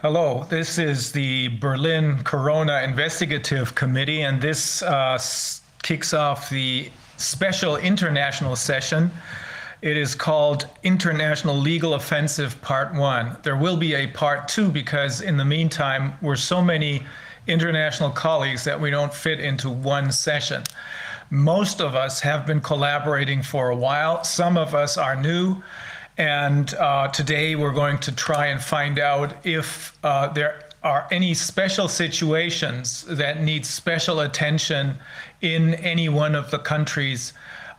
Hello, this is the Berlin Corona Investigative Committee, and this uh, kicks off the special international session. It is called International Legal Offensive Part 1. There will be a Part 2 because, in the meantime, we're so many international colleagues that we don't fit into one session. Most of us have been collaborating for a while, some of us are new. And uh, today we're going to try and find out if uh, there are any special situations that need special attention in any one of the countries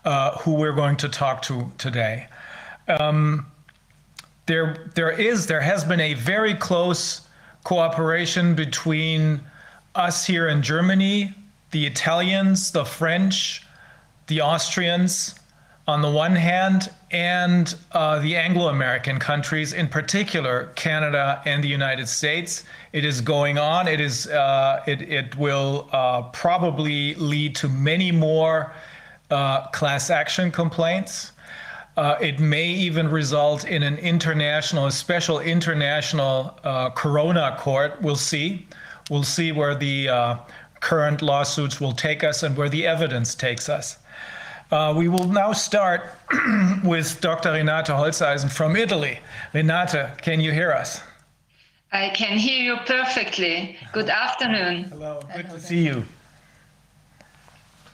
uh, who we're going to talk to today. Um, there, there is, there has been a very close cooperation between us here in Germany, the Italians, the French, the Austrians, on the one hand, and uh, the Anglo American countries, in particular Canada and the United States. It is going on. It is. Uh, it, it will uh, probably lead to many more uh, class action complaints. Uh, it may even result in an international, a special international uh, Corona court. We'll see. We'll see where the current lawsuits will take us and where the evidence takes us. Uh, we will now start with Dr. Renate Holzeisen from Italy. Renate, can you hear us? I can hear you perfectly. Good afternoon. Hello, good to see you.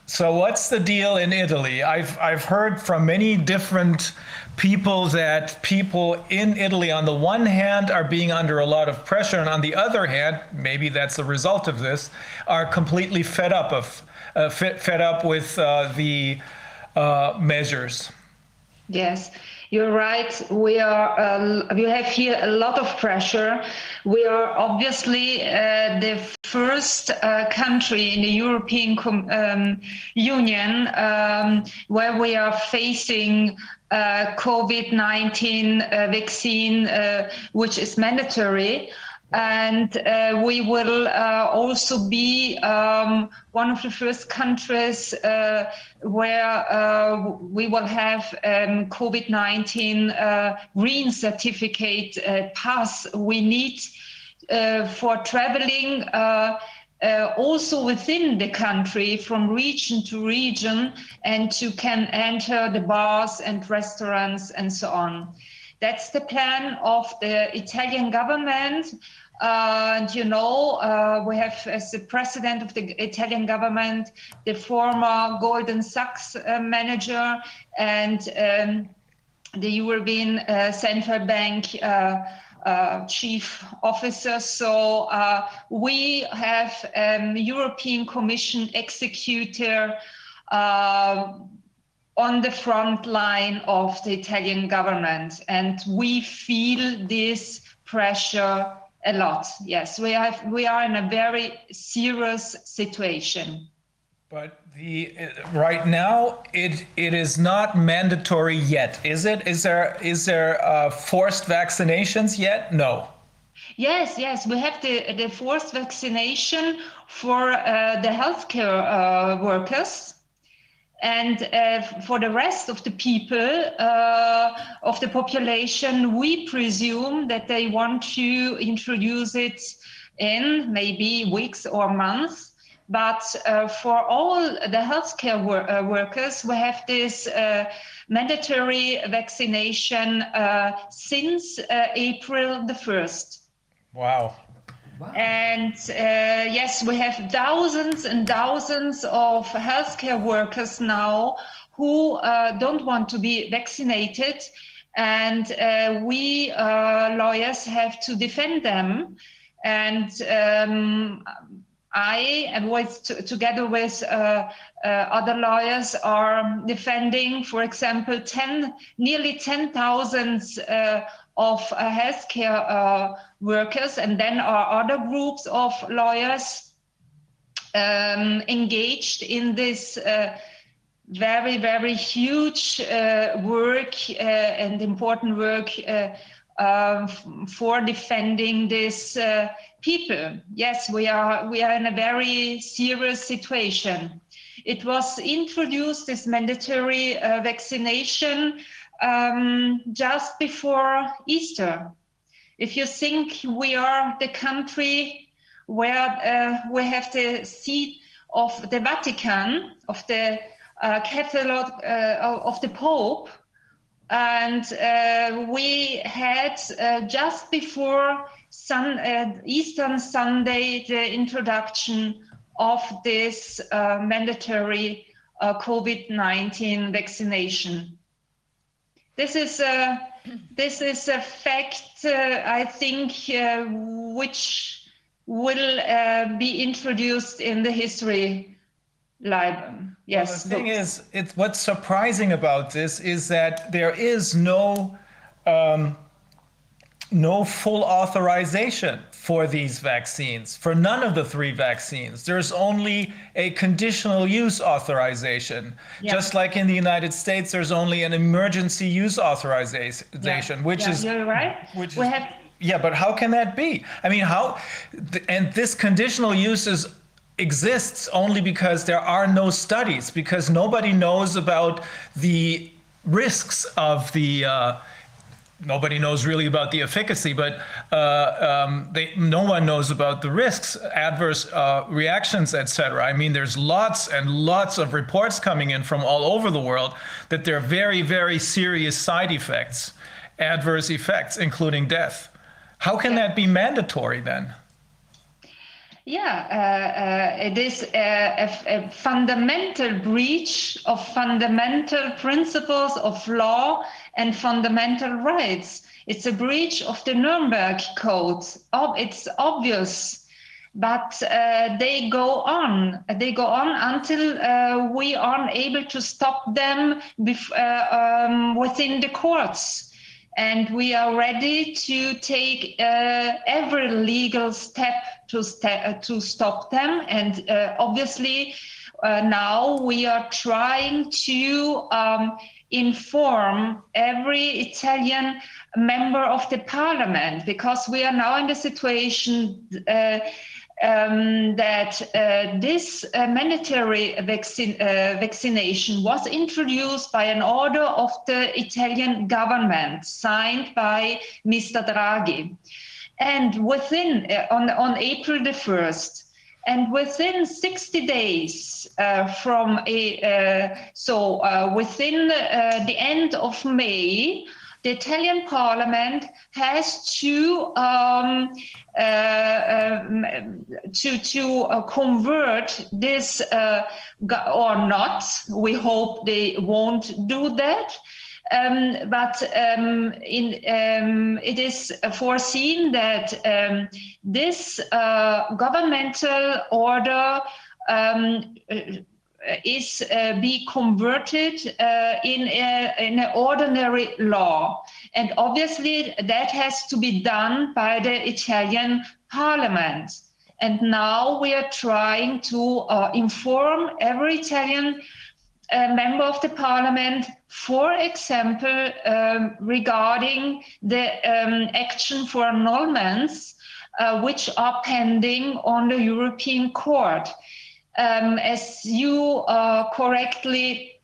So, what's the deal in Italy? I've, I've heard from many different people that people in Italy, on the one hand, are being under a lot of pressure, and on the other hand, maybe that's the result of this, are completely fed up of uh, fed, fed up with uh, the uh, measures. Yes, you're right. We are. Uh, we have here a lot of pressure. We are obviously uh, the first uh, country in the European um, Union um, where we are facing uh, COVID-19 uh, vaccine, which is mandatory and uh, we will uh, also be um, one of the first countries uh, where uh, we will have um, COVID-19 uh, green certificate uh, pass. We need for traveling also within the country from region to region and to can enter the bars and restaurants and so on. That's the plan of the Italian government. Uh, and you know, uh, we have as the president of the Italian government, the former Goldman Sachs uh, manager and um, the European uh, Central Bank uh, uh, chief officer. So we have um, European Commission executor on the front line of the Italian government. And we feel this pressure a lot. Yes, we have we are in a very serious situation. But the right now it it is not mandatory yet, is it? Is there is there uh, forced vaccinations yet? No. Yes, yes, we have the the forced vaccination for uh, the healthcare uh, workers and uh, for the rest of the people uh, of the population, we presume that they want to introduce it in maybe weeks or months. But uh, for all the healthcare wor- uh, workers, we have this uh, mandatory vaccination uh, since April the 1st. Wow. Wow. And uh, yes, we have thousands and thousands of healthcare workers now who uh, don't want to be vaccinated. And uh, we uh, lawyers have to defend them. And um, I, and with, together with uh, uh, other lawyers, are defending, for example, 10, nearly 10,000 of healthcare workers, and then are other groups of lawyers um, engaged in this uh, very, very huge uh, work uh, and important work uh, for defending these people. Yes, we are we are in a very serious situation. It was introduced this mandatory vaccination um, just before Easter. If you think we are the country where uh, we have the seat of the Vatican, of the uh, catalog uh, of the Pope, and uh, we had uh, just before sun, uh, Eastern Sunday the introduction of this mandatory COVID-19 vaccination. This is a this is a fact I think which will uh, be introduced in the history lab. Yes. Well, the thing is, it's what's surprising about this is that there is no um, no full authorization for these vaccines, for none of the three vaccines. There's only a conditional use authorization. Yeah. Just like in the United States, there's only an emergency use authorization, yeah. which yeah, is you're right. Which we is, have yeah, but how can that be? I mean, how, and this conditional uses exists only because there are no studies, because nobody knows about the risks of the, uh, nobody knows really about the efficacy, but uh, um, they, no one knows about the risks, adverse uh, reactions, etc. I mean, there's lots and lots of reports coming in from all over the world that there are very, very serious side effects, adverse effects, including death. How can that be mandatory then? Yeah, uh, uh, it is a, a, a, fundamental breach of fundamental principles of law and fundamental rights. It's a breach of the Nuremberg Code. It's obvious, but uh, they go on. They go on until uh, we are able to stop them uh, um, within the courts and we are ready to take uh, every legal step to, uh, to stop them. And uh, obviously, now we are trying to um, inform every Italian member of the parliament because we are now in the situation uh, um, that uh, this uh, mandatory vaccine, uh, vaccination was introduced by an order of the Italian government signed by Mr. Draghi. And within, uh, on, on April the 1st, and within 60 days uh, from a, uh, so within the end of May, the Italian parliament has to um, uh, um, to to uh, convert this uh, or not. We hope they won't do that. Um, but um, in, um, it is foreseen that um, this uh, governmental order um, is uh, be converted uh, in, a, in an ordinary law. And obviously that has to be done by the Italian parliament. And now we are trying to uh, inform every Italian uh, member of the parliament, for example, um, regarding the um, action for annulments, uh, which are pending on the European Court. Um, as you uh, correctly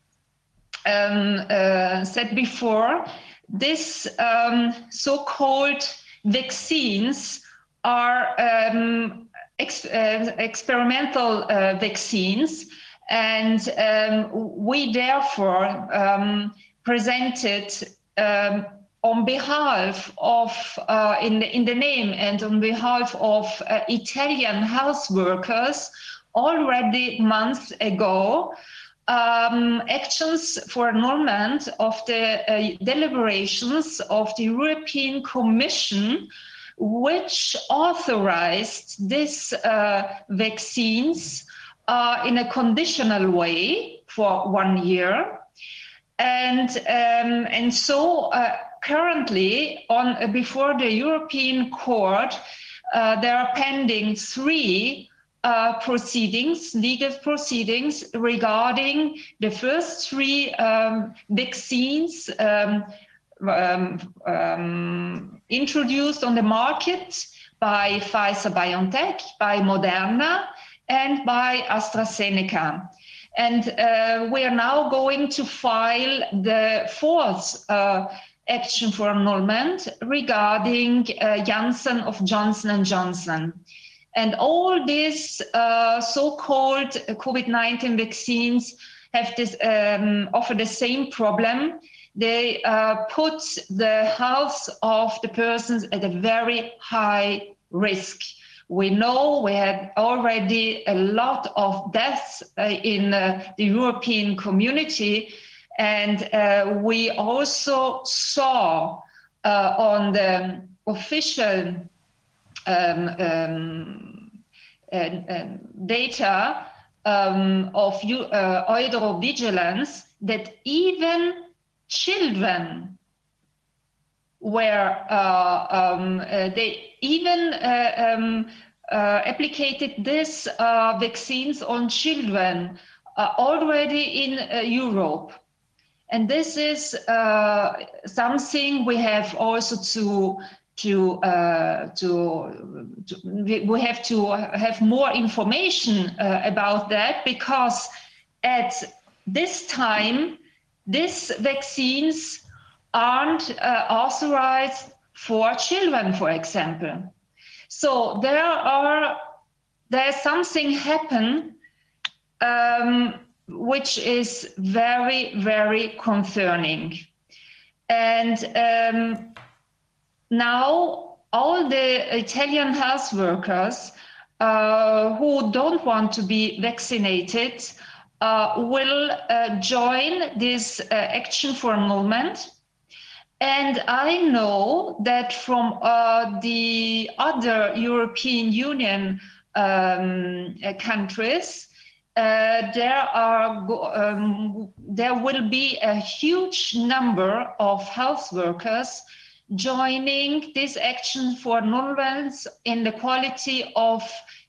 um, uh, said before, this um, so-called vaccines are um, ex uh, experimental uh, vaccines, and um, we therefore um, presented on behalf of, uh, in, the, in the name and on behalf of uh, Italian health workers, already months ago um, actions for annulment of the uh, deliberations of the European Commission, which authorized these uh, vaccines uh, in a conditional way for one year. And, um, and so uh, currently on before the European Court, uh, there are pending three uh, proceedings, legal proceedings regarding the first three um, vaccines um, um, um, introduced on the market by Pfizer BioNTech, by Moderna, and by AstraZeneca. And uh, we are now going to file the fourth uh, action for annulment regarding uh, Janssen of Johnson and Johnson. And all these uh, so-called COVID-19 vaccines have this um, offer the same problem. They uh, put the health of the persons at a very high risk. We know we had already a lot of deaths uh, in uh, the European community, and uh, we also saw uh, on the official um, um, data um, of uh, EudraVigilance that even children were uh, um, they even uh, um, uh, applied this uh, vaccines on children already in Europe. And this is something we have also to to, uh, to, to, we have to have more information uh, about that because at this time these vaccines aren't uh, authorized for children for example so there are there's something happen um, which is very very concerning and um, now all the Italian health workers uh, who don't want to be vaccinated uh, will uh, join this uh, action for annulment. And I know that from uh, the other European Union um, uh, countries, there are um, there will be a huge number of health workers joining this action for annulments in the quality of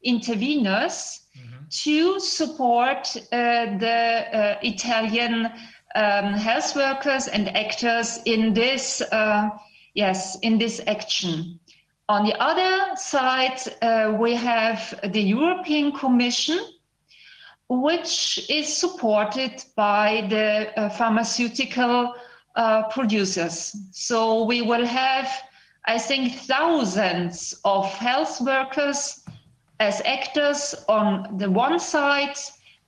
interveners mm-hmm. to support uh, the uh, Italian um, health workers and actors in this, uh, yes, in this action. On the other side, uh, we have the European Commission, which is supported by the uh, pharmaceutical uh, producers. So we will have, I think, thousands of health workers as actors on the one side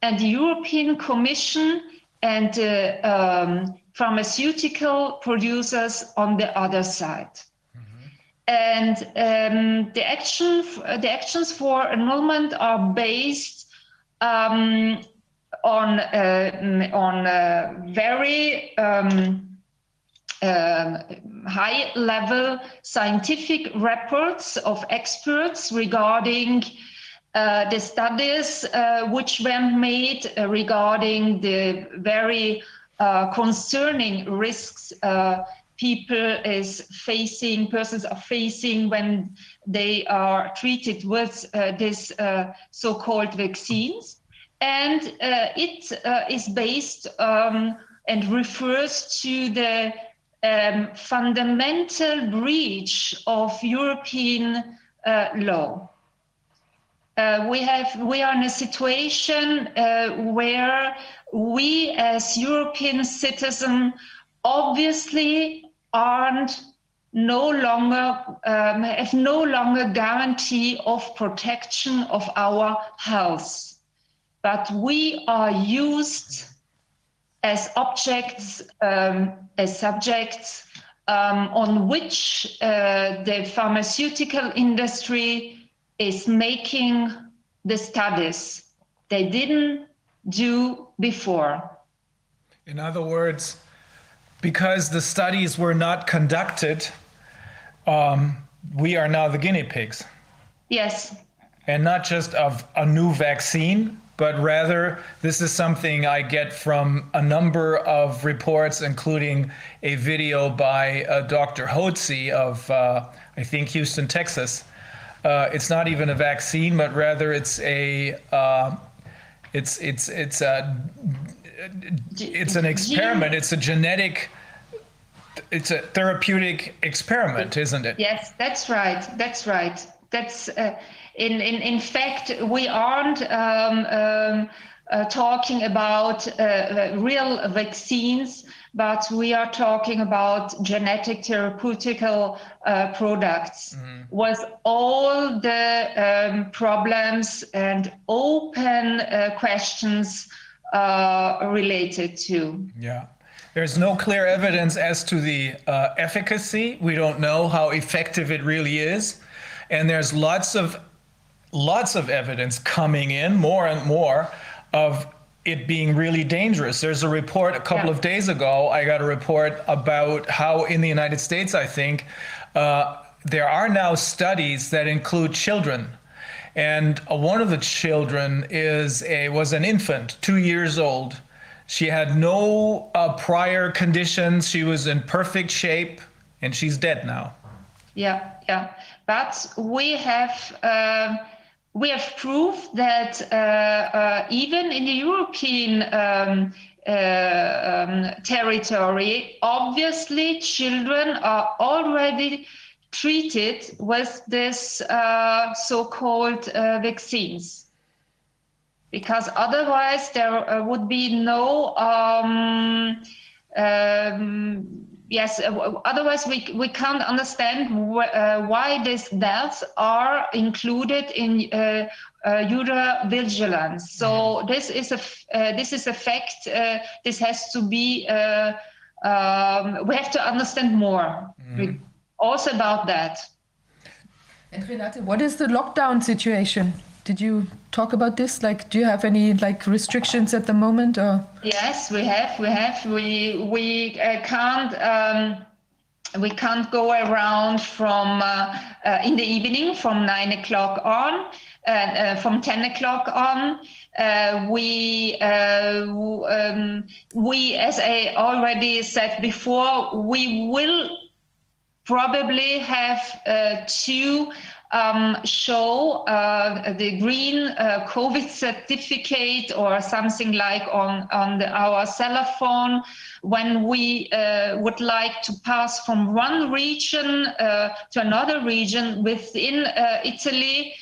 and the European Commission and uh, um, pharmaceutical producers on the other side. Mm-hmm. And um, the action, the actions for annulment are based um, on uh, on uh, very um, um, high level scientific reports of experts regarding uh, the studies uh, which were made regarding the very uh, concerning risks uh, people is facing, persons are facing when they are treated with this so-called vaccines. And it is based um, and refers to the um, fundamental breach of European uh, law. Uh, we have we are in a situation uh, where we as European citizens obviously aren't no longer um, have no longer guarantee of protection of our health, but we are used as objects, um, as subjects um, on which uh, the pharmaceutical industry is making the studies they didn't do before. In other words, because the studies were not conducted, um, we are now the guinea pigs. Yes. And not just of a new vaccine, but rather this is something I get from a number of reports, including a video by uh, Dr. Hotze of, uh, I think, Houston, Texas. Uh, it's not even a vaccine, but rather it's a, uh, it's it's it's a, it's an experiment. It's a genetic. It's a therapeutic experiment, isn't it? Yes, that's right. That's right. That's uh, in, in, in fact, we aren't um, um, uh, talking about uh, uh, real vaccines, but we are talking about genetic therapeutical uh, products with all the um, problems and open uh, questions uh, related to. Yeah. There's no clear evidence as to the uh, efficacy. We don't know how effective it really is. And there's lots of lots of evidence coming in, more and more, of it being really dangerous. There's a report a couple Yeah. of days ago. I got a report about how in the United States, I think, uh, there are now studies that include children. And uh, one of the children is a was an infant, two years old. She had no uh, prior conditions. She was in perfect shape, and she's dead now. Yeah, yeah. But we have um we have proof that uh, uh, even in the European um, uh, um, territory, obviously children are already treated with this uh, so-called uh, vaccines. Because otherwise there uh, would be no um, um, yes uh, otherwise we, we can't understand wh- uh, why these deaths are included in uh, uh, euro vigilance so this is a f- uh, this is a fact uh, this has to be uh, um, we have to understand more We- also about that. And Renate, what is the lockdown situation? Did you talk about this? Like, do you have any like restrictions at the moment, or? Yes, we have. We have. We we uh, can't. Um, we can't go around from uh, uh, in the evening from nine o'clock on, uh, from ten o'clock on. Uh, we uh, um, we, as I already said before, we will probably have uh, to um, show uh, the green uh, COVID certificate or something like on, on the, our cell phone when we uh, would like to pass from one region uh, to another region within uh, Italy.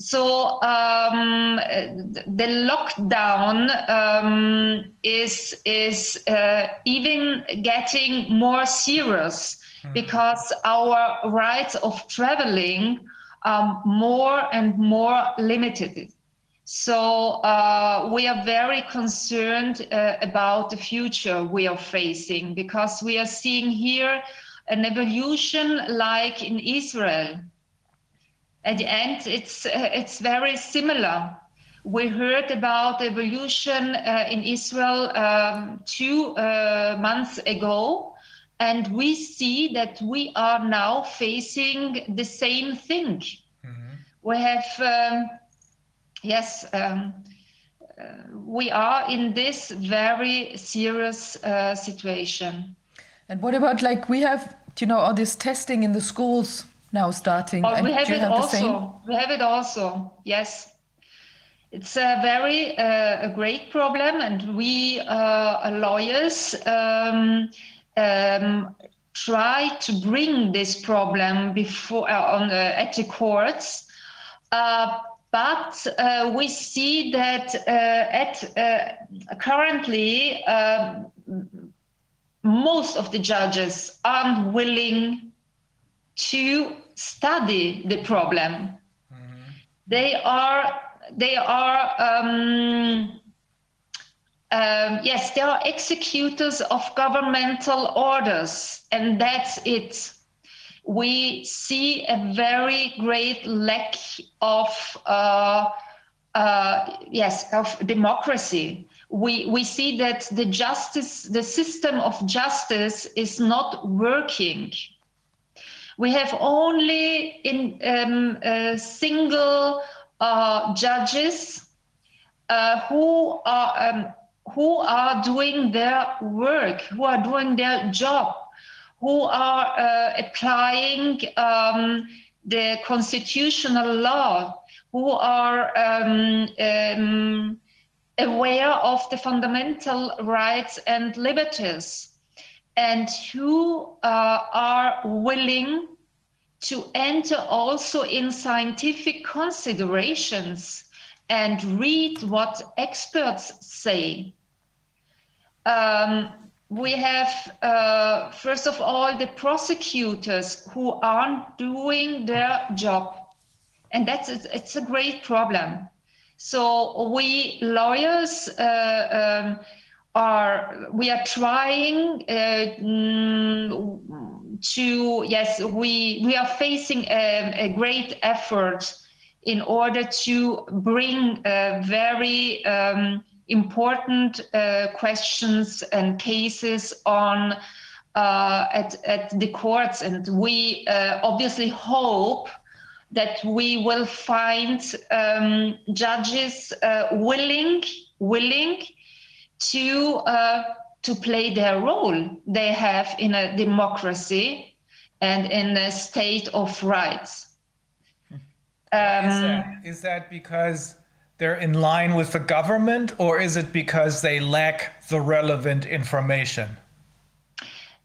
So um, the lockdown um, is is uh, even getting more serious because our rights of traveling are more and more limited. So uh, we are very concerned uh, about the future we are facing because we are seeing here an evolution like in Israel. At the end it's uh, it's very similar. We heard about evolution uh, in israel um, two uh, months ago and we see that we are now facing the same thing we have um, yes um, uh, we are in this very serious uh, situation And what about like we have, you know, all this testing in the schools now starting? Oh, and we have it have also. We have it also. Yes, it's a very uh, a great problem, and we uh, lawyers um, um, try to bring this problem before uh, on uh, at the courts. Uh, but uh, we see that uh, at uh, currently um most of the judges aren't willing to study the problem. They are they are um, um, yes they are executors of governmental orders, and that's it. We see a very great lack of uh, uh, yes of democracy. We we see that the justice the system of justice is not working we have only in um, uh, single uh, judges uh, who are um, who are doing their work, who are doing their job, who are uh, applying um, the constitutional law, who are um, um, aware of the fundamental rights and liberties and who uh, are willing to enter also in scientific considerations and read what experts say. Um, we have, uh, first of all, the prosecutors who aren't doing their job. And that's it's a great problem. So we lawyers uh, um, are we are trying uh, mm, to yes we we are facing a, a great effort in order to bring very um, important uh, questions and cases on uh, at, at the courts. And we uh, obviously hope that we will find um, judges uh, willing, willing to, uh, to play their role they have in a democracy and in a state of rights. is, that, is that because they're in line with the government or is it because they lack the relevant information?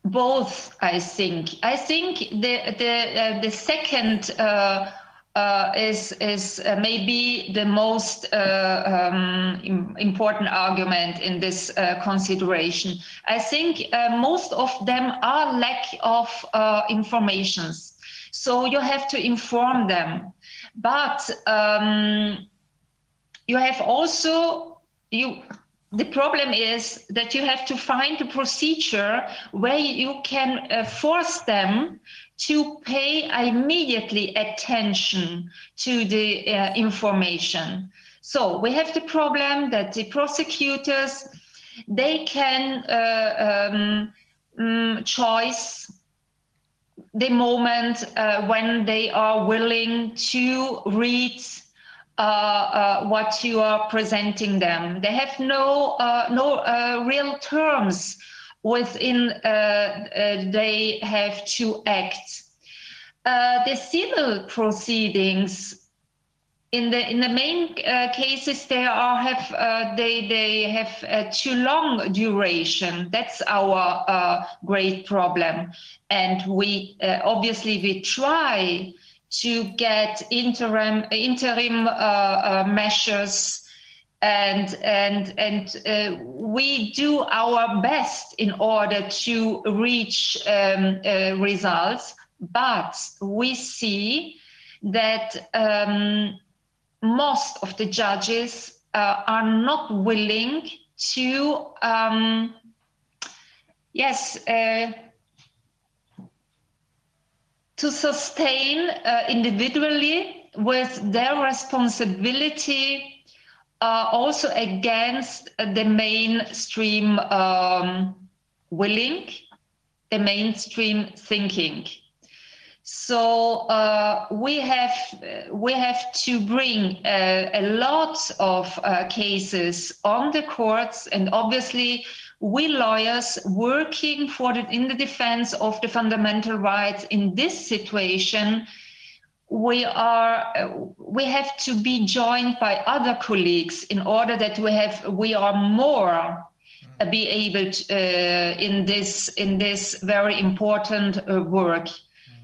Both, I think. I think the the uh, the second uh, uh, is is uh, maybe the most uh, um, im- important argument in this uh, consideration. I think most of them are lack of informations, so you have to inform them. But um, you have also you the problem is that you have to find a procedure where you can uh, force them to pay immediately attention to the uh, information. So we have the problem that the prosecutors they can uh, um, um, choice the moment uh, when they are willing to read what you are presenting them. They have no uh, no uh, real terms within uh, uh, they have to act. the civil proceedings in the in the main cases they are have they they have a too long duration. That's our great problem, and we obviously we try to get interim interim uh, uh, measures and and and uh, we do our best in order to reach um, uh, results but we see that um, most of the judges uh, are not willing to um, yes uh, to sustain uh, individually with their responsibility uh, also against the mainstream um, willing, the mainstream thinking. So uh, we have we have to bring uh, a lot of uh, cases on the courts, and obviously we lawyers working for the, in the defense of the fundamental rights in this situation we are we have to be joined by other colleagues in order that we have we are more uh, be able to, uh, in this in this very important uh, work.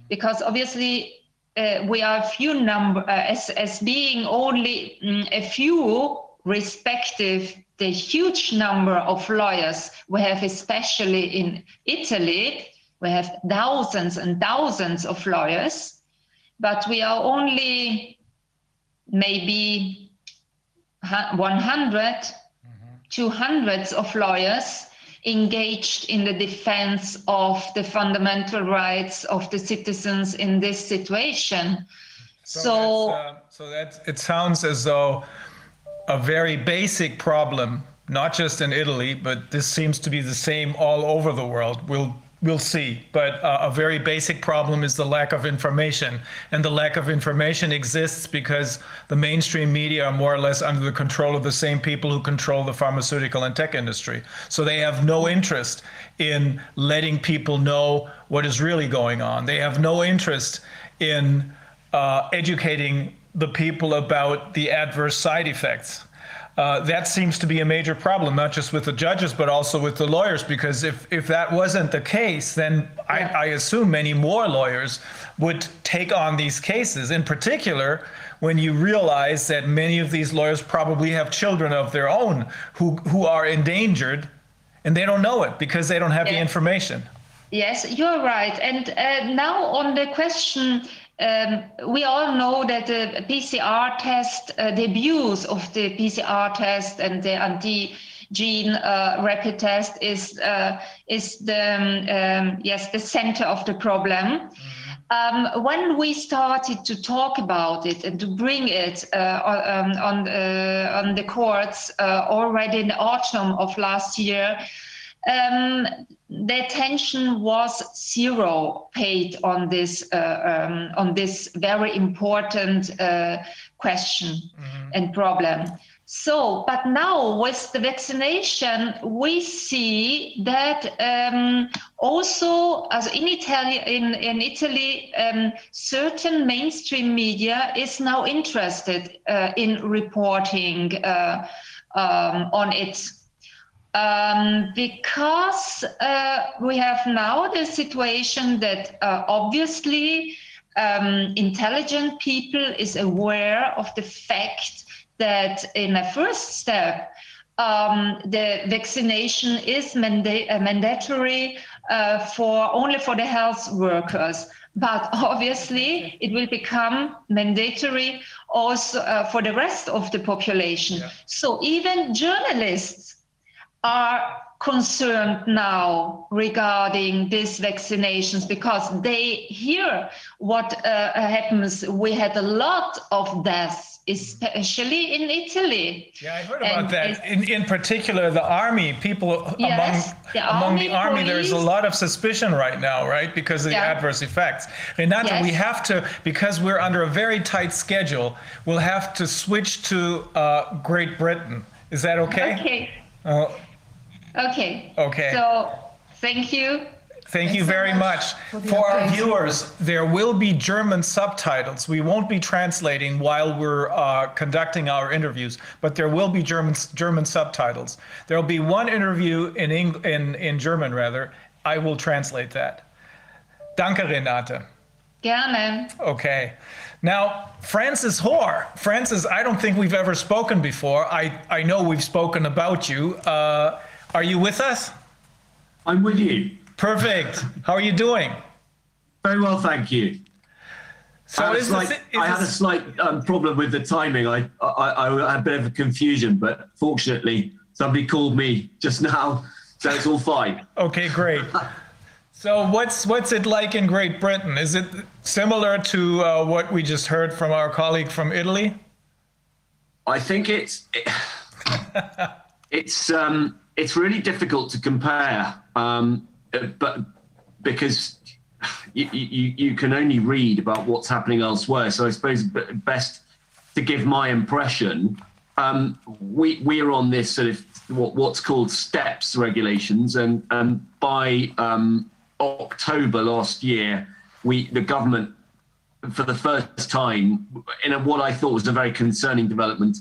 Because obviously uh, we are a few number uh, as as being only mm, a few respective the huge number of lawyers we have, especially in Italy. We have thousands and thousands of lawyers, but we are only maybe 100, mm-hmm. 200 of lawyers engaged in the defense of the fundamental rights of the citizens in this situation. So, so, uh, so that it sounds as though a very basic problem, not just in Italy, but this seems to be the same all over the world. We'll we'll see. But uh, a very basic problem is the lack of information, and the lack of information exists because the mainstream media are more or less under the control of the same people who control the pharmaceutical and tech industry. So they have no interest in letting people know what is really going on. They have no interest in uh, educating the people about the adverse side effects. uh, that seems to be a major problem, not just with the judges, but also with the lawyers. Because if, if that wasn't the case, then I, I assume many more lawyers would take on these cases. In particular, when you realize that many of these lawyers probably have children of their own who, who are endangered and they don't know it because they don't have the information. Yes, you're right. And uh, now on the question, um, we all know that the PCR test, uh, the abuse of the PCR test and the antigen uh, rapid test is uh, is the um, um, yes the center of the problem. Um, when we started to talk about it and to bring it uh, on on, uh, on the courts uh, already in the autumn of last year, um, the attention was zero paid on this uh, um, on this very important uh, question and problem. So, but now with the vaccination, we see that um, also, as in Italy, in, in Italy, um, certain mainstream media is now interested uh, in reporting uh, um, on it um, because uh, we have now the situation that uh, obviously um, intelligent people is aware of the fact that in a first step um, the vaccination is manda- uh, mandatory uh, for only for the health workers. But obviously it will become mandatory also uh, for the rest of the population. So even journalists are concerned now regarding these vaccinations because they hear what uh, happens. We had a lot of deaths, especially in Italy. Yeah, I heard And about that. In, in particular, the army, people Yes, among, the among the army, army, there's a lot of suspicion right now, right? Because of the Yeah. adverse effects. Renata, Yes. we have to, because we're under a very tight schedule, we'll have to switch to uh, Great Britain. Is that okay? Okay. Uh, Okay. Okay. So thank you. Thank you very much. for our viewers, there will be German subtitles. We won't be translating while we're uh, conducting our interviews, but there will be German German subtitles. There will be one interview in Eng, in in German rather. I will translate that. Danke, Renate. Gerne. Okay. Now, Francis Hoar. Francis, I don't think we've ever spoken before. I, I know we've spoken about you. Uh, are you with us? I'm with you. Perfect. How are you doing? Very well, thank you. So I had a the slight, I had a slight um, problem with the timing. I, I, I had a bit of a confusion, but fortunately, somebody called me just now, so it's all fine. Okay, great. So what's what's it like in Great Britain? Is it similar to uh, what we just heard from our colleague from Italy? I think it's it's um, it's really difficult to compare, um, uh, but because you, you you can only read about what's happening elsewhere. So I suppose best to give my impression. Um, we we're on this sort of what, what's called steps regulations, and and by um, October last year, we the government for the first time, in a, what I thought was a very concerning development,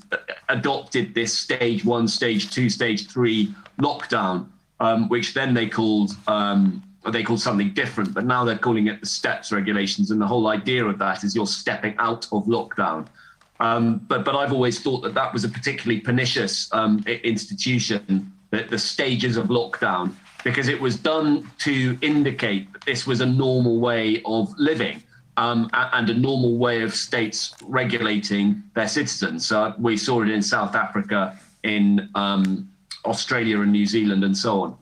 adopted this stage one, stage two, stage three lockdown, um, which then they called um, they called something different, but now they're calling it the steps regulations. And the whole idea of that is you're stepping out of lockdown. Um, but but I've always thought that that was a particularly pernicious um, institution, the, the stages of lockdown, because it was done to indicate that this was a normal way of living um, and a normal way of states regulating their citizens. So we saw it in South Africa, in um, Australia and New Zealand, and so on.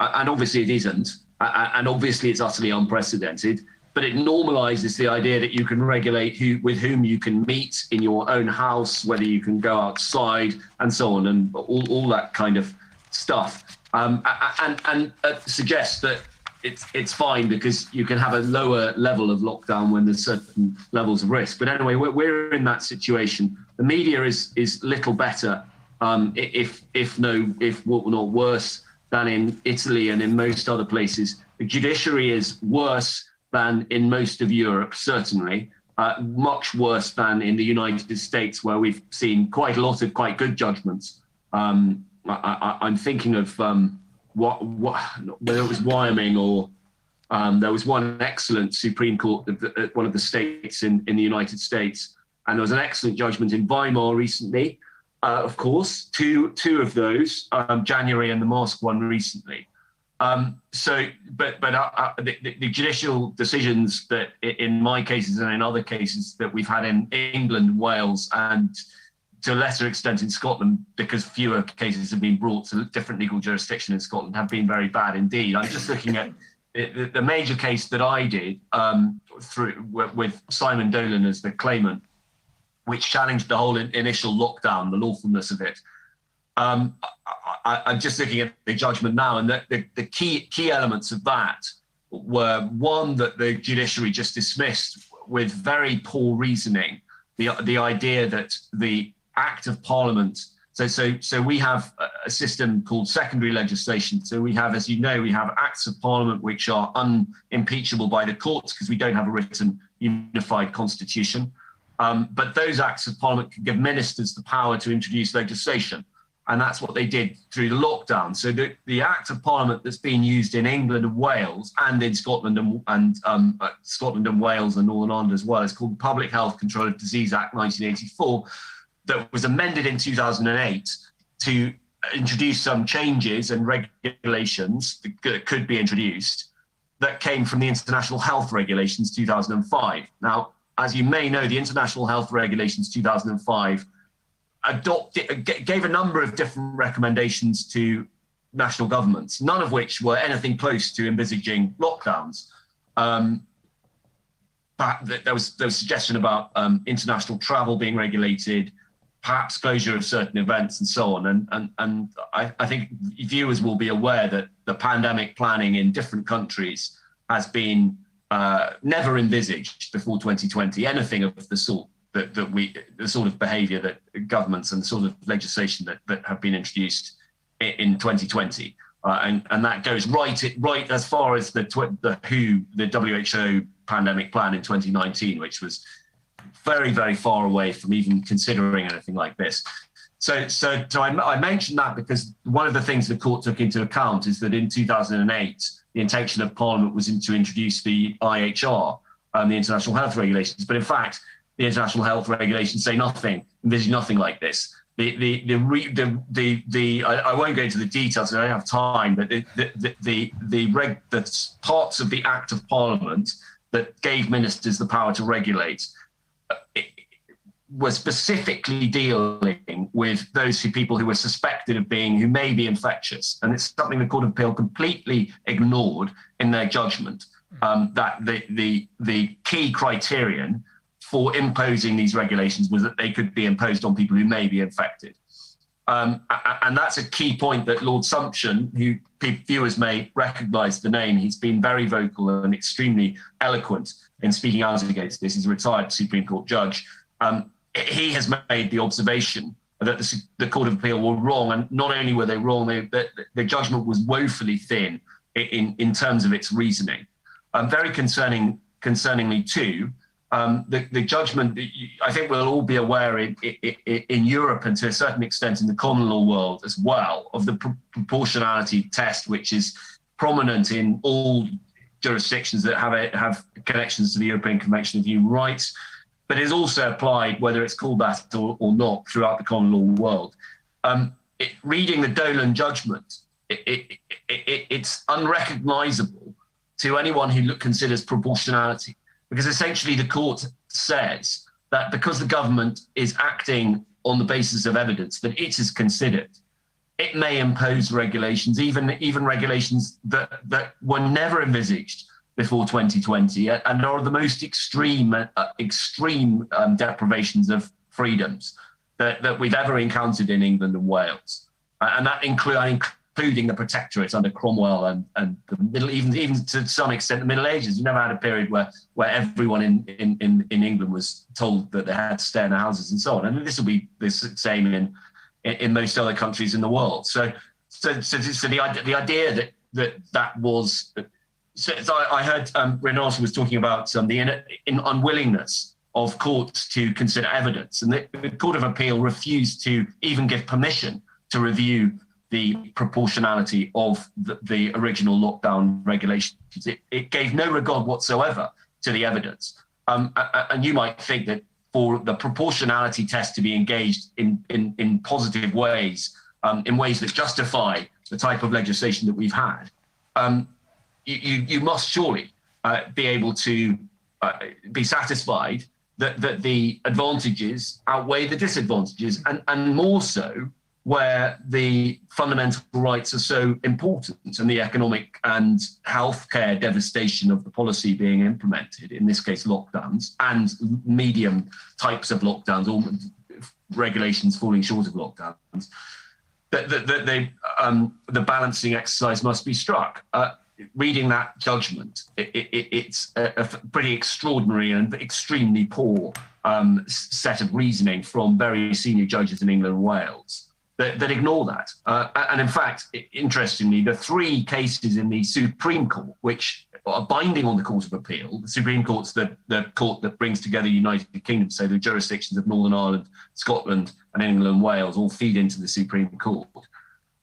And obviously, it isn't. And obviously, it's utterly unprecedented. But it normalizes the idea that you can regulate who, with whom you can meet in your own house, whether you can go outside, and so on, and all, all that kind of stuff. Um, and and uh, suggests that it's it's fine because you can have a lower level of lockdown when there's certain levels of risk. But anyway, we're, we're in that situation. The media is is little better, um, if if no if not worse than in Italy and in most other places. The judiciary is worse than in most of Europe, certainly. uh, much worse than in the United States, where we've seen quite a lot of quite good judgments. Um, I, am thinking of um, what, what, whether it was Wyoming or um, there was one excellent Supreme Court, one of the states in, in the United States, and there was an excellent judgment in Weimar recently. Uh, of course, two two of those, um, January and the mosque one recently. Um, so, but but uh, uh, the, the, judicial decisions that, in my cases and in other cases that we've had in England, Wales, and to a lesser extent in Scotland, because fewer cases have been brought to different legal jurisdiction in Scotland, have been very bad indeed. I'm just looking at the, the major case that I did um, through with Simon Dolan as the claimant, which challenged the whole in, initial lockdown, the lawfulness of it. Um, I, am just looking at the judgment now, and the, the, the, key key elements of that were one that the judiciary just dismissed with very poor reasoning the the idea that the Act of Parliament. So so so we have a system called secondary legislation. So we have, as you know, we have Acts of Parliament which are unimpeachable by the courts because we don't have a written unified constitution. Um, but those Acts of Parliament can give ministers the power to introduce legislation and that's what they did through the lockdown. So the, the Act of Parliament that's been used in England and Wales and in Scotland and, and um, uh, Scotland and Wales and Northern Ireland as well is called the Public Health Control of Disease Act 1984, that was amended in 2008 to introduce some changes and regulations that could be introduced that came from the International Health Regulations 2005. Now, as you may know, the International Health Regulations 2005 adopted, gave a number of different recommendations to national governments, none of which were anything close to envisaging lockdowns. Um, there was there was suggestion about um, international travel being regulated, perhaps closure of certain events, and so on. And and and I, I think viewers will be aware that the pandemic planning in different countries has been uh, never envisaged before 2020 anything of the sort that, that we the sort of behaviour that governments and the sort of legislation that, that have been introduced in, in 2020. Uh, and and that goes right it right as far as the the WHO the WHO pandemic plan in 2019, which was very very far away from even considering anything like this. So so so I, I mentioned that because one of the things the court took into account is that in 2008 the intention of Parliament was in, to introduce the IHR, um, the International Health Regulations, but in fact the international health regulations say nothing, envisage nothing like this. The the the the the, the I, won't go into the details. I don't have time. But the the the the, the, reg, the parts of the Act of Parliament that gave ministers the power to regulate uh, were specifically dealing with those who, people who were suspected of being who may be infectious, and it's something the Court of Appeal completely ignored in their judgment. Um, that the the the key criterion for imposing these regulations was that they could be imposed on people who may be infected. Um, and that's a key point that Lord Sumption, who viewers may recognise the name, he's been very vocal and extremely eloquent in speaking out against this. He's a retired Supreme Court judge. Um, he has made the observation that the, the, Court of Appeal were wrong, and not only were they wrong, they, the, the judgment was woefully thin in, in terms of its reasoning. Um, very concerning, concerningly too, um, the, the, judgment, I think we'll all be aware in, in, in, Europe and to a certain extent in the common law world as well of the pr- proportionality test, which is prominent in all jurisdictions that have a, have connections to the European Convention of Human Rights, but is also applied, whether it's called that or, or not, throughout the common law world. Um, it, reading the Dolan judgment, it, it's unrecognizable to anyone who look, considers proportionality because essentially the court says that because the government is acting on the basis of evidence that it is considered, it may impose regulations, even even regulations that that were never envisaged before 2020 and are the most extreme uh, extreme um, deprivations of freedoms that, that we've ever encountered in England and Wales. And that include, including the protectorates under Cromwell and, and the middle, even even to some extent the Middle Ages. You never had a period where where everyone in, in, in, England was told that they had to stay in their houses and so on. And this will be the same in, in, in most other countries in the world. So so so, so the the idea that that that was so, so I, I heard um, was talking about um, the in, in unwillingness of courts to consider evidence. And the, the Court of Appeal refused to even give permission to review the proportionality of the, the original lockdown regulations. It, it, gave no regard whatsoever to the evidence. Um, and you might think that for the proportionality test to be engaged in, in, in positive ways, um, in ways that justify the type of legislation that we've had, um, you, you, must surely uh, be able to uh, be satisfied that, that the advantages outweigh the disadvantages, and, and more so where the fundamental rights are so important and the economic and healthcare devastation of the policy being implemented, in this case lockdowns, and medium types of lockdowns, or regulations falling short of lockdowns, that, that, they, um, the balancing exercise must be struck. Uh, reading that judgment, it, it, it's a, a, pretty extraordinary and extremely poor um, set of reasoning from very senior judges in England and Wales that, that ignore that. Uh, and in fact, interestingly, the three cases in the Supreme Court, which are binding on the Court of Appeal, the Supreme Court's the, the court that brings together the United Kingdom, so the jurisdictions of Northern Ireland, Scotland, and England and Wales all feed into the Supreme Court.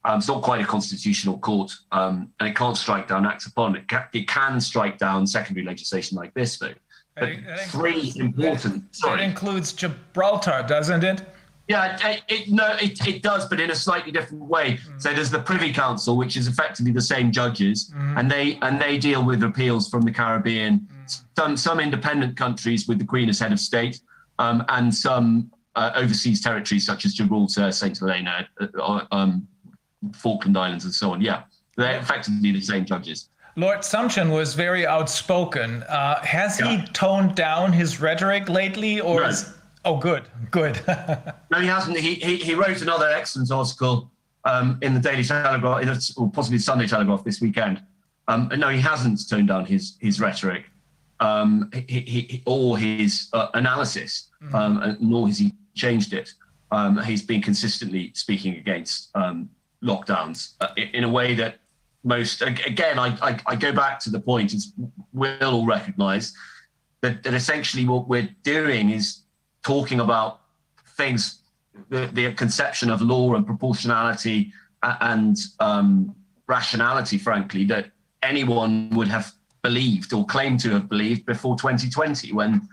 Um, it's not quite a constitutional court, um, and it can't strike down acts upon it. Can, it can strike down secondary legislation like this, though. But three important. That, sorry. That includes Gibraltar, doesn't it? Yeah, it, it, no, it, it does, but in a slightly different way. Mm. So there's the Privy Council, which is effectively the same judges, mm. and they and they deal with appeals from the Caribbean. Mm. Some some independent countries with the Queen as head of state, um, and some uh, overseas territories such as Gibraltar, Saint Helena, uh, um, Falkland Islands, and so on. Yeah, they're effectively the same judges. Lord Sumption was very outspoken. Uh, has yeah. he toned down his rhetoric lately, or no. is, oh, good, good. no, he hasn't. He, he, he wrote another excellent article um, in the Daily Telegraph, or possibly Sunday Telegraph this weekend. Um, no, he hasn't toned down his his rhetoric um, he, he, or his uh, analysis, mm-hmm. nor has he changed it. Um, he's been consistently speaking against um, lockdowns uh, in a way that most again I, I, I, go back to the point is we'll all recognize that, that essentially what we're doing is talking about things the, the conception of law and proportionality and um, rationality frankly that anyone would have believed or claimed to have believed before 2020 when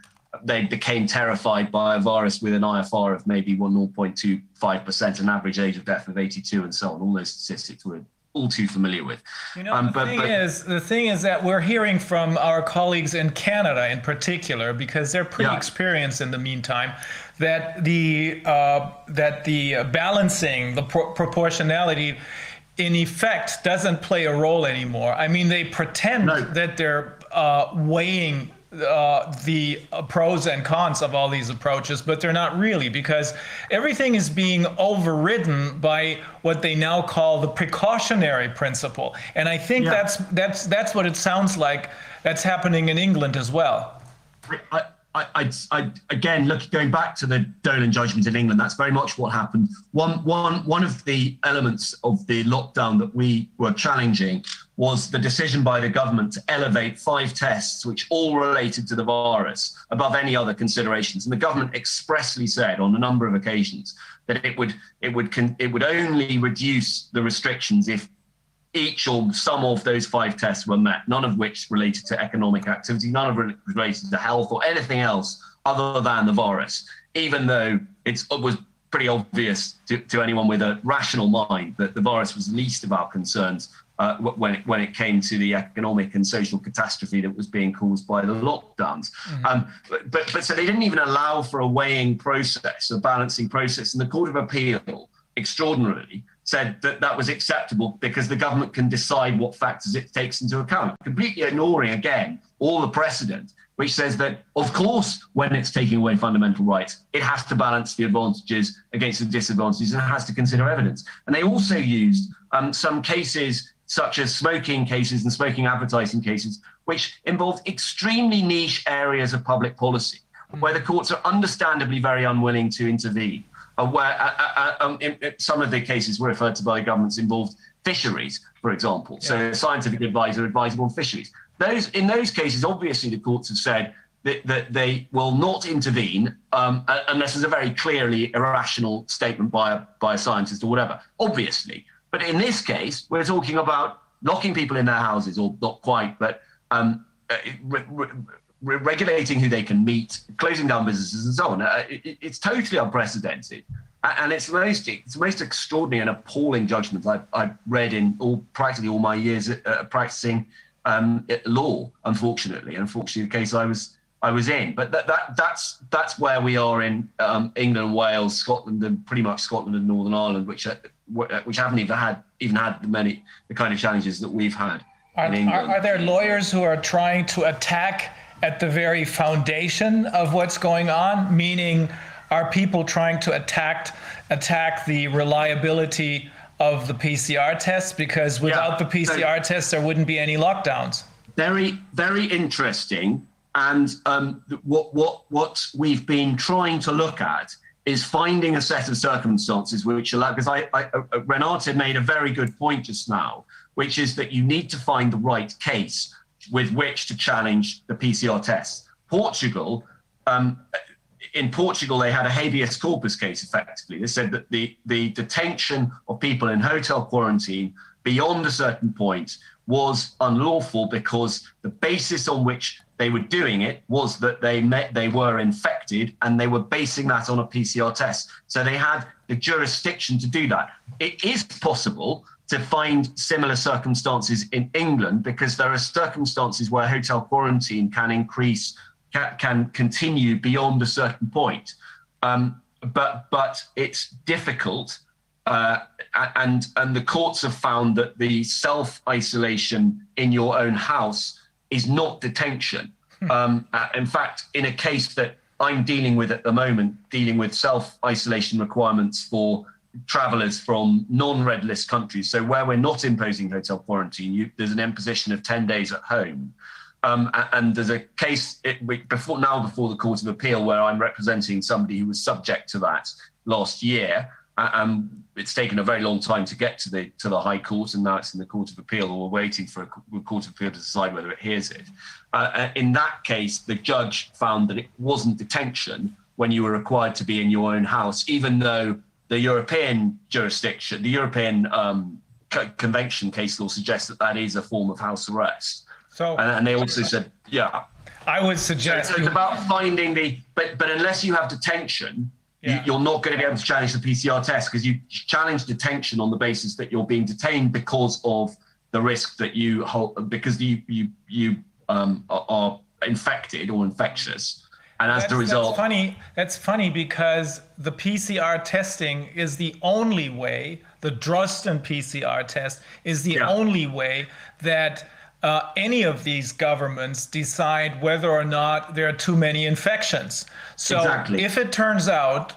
they became terrified by a virus with an IFR of maybe 0.25%, an average age of death of 82, and so on. All those statistics we're all too familiar with. You know, um, the but, thing but, is, the thing is that we're hearing from our colleagues in Canada, in particular, because they're pretty yeah. experienced in the meantime, that the uh, that the balancing, the pro- proportionality in effect doesn't play a role anymore. I mean, they pretend no. that they're uh, weighing uh, the pros and cons of all these approaches, but they're not really because everything is being overridden by what they now call the precautionary principle. And I think yeah. that's that's that's what it sounds like that's happening in England as well. I, I, I, I, again, look, going back to the Dolan judgment in England, that's very much what happened. One, one, one of the elements of the lockdown that we were challenging was the decision by the government to elevate five tests, which all related to the virus, above any other considerations. And the government expressly said on a number of occasions that it would, it would, it would only reduce the restrictions if each or some of those five tests were met, none of which related to economic activity, none of it related to health or anything else other than the virus, even though it was pretty obvious to, to anyone with a rational mind that the virus was least of our concerns uh, when, it, when it came to the economic and social catastrophe that was being caused by the lockdowns. Mm-hmm. Um, but, but so they didn't even allow for a weighing process, a balancing process. And the Court of Appeal, extraordinarily, said that that was acceptable because the government can decide what factors it takes into account, completely ignoring again all the precedent, which says that, of course, when it's taking away fundamental rights, it has to balance the advantages against the disadvantages and it has to consider evidence. And they also used um, some cases, such as smoking cases and smoking advertising cases, which involved extremely niche areas of public policy, where the courts are understandably very unwilling to intervene uh, where uh, uh, um, in, in some of the cases were referred to by governments involved fisheries, for example. Yeah. So scientific advisor advising on fisheries. Those in those cases, obviously, the courts have said that, that they will not intervene um, uh, unless there's a very clearly irrational statement by a, by a scientist or whatever, obviously. But in this case, we're talking about locking people in their houses, or not quite, but um, uh, re- re- re- regulating who they can meet, closing down businesses, and so on. Uh, it, it's totally unprecedented. And it's most it's the most extraordinary and appalling judgment I've, I've read in all practically all my years uh, practicing um, law. Unfortunately, unfortunately, the case I was I was in. But that, that that's that's where we are in um, England, Wales, Scotland, and pretty much Scotland and Northern Ireland, which are, which haven't even had even had the many the kind of challenges that we've had Are, are, are there lawyers who are trying to attack at the very foundation of what's going on? Meaning, are people trying to attack attack the reliability of the PCR tests? Because without the so- PCR tests, there wouldn't be any lockdowns. very very interesting and um, what what what we've been trying to look at is finding a set of circumstances which allow because I, I uh, Renate made a very good point just now which is that you need to find the right case with which to challenge the PCR tests Portugal um, in Portugal, they had a habeas corpus case effectively. They said that the, the detention of people in hotel quarantine beyond a certain point was unlawful because the basis on which they were doing it was that they met, they were infected and they were basing that on a PCR test. So they had the jurisdiction to do that. It is possible to find similar circumstances in England because there are circumstances where hotel quarantine can increase can, can continue beyond a certain point. Um, but but it's difficult, uh, and and the courts have found that the self isolation in your own house is not detention. Um, uh, in fact, in a case that I'm dealing with at the moment, dealing with self isolation requirements for travelers from non-red list countries. So where we're not imposing hotel quarantine, you, there's an imposition of 10 days at home. Um, and there's a case it, before now before the Court of Appeal where I'm representing somebody who was subject to that last year. Um, it's taken a very long time to get to the to the High Court, and now it's in the Court of Appeal. and We're waiting for a Court of Appeal to decide whether it hears it. Uh, uh, in that case, the judge found that it wasn't detention when you were required to be in your own house, even though the European jurisdiction, the European um, co- Convention case law suggests that that is a form of house arrest. So And, and they also said, yeah. I would suggest so it's you- about finding the, but but unless you have detention, Yeah. you, you're not going to be able to challenge the PCR test because you challenge detention on the basis that you're being detained because of the risk that you hold, because you you you um, are, are infected or infectious, and as That's, the result, that's funny. That's funny because the PCR testing is the only way. The Drosten PCR test is the Yeah. only way that uh, any of these governments decide whether or not there are too many infections. So Exactly. if it turns out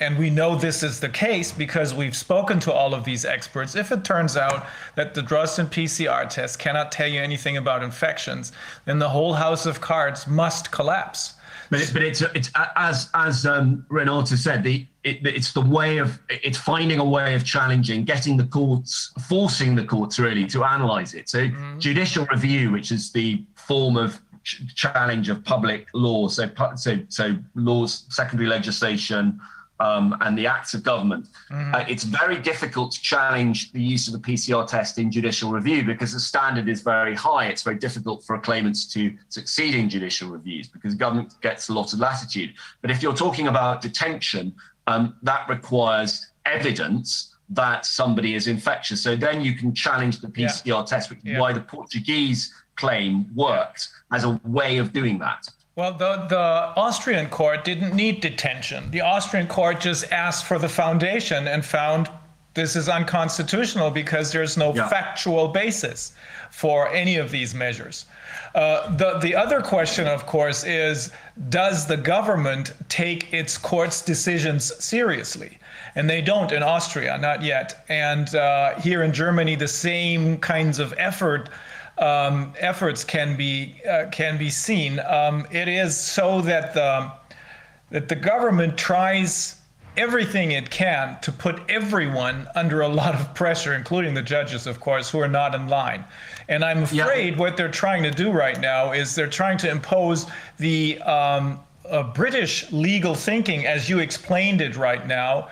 and we know this is the case because we've spoken to all of these experts. If it turns out that the Drosten PCR test cannot tell you anything about infections, then the whole house of cards must collapse. But, it, but it's it's as as um, Renata said, the it, it's the way of it's finding a way of challenging, getting the courts, forcing the courts really to analyze it. So judicial review, which is the form of ch- challenge of public law, so so so laws, secondary legislation. Um, and the acts of government. Uh, it's very difficult to challenge the use of the PCR test in judicial review because the standard is very high. It's very difficult for claimants to succeed in judicial reviews because government gets a lot of latitude. But if you're talking about detention, um, that requires evidence that somebody is infectious. So then you can challenge the PCR test, which is Yeah. why the Portuguese claim worked as a way of doing that. Well, the, the Austrian court didn't need detention. The Austrian court just asked for the foundation and found this is unconstitutional because there's no Yeah. factual basis for any of these measures. Uh, the, the other question, of course, is does the government take its court's decisions seriously? And they don't in Austria, not yet. And uh, here in Germany, the same kinds of effort um, efforts can be uh, can be seen. Um, it is so that the that the government tries everything it can to put everyone under a lot of pressure, including the judges, of course, who are not in line. And I'm Yeah. afraid what they're trying to do right now is they're trying to impose the um, uh, British legal thinking, as you explained it right now,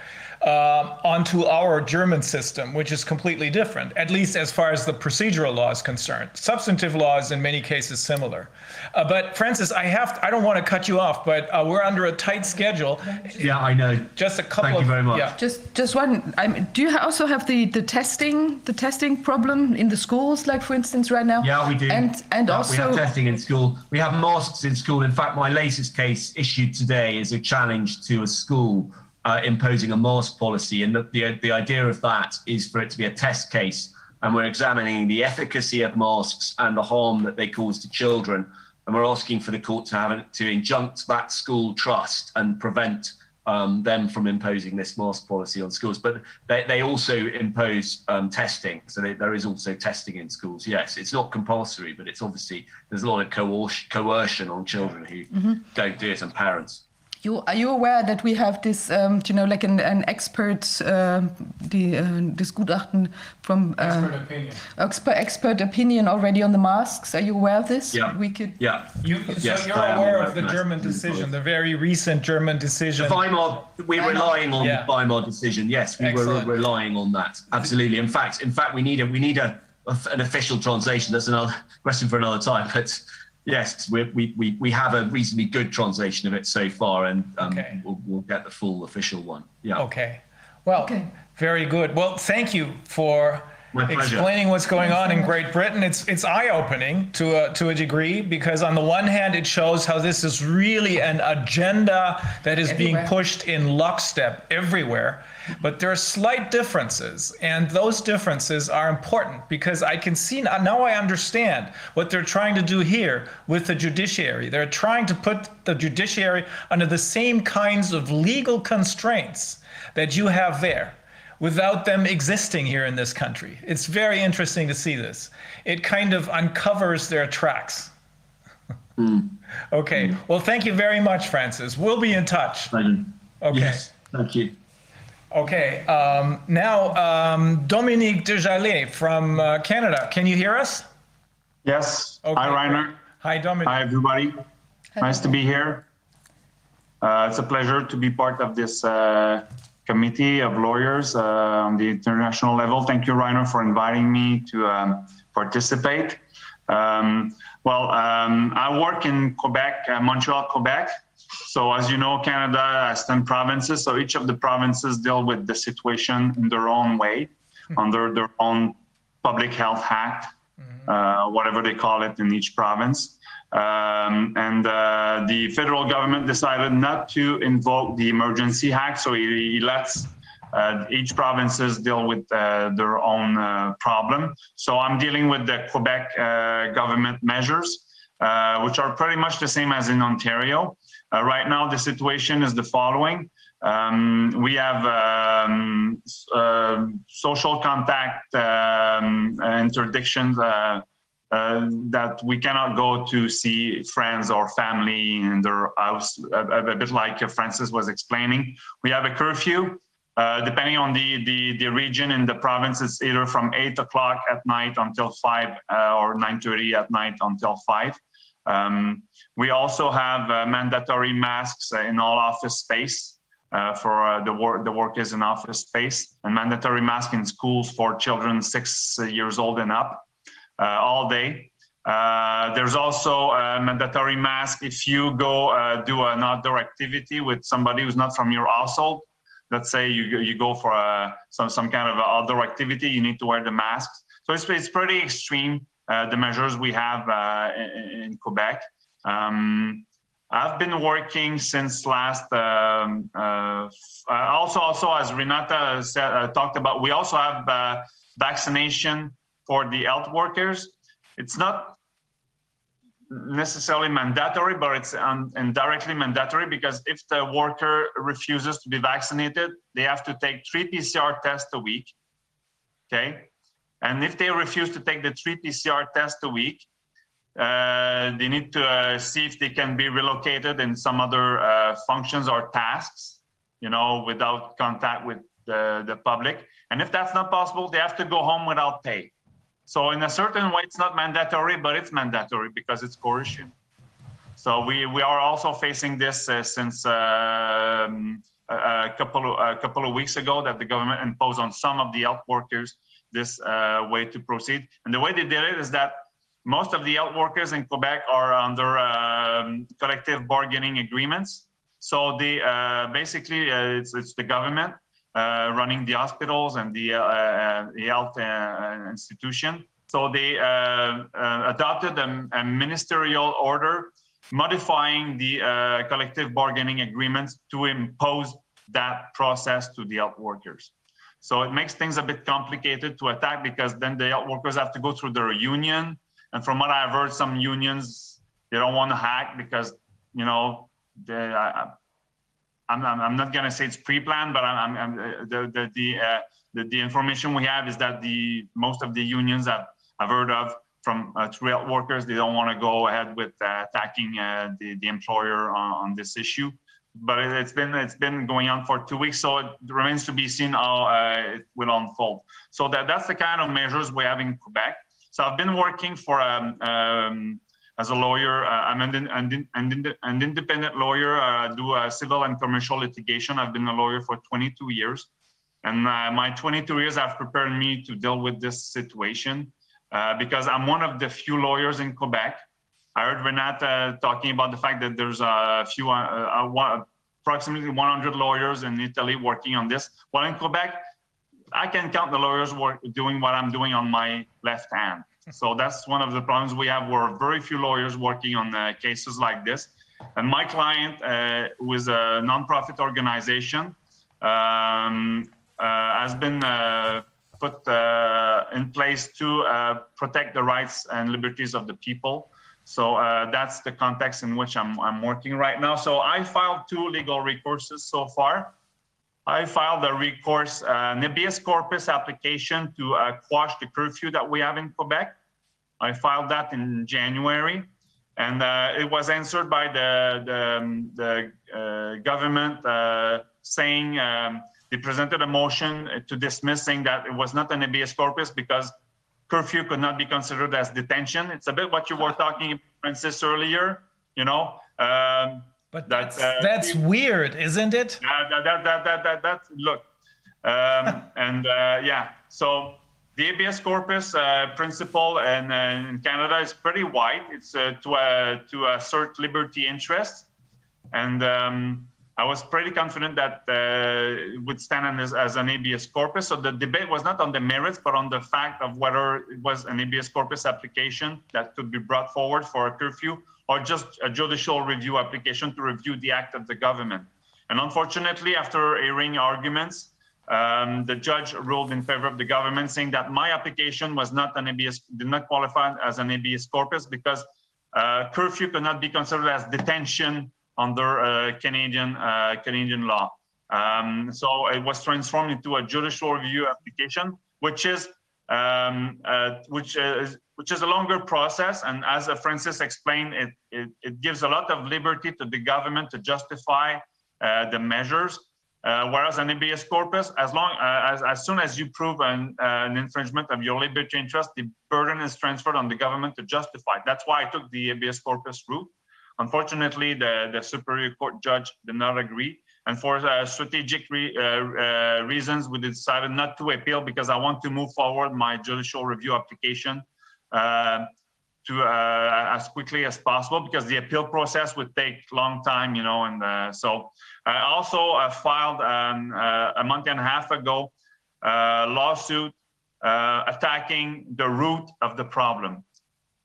uh, onto our German system, which is completely different, at least as far as the procedural law is concerned. Substantive law is in many cases similar. Uh, but Francis, I have I don't want to cut you off, but uh, we're under a tight schedule. Yeah, I know. Just a couple Thank you very much. yeah. Just, just one. I mean, do you also have the, the testing, the testing problem in the schools, like for instance, right now? Yeah, we do. And and Yeah, also, we have testing in school. We have masks in school. In fact, my latest case issued today is a challenge to a school uh, imposing a mask policy, and the, the the idea of that is for it to be a test case, and we're examining the efficacy of masks and the harm that they cause to children, and we're asking for the court to have it- to injunct that school trust and prevent. Um, them from imposing this mask policy on schools, but they, they also impose um, testing. So they, there is also testing in schools. Yes, it's not compulsory, but it's obviously there's a lot of coercion, coercion on children who don't do it and parents. You are you aware that we have this, um, you know, like an an expert, um the uh, this Gutachten from um, opinion. expert expert opinion already on the masks. Are you aware of this? Yeah. We could. Yeah. You, Yes, so you're I aware aware of the. German decision, the very recent German decision. Weimar, we're relying on Yeah. the Weimar decision. Yes, we Excellent. were relying on that. Absolutely. In fact, in fact, we need a we need a, an official translation. That's another question for another time. But yes, we we we, we have a reasonably good translation of it so far, and um, Okay. we'll, we'll get the full official one. Yeah. Okay. Well, Okay. very good. Well, thank you for My pleasure. explaining what's going on in Great Britain. It's it's eye-opening to a to a degree because on the one hand it shows how this is really an agenda that is being pushed in lockstep everywhere. But there are slight differences, and those differences are important because I can see now now I understand what they're trying to do here with the judiciary. They're trying to put the judiciary under the same kinds of legal constraints that you have there without them existing here in this country. It's very interesting to see this. It kind of uncovers their tracks. okay. Well, thank you very much, Francis. We'll be in touch. Brendan. Okay. Yes. Thank you. Okay. Um, now, um, Dominic Desjarlais from uh, Canada. Can you hear us? Yes. Okay, Hi, Reiner. Hi, Dominique. Hi, everybody. Nice to be here. Uh, it's a pleasure to be part of this uh, committee of lawyers uh, on the international level. Thank you, Reiner, for inviting me to um, participate. Um, well, um, I work in Quebec, uh, Montreal, Quebec. So, as you know, Canada has 10 provinces. So, each of the provinces deal with the situation in their own way, under their own public health act, uh, whatever they call it in each province. Um, and uh, the federal government decided not to invoke the emergency act, so he, he lets uh, each provinces deal with uh, their own uh, problem. So I'm dealing with the Quebec uh, government measures, uh, which are pretty much the same as in Ontario. Right now, the situation is the following. Um, we have um, social contact um, interdictions uh, uh, that we cannot go to see friends or family in their house, a, a- bit like Francis was explaining. We have a curfew. Uh, depending on the, the, the region in the province, it's either from 8 o'clock at night until 5 uh, or 9.30 at night until 5. Um, we also have uh, mandatory masks uh, in all office space uh, for uh, the, wor- the workers in office space and mandatory mask in schools for children six years old and up uh, all day. Uh, there's also a mandatory mask if you go uh, do an outdoor activity with somebody who's not from your household. Let's say you, go- you go for some, some kind of outdoor activity, you need to wear the mask. So it's, it's pretty extreme, uh, the measures we have uh, in, in Quebec. Um, I've been working since last. Um, uh, uh, also, also as Renata said, uh, talked about, we also have uh, vaccination for the health workers. It's not necessarily mandatory, but it's um, indirectly mandatory because if the worker refuses to be vaccinated, they have to take three PCR tests a week. Okay, and if they refuse to take the three PCR tests a week, uh, they need to uh, see if they can be relocated in some other uh, functions or tasks. you know, without contact with the, the public. And if that's not possible, they have to go home without pay. So in a certain way, it's not mandatory, but it's mandatory because it's coercion. So we, we are also facing this uh, since um, a, a couple of, a couple of weeks ago that the government imposed on some of the health workers this uh, way to proceed. And the way they did it is that most of the health workers in Quebec are under um, collective bargaining agreements. So they uh, basically uh, it's, it's the government uh, running the hospitals and the, uh, uh, the health uh, institution. So they uh, uh, adopted a, a ministerial order modifying the uh, collective bargaining agreements to impose that process to the health workers. So it makes things a bit complicated to attack because then the health workers have to go through their union. And from what I've heard, some unions, they don't want to hack because, you know, they, I'm, I'm, I'm not gonna say it's pre-planned, but I'm, I'm, I'm uh, the, the, the, uh, the, the information we have is that the, most of the unions have, I've heard of from uh, through workers, they don't want to go ahead with uh, attacking uh, the, the employer on, on this issue. But it, it's been it's been going on for two weeks, so it remains to be seen how uh, it will unfold. So that that's the kind of measures we have in Quebec. So I've been working for um, um, as a lawyer. Uh, I'm an, an, an, an independent lawyer. I do uh, civil and commercial litigation. I've been a lawyer for 22 years, and uh, my 22 years have prepared me to deal with this situation because I'm one of the few lawyers in Quebec. I heard Renat uh, talking about the fact that there's a few, uh, approximately 100 lawyers in Italy working on this. Well, in Quebec, I can count the lawyers work, doing what I'm doing on my left hand. So that's one of the problems we have. We're very few lawyers working on uh, cases like this. And my client, uh, who is a nonprofit organization, um, uh, has been uh, put uh, in place to protect the rights and liberties of the people. So that's the context in which I'm, I'm working right now. So I filed two legal recourses so far. I filed a recourse, uh, an habeas corpus application to uh, quash the curfew that we have in Quebec. I filed that in January, and uh, it was answered by the the, um, the uh, government uh, saying um, they presented a motion to dismiss, saying that it was not an habeas corpus because curfew could not be considered as detention. It's a bit what you were talking, Francis, earlier. You know. Um, But That, that's, uh, that's weird, isn't it? yeah, that, that, that, that, that, that look. Um, and uh, yeah, so the habeas corpus uh, principle in, uh, in Canada is pretty wide. It's uh, to, uh, to assert liberty interests. And um, I was pretty confident that uh, it would stand as, as an habeas corpus. So the debate was not on the merits, but on the fact of whether it was an habeas corpus application that could be brought forward for a curfew or just a judicial review application to review the act of the government. And unfortunately, after hearing arguments, um, the judge ruled in favor of the government, saying that my application was not an habeas, did not qualify as an habeas corpus because uh, curfew could not be considered as detention under uh, Canadian uh, Canadian law. Um, so it was transformed into a judicial review application, which is um, uh, which is which is a longer process. And as Francis explained, it, it, it gives a lot of liberty to the government to justify uh, the measures. Uh, whereas an habeas corpus, as long uh, as as soon as you prove an, uh, an infringement of your liberty interest, the burden is transferred on the government to justify. That's why I took the habeas corpus route. Unfortunately, the, the Superior Court judge did not agree. And for uh, strategic re, uh, uh, reasons, we decided not to appeal because I want to move forward my judicial review application to uh, as quickly as possible because the appeal process would take long time, you know. And uh, so I also uh, filed um, uh, a month and a half ago uh, lawsuit uh, attacking the root of the problem.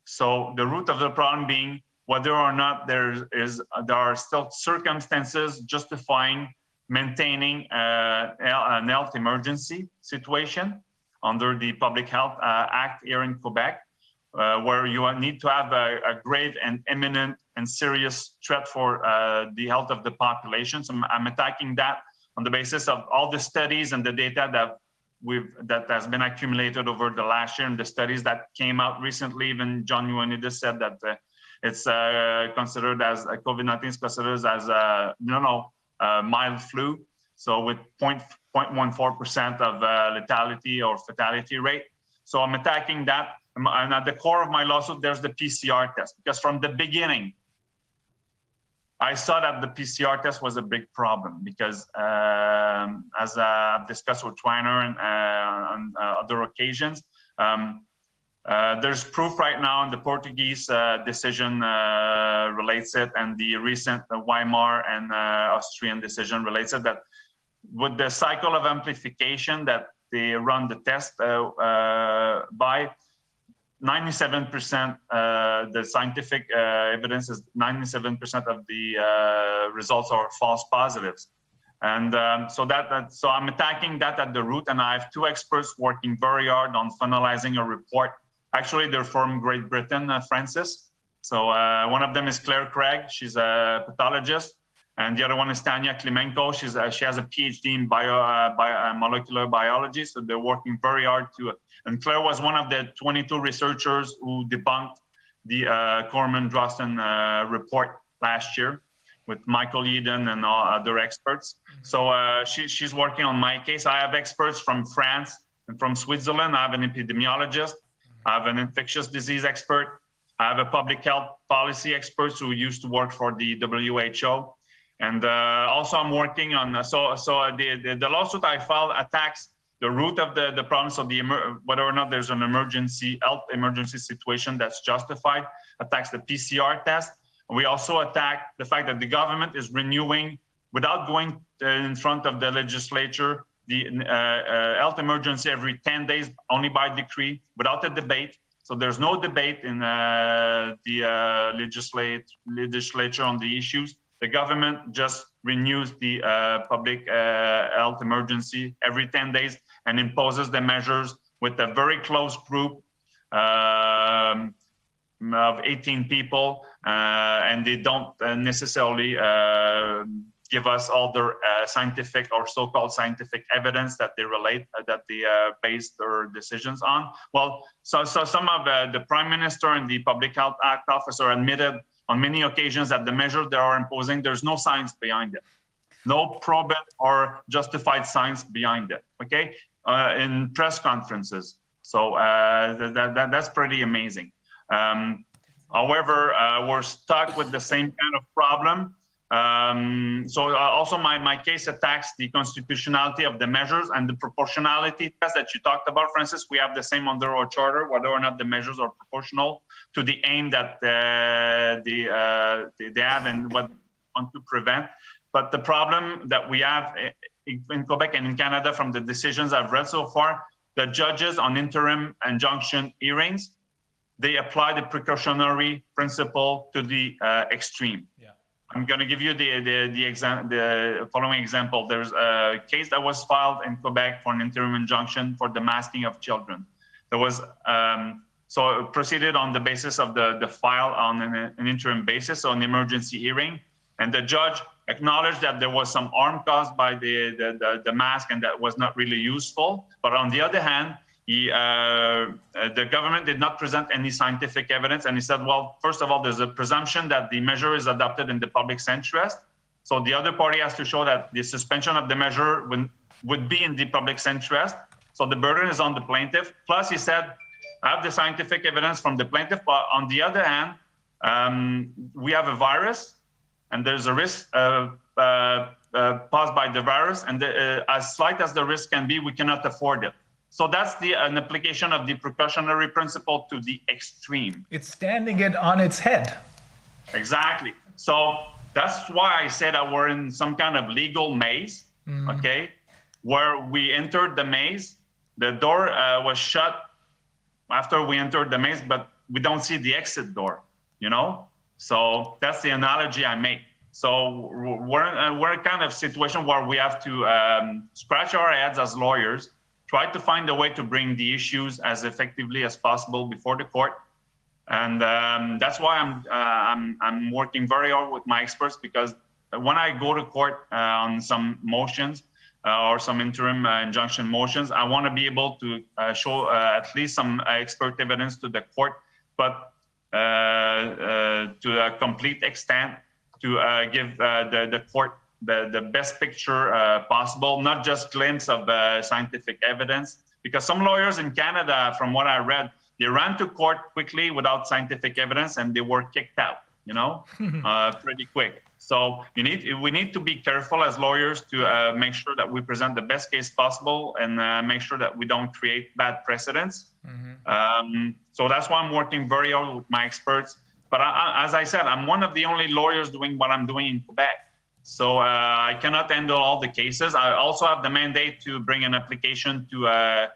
So the root of the problem being whether or not there is there are still circumstances justifying maintaining uh, an health emergency situation under the Public Health uh, Act here in Quebec, uh, where you need to have a, a grave and imminent and serious threat for uh, the health of the population. So I'm, I'm attacking that on the basis of all the studies and the data that we've that has been accumulated over the last year and the studies that came out recently. Even John Ioannidis said that uh, it's uh, considered as uh, COVID-19 is considered as a no no uh, mild flu. So with 0.14% of uh, lethality or fatality rate. So I'm attacking that. And at the core of my lawsuit, there's the PCR test because from the beginning, I saw that the PCR test was a big problem because, um, as uh, I've discussed with Twiner and uh, on uh, other occasions, um, uh, there's proof right now, and the Portuguese uh, decision uh, relates it, and the recent Weimar and Austrian decision relates it. That with the cycle of amplification that they run the test by, 97% uh, the scientific uh, evidence is 97% of the uh, results are false positives. And um, so that, that so i'm attacking that at the root and i have two experts working very hard on finalizing a report. Actually they're from great britain uh, francis. So uh, one of them is clare craig. She's a pathologist and the other one is Tanya Klymenko. She's uh, she has a PhD in bio, uh, bio uh, molecular biology, so they're working very hard to. And Clare was one of the 22 researchers who debunked the uh, Corman Drosten uh, report last year with Michael Yeadon and all other experts. So uh, she, she's working on my case. I have experts from France and from Switzerland. I have an epidemiologist. I have an infectious disease expert. I have a public health policy expert who used to work for the WHO. And uh, also, I'm working on so so the, the the lawsuit I filed attacks the root of the the problem. So the whether or not there's an emergency health emergency situation that's justified attacks the PCR test. We also attack the fact that the government is renewing without going uh, in front of the legislature the uh, uh, health emergency every 10 days only by decree without a debate. So there's no debate in uh, the uh, legislate, legislature on the issues. The government just renews the uh, public uh, health emergency every 10 days and imposes the measures with a very close group um, of 18 people, uh, and they don't uh, necessarily uh, give us all their scientific or so-called scientific evidence that they relate that they base their decisions on. Well, so so some of the prime minister and the public health act officer admitted on many occasions that the measures they are imposing there's no science behind it, no probed or justified science behind it. Okay, uh, in press conferences. So uh, that, that that's pretty amazing. Um, however, uh, we're stuck with the same kind of problem. Um, so uh, also my, my case attacks the constitutionality of the measures and the proportionality test that you talked about, Francis. We have the same under our charter, whether or not the measures are proportional to the aim that uh, the, uh, they, they have and what want to prevent. But the problem that we have i- in Quebec and in Canada from the decisions I've read so far, the judges on interim injunction hearings, they apply the precautionary principle to the uh, extreme. Yeah. I'm going to give you the the the, exam, the following example. There's a case that was filed in Quebec for an interim injunction for the masking of children. There was um, so it proceeded on the basis of the the file on an, an interim basis, so an emergency hearing, and the judge acknowledged that there was some harm caused by the the, the, the mask and that was not really useful. But on the other hand, he, uh, uh, the government did not present any scientific evidence, and he said, well, first of all, there's a presumption that the measure is adopted in the public's interest. So the other party has to show that the suspension of the measure would, would be in the public's interest. So the burden is on the plaintiff. Plus, he said, have the scientific evidence from the plaintiff, but on the other hand, um, we have a virus, and there's a risk uh, uh, uh, caused by the virus, and the, uh, as slight as the risk can be, we cannot afford it. So that's the an application of the precautionary principle to the extreme. It's standing it on its head. Exactly. So that's why I said that we're in some kind of legal maze, okay, where we entered the maze. The door uh, was shut after we entered the maze, but we don't see the exit door, you know? So that's the analogy I make. So we're, uh, we're in kind of situation where we have to um, scratch our heads as lawyers, try to find a way to bring the issues as effectively as possible before the court and um, that's why I'm, uh, I'm I'm working very hard with my experts because when I go to court uh, on some motions uh, or some interim uh, injunction motions, I want to be able to uh, show uh, at least some uh, expert evidence to the court, but uh, uh, to a complete extent to uh, give uh, the the court the, the best picture uh, possible, not just glimpse of scientific evidence. Because some lawyers in Canada, from what I read, they ran to court quickly without scientific evidence and they were kicked out, you know, uh, pretty quick. So you need we need to be careful as lawyers to uh, make sure that we present the best case possible and uh, make sure that we don't create bad precedents. Um, so that's why I'm working very hard with my experts. But I, I, as I said, I'm one of the only lawyers doing what I'm doing in Quebec. So uh, I cannot handle all the cases. I also have the mandate to bring an application to uh,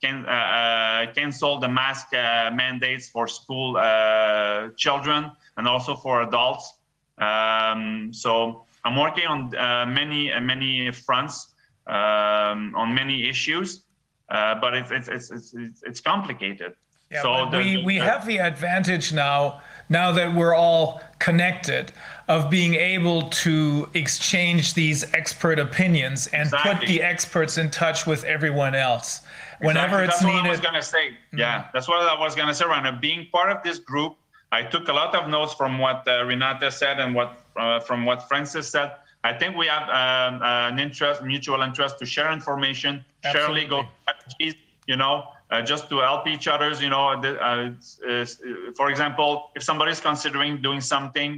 can, uh, uh, cancel the mask uh, mandates for school uh, children and also for adults. Um, so I'm working on uh, many uh, many fronts um, on many issues, uh, but it's it's it's it's, it's- complicated. Yeah, so the- we, we the- have the advantage now, now that we're all connected, of being able to exchange these expert opinions and put the experts in touch with everyone else. Whenever Exactly. it's That's what I was needed. Mm-hmm. gonna say. Yeah, that's what I was gonna say. Rana, being part of this group, I took a lot of notes from what uh, Renata said and what uh, from what Francis said. I think we have um, an interest, mutual interest to share information, share legal strategies. You know, uh, just to help each other's. You know, uh, it's- it's- for example, if somebody's considering doing something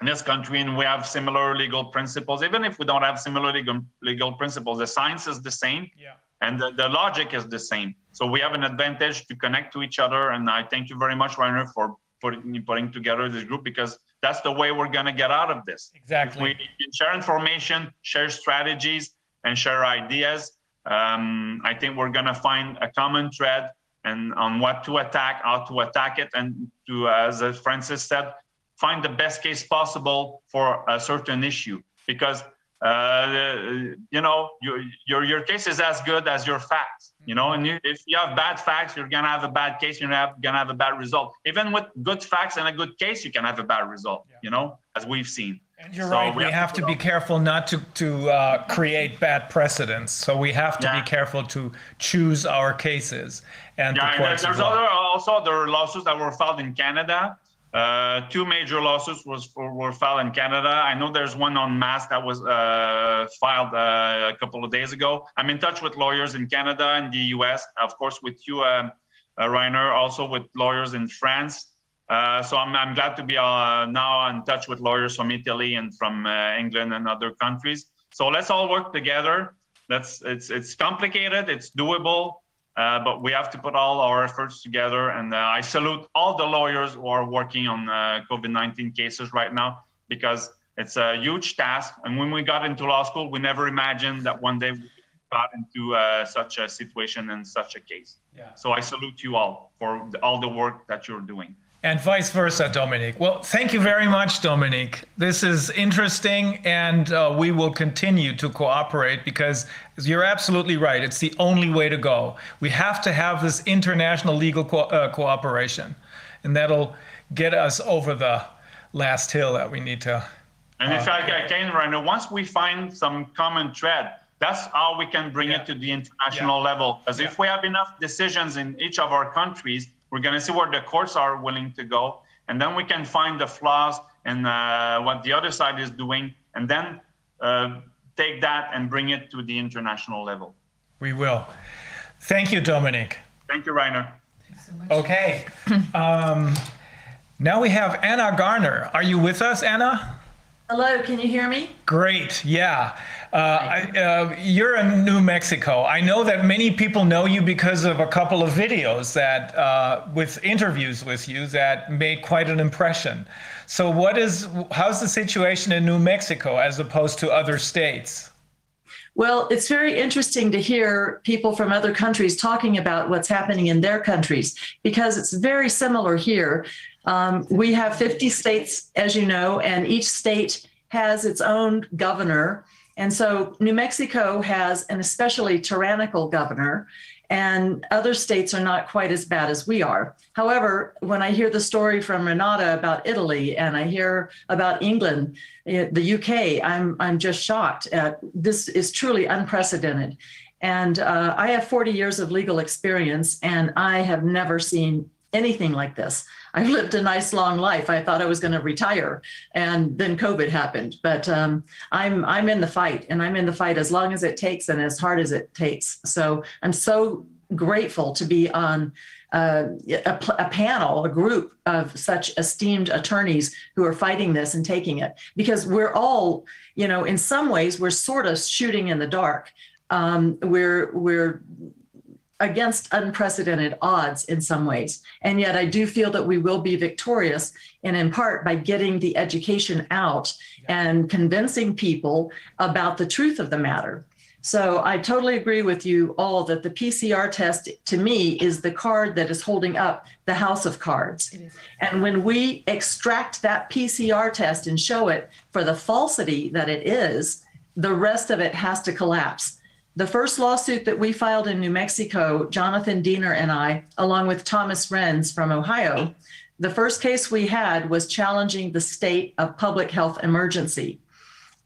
in this country and we have similar legal principles, even if we don't have similar legal, legal principles, the science is the same Yeah. and the, the logic is the same. So we have an advantage to connect to each other. And I thank you very much, Reiner, for putting, putting together this group because that's the way we're going to get out of this. Exactly. We share information, share strategies, and share ideas. Um, I think we're going to find a common thread and on what to attack, how to attack it, and to, as Francis said, find the best case possible for a certain issue. Because uh, you know your, your your case is as good as your facts. You know, and you, if you have bad facts, you're gonna have a bad case. You're gonna have, gonna have a bad result. Even with good facts and a good case, you can have a bad result. You know, as we've seen. And you're So right, we have to be careful not to, to uh, create bad precedents. So we have to Yeah. be careful to choose our cases and Yeah, the and there- there's law. other also other lawsuits that were filed in Canada. Uh, two major lawsuits was for, were filed in Canada. I know there's one on mass that was uh, filed uh, a couple of days ago. I'm in touch with lawyers in Canada and the U.S. Of course, with you, um, uh, Reiner, also with lawyers in France. Uh, so I'm, I'm glad to be uh, now in touch with lawyers from Italy and from England and other countries. So let's all work together. That's it's it's complicated. It's doable. Uh, but we have to put all our efforts together. And uh, I salute all the lawyers who are working on uh, COVID 19 cases right now because it's a huge task. And when we got into law school, we never imagined that one day we got into uh, such a situation and such a case. Yeah. So I salute you all for the, all the work that you're doing. And vice versa, Dominic. Well, thank you very much, Dominic. This is interesting, and uh, we will continue to cooperate because you're absolutely right. It's the only way to go. We have to have this international legal co- uh, cooperation, and that'll get us over the last hill that we need to. And if I, can, Reiner, once we find some common thread, that's how we can bring Yeah. it to the international level. Because if we have enough decisions in each of our countries, we're going to see where the courts are willing to go. And then we can find the flaws and uh, what the other side is doing, and then uh, take that and bring it to the international level. We will. Thank you, Dominic. Thank you, Reiner. Okay. um, now we have Ana Garner. Are you with us, Ana? Hello, can you hear me? Great, yeah. Uh, I, uh, you're in New Mexico. I know that many people know you because of a couple of videos that, uh, with interviews with you, that made quite an impression. So, what is, how's the situation in New Mexico as opposed to other states? Well, it's very interesting to hear people from other countries talking about what's happening in their countries because it's very similar here. Um, we have 50 states, as you know, and each state has its own governor. And so New Mexico has an especially tyrannical governor, and other states are not quite as bad as we are. However, when I hear the story from Renata about Italy and I hear about England, eh, the UK, I'm I'm just shocked. At, this is truly unprecedented. And uh, I have 40 years of legal experience, and I have never seen anything like this. I've lived a nice long life. I thought I was going to retire, and then COVID happened. But um, I'm I'm in the fight, and I'm in the fight as long as it takes and as hard as it takes. So I'm so grateful to be on uh, a, a panel, a group of such esteemed attorneys who are fighting this and taking it, because we're all, you know, in some ways, we're sort of shooting in the dark. Um, we're we're against unprecedented odds in some ways. And yet I do feel that we will be victorious and in part by getting the education out and convincing people about the truth of the matter. So I totally agree with you all that the PCR test to me is the card that is holding up the house of cards. And when we extract that PCR test and show it for the falsity that it is, the rest of it has to collapse. The first lawsuit that we filed in New Mexico, Jonathan Diener and I, along with Thomas Renz from Ohio, the first case we had was challenging the state of public health emergency.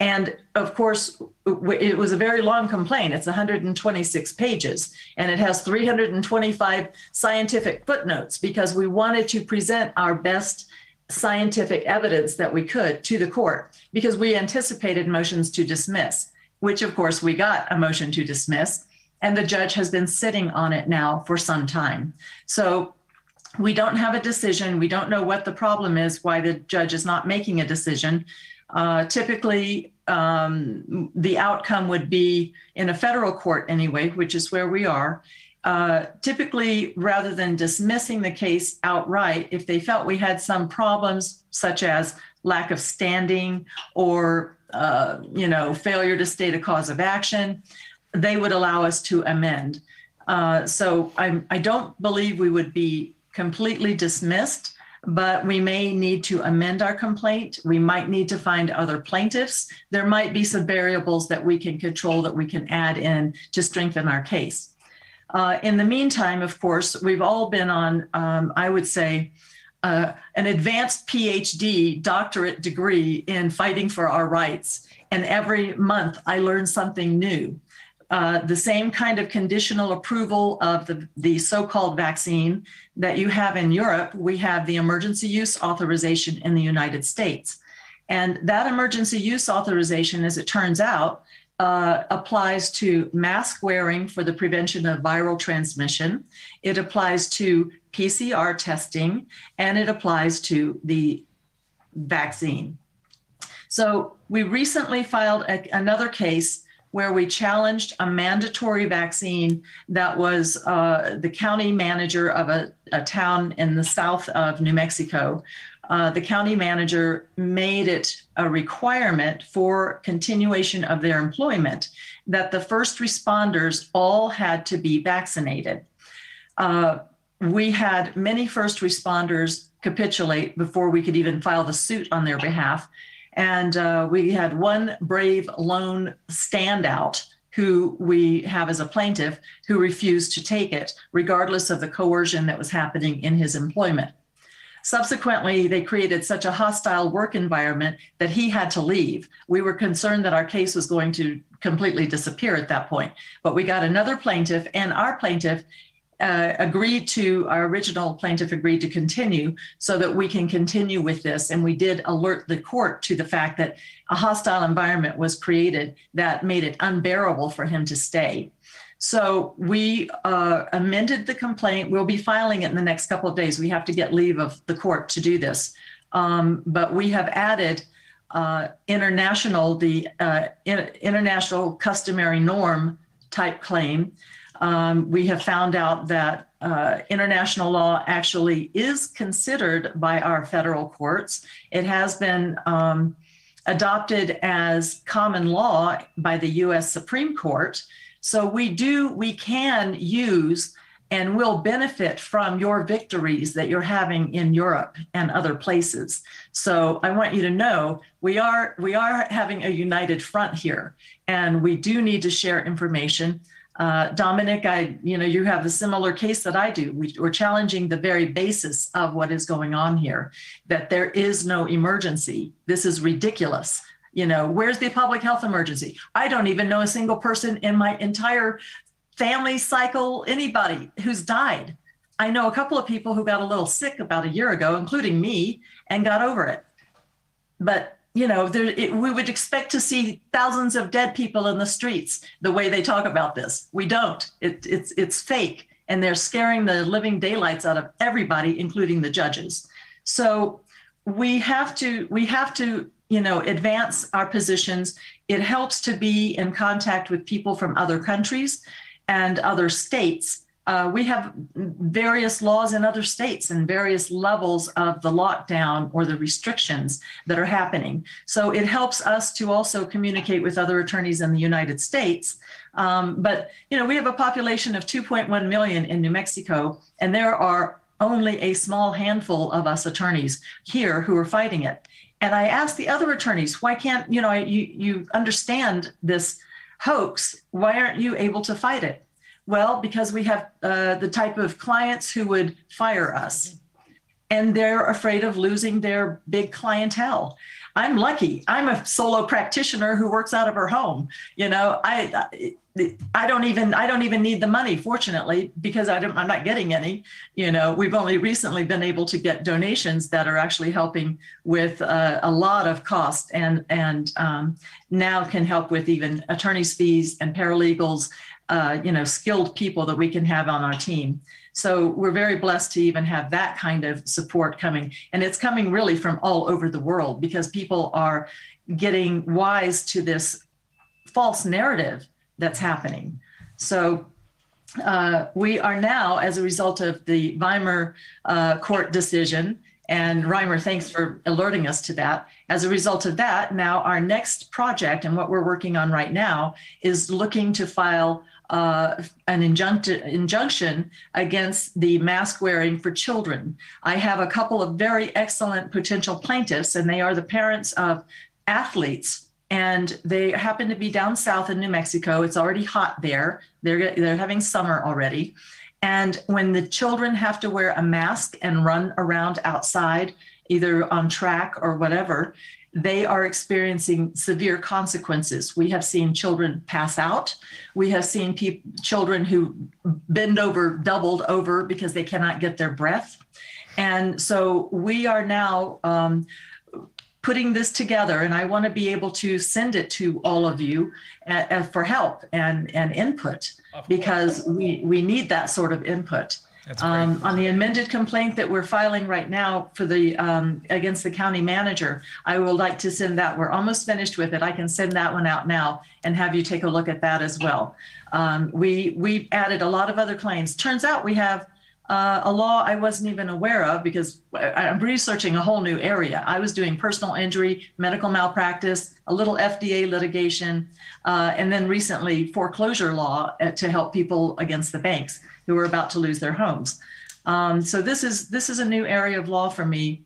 And of course, it was a very long complaint. It's 126 pages and it has 325 scientific footnotes because we wanted to present our best scientific evidence that we could to the court because we anticipated motions to dismiss which of course we got a motion to dismiss, and the judge has been sitting on it now for some time. So we don't have a decision. We don't know what the problem is, why the judge is not making a decision. Uh, typically, um, the outcome would be in a federal court anyway, which is where we are. Uh, typically, rather than dismissing the case outright, if they felt we had some problems, such as lack of standing or uh, you know, failure to state a cause of action, they would allow us to amend. Uh, so I, I don't believe we would be completely dismissed, but we may need to amend our complaint. We might need to find other plaintiffs. There might be some variables that we can control that we can add in to strengthen our case. Uh, in the meantime, of course, we've all been on, um, I would say, uh, an advanced PhD doctorate degree in fighting for our rights. And every month I learn something new. Uh, the same kind of conditional approval of the, the so called vaccine that you have in Europe, we have the emergency use authorization in the United States. And that emergency use authorization, as it turns out, uh, applies to mask wearing for the prevention of viral transmission. It applies to PCR testing, and it applies to the vaccine. So we recently filed a, another case where we challenged a mandatory vaccine that was uh, the county manager of a, a, town in the south of New Mexico. Uh, the county manager made it a requirement for continuation of their employment that the first responders all had to be vaccinated. Uh, we had many first responders capitulate before we could even file the suit on their behalf. And uh, we had one brave lone standout who we have as a plaintiff who refused to take it, regardless of the coercion that was happening in his employment. Subsequently, they created such a hostile work environment that he had to leave. We were concerned that our case was going to completely disappear at that point. But we got another plaintiff, and our plaintiff uh, agreed to, our original plaintiff agreed to continue so that we can continue with this. And we did alert the court to the fact that a hostile environment was created that made it unbearable for him to stay. So we uh, amended the complaint. We'll be filing it in the next couple of days. We have to get leave of the court to do this. Um, but we have added uh, international, the uh, in, international customary norm type claim um, we have found out that uh, international law actually is considered by our federal courts. It has been um, adopted as common law by the US Supreme Court. So we do, we can use and will benefit from your victories that you're having in Europe and other places. So I want you to know we are we are having a united front here and we do need to share information. Uh, Dominic, I, you know, you have a similar case that I do. We, we're challenging the very basis of what is going on here, that there is no emergency. This is ridiculous. You know, where's the public health emergency? I don't even know a single person in my entire family cycle, anybody who's died. I know a couple of people who got a little sick about a year ago, including me, and got over it. But you know, there, it, we would expect to see thousands of dead people in the streets the way they talk about this. We don't. It, it's it's fake, and they're scaring the living daylights out of everybody, including the judges. So we have to we have to you know advance our positions. It helps to be in contact with people from other countries and other states. Uh, we have various laws in other states and various levels of the lockdown or the restrictions that are happening. So it helps us to also communicate with other attorneys in the United States. Um, but you know, we have a population of 2.1 million in New Mexico, and there are only a small handful of us attorneys here who are fighting it. And I asked the other attorneys, why can't you know you you understand this hoax? Why aren't you able to fight it? Well, because we have uh, the type of clients who would fire us, and they're afraid of losing their big clientele. I'm lucky. I'm a solo practitioner who works out of her home. You know, I I don't even I don't even need the money, fortunately, because I don't I'm not getting any. You know, we've only recently been able to get donations that are actually helping with uh, a lot of cost, and and um, now can help with even attorneys' fees and paralegals uh, you know, skilled people that we can have on our team. So we're very blessed to even have that kind of support coming. And it's coming really from all over the world because people are getting wise to this false narrative that's happening. So uh, we are now, as a result of the Weimar uh, court decision, and Reiner, thanks for alerting us to that. As a result of that, now our next project and what we're working on right now is looking to file uh, an injunct- injunction against the mask wearing for children. I have a couple of very excellent potential plaintiffs, and they are the parents of athletes. And they happen to be down south in New Mexico. It's already hot there. They're, they're having summer already. And when the children have to wear a mask and run around outside, either on track or whatever, they are experiencing severe consequences. We have seen children pass out. We have seen pe- children who bend over, doubled over because they cannot get their breath. And so we are now um, putting this together, and I want to be able to send it to all of you uh, uh, for help and, and input because we, we need that sort of input. Um, on the amended complaint that we're filing right now for the, um, against the county manager, I would like to send that, we're almost finished with it. I can send that one out now and have you take a look at that as well. Um, we, we added a lot of other claims. Turns out we have, uh, a law I wasn't even aware of because I'm researching a whole new area. I was doing personal injury, medical malpractice, a little FDA litigation, uh, and then recently foreclosure law uh, to help people against the banks who are about to lose their homes. Um, so this is this is a new area of law for me,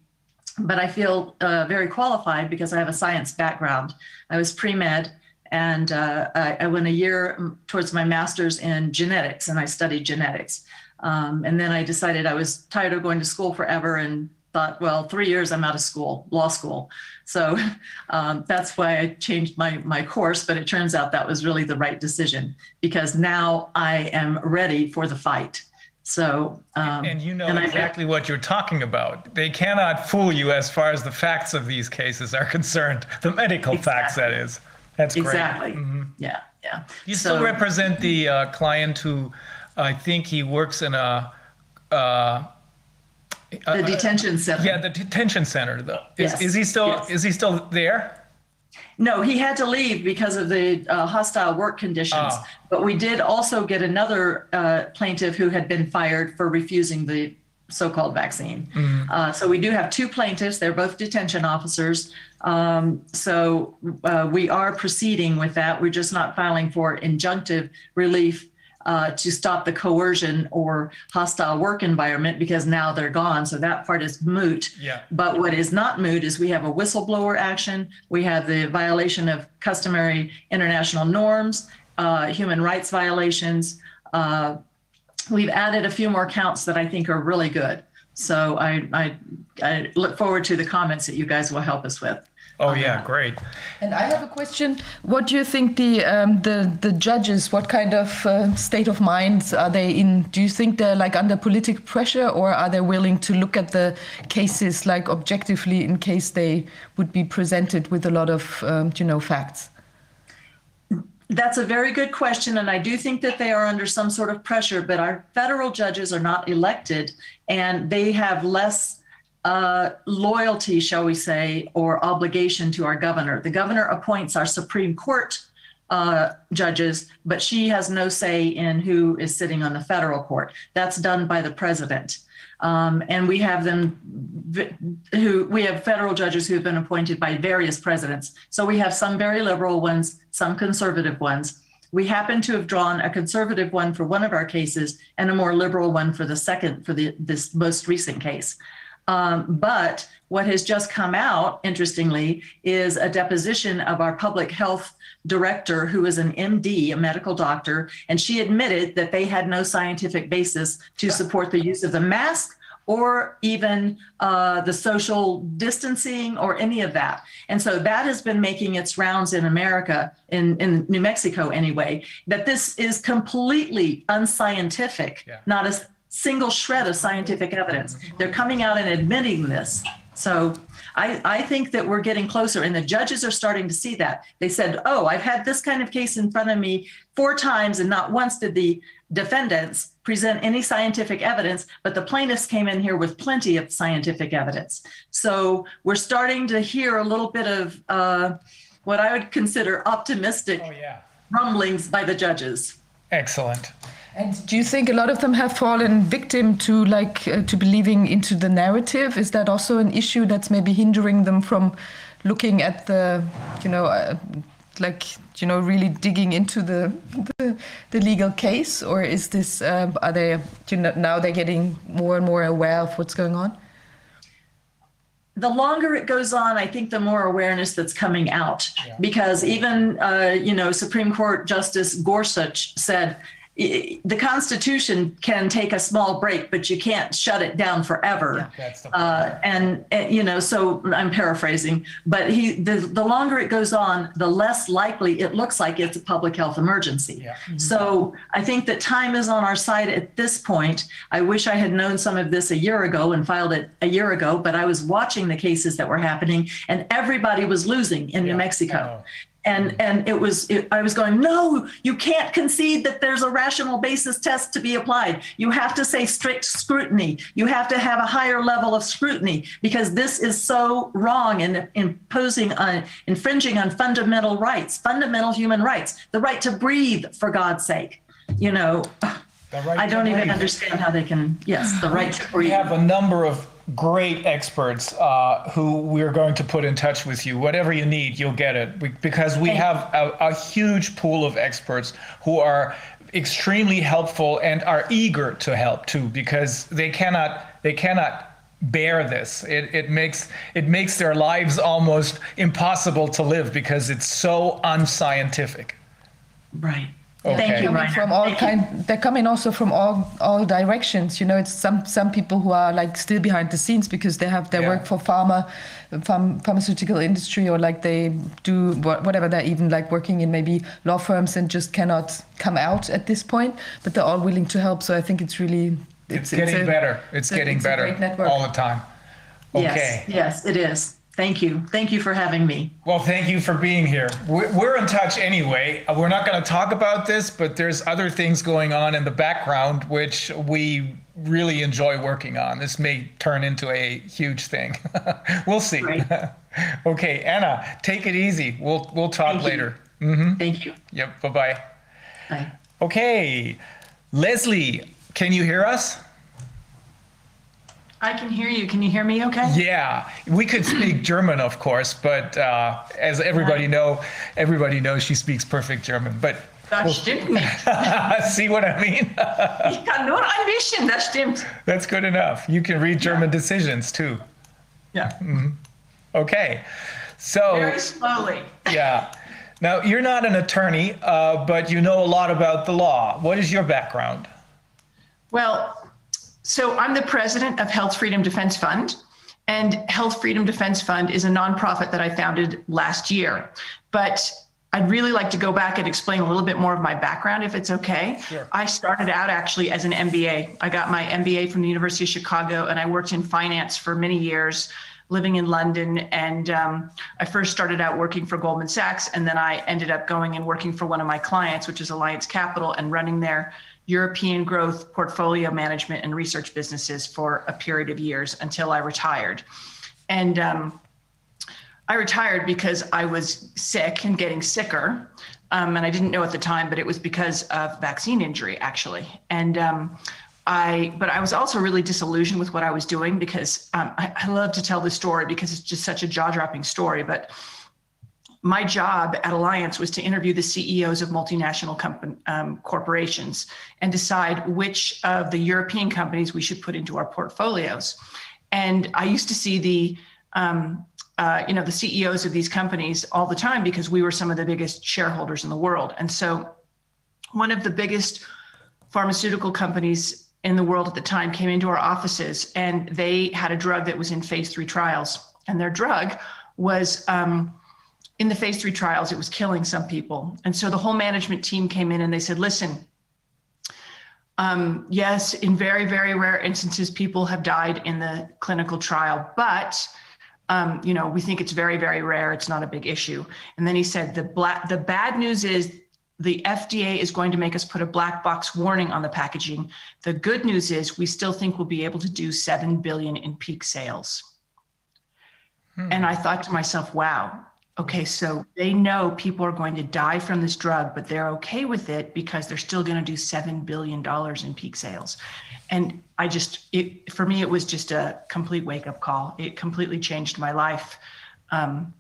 but I feel uh, very qualified because I have a science background. I was pre med. And uh, I, I went a year towards my master's in genetics, and I studied genetics. Um, and then I decided I was tired of going to school forever and thought, well, three years I'm out of school, law school. So um, that's why I changed my, my course. But it turns out that was really the right decision because now I am ready for the fight. So, um, And you know and I- exactly what you're talking about. They cannot fool you as far as the facts of these cases are concerned, the medical facts, that is. That's great. exactly. Yeah. Yeah. You still represent the uh, client who, I think he works in a, uh, the detention center. yeah, the detention center though. Is, Yes, is he still, yes. is he still there? No, he had to leave because of the uh, hostile work conditions. Ah. But we did also get another uh, plaintiff who had been fired for refusing the so-called vaccine. Uh, so we do have two plaintiffs. They're both detention officers. Um, so uh, we are proceeding with that. We're just not filing for injunctive relief uh, to stop the coercion or hostile work environment because now they're gone. So that part is moot. Yeah. But what is not moot is we have a whistleblower action, we have the violation of customary international norms, uh, human rights violations. Uh, we've added a few more counts that I think are really good. So I, I, I look forward to the comments that you guys will help us with. Oh yeah, great. And I have a question. What do you think the um, the the judges? What kind of uh, state of mind are they in? Do you think they're like under political pressure, or are they willing to look at the cases like objectively in case they would be presented with a lot of um, you know facts? That's a very good question. And I do think that they are under some sort of pressure, but our federal judges are not elected and they have less uh, loyalty, shall we say, or obligation to our governor. The governor appoints our Supreme Court uh, judges, but she has no say in who is sitting on the federal court. That's done by the president. Um, and we have them who we have federal judges who have been appointed by various presidents. So we have some very liberal ones, some conservative ones. We happen to have drawn a conservative one for one of our cases and a more liberal one for the second, for the this most recent case. Um, but what has just come out, interestingly, is a deposition of our public health director, who is an MD, a medical doctor, and she admitted that they had no scientific basis to support the use of the mask or even uh, the social distancing or any of that. And so that has been making its rounds in America, in, in New Mexico anyway, that this is completely unscientific, Yeah. not a single shred of scientific evidence. They're coming out and admitting this. So I, I think that we're getting closer, and the judges are starting to see that. They said, Oh, I've had this kind of case in front of me four times, and not once did the defendants present any scientific evidence, but the plaintiffs came in here with plenty of scientific evidence. So we're starting to hear a little bit of uh, what I would consider optimistic Oh yeah. rumblings by the judges. Excellent. And do you think a lot of them have fallen victim to like uh, to believing into the narrative? Is that also an issue that's maybe hindering them from looking at the, you know, uh, like you know, really digging into the the, the legal case, or is this um, are they you know now they're getting more and more aware of what's going on? The longer it goes on, I think the more awareness that's coming out. Because even, uh, you know, Supreme Court Justice Gorsuch said "I- the Constitution can take a small break, but you can't shut it down forever. That's the Uh, and, and, you know, so I'm paraphrasing, but he the, the longer it goes on, the less likely it looks like it's a public health emergency. Yeah. So I think that time is on our side at this point. I wish I had known some of this a year ago and filed it a year ago, but I was watching the cases that were happening and everybody was losing in New Mexico. And and it was it, I was going no you can't concede that there's a rational basis test to be applied. You have to say strict scrutiny. You have to have a higher level of scrutiny because this is so wrong and imposing on infringing on fundamental rights fundamental human rights the right to breathe for God's sake. You know right I don't even breathe. understand how they can yes the right to We have a number of great experts uh, who we're going to put in touch with you. Whatever you need, you'll get it We- because we have a, a huge pool of experts who are extremely helpful and are eager to help too because they cannot they cannot bear this it, it makes it makes their lives almost impossible to live because it's so unscientific right. Thank you coming Reiner. from all Thank you. kind they're coming also from all all directions you know it's some some people who are like still behind the scenes because they have they Yeah. work for pharma pharm, pharmaceutical industry or like they do what, whatever they're even like working in maybe law firms and just cannot come out at this point but they're all willing to help so i think it's really it's, getting a- better it's a- getting it's a better great network. all the time okay yes yes it is thank you thank you for having me Well, thank you for being here. We're we're in touch anyway. Uh, We're not going to talk about this, but there's other things going on in the background which we really enjoy working on. This may turn into a huge thing. we'll see. Right. okay, Ana, take it easy. We'll we'll talk Thank you. later. thank you Yep. Bye bye. Bye. Okay, Leslie, can you hear us? I can hear you. Can you hear me okay? Yeah, we could speak German, of course, but uh, as everybody know, everybody knows she speaks perfect German. But Das stimmt nicht. see what I mean? Ich kann nur ein bisschen, das stimmt. That's good enough. You can read German decisions too. Yeah. Okay, so Very slowly. yeah. Now you're not an attorney, uh, but you know a lot about the law. What is your background? Well, so I'm the president of Health Freedom Defense Fund, And Health Freedom Defense Fund is a nonprofit that I founded last year. But I'd really like to go back and explain a little bit more of my background, if it's okay. Sure. I started out actually as an MBA. I got my MBA from the University of Chicago, and I worked in finance for many years, living in London. And um, I first started out working for Goldman Sachs, and then I ended up going and working for one of my clients, which is Alliance Capital, and running their European growth portfolio management and research businesses for a period of years until I retired. And um, I retired because I was sick and getting sicker. Um, and I didn't know at the time, but it was because of vaccine injury, actually. And um, I, but I was also really disillusioned with what I was doing because um, I, I love to tell this story because it's just such a jaw dropping story. But my job at Alliance was to interview the CEOs of multinational company, um, corporations and decide which of the European companies we should put into our portfolios. And I used to see the um, uh, you know the CEOs of these companies all the time because we were some of the biggest shareholders in the world. And so, one of the biggest pharmaceutical companies in the world at the time came into our offices, and they had a drug that was in phase three trials, and their drug was. Um, in the phase three trials, it was killing some people. And so the whole management team came in and they said, listen, um, yes, in very, very rare instances, people have died in the clinical trial, but um, you know, we think it's very, very rare. It's not a big issue. And then he said, the black, the bad news is the FDA is going to make us put a black box warning on the packaging. The good news is we still think we'll be able to do 7 billion in peak sales. And I thought to myself, wow, okay, so they know people are going to die from this drug, but they're okay with it because they're still going to do $7 billion in peak sales. And I just, it, for me, it was just a complete wake up call. It completely changed my life um,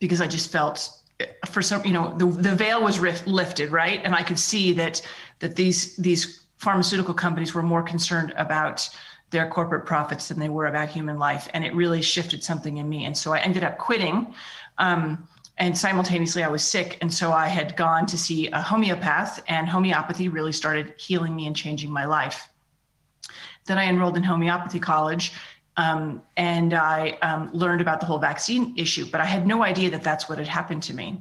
because I just felt for some, you know, the, the veil was lifted, right? And I could see that, that these, these pharmaceutical companies were more concerned about their corporate profits than they were about human life. And it really shifted something in me. And so I ended up quitting. Um, and simultaneously, I was sick. And so I had gone to see a homeopath, and homeopathy really started healing me and changing my life. Then I enrolled in homeopathy college. Um, and I um, learned about the whole vaccine issue, but I had no idea that that's what had happened to me.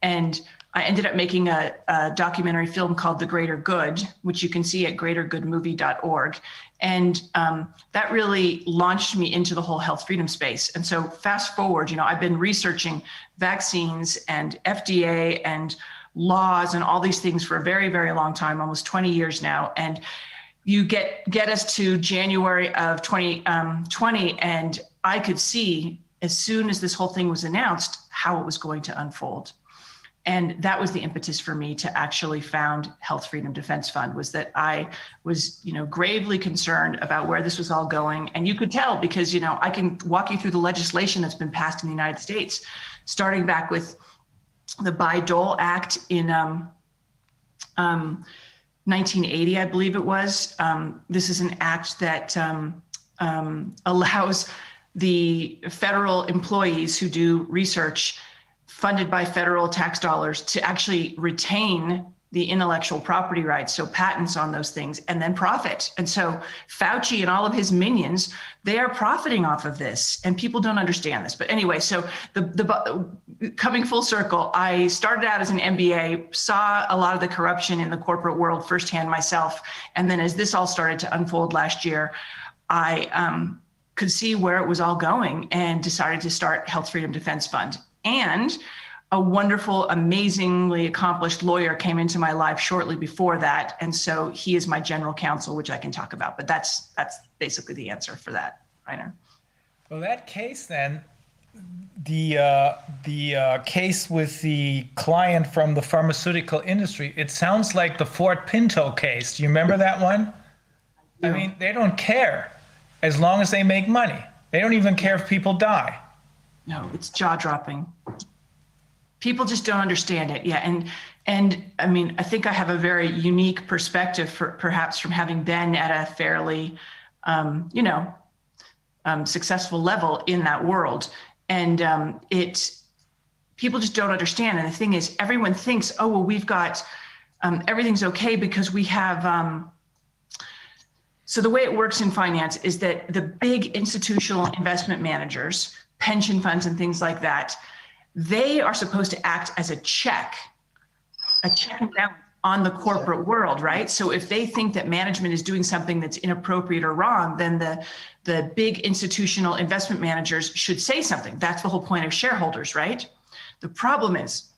And I ended up making a, a, documentary film called The Greater Good, which you can see at greatergoodmovie.org. And um, that really launched me into the whole health freedom space. And so, fast forward, you know, I've been researching vaccines and FDA and laws and all these things for a very, very long time, almost 20 years now. And you get get us to January of 2020, um, and I could see as soon as this whole thing was announced how it was going to unfold and that was the impetus for me to actually found health freedom defense fund was that i was you know gravely concerned about where this was all going. And you could tell because you know i can walk you through the legislation that's been passed in the united states starting back with the Bayh-Dole act in um, um, 1980 i believe it was. Um, this is an act that um, um, allows the federal employees who do research funded by federal tax dollars to actually retain the intellectual property rights, so patents on those things, and then profit. And so Fauci and all of his minions, they are profiting off of this, and people don't understand this. But anyway, so the the coming full circle, I started out as an MBA, saw a lot of the corruption in the corporate world firsthand myself, and then as this all started to unfold last year, I um, could see where it was all going and decided to start Health Freedom Defense Fund and a wonderful, amazingly accomplished lawyer came into my life shortly before that, and so he is my general counsel, which I can talk about. But that's that's basically the answer for that, Reiner. Well, that case then, the uh, the uh, case with the client from the pharmaceutical industry, it sounds like the Ford Pinto case. Do you remember that one? I mean, they don't care as long as they make money. They don't even care if people die. No, it's jaw dropping. People just don't understand it. Yeah. And, and I mean, I think I have a very unique perspective for perhaps from having been at a fairly, um, you know, um, successful level in that world. And um, it, people just don't understand. And the thing is, everyone thinks, oh, well, we've got, um, everything's okay because we have, um, So the way it works in finance is that the big institutional investment managers, pension funds and things like that, they are supposed to act as a check, a check on the corporate world, right? So if they think that management is doing something that's inappropriate or wrong, then the the big institutional investment managers should say something. That's the whole point of shareholders, right? The problem is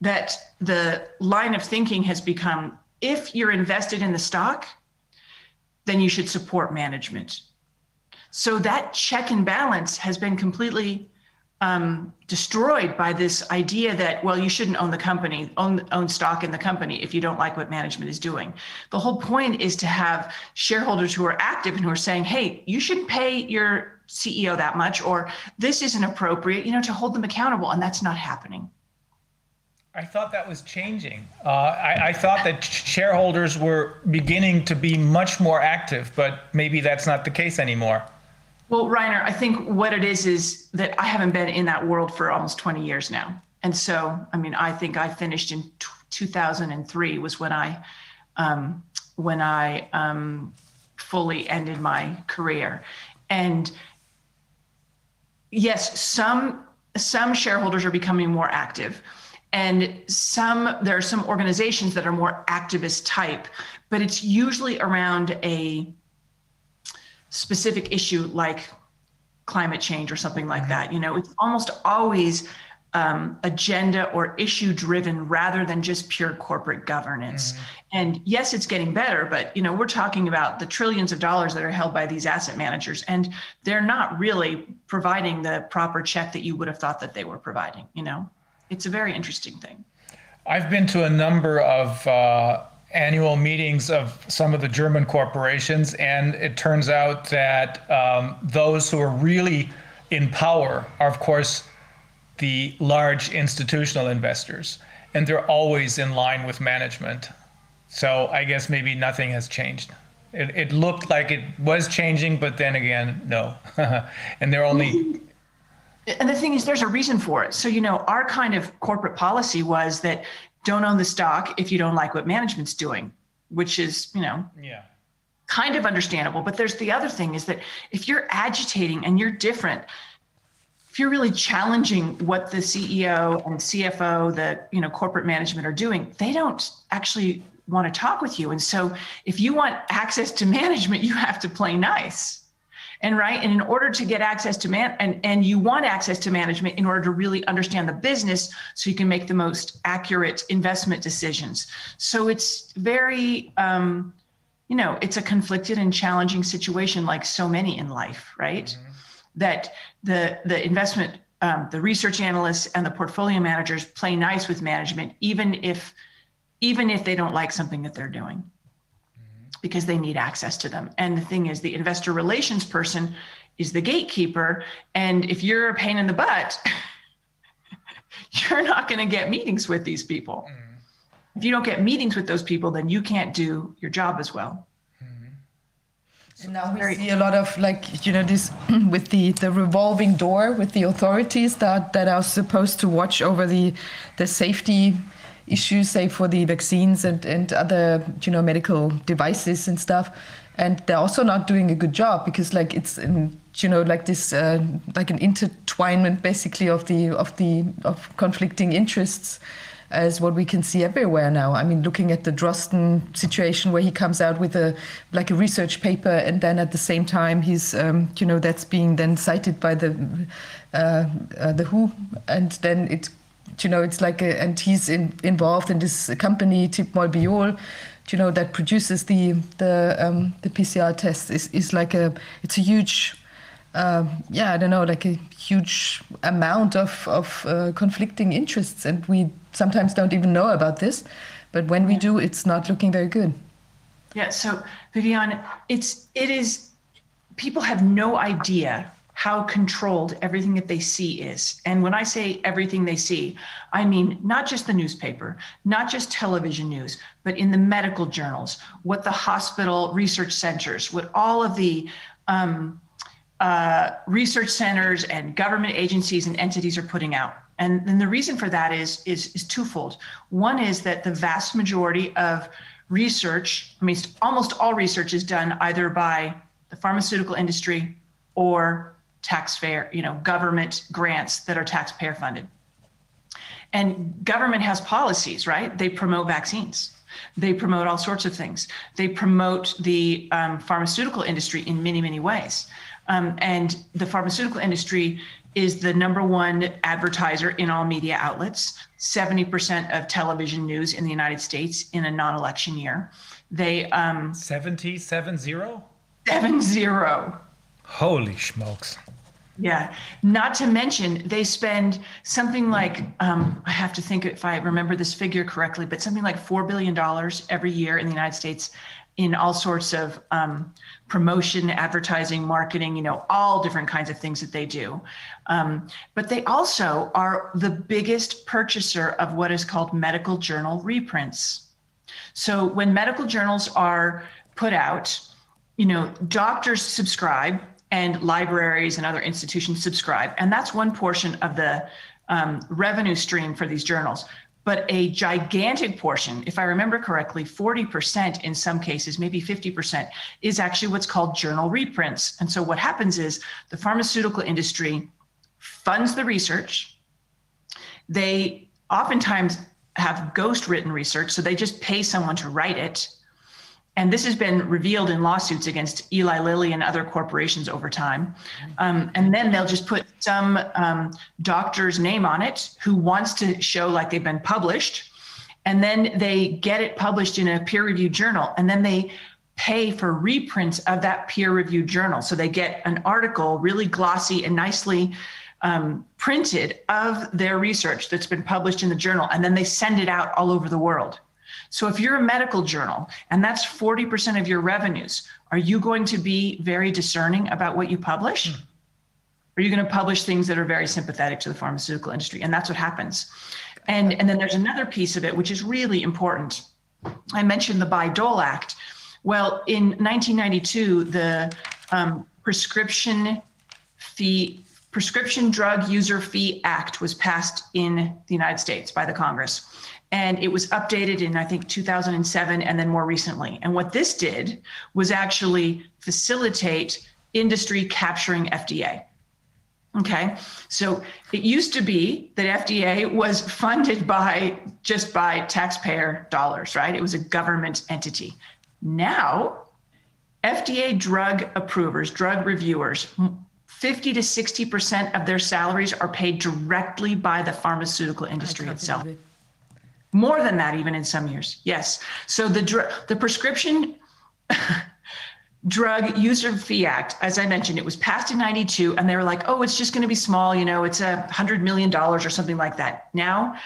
that the line of thinking has become if you're invested in the stock, then you should support management. So that check and balance has been completely um, destroyed by this idea that well you shouldn't own the company own own stock in the company if you don't like what management is doing the whole point is to have shareholders who are active and who are saying hey you shouldn't pay your ceo that much or this isn't appropriate you know to hold them accountable and that's not happening I thought that was changing. Uh, I, I thought that shareholders were beginning to be much more active, but maybe that's not the case anymore. Well, Reiner, I think what it is is that I haven't been in that world for almost 20 years now. And so, I mean, I think I finished in t- 2003 was when I um, when I um, fully ended my career. And yes, some some shareholders are becoming more active. And some there are some organizations that are more activist type, but it's usually around a specific issue like climate change or something like that. You know, it's almost always um, agenda or issue driven rather than just pure corporate governance. And yes, it's getting better, but you know, we're talking about the trillions of dollars that are held by these asset managers, and they're not really providing the proper check that you would have thought that they were providing. You know, it's a very interesting thing. I've been to a number of uh, annual meetings of some of the German corporations, and it turns out that um, those who are really in power are, of course, the large institutional investors, and they're always in line with management. So I guess maybe nothing has changed. It, it looked like it was changing, but then again, no. and they're only And the thing is, there's a reason for it. So, you know, our kind of corporate policy was that don't own the stock if you don't like what management's doing, which is, you know, yeah. kind of understandable. But there's the other thing is that if you're agitating and you're different, if you're really challenging what the CEO and CFO, the you know corporate management are doing, they don't actually want to talk with you. And so if you want access to management, you have to play nice. And right. And in order to get access to man and, and you want access to management in order to really understand the business so you can make the most accurate investment decisions. So it's very um, you know, it's a conflicted and challenging situation like so many in life, right? That the the investment um, the research analysts and the portfolio managers play nice with management, even if even if they don't like something that they're doing because they need access to them. And the thing is, the investor relations person is the gatekeeper. And if you're a pain in the butt, you're not going to get meetings with these people. Mm-hmm. If you don't get meetings with those people, then you can't do your job as well. Mm-hmm. And now we see a lot of like you know this with the the revolving door with the authorities that that are supposed to watch over the the safety issues, say for the vaccines and and other you know medical devices and stuff, and they're also not doing a good job because like it's in, you know like this uh, like an intertwinement basically of the of the of conflicting interests as what we can see everywhere now. I mean, looking at the Drosten situation, where he comes out with a like a research paper, and then at the same time he's, um, you know, that's being then cited by the uh, uh, the WHO, and then it, you know, it's like a, and he's in, involved in this company TIB Molbiol, you know, that produces the the um, the PCR test is is like a it's a huge. Uh, yeah, I don't know, like a huge amount of of uh, conflicting interests, and we sometimes don't even know about this. But when we do, it's not looking very good. Yeah. So Viviane, it's it is people have no idea how controlled everything that they see is. And when I say everything they see, I mean not just the newspaper, not just television news, but in the medical journals, what the hospital research centers, what all of the um, uh, research centers and government agencies and entities are putting out. And, and the reason for that is, is, is twofold. One is that the vast majority of research, I mean, almost all research is done either by the pharmaceutical industry or taxpayer, you know, government grants that are taxpayer funded. And government has policies, right? They promote vaccines. They promote all sorts of things. They promote the um, pharmaceutical industry in many, many ways. Um, and the pharmaceutical industry is the number one advertiser in all media outlets, 70% of television news in the United States in a non election year. They, um, 70, 70? seven zero. Holy smokes. Yeah. Not to mention, they spend something like, um, I have to think if I remember this figure correctly, but something like $4 billion every year in the United States in all sorts of um, promotion, advertising, marketing, you know, all different kinds of things that they do. Um, but they also are the biggest purchaser of what is called medical journal reprints. So when medical journals are put out, you know, doctors subscribe and libraries and other institutions subscribe. And that's one portion of the um, revenue stream for these journals. But a gigantic portion, if I remember correctly, 40% in some cases, maybe 50%, is actually what's called journal reprints. And so what happens is the pharmaceutical industry funds the research. They oftentimes have ghost written research, so they just pay someone to write it and this has been revealed in lawsuits against Eli Lilly and other corporations over time. Um, and then they'll just put some um, doctor's name on it who wants to show like they've been published. And then they get it published in a peer reviewed journal. And then they pay for reprints of that peer reviewed journal. So they get an article really glossy and nicely um, printed of their research that's been published in the journal. And then they send it out all over the world. So if you're a medical journal and that's 40% of your revenues, are you going to be very discerning about what you publish? Hmm. Are you going to publish things that are very sympathetic to the pharmaceutical industry? And that's what happens. And, and then there's another piece of it, which is really important. I mentioned the Bayh-Dole Act. Well, in 1992, the um, prescription fee prescription drug user fee act was passed in the united states by the congress and it was updated in i think 2007 and then more recently. And what this did was actually facilitate industry capturing fda okay? So it used to be that fda was funded by just by taxpayer dollars right? It was a government entity. Now fda drug approvers drug reviewers 50 to 60% of their salaries are paid directly by the pharmaceutical industry itself more than that even in some years. Yes. So the dr- the prescription drug user fee act as i mentioned it was passed in 92 and they were like oh it's just going to be small you know it's a hundred million dollars or something like that. Now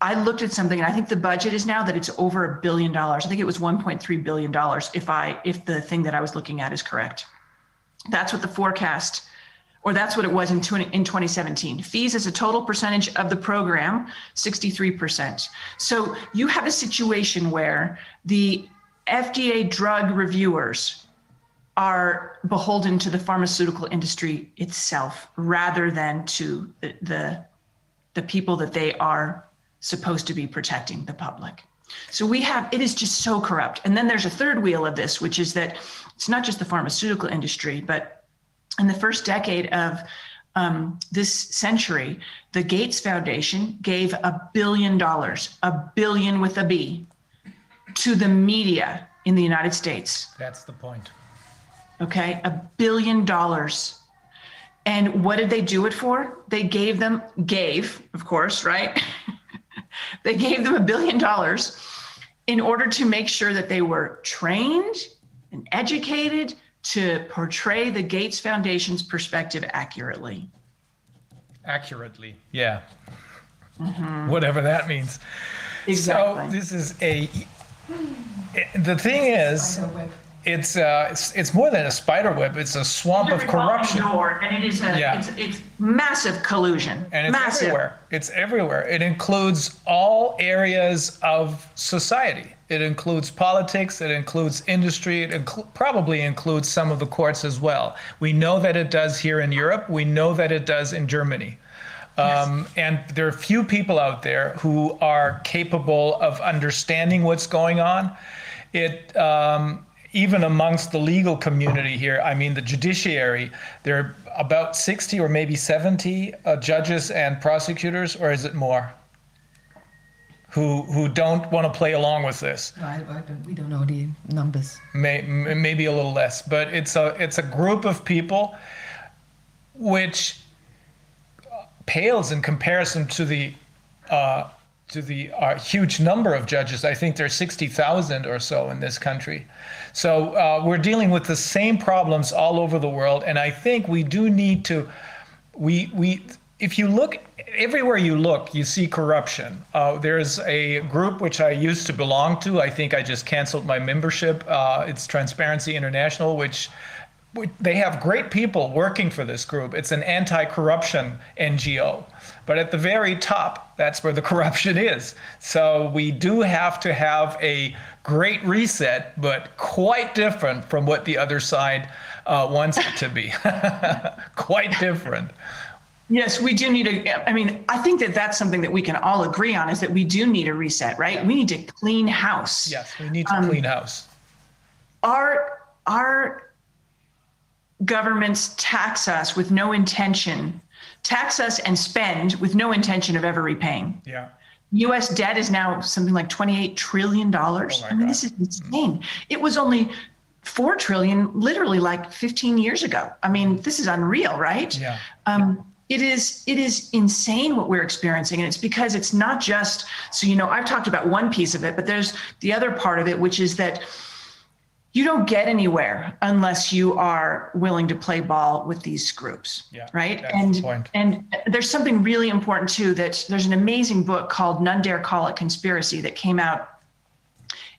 i looked at something and i think the budget is now that it's over a billion dollars. I think it was 1.3 billion dollars if i if the thing that i was looking at is correct. That's what the forecast or that's what it was in, 20, in 2017. Fees as a total percentage of the program, 63%. So you have a situation where the FDA drug reviewers are beholden to the pharmaceutical industry itself rather than to the, the, the people that they are supposed to be protecting the public. So we have, it is just so corrupt. And then there's a third wheel of this, which is that it's not just the pharmaceutical industry, but in the first decade of um, this century, the Gates Foundation gave a billion dollars, a billion with a B, to the media in the United States. That's the point. Okay, a billion dollars. And what did they do it for? They gave them, gave, of course, right? they gave them a billion dollars in order to make sure that they were trained and educated to portray the Gates Foundation's perspective accurately. Accurately, yeah. Whatever that means. Exactly. So this is a. The thing is, it's uh, it's it's more than a spider web. It's a swamp of corruption. Door, and it is a, Yeah. it's, it's massive collusion. And it's massive. everywhere. It's everywhere. It includes all areas of society. It includes politics. It includes industry. It probably includes some of the courts as well. We know that it does here in Europe. We know that it does in Germany. Um, and there are few people out there who are capable of understanding what's going on. It um, even amongst the legal community here, I mean, the judiciary, there are about 60 or maybe 70 uh, judges and prosecutors, or is it more? Who, who don't want to play along with this? I, I don't, we don't know the numbers. may, m- maybe a little less, but it's a it's a group of people which pales in comparison to the uh, to the uh, huge number of judges. I think there's sixty thousand or so in this country. So uh, we're dealing with the same problems all over the world, and I think we do need to we we if you look everywhere you look you see corruption. Uh, there's a group which i used to belong to. I think i just canceled my membership. Uh, it's transparency international which they have great people working for this group. It's an anti-corruption ngo but at the very top that's where the corruption is. So we do have to have a great reset but quite different from what the other side uh, wants it to be. Quite different Yes, we do need a, I mean, I think that that's something that we can all agree on is that we do need a reset, right? We need to clean house. Yes, we need to Um, clean house. Our, our governments tax us with no intention, tax us and spend with no intention of ever repaying. Yeah. US debt is now something like 28 trillion dollars. Oh I mean, God. this is insane. It was only 4 trillion literally like 15 years ago. I mean, this is unreal, right? Yeah. Um, it is it is insane what we're experiencing. And it's because it's not just so you know I've talked about one piece of it but there's the other part of it which is that you don't get anywhere unless you are willing to play ball with these groups Yeah, right? the and point. and there's something really important too that there's an amazing book called none dare call it conspiracy that came out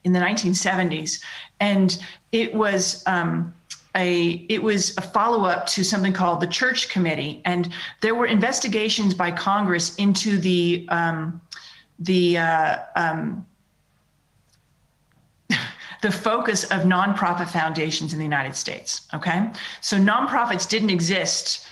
in the 1970s and it was um, a it was a follow-up to something called the church committee and there were investigations by congress into the um, the uh, um, the focus of nonprofit foundations in the United States. Okay. So nonprofits didn't exist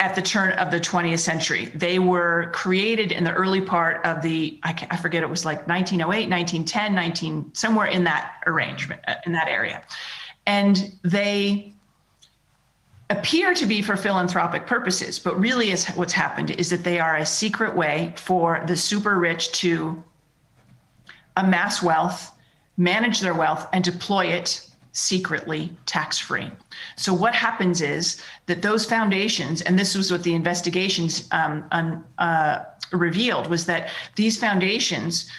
at the turn of the 20th century. They were created in the early part of the, I, I forget, it was like 1908, 1910, 19, somewhere in that arrangement, uh, in that area. And they appear to be for philanthropic purposes, but really is what's happened is that they are a secret way for the super rich to amass wealth, manage their wealth, and deploy it secretly tax free. So, what happens is that those foundations, and this was what the investigations um, un, uh, revealed, was that these foundations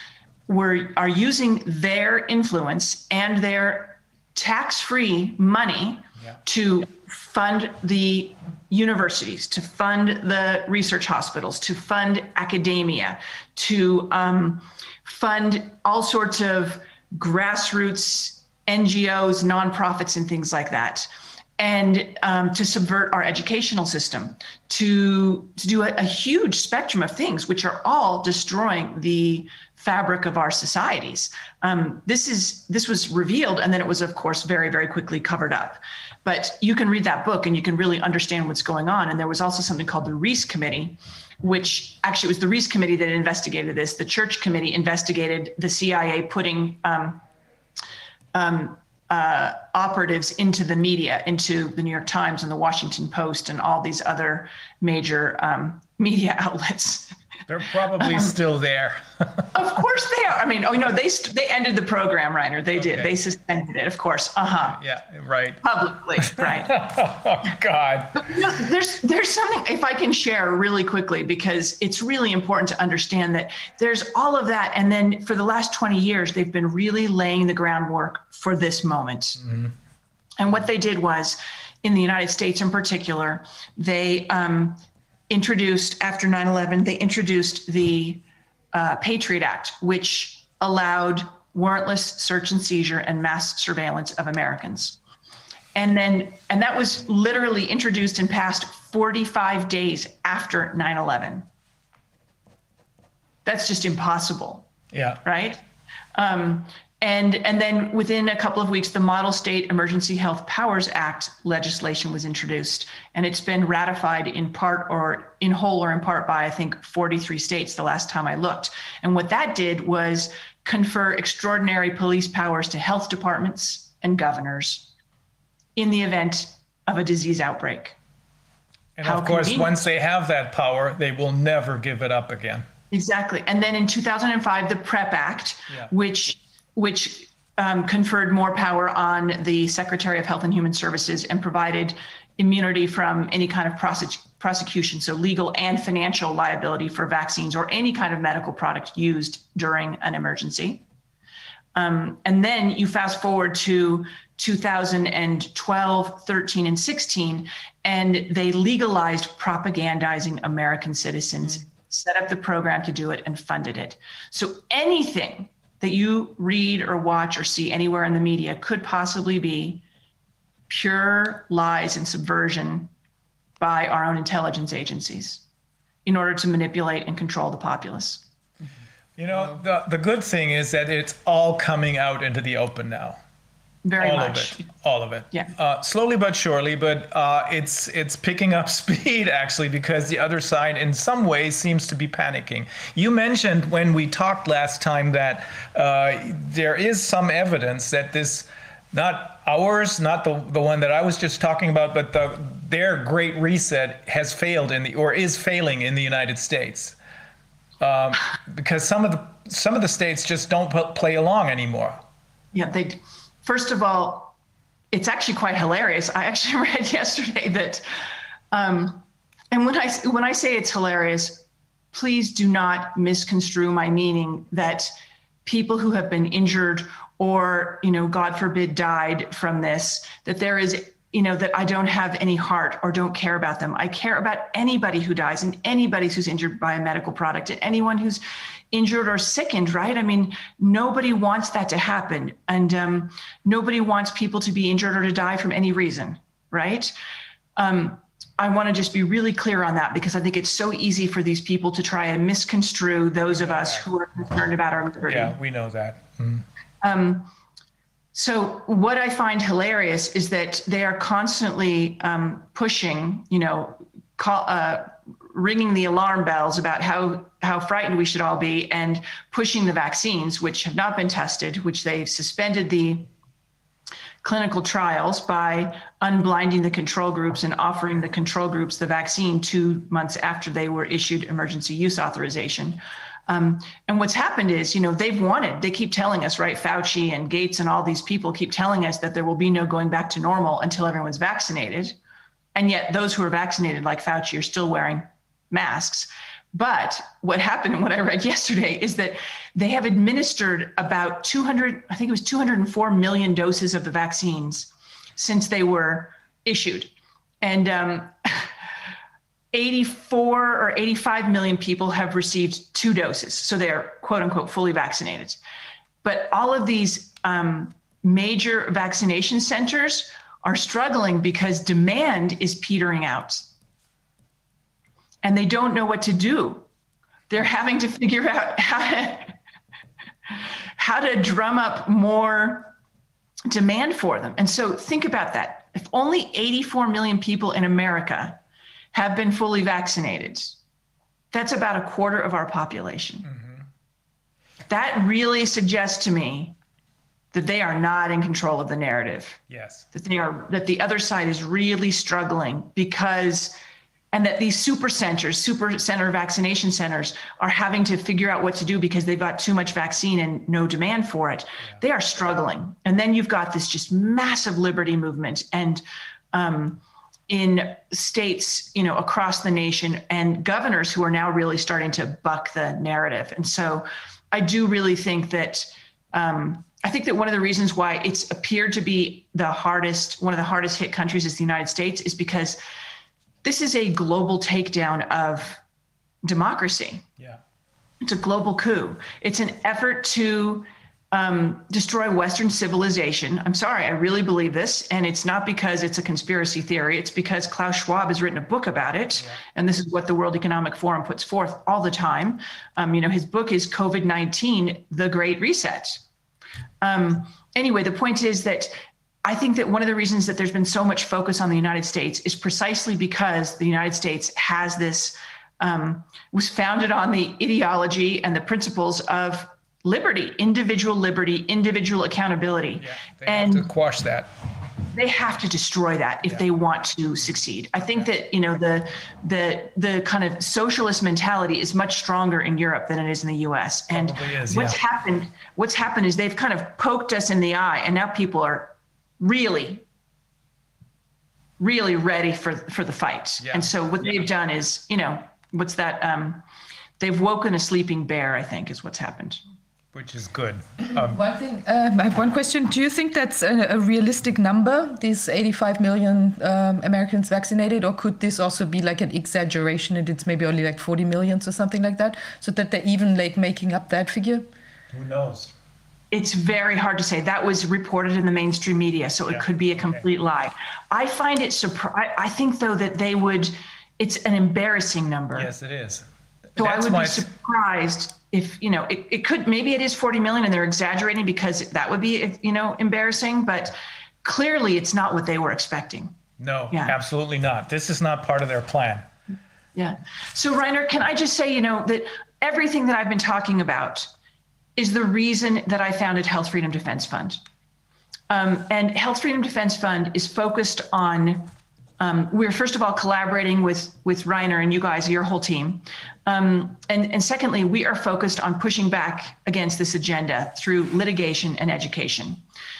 were are using their influence and their tax free money to fund the universities, to fund the research hospitals, to fund academia, to um, fund all sorts of grassroots NGOs, nonprofits, and things like that. And um, to subvert our educational system, to, to do a, a huge spectrum of things, which are all destroying the fabric of our societies. Um, this is this was revealed, and then it was, of course, very very quickly covered up. But you can read that book, and you can really understand what's going on. And there was also something called the Reece Committee, which actually was the Reece Committee that investigated this. The Church Committee investigated the CIA putting um, um, uh, operatives into the media, into the New York Times and the Washington Post and all these other major um, media outlets. They're probably still there. Of course they are. I mean, oh no, they st- they ended the program, Reiner. They did. Okay. They suspended it, of course. Uh huh. yeah, right. Publicly, right. Oh, God. No, there's there's something if I can share really quickly because it's really important to understand that there's all of that, and then for the last 20 years they've been really laying the groundwork for this moment. And what they did was, in the United States in particular, they um, introduced after 9/11 they introduced the uh, Patriot Act, which allowed warrantless search and seizure and mass surveillance of Americans. And then and that was literally introduced and passed 45 days after 9-11 that's just impossible. Yeah. right? Um, And, and then within a couple of weeks, the Model State Emergency Health Powers Act legislation was introduced. And it's been ratified in part or in whole or in part by, I think, 43 states the last time I looked. And what that did was confer extraordinary police powers to health departments and governors in the event of a disease outbreak. And How of course, convenient. once they have that power, they will never give it up again. Exactly. And then in 2005, the PrEP Act, Yeah. which which um, conferred more power on the Secretary of Health and Human Services and provided immunity from any kind of prosec- prosecution, so legal and financial liability for vaccines or any kind of medical product used during an emergency. Um, and then you fast forward to 2012, 13, and 16, and they legalized propagandizing American citizens, set up the program to do it, and funded it. So anything that you read or watch or see anywhere in the media could possibly be pure lies and subversion by our own intelligence agencies in order to manipulate and control the populace. You know, the, the good thing is that it's all coming out into the open now. Very all much. of it all of it Yeah. uh, slowly but surely but uh, it's it's picking up speed actually because the other side in some ways seems to be panicking you mentioned when we talked last time that uh, there is some evidence that this not ours not the, the one that i was just talking about but the their great reset has failed in the or is failing in the united states um, because some of the some of the states just don't play along anymore Yeah, they. First of all, it's actually quite hilarious. I actually read yesterday that, um, and when I when I say it's hilarious, please do not misconstrue my meaning that people who have been injured or you know, God forbid, died from this, that there is you know that I don't have any heart or don't care about them. I care about anybody who dies and anybody who's injured by a medical product and anyone who's injured or sickened, right? I mean, nobody wants that to happen. And um, nobody wants people to be injured or to die from any reason, right? Um, I want to just be really clear on that because I think it's so easy for these people to try and misconstrue those of us who are concerned about our liberty. yeah we know that Um, so what I find hilarious is that they are constantly um, pushing, you know, call, uh, ringing the alarm bells about how how frightened we should all be, and pushing the vaccines, which have not been tested, which they've suspended the clinical trials by unblinding the control groups and offering the control groups the vaccine two months after they were issued emergency use authorization. Um, and what's happened is, you know, they've wanted, they keep telling us, right? Fauci and Gates and all these people keep telling us that there will be no going back to normal until everyone's vaccinated. And yet those who are vaccinated, like Fauci, are still wearing masks. But what happened, and what I read yesterday, is that they have administered about 200, I think it was 204 million doses of the vaccines since they were issued. And um, 84 or 85 million people have received two doses. So they're quote unquote fully vaccinated. But all of these um, major vaccination centers are struggling because demand is petering out and they don't know what to do. They're having to figure out how to, how to drum up more demand for them. And so think about that. If only 84 million people in America have been fully vaccinated, that's about a quarter of our population. Mm-hmm. That really suggests to me that they are not in control of the narrative. Yes. That they are that the other side is really struggling because and that these super centers super center vaccination centers are having to figure out what to do because they've got too much vaccine and no demand for it. They are struggling. And then you've got this just massive liberty movement and um, in states you know across the nation and governors who are now really starting to buck the narrative. And so i do really think that um, I think that one of the reasons why it's appeared to be the hardest, one of the hardest hit countries is the United States, is because this is a global takedown of democracy. yeah It's a global coup. It's an effort to um, destroy Western civilization. I'm sorry, I really believe this. And it's not because it's a conspiracy theory, it's because Klaus Schwab has written a book about it. And this is what the World Economic Forum puts forth all the time. Um, you know, his book is COVID 19, The Great Reset. Um, anyway, the point is that I think that one of the reasons that there's been so much focus on the United States is precisely because the United States has this um, was founded on the ideology and the principles of liberty, individual liberty, individual accountability, to and quash that. They have to destroy that if they want to succeed. I think that you know the the the kind of socialist mentality is much stronger in Europe than it is in the U.S. And is, what's yeah. happened what's happened is they've kind of poked us in the eye, and now people are really really ready for for the fight. Yeah. And so what they've done is you know what's that um, they've woken a sleeping bear. I think is what's happened. Which is good. Um, One thing, um, I have one question. Do you think that's a, a realistic number, these 85 million um, Americans vaccinated, or could this also be like an exaggeration and it's maybe only like 40 millions or something like that, so that they're even like making up that figure? who knows? it's very hard to say. That was reported in the mainstream media, so it could be a complete lie. I find it surpri I think though that they would. It's an embarrassing number. Yes, it is. So I would be surprised if you know it, it could maybe it is 40 million and they're exaggerating because that would be you know embarrassing, but clearly it's not what they were expecting. No, Yeah. absolutely not. This is not part of their plan. Yeah. So Reiner, can I just say, you know, that everything that I've been talking about is the reason that I founded Health Freedom Defense Fund. Um, and Health Freedom Defense Fund is focused on. Um, we're first of all collaborating with with Reiner and you guys, your whole team, um, and and secondly, we are focused on pushing back against this agenda through litigation and education.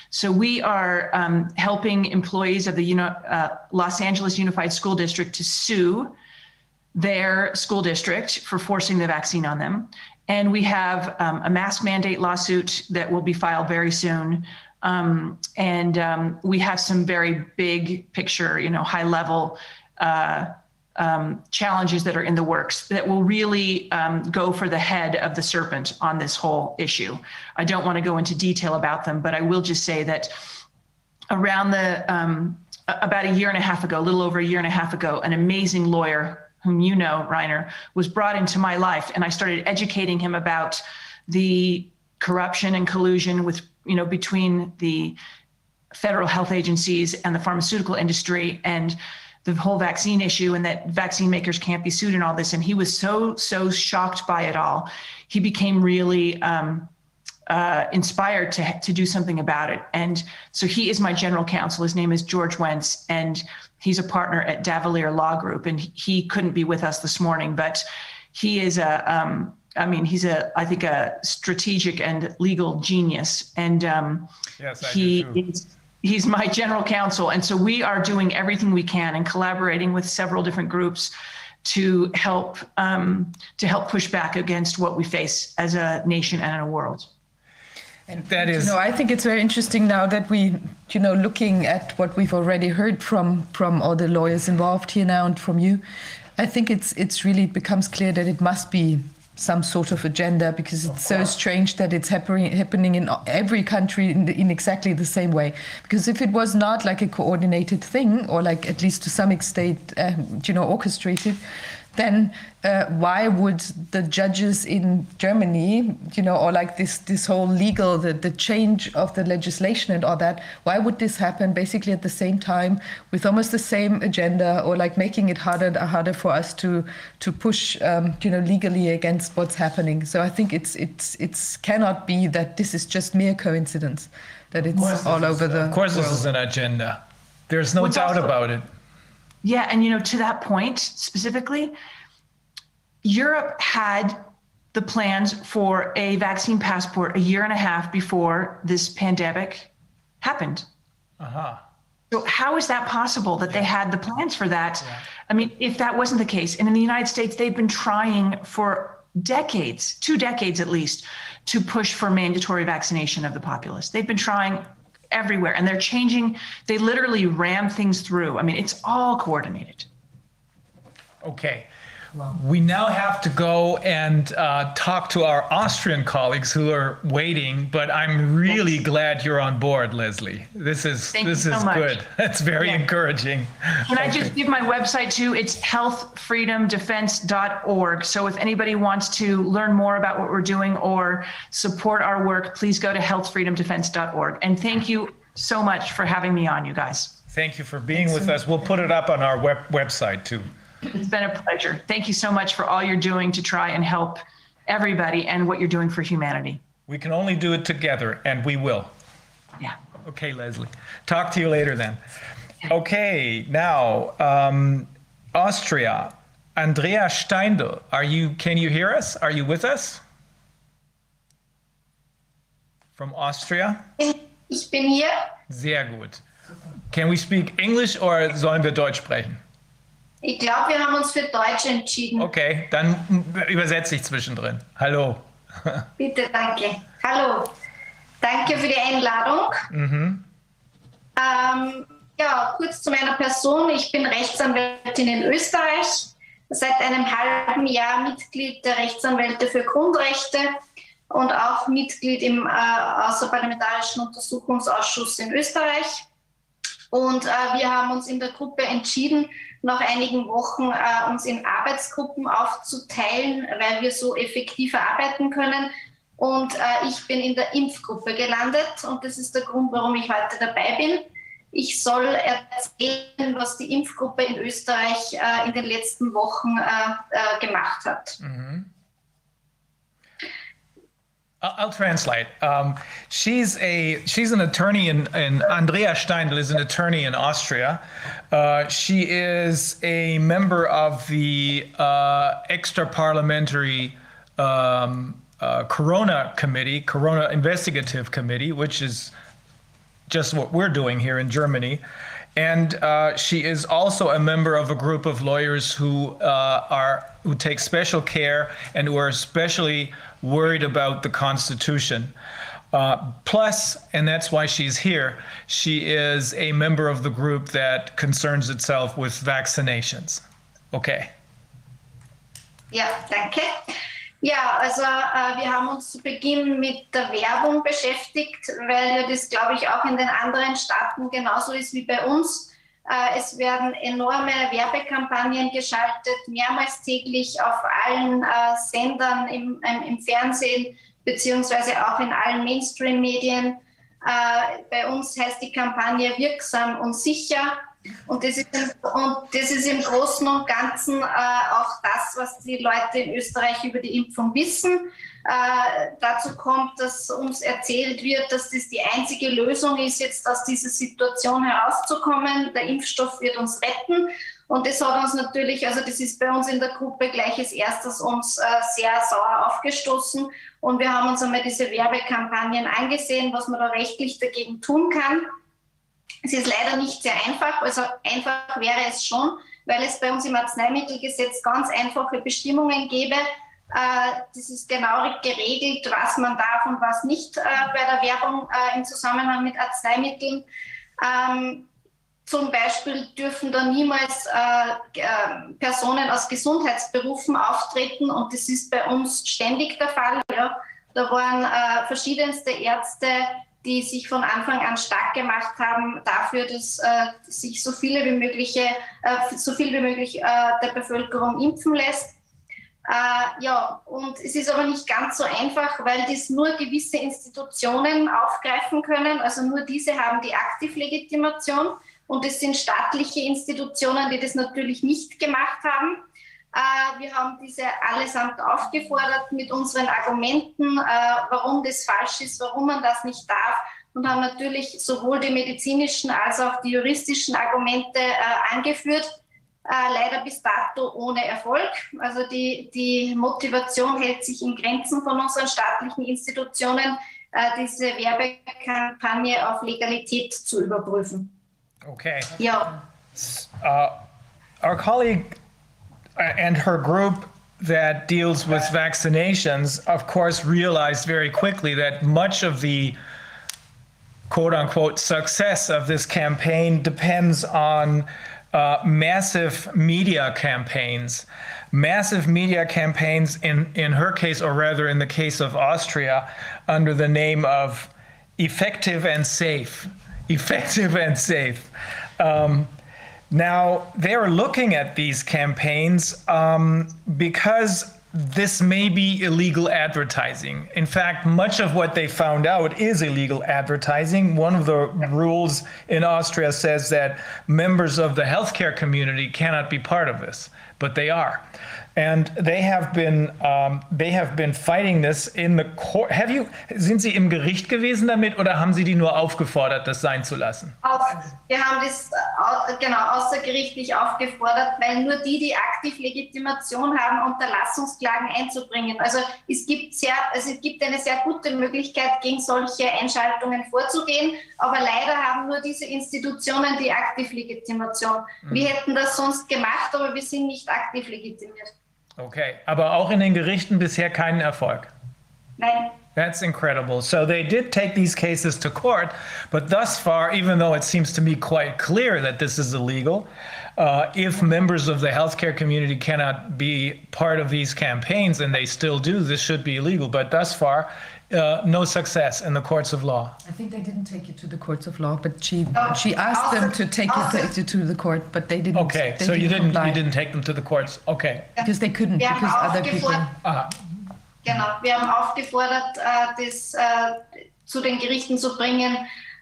So we are um, helping employees of the Uni- uh, Los Angeles Unified School District to sue their school district for forcing the vaccine on them. And we have um, a mask mandate lawsuit that will be filed very soon. Um, and um, we have some very big picture, you know, high level uh, um, challenges that are in the works that will really um, go for the head of the serpent on this whole issue. I don't want to go into detail about them, but I will just say that around the um, about a year and a half ago, a little over a year and a half ago, an amazing lawyer whom you know, Reiner, was brought into my life, and I started educating him about the corruption and collusion with you know between the federal health agencies and the pharmaceutical industry and the whole vaccine issue and that vaccine makers can't be sued and all this and he was so so shocked by it all he became really um, uh, inspired to to do something about it. And so he is my general counsel. His name is George Wentz, and he's a partner at Davillier Law Group. And he couldn't be with us this morning, but he is a um, I mean, he's a I think a strategic and legal genius. And um, Yes, I he is he's my general counsel. And so we are doing everything we can and collaborating with several different groups to help um, to help push back against what we face as a nation and a world. That You is, know, I think it's very interesting now that we, you know, looking at what we've already heard from from all the lawyers involved here now and from you, I think it's it's really becomes clear that it must be some sort of agenda because it's so strange that it's happening happening in every country in, the, in exactly the same way. Because if it was not like a coordinated thing or like at least to some extent, um, you know, orchestrated, then uh, why would the judges in Germany, you know, or like this this whole legal the, the change of the legislation and all that, why would this happen basically at the same time with almost the same agenda or like making it harder and harder for us to to push um, you know legally against what's happening? So I think it's it's it's cannot be that this is just mere coincidence that it's all over the of course, this is an agenda. There's no What's doubt also- about it. Yeah, and you know, to that point specifically, Europe had the plans for a vaccine passport a year and a half before this pandemic happened. Uh-huh. So how is that possible that they had the plans for that? I mean, if that wasn't the case, and in the United States, they've been trying for decades, two decades at least, to push for mandatory vaccination of the populace. They've been trying everywhere and they're changing, they literally ram things through. I mean, it's all coordinated. Okay. We now have to go and uh, talk to our Austrian colleagues who are waiting. But I'm really glad you're on board, Leslie. This is Thank this you so is good. That's very Yeah. encouraging. Can I just give my website too? It's healthfreedomdefense.org. So if anybody wants to learn more about what we're doing or support our work, please go to healthfreedomdefense.org. And thank you so much for having me on, you guys. Thank you for being with us. We'll put it up on our web- website too. It's been a pleasure. Thank you so much for all you're doing to try and help everybody and what you're doing for humanity. We can only do it together, and we will. Yeah. Okay, Leslie. Talk to you later then. Okay, now um, Austria. Andrea Steindl, are you? Can you hear us? Are you with us? From Austria? Ich bin hier. Sehr gut. Can we speak English or sollen wir Deutsch sprechen? Ich glaube, wir haben uns für Deutsch entschieden. Okay, dann übersetze ich zwischendrin. Hallo. Bitte, danke. Hallo. Danke für die Einladung. Ähm, ja, kurz zu meiner Person. Ich bin Rechtsanwältin in Österreich. Seit einem halben Jahr Mitglied der Rechtsanwälte für Grundrechte und auch Mitglied im äh, Außerparlamentarischen Untersuchungsausschuss in Österreich. Und äh, wir haben uns in der Gruppe entschieden, nach einigen Wochen äh, uns in Arbeitsgruppen aufzuteilen, weil wir so effektiver arbeiten können. Und äh, ich bin in der Impfgruppe gelandet und das ist der Grund, warum ich heute dabei bin. Ich soll erzählen, was die Impfgruppe in Österreich äh, in den letzten Wochen äh, äh, gemacht hat. I'll I'll translate. Um, she's a she's an attorney in, in Andrea Steindl is an attorney in Austria. Uh, she is a member of the uh, extra parliamentary um, uh, Corona committee, Corona investigative committee, which is just what we're doing here in Germany. And uh, she is also a member of a group of lawyers who uh, are who take special care and who are especially worried about the Constitution. Uh, plus, and that's why she's here, she is a member of the group that concerns itself with vaccinations. Okay. Ja, danke. Ja, also äh, wir haben uns zu Beginn mit der Werbung beschäftigt, weil das, glaube ich, auch in den anderen Staaten genauso ist wie bei uns. Äh, es werden enorme Werbekampagnen geschaltet, mehrmals täglich auf allen äh, Sendern im, im, im Fernsehen, beziehungsweise auch in allen Mainstream-Medien. Äh, bei uns heißt die Kampagne wirksam und sicher. Und das, ist im, und das ist im Großen und Ganzen äh, auch das, was die Leute in Österreich über die Impfung wissen. Äh, dazu kommt, dass uns erzählt wird, dass das die einzige Lösung ist, jetzt aus dieser Situation herauszukommen. Der Impfstoff wird uns retten. Und das hat uns natürlich, also das ist bei uns in der Gruppe gleich als erstes uns äh, sehr sauer aufgestoßen. Und wir haben uns einmal diese Werbekampagnen angesehen, was man da rechtlich dagegen tun kann. Es ist leider nicht sehr einfach, also einfach wäre es schon, weil es bei uns im Arzneimittelgesetz ganz einfache Bestimmungen gäbe. Äh, Das ist genau geregelt, was man darf und was nicht äh, bei der Werbung äh, im Zusammenhang mit Arzneimitteln. Ähm, Zum Beispiel dürfen da niemals Personen aus Gesundheitsberufen auftreten und das ist bei uns ständig der Fall. Da waren verschiedenste Ärzte, die sich von Anfang an stark gemacht haben dafür, dass äh, sich so viele wie mögliche, äh, so viel wie möglich äh, der Bevölkerung impfen lässt. Äh, ja, und es ist aber nicht ganz so einfach, weil dies nur gewisse Institutionen aufgreifen können. Also nur diese haben die Aktivlegitimation und es sind staatliche Institutionen, die das natürlich nicht gemacht haben. Äh, wir haben diese allesamt aufgefordert mit unseren Argumenten, äh, warum das falsch ist, warum man das nicht darf und haben natürlich sowohl die medizinischen als auch die juristischen Argumente angeführt. Äh, leider bis dato ohne Erfolg. Also die, die Motivation hält sich in Grenzen von unseren staatlichen Institutionen, diese Werbekampagne auf Legalität zu überprüfen. Okay. Ja. Uh, our colleague and her group that deals with vaccinations, of course, realized very quickly that much of the quote unquote success of this campaign depends on uh, massive media campaigns, massive media campaigns in, in her case, or rather in the case of Austria, under the name of effective and safe. Effective and safe. Um, now, they're looking at these campaigns um, because this may be illegal advertising. In fact, much of what they found out is illegal advertising. One of the rules in Austria says that members of the healthcare community cannot be part of this, but they are. And they have been um, they have been fighting this in the court. Have you sind Sie im Gericht gewesen damit oder haben Sie die nur aufgefordert, das sein zu lassen? Auf, wir haben das äh, au- genau außergerichtlich aufgefordert, weil nur die, die aktiv Legitimation haben, Unterlassungsklagen einzubringen. Also es gibt sehr, also es gibt eine sehr gute Möglichkeit, gegen solche Einschaltungen vorzugehen, aber leider haben nur diese Institutionen die Aktivlegitimation. Wir hätten das sonst gemacht, aber wir sind nicht aktiv legitimiert. Okay, aber auch in den Gerichten bisher keinen Erfolg. Nein. That's incredible. So they did take these cases to court, but thus far, even though it seems to me quite clear that this is illegal, uh, if members of the healthcare community cannot be part of these campaigns, and they still do, this should be illegal. But thus far, uh, no success in the courts of law. I think they didn't take it to the courts of law, but she Oh, she asked them to take it to, to the court, but they didn't. Okay, they so you didn't comply you didn't take them to the courts. Okay. because they couldn't haben because other people. aufgefordert, Uh, Genau, wir haben aufgefordert, äh, das äh, zu den Gerichten zu bringen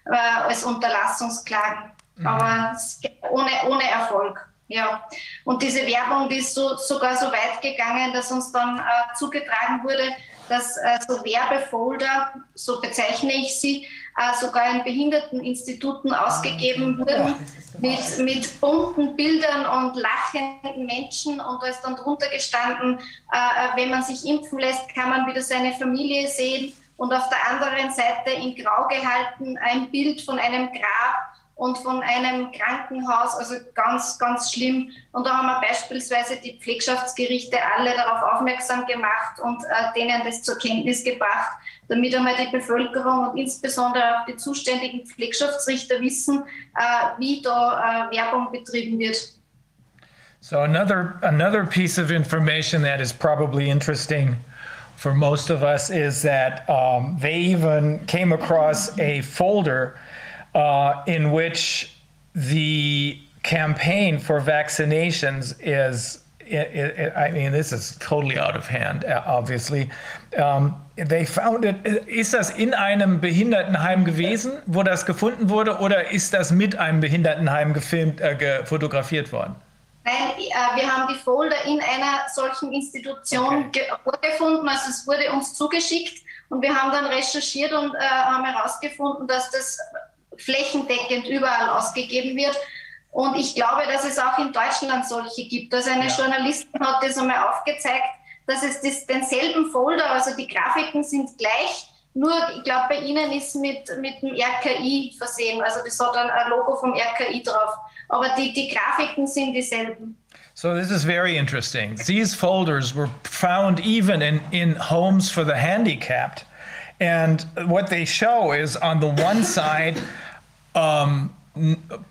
äh, als Unterlassungsklagen, aber es- ohne, ohne Erfolg. Ja, und diese Werbung, die ist so, sogar so weit gegangen, dass uns dann äh, zugetragen wurde, dass äh, so Werbefolder, so bezeichne ich sie, äh, sogar in Behinderteninstituten ausgegeben wurden mit, mit bunten Bildern und lachenden Menschen. Und da ist dann drunter gestanden, äh, wenn man sich impfen lässt, kann man wieder seine Familie sehen. Und auf der anderen Seite in Grau gehalten ein Bild von einem Grab und von einem Krankenhaus, also ganz, ganz schlimm. Und da haben wir beispielsweise die Pflegschaftsgerichte alle darauf aufmerksam gemacht und äh, denen das zur Kenntnis gebracht, damit einmal die Bevölkerung und insbesondere auch die zuständigen Pflegschaftsrichter wissen, äh, wie da äh, Werbung betrieben wird. So another another piece of information that is probably interesting for most of us is that um, they even came across a folder uh, in which the campaign for vaccinations is. i I mean, this is totally out of hand, uh, obviously. Um, they found it. Ist das in einem Behindertenheim gewesen, wo das gefunden wurde, oder ist das mit einem Behindertenheim gefilmt, äh, fotografiert worden? Nein, äh, wir haben die Folder in einer solchen Institution ge- vorgefunden, also es wurde uns zugeschickt und wir haben dann recherchiert und äh, haben herausgefunden, dass das flächendeckend überall ausgegeben wird. Und ich glaube, dass es auch in Deutschland solche gibt. Also eine Ja. Journalistin hat das einmal aufgezeigt, dass es das, denselben Folder, also die Grafiken sind gleich, nur ich glaube, bei Ihnen ist mit, mit dem RKI versehen. Also das hat dann ein Logo vom RKI drauf. Aber die, die Grafiken sind dieselben. So this is very interesting. These folders were found even in, in homes for the handicapped. And what they show is on the one side, um,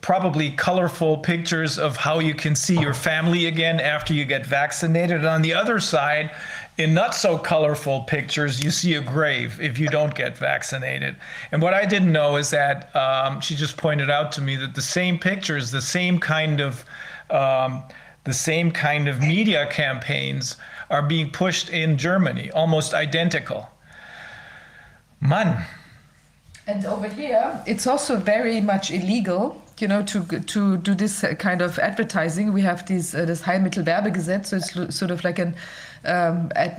probably colorful pictures of how you can see your family again after you get vaccinated. And on the other side, in not so colorful pictures, you see a grave if you don't get vaccinated. And what I didn't know is that um, she just pointed out to me that the same pictures, the same kind of um, the same kind of media campaigns are being pushed in Germany, almost identical. Man, And over here, it's also very much illegal, you know, to to do this uh, kind of advertising. We have these uh, this Heilmittelwerbegesetz, so it's sort of like an um, a,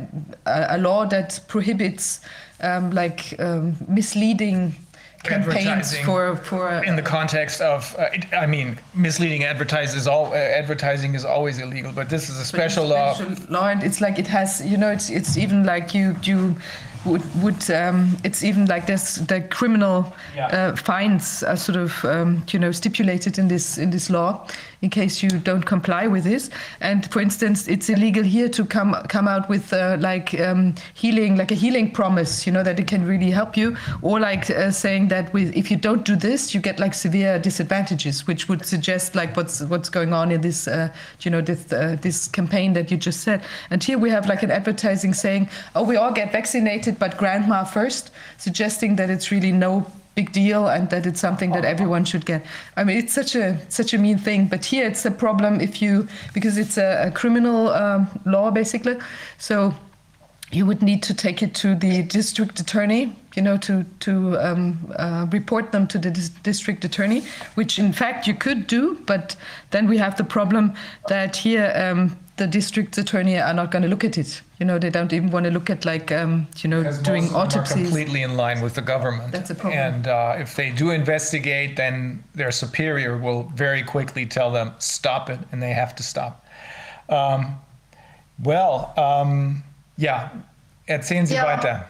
a law that prohibits um, like um, misleading campaigns Advertising for for in the context of, uh, it, I mean, misleading advertise is all, uh, advertising is always illegal, but this is a special law. special law, and it's like it has, you know, it's it's even like you you would would um, it's even like there's the criminal Yeah. uh, fines are sort of um, you know stipulated in this in this law in case you don't comply with this. And for instance, it's illegal here to come come out with uh, like um, healing, like a healing promise, you know, that it can really help you, or like uh, saying that with if you don't do this, you get like severe disadvantages, which would suggest like what's what's going on in this, uh, you know, this uh, this campaign that you just said. And here we have like an advertising saying, oh, we all get vaccinated, but grandma first, suggesting that it's really no big deal and that it's something that everyone should get. I mean, it's such a such a mean thing. But here it's a problem if you because it's a, a criminal um, law basically. So you would need to take it to the district attorney, you know, to to um, uh, report them to the dis- district attorney, which in fact you could do, but then we have the problem that here um, the district attorney are not going to look at it. You know, they don't even want to look at like um, you know Because doing most of them are autopsies. completely in line with the government. That's a problem. And uh, if they do investigate, then their superior will very quickly tell them stop it, and they have to stop. Um, well, um, ja, erzählen Sie Ja. weiter.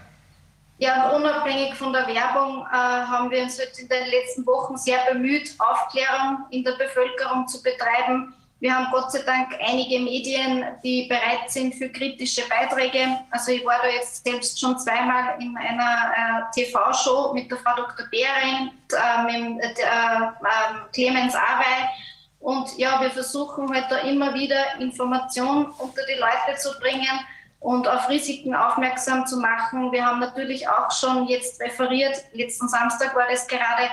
Ja, und unabhängig von der Werbung äh, haben wir uns in den letzten Wochen sehr bemüht, Aufklärung in der Bevölkerung zu betreiben. Wir haben Gott sei Dank einige Medien, die bereit sind für kritische Beiträge. Also ich war da jetzt selbst schon zweimal in einer äh, TV-Show mit der Frau Dr. Behrendt, äh, mit äh, äh, Clemens Awey. Und ja, wir versuchen halt da immer wieder Information unter die Leute zu bringen und auf Risiken aufmerksam zu machen. Wir haben natürlich auch schon jetzt referiert, letzten Samstag war das gerade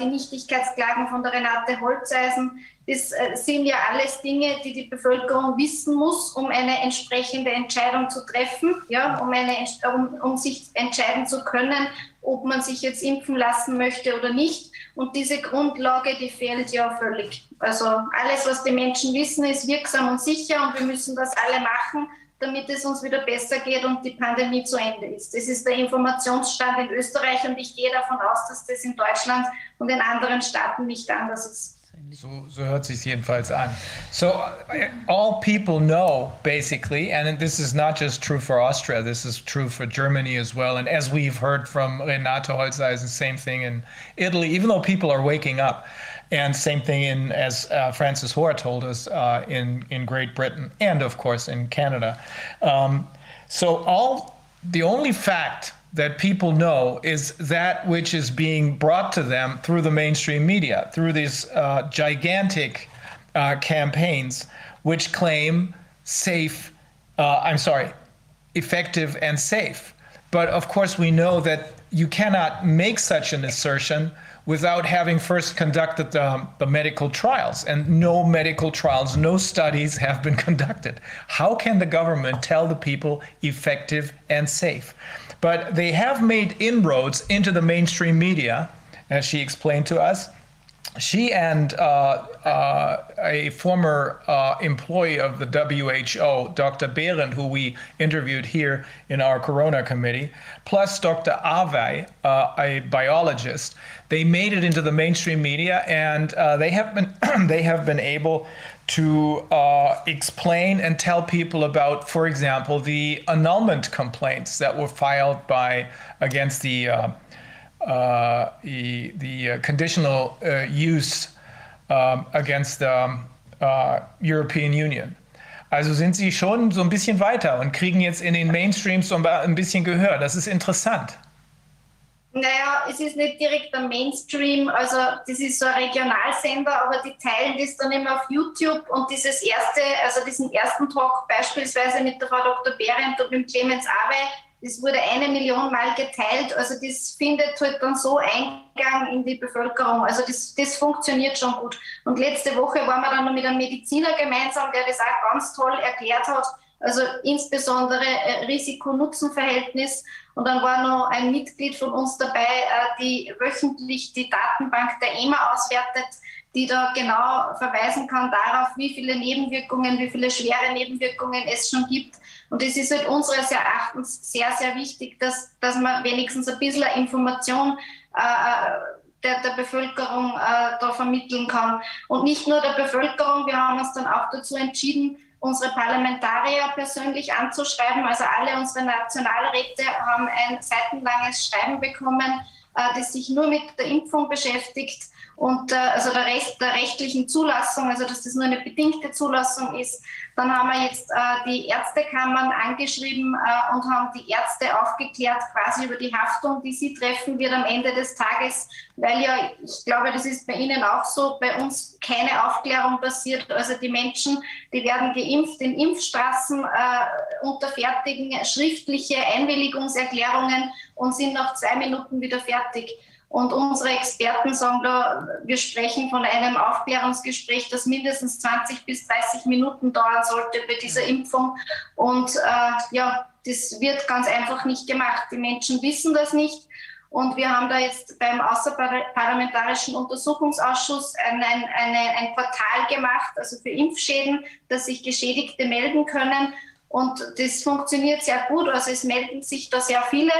die Nichtigkeitsklagen von der Renate Holzeisen. Das äh, sind ja alles Dinge, die die Bevölkerung wissen muss, um eine entsprechende Entscheidung zu treffen, ja, um, eine, um, um sich entscheiden zu können, ob man sich jetzt impfen lassen möchte oder nicht. Und diese Grundlage, die fehlt ja völlig. Also alles, was die Menschen wissen, ist wirksam und sicher und wir müssen das alle machen, damit es uns wieder besser geht und die Pandemie zu Ende ist. Das ist der Informationsstand in Österreich und ich gehe davon aus, dass das in Deutschland und in anderen Staaten nicht anders ist. So, so hört sich jedenfalls an. So all people know basically, and this is not just true for Austria. This is true for Germany as well. And as we've heard from Renato Holzeisen, same thing in Italy. Even though people are waking up, and same thing in as uh, Francis Hoar told us uh, in in Great Britain, and of course in Canada. Um, so all the only fact that people know is that which is being brought to them through the mainstream media, through these uh, gigantic uh, campaigns which claim safe, uh, I'm sorry, effective and safe. But of course, we know that you cannot make such an assertion without having first conducted the, the medical trials. And no medical trials, no studies have been conducted. How can the government tell the people effective and safe? But they have made inroads into the mainstream media, as she explained to us. She and uh, uh, a former uh, employee of the WHO, Dr. Behrendt, who we interviewed here in our Corona committee, plus Dr. Arvay, uh, a biologist, they made it into the mainstream media, and uh, they have been they have been able to uh, explain and tell people about, for example, the annulment complaints that were filed by against the uh, uh, the, the uh, conditional uh, use um, against the uh, European Union. Also sind sie schon so ein bisschen weiter und kriegen jetzt in den Mainstreams so ein bisschen Gehör. Das ist interessant. Naja, es ist nicht direkt der Mainstream, also das ist so ein Regionalsender, aber die teilen das dann immer auf YouTube und dieses erste, also diesen ersten Talk beispielsweise mit der Frau Dr. Behrendt und dem Clemens Awe, das wurde eine Million Mal geteilt, also das findet halt dann so Eingang in die Bevölkerung, also das, das funktioniert schon gut. Und letzte Woche waren wir dann noch mit einem Mediziner gemeinsam, der das auch ganz toll erklärt hat, also insbesondere äh, Risiko-Nutzen-Verhältnis. Und dann war noch ein Mitglied von uns dabei, äh, die wöchentlich die Datenbank der EMA auswertet, die da genau verweisen kann darauf, wie viele Nebenwirkungen, wie viele schwere Nebenwirkungen es schon gibt. Und es ist halt unseres Erachtens sehr, sehr wichtig, dass, dass man wenigstens ein bisschen Information äh, der, der Bevölkerung äh, da vermitteln kann. Und nicht nur der Bevölkerung, wir haben uns dann auch dazu entschieden, unsere Parlamentarier persönlich anzuschreiben. Also alle unsere Nationalräte haben ein seitenlanges Schreiben bekommen, äh, das sich nur mit der Impfung beschäftigt und äh, also der, Rest, der rechtlichen Zulassung, also dass das nur eine bedingte Zulassung ist. Dann haben wir jetzt äh, die Ärztekammern angeschrieben äh, und haben die Ärzte aufgeklärt quasi über die Haftung, die sie treffen wird am Ende des Tages, weil ja, ich glaube, das ist bei Ihnen auch so, bei uns keine Aufklärung passiert. Also die Menschen, die werden geimpft in Impfstraßen, äh, unterfertigen schriftliche Einwilligungserklärungen und sind nach zwei Minuten wieder fertig. Und unsere Experten sagen da, wir sprechen von einem Aufklärungsgespräch, das mindestens 20 bis 30 Minuten dauern sollte bei dieser Impfung. Und äh, ja, das wird ganz einfach nicht gemacht. Die Menschen wissen das nicht. Und wir haben da jetzt beim Außerparlamentarischen Untersuchungsausschuss ein, ein, eine, ein Portal gemacht, also für Impfschäden, dass sich Geschädigte melden können. Und das funktioniert sehr gut. Also es melden sich da sehr viele.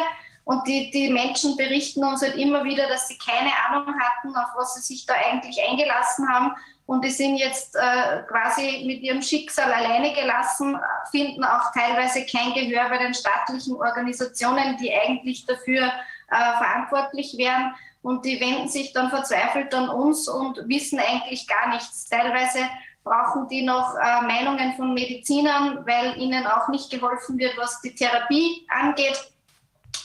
Und die, die Menschen berichten uns halt immer wieder, dass sie keine Ahnung hatten, auf was sie sich da eigentlich eingelassen haben. Und die sind jetzt äh, quasi mit ihrem Schicksal alleine gelassen, finden auch teilweise kein Gehör bei den staatlichen Organisationen, die eigentlich dafür äh, verantwortlich wären. Und die wenden sich dann verzweifelt an uns und wissen eigentlich gar nichts. Teilweise brauchen die noch äh, Meinungen von Medizinern, weil ihnen auch nicht geholfen wird, was die Therapie angeht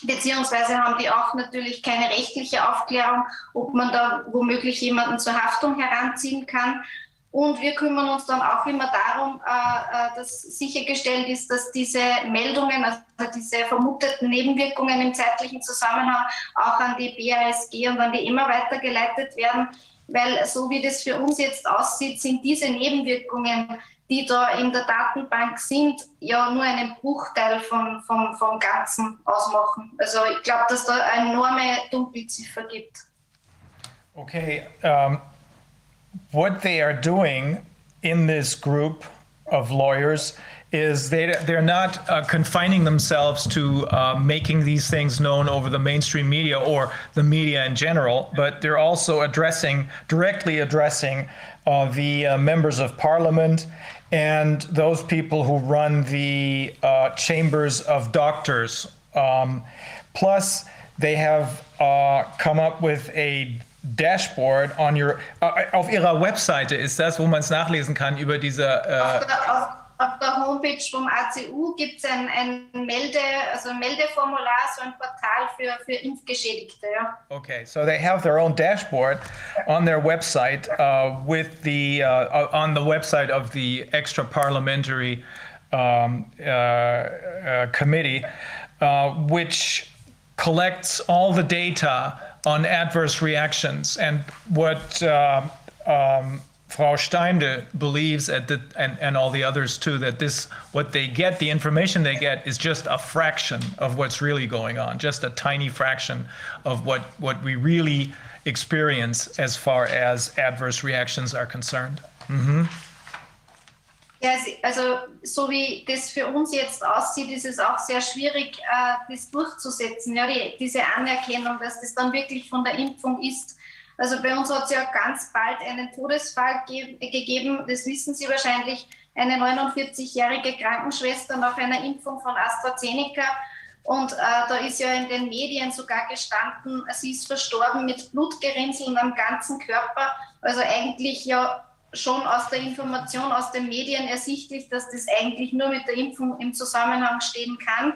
beziehungsweise haben die auch natürlich keine rechtliche Aufklärung, ob man da womöglich jemanden zur Haftung heranziehen kann. Und wir kümmern uns dann auch immer darum, äh, äh, dass sichergestellt ist, dass diese Meldungen, also diese vermuteten Nebenwirkungen im zeitlichen Zusammenhang auch an die BASG und an die EMA weitergeleitet werden. Weil so wie das für uns jetzt aussieht, sind diese Nebenwirkungen die da in der Datenbank sind, ja nur einen Bruchteil vom, Ganzen ausmachen. Also ich glaube, dass da eine enorme Dunkelziffer gibt. Okay, um, what they are doing in this group of lawyers is they they're not uh, confining themselves to uh, making these things known over the mainstream media or the media in general, but they're also addressing directly addressing uh, the uh, members of parliament and those people who run the uh, chambers of doctors. Um, plus, they have uh, come up with a Dashboard on your, äh, auf ihrer Webseite ist das, wo man es nachlesen kann über diese. Äh, auf, auf, der, Homepage vom ACU gibt es ein, ein, Melde, also ein Meldeformular, so ein Portal für, für Impfgeschädigte. Ja. Okay, so they have their own dashboard on their website uh, with the uh, on the website of the extra parliamentary um, uh, uh committee, uh, which collects all the data on adverse reactions. And what uh, um, Frau Steindl believes, at the, and, and all the others too, that this, what they get, the information they get, is just a fraction of what's really going on, just a tiny fraction of what, what we really experience as far as adverse reactions are concerned. Mm-hmm. Ja, also so wie das für uns jetzt aussieht, ist es auch sehr schwierig, äh, das durchzusetzen, ja, die, diese Anerkennung, dass das dann wirklich von der Impfung ist. Also bei uns hat es ja ganz bald einen Todesfall ge gegeben, das wissen Sie wahrscheinlich, eine 49-jährige Krankenschwester nach einer Impfung von AstraZeneca. Und äh, da ist ja in den Medien sogar gestanden, sie ist verstorben mit Blutgerinnseln am ganzen Körper. Also eigentlich ja schon aus der Information aus den Medien ersichtlich, dass das eigentlich nur mit der Impfung im Zusammenhang stehen kann.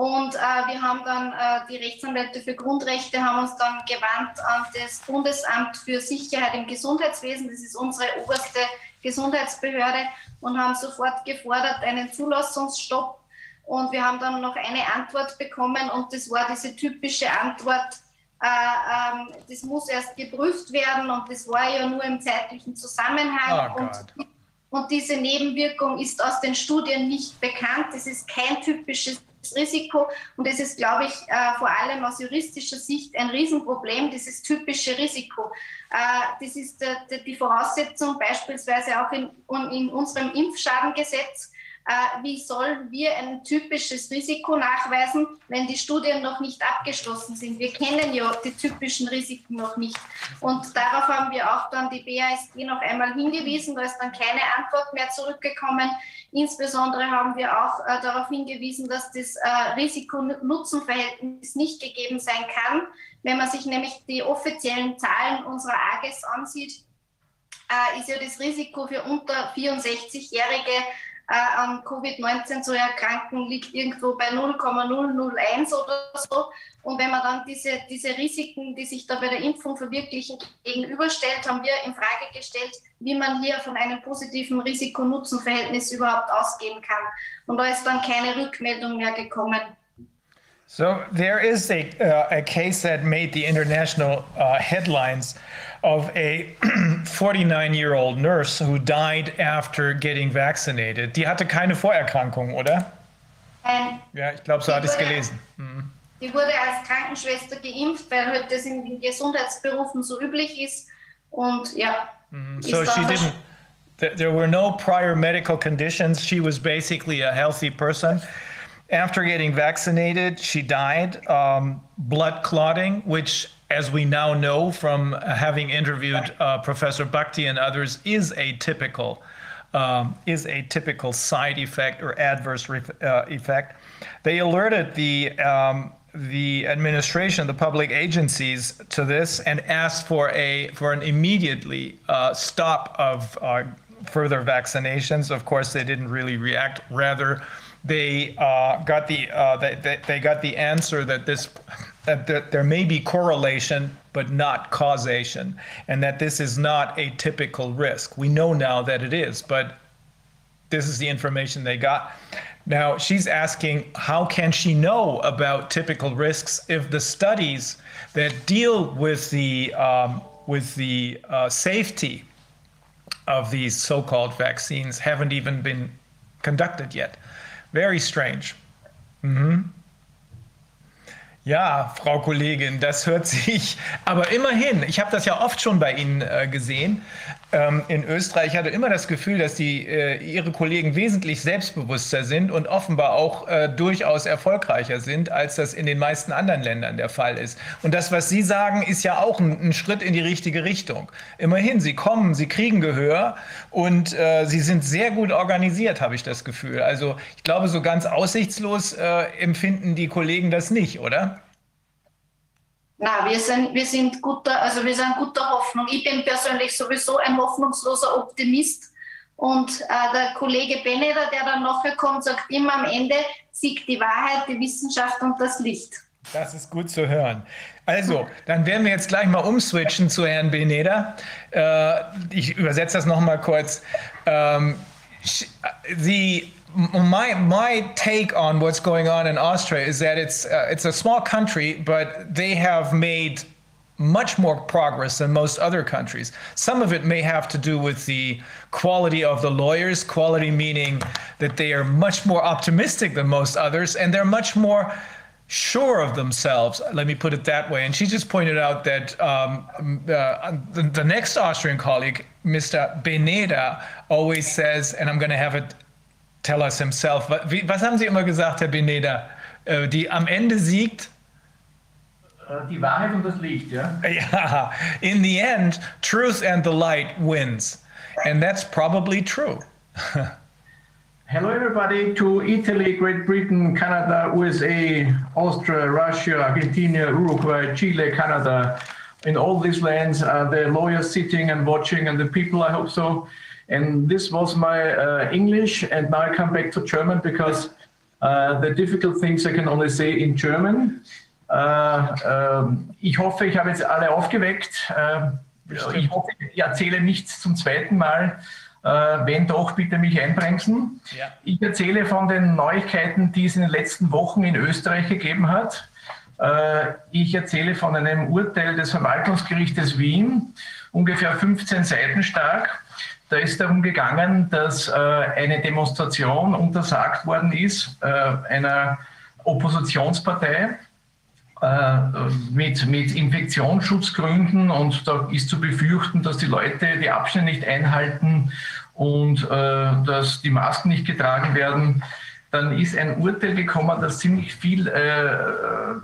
Und äh, wir haben dann, äh, die Rechtsanwälte für Grundrechte haben uns dann gewandt an das Bundesamt für Sicherheit im Gesundheitswesen, das ist unsere oberste Gesundheitsbehörde, und haben sofort gefordert einen Zulassungsstopp. Und wir haben dann noch eine Antwort bekommen und das war diese typische Antwort, äh, ähm, das muss erst geprüft werden und das war ja nur im zeitlichen Zusammenhang. Oh und, und diese Nebenwirkung ist aus den Studien nicht bekannt. Das ist kein typisches Risiko und es ist, glaube ich, äh, vor allem aus juristischer Sicht ein Riesenproblem, dieses typische Risiko. Äh, das ist die Voraussetzung beispielsweise auch in, in unserem Impfschadengesetz, Äh, wie sollen wir ein typisches Risiko nachweisen, wenn die Studien noch nicht abgeschlossen sind? Wir kennen ja die typischen Risiken noch nicht. Und darauf haben wir auch dann die BASG noch einmal hingewiesen. Da ist dann keine Antwort mehr zurückgekommen. Insbesondere haben wir auch äh, darauf hingewiesen, dass das äh, Risiko-Nutzen-Verhältnis nicht gegeben sein kann. Wenn man sich nämlich die offiziellen Zahlen unserer AGES ansieht, äh, ist ja das Risiko für unter 64-Jährige äh, an Covid-19 zu erkranken, liegt irgendwo bei 0,001 oder so. Und wenn man dann diese, diese Risiken, die sich da bei der Impfung verwirklichen, gegenüberstellt, haben wir in Frage gestellt, wie man hier von einem positiven Risiko-Nutzen-Verhältnis überhaupt ausgehen kann. Und da ist dann keine Rückmeldung mehr gekommen. So there is a, uh, a case that made the international uh, headlines of a 49 year old nurse who died after getting vaccinated. Die hatte keine Vorerkrankung, oder? Ein, Ja, ich glaube, so hatte ich es gelesen. die wurde als Krankenschwester geimpft, weil halt das in den Gesundheitsberufen so üblich ist. Und ja, So she didn't, there were no prior medical conditions. She was basically a healthy person. After getting vaccinated, she died. Um, blood clotting, which, as we now know from having interviewed uh, Professor Bhakdi and others, is a typical. Um, is a typical side effect or adverse re- uh, effect. They alerted the um, the administration, the public agencies, to this and asked for a for an immediately uh, stop of uh, further vaccinations. Of course, they didn't really react. Rather, they uh, got the uh, they, they, they got the answer that this that there, there may be correlation but not causation, and that this is not a typical risk. We know now that it is, but this is the information they got. Now she's asking, how can she know about typical risks if the studies that deal with the um, with the uh, safety of these so-called vaccines haven't even been conducted yet? Very strange. Ja, Frau Kollegin, das hört sich, aber immerhin, ich habe das ja oft schon bei Ihnen äh, gesehen. Ähm, in Österreich hatte immer das Gefühl, dass die, äh, Ihre Kollegen wesentlich selbstbewusster sind und offenbar auch äh, durchaus erfolgreicher sind, als das in den meisten anderen Ländern der Fall ist. Und das, was Sie sagen, ist ja auch ein, ein Schritt in die richtige Richtung. Immerhin, Sie kommen, Sie kriegen Gehör und äh, Sie sind sehr gut organisiert, habe ich das Gefühl. Also ich glaube, so ganz aussichtslos äh, empfinden die Kollegen das nicht, oder? Na, wir sind, wir sind guter, also wir sind guter Hoffnung. Ich bin persönlich sowieso ein hoffnungsloser Optimist. Und äh, der Kollege Beneder, der dann nachher kommt, sagt immer am Ende, siegt die Wahrheit, die Wissenschaft und das Licht. Das ist gut zu hören. Also, dann werden wir jetzt gleich mal umswitchen zu Herrn Beneda. Äh, ich übersetze das noch mal kurz. Ähm, sh- the my my take on what's going on in Austria is that it's uh, it's a small country, but they have made much more progress than most other countries. Some of it may have to do with the quality of the lawyers, quality meaning that they are much more optimistic than most others, and they're much more sure of themselves. Let me put it that way. And she just pointed out that um, uh, the, the next Austrian colleague, Mr. Beneder, always says, and I'm going to have it tell us himself. wie- Was haben Sie immer gesagt, Herr Beneder? Äh, Die am Ende siegt? Die Wahrheit und das Licht, ja. Yeah. In the end, truth and the light wins. And that's probably true. Hello, everybody, to Italy, Great Britain, Canada, USA, Austria, Russia, Argentina, Uruguay, Chile, Canada. In all these lands, uh, the lawyers sitting and watching, and the people, I hope so. And this was my uh, English, and now I come back to German because uh, the difficult things I can only say in German. Äh, ähm, ich hoffe, ich habe jetzt alle aufgeweckt. Äh, ich hoffe, ich erzähle nichts zum zweiten Mal. Äh, wenn doch, bitte mich einbremsen. Ja. Ich erzähle von den Neuigkeiten, die es in den letzten Wochen in Österreich gegeben hat. Äh, ich erzähle von einem Urteil des Verwaltungsgerichtes Wien, ungefähr 15 Seiten stark. Da ist darum gegangen, dass äh, eine Demonstration untersagt worden ist äh, einer Oppositionspartei äh, mit, mit Infektionsschutzgründen und da ist zu befürchten, dass die Leute die Abstände nicht einhalten und dass die Masken nicht getragen werden, dann ist ein Urteil gekommen, das ziemlich viel äh,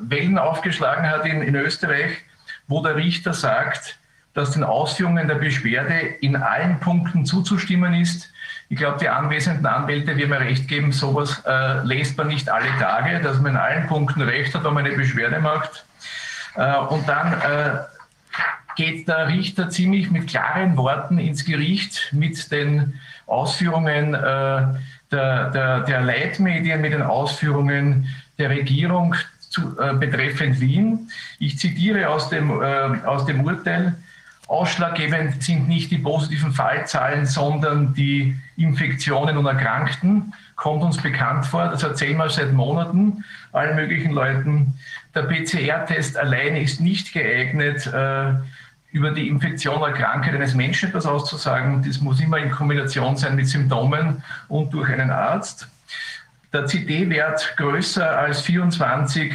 Wellen aufgeschlagen hat in, in Österreich, wo der Richter sagt, dass den Ausführungen der Beschwerde in allen Punkten zuzustimmen ist. Ich glaube, die anwesenden Anwälte werden mir recht geben, sowas äh, lässt man nicht alle Tage, dass man in allen Punkten recht hat, wenn man eine Beschwerde macht. Äh, und dann äh, geht der Richter ziemlich mit klaren Worten ins Gericht mit den Ausführungen äh, der, der, der Leitmedien, mit den Ausführungen der Regierung zu, äh, betreffend Wien. Ich zitiere aus dem, äh, aus dem Urteil. Ausschlaggebend sind nicht die positiven Fallzahlen, sondern die Infektionen und Erkrankten. Kommt uns bekannt vor, das erzählen wir seit Monaten allen möglichen Leuten. Der PCR-Test allein ist nicht geeignet, äh, über die Infektion oder Krankheit eines Menschen etwas auszusagen. Das muss immer in Kombination sein mit Symptomen und durch einen Arzt. Der CD-Wert größer als 24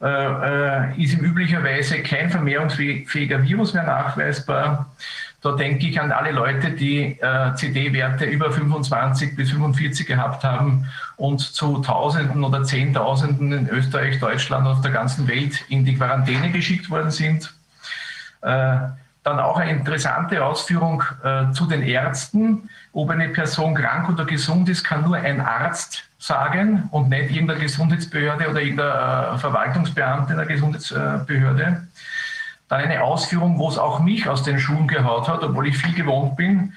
äh, äh, ist im üblicherweise kein vermehrungsfähiger Virus mehr nachweisbar. Da denke ich an alle Leute, die äh, CD-Werte über 25 bis 45 gehabt haben und zu Tausenden oder Zehntausenden in Österreich, Deutschland und auf der ganzen Welt in die Quarantäne geschickt worden sind. Äh, dann auch eine interessante Ausführung äh, zu den Ärzten. Ob eine Person krank oder gesund ist, kann nur ein Arzt sagen und nicht irgendeine Gesundheitsbehörde oder irgendein äh, Verwaltungsbeamte der Gesundheitsbehörde. Dann eine Ausführung, wo es auch mich aus den Schuhen gehaut hat, obwohl ich viel gewohnt bin,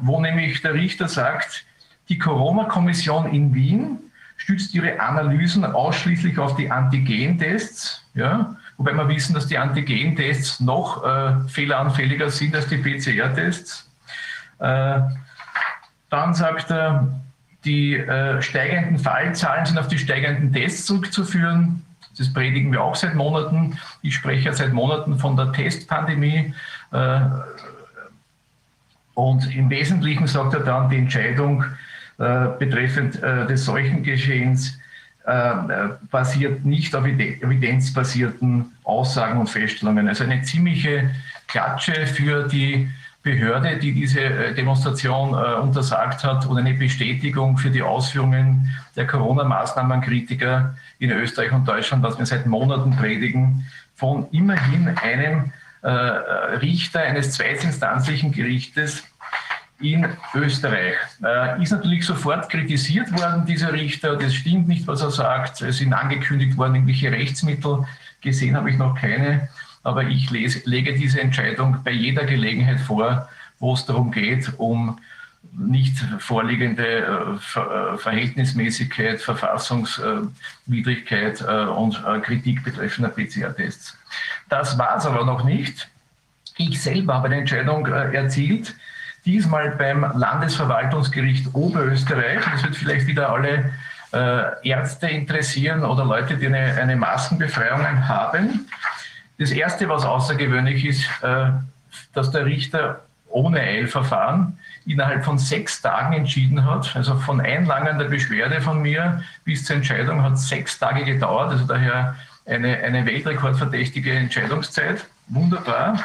wo nämlich der Richter sagt, die Corona-Kommission in Wien stützt ihre Analysen ausschließlich auf die Antigentests. Ja, wobei wir wissen, dass die Antigen-Tests noch äh, fehleranfälliger sind als die PCR-Tests. Äh, dann sagt er, die äh, steigenden Fallzahlen sind auf die steigenden Tests zurückzuführen. Das predigen wir auch seit Monaten. Ich spreche ja seit Monaten von der Testpandemie. Äh, und im Wesentlichen sagt er dann, die Entscheidung äh, betreffend äh, des Seuchengeschehens äh, basiert nicht auf evidenzbasierten Aussagen und Feststellungen. Also eine ziemliche Klatsche für die Behörde, die diese äh, Demonstration äh, untersagt hat und eine Bestätigung für die Ausführungen der Corona-Maßnahmenkritiker in Österreich und Deutschland, was wir seit Monaten predigen, von immerhin einem äh, Richter eines zweitinstanzlichen Gerichtes in Österreich. Äh, ist natürlich sofort kritisiert worden, dieser Richter. Das stimmt nicht, was er sagt. Es sind angekündigt worden irgendwelche Rechtsmittel. Gesehen habe ich noch keine. Aber ich lese, lege diese Entscheidung bei jeder Gelegenheit vor, wo es darum geht, um nicht vorliegende äh, äh, Verhältnismäßigkeit, Verfassungswidrigkeit äh, und Kritik betreffender PCR-Tests. Das war es aber noch nicht. Ich selber habe eine Entscheidung erzielt, diesmal beim Landesverwaltungsgericht Oberösterreich. Das wird vielleicht wieder alle Ärzte interessieren oder Leute, die eine, Maskenbefreiung haben. Das Erste, was außergewöhnlich ist, äh, dass der Richter ohne Eilverfahren innerhalb von sechs Tagen entschieden hat. Also von Einlangen der Beschwerde von mir bis zur Entscheidung hat sechs Tage gedauert. Also daher eine, eine weltrekordverdächtige Entscheidungszeit. Wunderbar.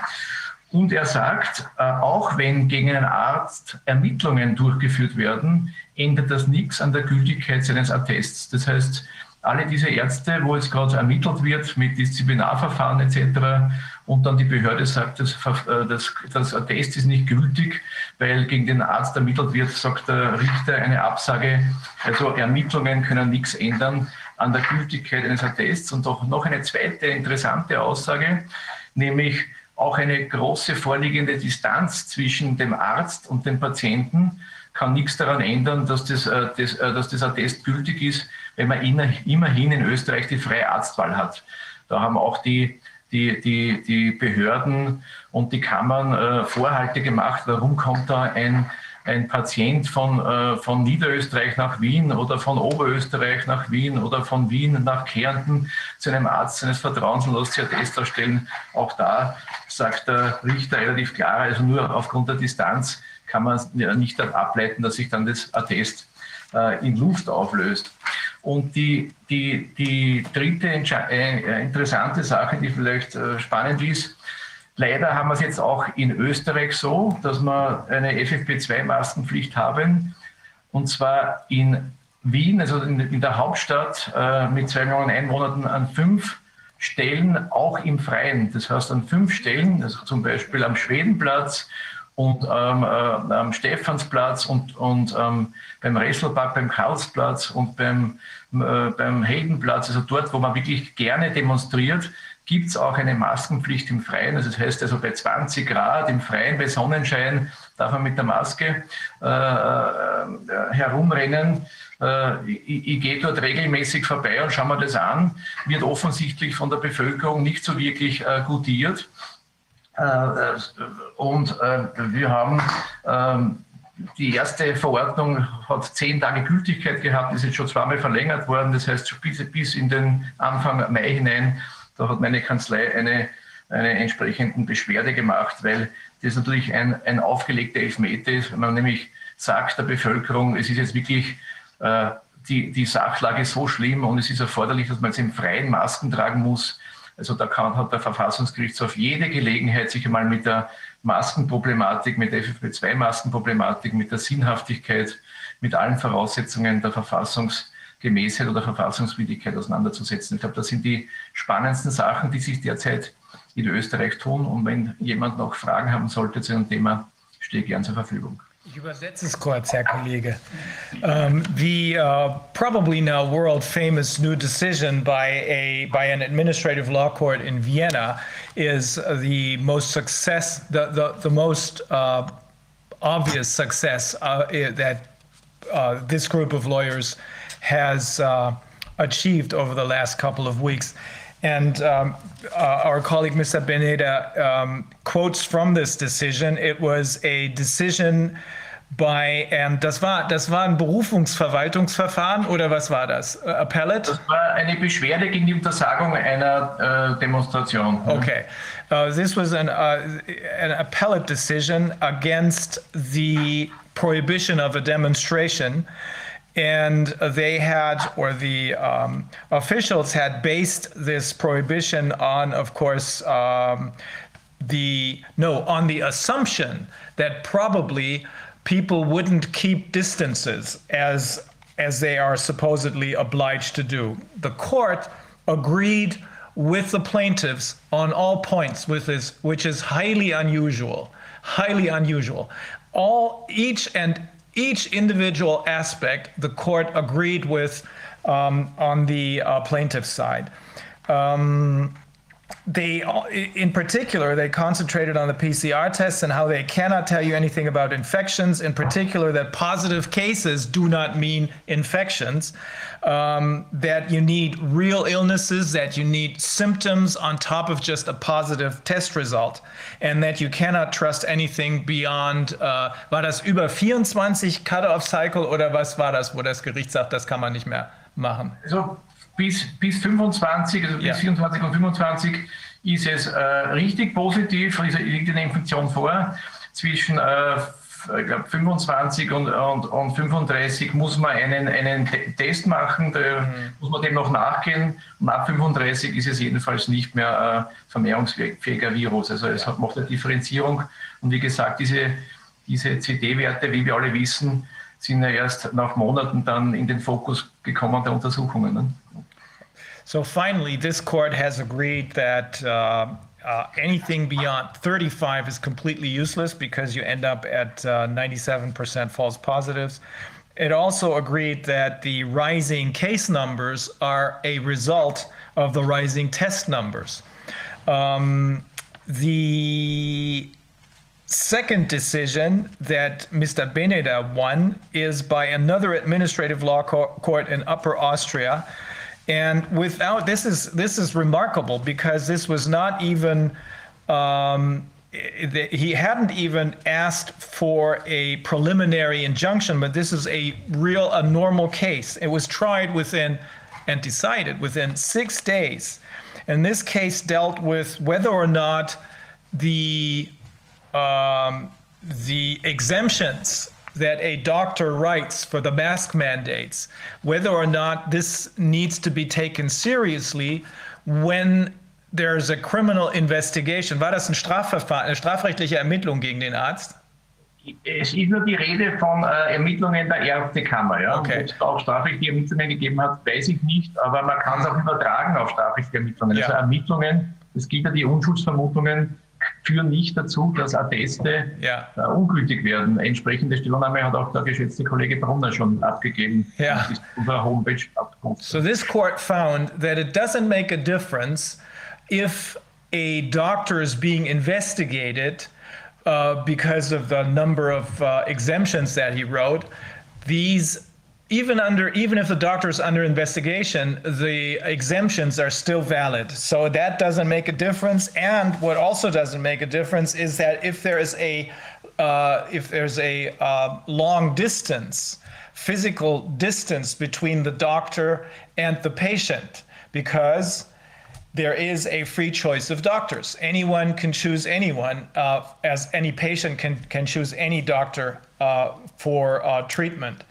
Und er sagt, äh, auch wenn gegen einen Arzt Ermittlungen durchgeführt werden, ändert das nichts an der Gültigkeit seines Attests. Das heißt, alle diese Ärzte, wo jetzt gerade ermittelt wird mit Disziplinarverfahren etc. und dann die Behörde sagt, das, äh, das, das Attest ist nicht gültig, weil gegen den Arzt ermittelt wird, sagt der Richter eine Absage. Also Ermittlungen können nichts ändern an der Gültigkeit eines Attests. Und auch noch eine zweite interessante Aussage, nämlich auch eine große vorliegende Distanz zwischen dem Arzt und dem Patienten kann nichts daran ändern, dass das, äh, das, äh, dass das Attest gültig ist, wenn man immerhin in Österreich die freie Arztwahl hat. Da haben auch die, die, die, die Behörden und die Kammern äh, Vorhalte gemacht, warum kommt da ein ein Patient von, äh, von Niederösterreich nach Wien oder von Oberösterreich nach Wien oder von Wien nach Kärnten zu einem Arzt seines Vertrauens und lässt sich ein Test erstellen. Auch da sagt der Richter relativ klar, also nur aufgrund der Distanz kann man nicht ableiten, dass sich dann das Attest äh, in Luft auflöst. Und die, die, die dritte äh, interessante Sache, die vielleicht spannend ist, Leider haben wir es jetzt auch in Österreich so, dass wir eine FFP2-Maskenpflicht haben. Und zwar in Wien, also in, in der Hauptstadt äh, mit zwei Millionen Einwohnern, an fünf Stellen auch im Freien. Das heißt an fünf Stellen, also zum Beispiel am Schwedenplatz und ähm, äh, am Stephansplatz und, und ähm, beim Resselpark, beim Karlsplatz und beim, äh, beim Heldenplatz, also dort, wo man wirklich gerne demonstriert, gibt es auch eine Maskenpflicht im Freien. Also das heißt also bei 20 Grad im Freien, bei Sonnenschein darf man mit der Maske äh, äh, herumrennen. Äh, ich, ich gehe dort regelmäßig vorbei und schaue mir das an. Wird offensichtlich von der Bevölkerung nicht so wirklich äh, gutiert. Äh, äh, und wir haben ähm, die erste Verordnung hat zehn Tage Gültigkeit gehabt, ist jetzt schon zweimal verlängert worden. Das heißt, bis, bis in den Anfang Mai hinein da hat meine Kanzlei eine, eine entsprechende Beschwerde gemacht, weil das natürlich ein, ein aufgelegter Elfmeter ist, wenn man nämlich sagt der Bevölkerung, es ist jetzt wirklich äh, die, die Sachlage so schlimm und es ist erforderlich, dass man jetzt im freien Masken tragen muss. Also da kann, hat der Verfassungsgerichtshof jede Gelegenheit, sich einmal mit der Maskenproblematik, mit der FFP2-Maskenproblematik, mit der Sinnhaftigkeit, mit allen Voraussetzungen der Verfassungs- Gemäßheit oder Verfassungswidrigkeit auseinanderzusetzen. Ich glaube, das sind die spannendsten Sachen, die sich derzeit in Österreich tun. Und wenn jemand noch Fragen haben sollte zu einem Thema, stehe ich gern zur Verfügung. Ich übersetze es kurz, Herr Kollege. Um, the uh, probably now world famous new decision by a by an administrative law court in Vienna is the most success, the the, the most uh, obvious success uh, that uh, this group of lawyers has uh, achieved over the last couple of weeks. And um, uh, our colleague, Mr. Beneder, um, quotes from this decision. It was a decision bei, ähm, das, war, das war ein Berufungsverwaltungsverfahren oder was war das? Appellate? Das war eine Beschwerde gegen die Untersagung einer äh, Demonstration. Okay. Uh, this was an, uh, an appellate decision against the prohibition of a demonstration and they had, or the um, officials had based this prohibition on, of course, um, the no, on the assumption that probably people wouldn't keep distances as as they are supposedly obliged to do. The court agreed with the plaintiffs on all points with this, which is highly unusual, highly unusual. All each and each individual aspect the court agreed with um, on the uh, plaintiff's side. Um, they, in particular, they concentrated on the PCR tests and how they cannot tell you anything about infections. In particular, that positive cases do not mean infections. Um, that you need real illnesses, that you need symptoms on top of just a positive test result, and that you cannot trust anything beyond. Uh, war das über 24 Cut-off Cycle oder was war das, wo das Gericht sagt, das kann man nicht mehr machen? Also bis, bis 25, also bis ja. 24 und 25 ist es äh, richtig positiv, also liegt eine Infektion vor. Zwischen äh, ich glaube 25 und, und, und 35 muss man einen, einen Test machen, da mhm. muss man dem noch nachgehen. Und ab 35 ist es jedenfalls nicht mehr äh, vermehrungsfähiger Virus. Also es hat, macht eine Differenzierung. Und wie gesagt, diese, diese CD-Werte, wie wir alle wissen, sind ja erst nach Monaten dann in den Fokus gekommen der Untersuchungen. Ne? So finally, this court has agreed that uh, uh, anything beyond 35 is completely useless because you end up at uh, 97% false positives. It also agreed that the rising case numbers are a result of the rising test numbers. Um, the second decision that Mr. Beneder won is by another administrative law court in Upper Austria and without this is this is remarkable because this was not even um, he hadn't even asked for a preliminary injunction, but this is a real a normal case. It was tried within and decided within six days. And this case dealt with whether or not the um, the exemptions that a doctor writes for the mask mandates, whether or not this needs to be taken seriously when there's a criminal investigation. War das ein Strafverfahren, eine strafrechtliche Ermittlung gegen den Arzt? Es ist nur die Rede von äh, Ermittlungen der Ärztekammer. Ja? Okay. Ob es auch strafrechtliche Ermittlungen gegeben hat, weiß ich nicht, aber man kann es auch übertragen auf strafrechtliche Ermittlungen. Ja. Also Ermittlungen, es gibt ja die Unschuldsvermutungen, führen nicht dazu, dass Atteste Ja. äh, ungültig werden. Entsprechende Stellungnahme hat auch der geschätzte Kollege Brunner schon abgegeben. Ja. Homepage. So this court found that it doesn't make a difference if a doctor is being investigated uh, because of the number of uh, exemptions that he wrote. These, even under, even if the doctor is under investigation, the exemptions are still valid. So that doesn't make a difference. And what also doesn't make a difference is that if there is a, uh, if there's a uh, long distance, physical distance between the doctor and the patient, because there is a free choice of doctors. Anyone can choose anyone, uh, as any patient can, can choose any doctor uh, for uh, treatment.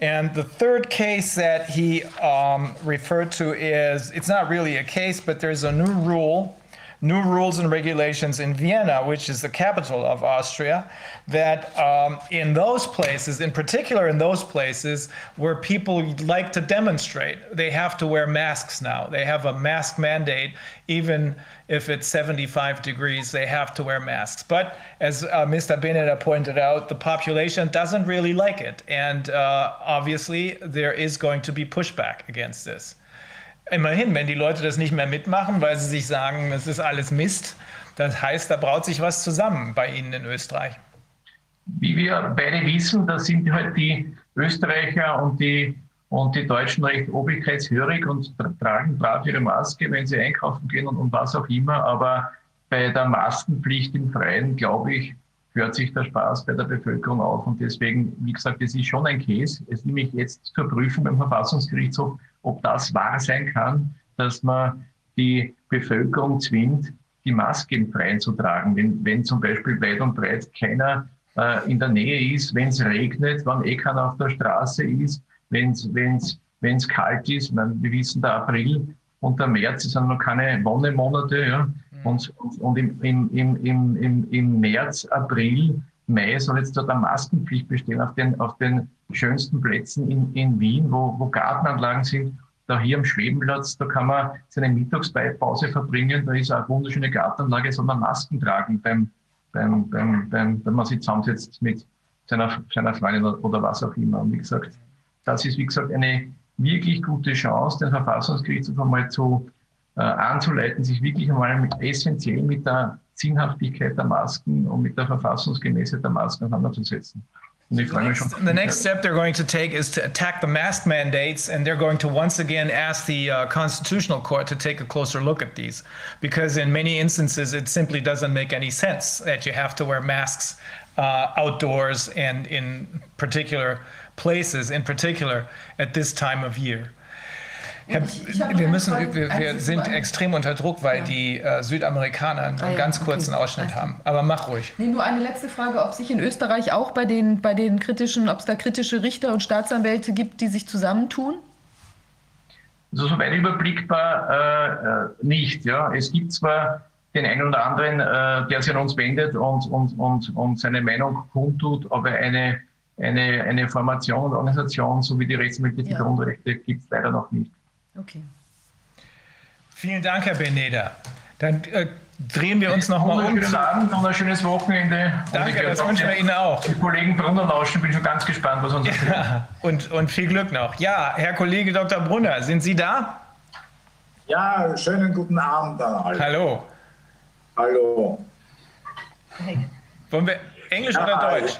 And the third case that he um, referred to is it's not really a case, but there's a new rule, new rules and regulations in Vienna, which is the capital of Austria, that um, in those places, in particular in those places where people like to demonstrate, they have to wear masks now. They have a mask mandate, even if it's 75 degrees, they have to wear masks. But as uh, Mr. Beneder pointed out, the population doesn't really like it. And uh, obviously, there is going to be pushback against this. Immerhin, wenn die Leute das nicht mehr mitmachen, weil sie sich sagen, das ist alles Mist, das heißt, da braut sich was zusammen bei Ihnen in Österreich. Wie wir beide wissen, da sind halt die Österreicher und die, und die Deutschen recht obrigkeitshörig und tra- tragen brav ihre Maske, wenn sie einkaufen gehen und, und was auch immer. Aber bei der Maskenpflicht im Freien, glaube ich, hört sich der Spaß bei der Bevölkerung auf. Und deswegen, wie gesagt, es ist schon ein Case. Es nehme ich jetzt zur Prüfung beim Verfassungsgerichtshof, ob das wahr sein kann, dass man die Bevölkerung zwingt, die Maske im Freien zu tragen. Wenn, wenn zum Beispiel weit und breit keiner äh, in der Nähe ist, wenn es regnet, wenn eh keiner auf der Straße ist, wenn es kalt ist, meine, wir wissen, der April und der März sind noch keine Wonnemonate, ja. Und, und, und im, im, im, im, März, April, Mai soll jetzt dort eine Maskenpflicht bestehen auf den, auf den schönsten Plätzen in, in Wien, wo, wo Gartenanlagen sind. Da hier am Schwebenplatz, da kann man seine Mittagspause verbringen, da ist eine wunderschöne Gartenanlage, soll man Masken tragen beim, beim, beim, beim, wenn man sich zusammensetzt mit seiner, seiner Freundin oder, was auch immer. Und wie gesagt, das ist, wie gesagt, eine wirklich gute Chance, den Verfassungsgerichtshof einmal zu anzuleiten, sich wirklich einmal mit, essentiell mit der Sinnhaftigkeit der Masken und mit der Verfassungsgemäßheit der Masken auseinanderzusetzen. Und ich freue mich schon. The next step they're going to take is to attack the mask mandates, and they're going to once again ask the uh, Constitutional Court to take a closer look at these, because in many instances it simply doesn't make any sense that you have to wear masks uh, outdoors and in particular places, in particular at this time of year. Herr, wir müssen, wir, wir sind extrem unter Druck, weil die äh, Südamerikaner einen Ah ja, ganz okay. kurzen Ausschnitt Also. haben. Aber mach ruhig. Nee, nur eine letzte Frage, ob sich in Österreich auch bei den, bei den kritischen, ob es da kritische Richter und Staatsanwälte gibt, die sich zusammentun? Also soweit überblickbar äh, nicht. Ja. Es gibt zwar den einen oder anderen, äh, der sich an uns wendet und, und, und, und seine Meinung kundtut, aber eine, eine, eine Formation und Organisation, so wie die Rechtsanwälte Ja. Grundrechte, gibt es leider noch nicht. Okay. Vielen Dank, Herr Beneda. Dann äh, drehen wir uns nochmal um. Wunderschönen Abend und ein schönes Wochenende. Und Danke, das wünschen wir Ihnen auch. Die Kollegen Brunner lauschen, bin schon ganz gespannt, was uns erzählt. Ja, und, und viel Glück noch. Ja, Herr Kollege Dr. Brunner, sind Sie da? Ja, schönen guten Abend an alle. Hallo. Hallo. Wollen wir Englisch Ja, oder Deutsch?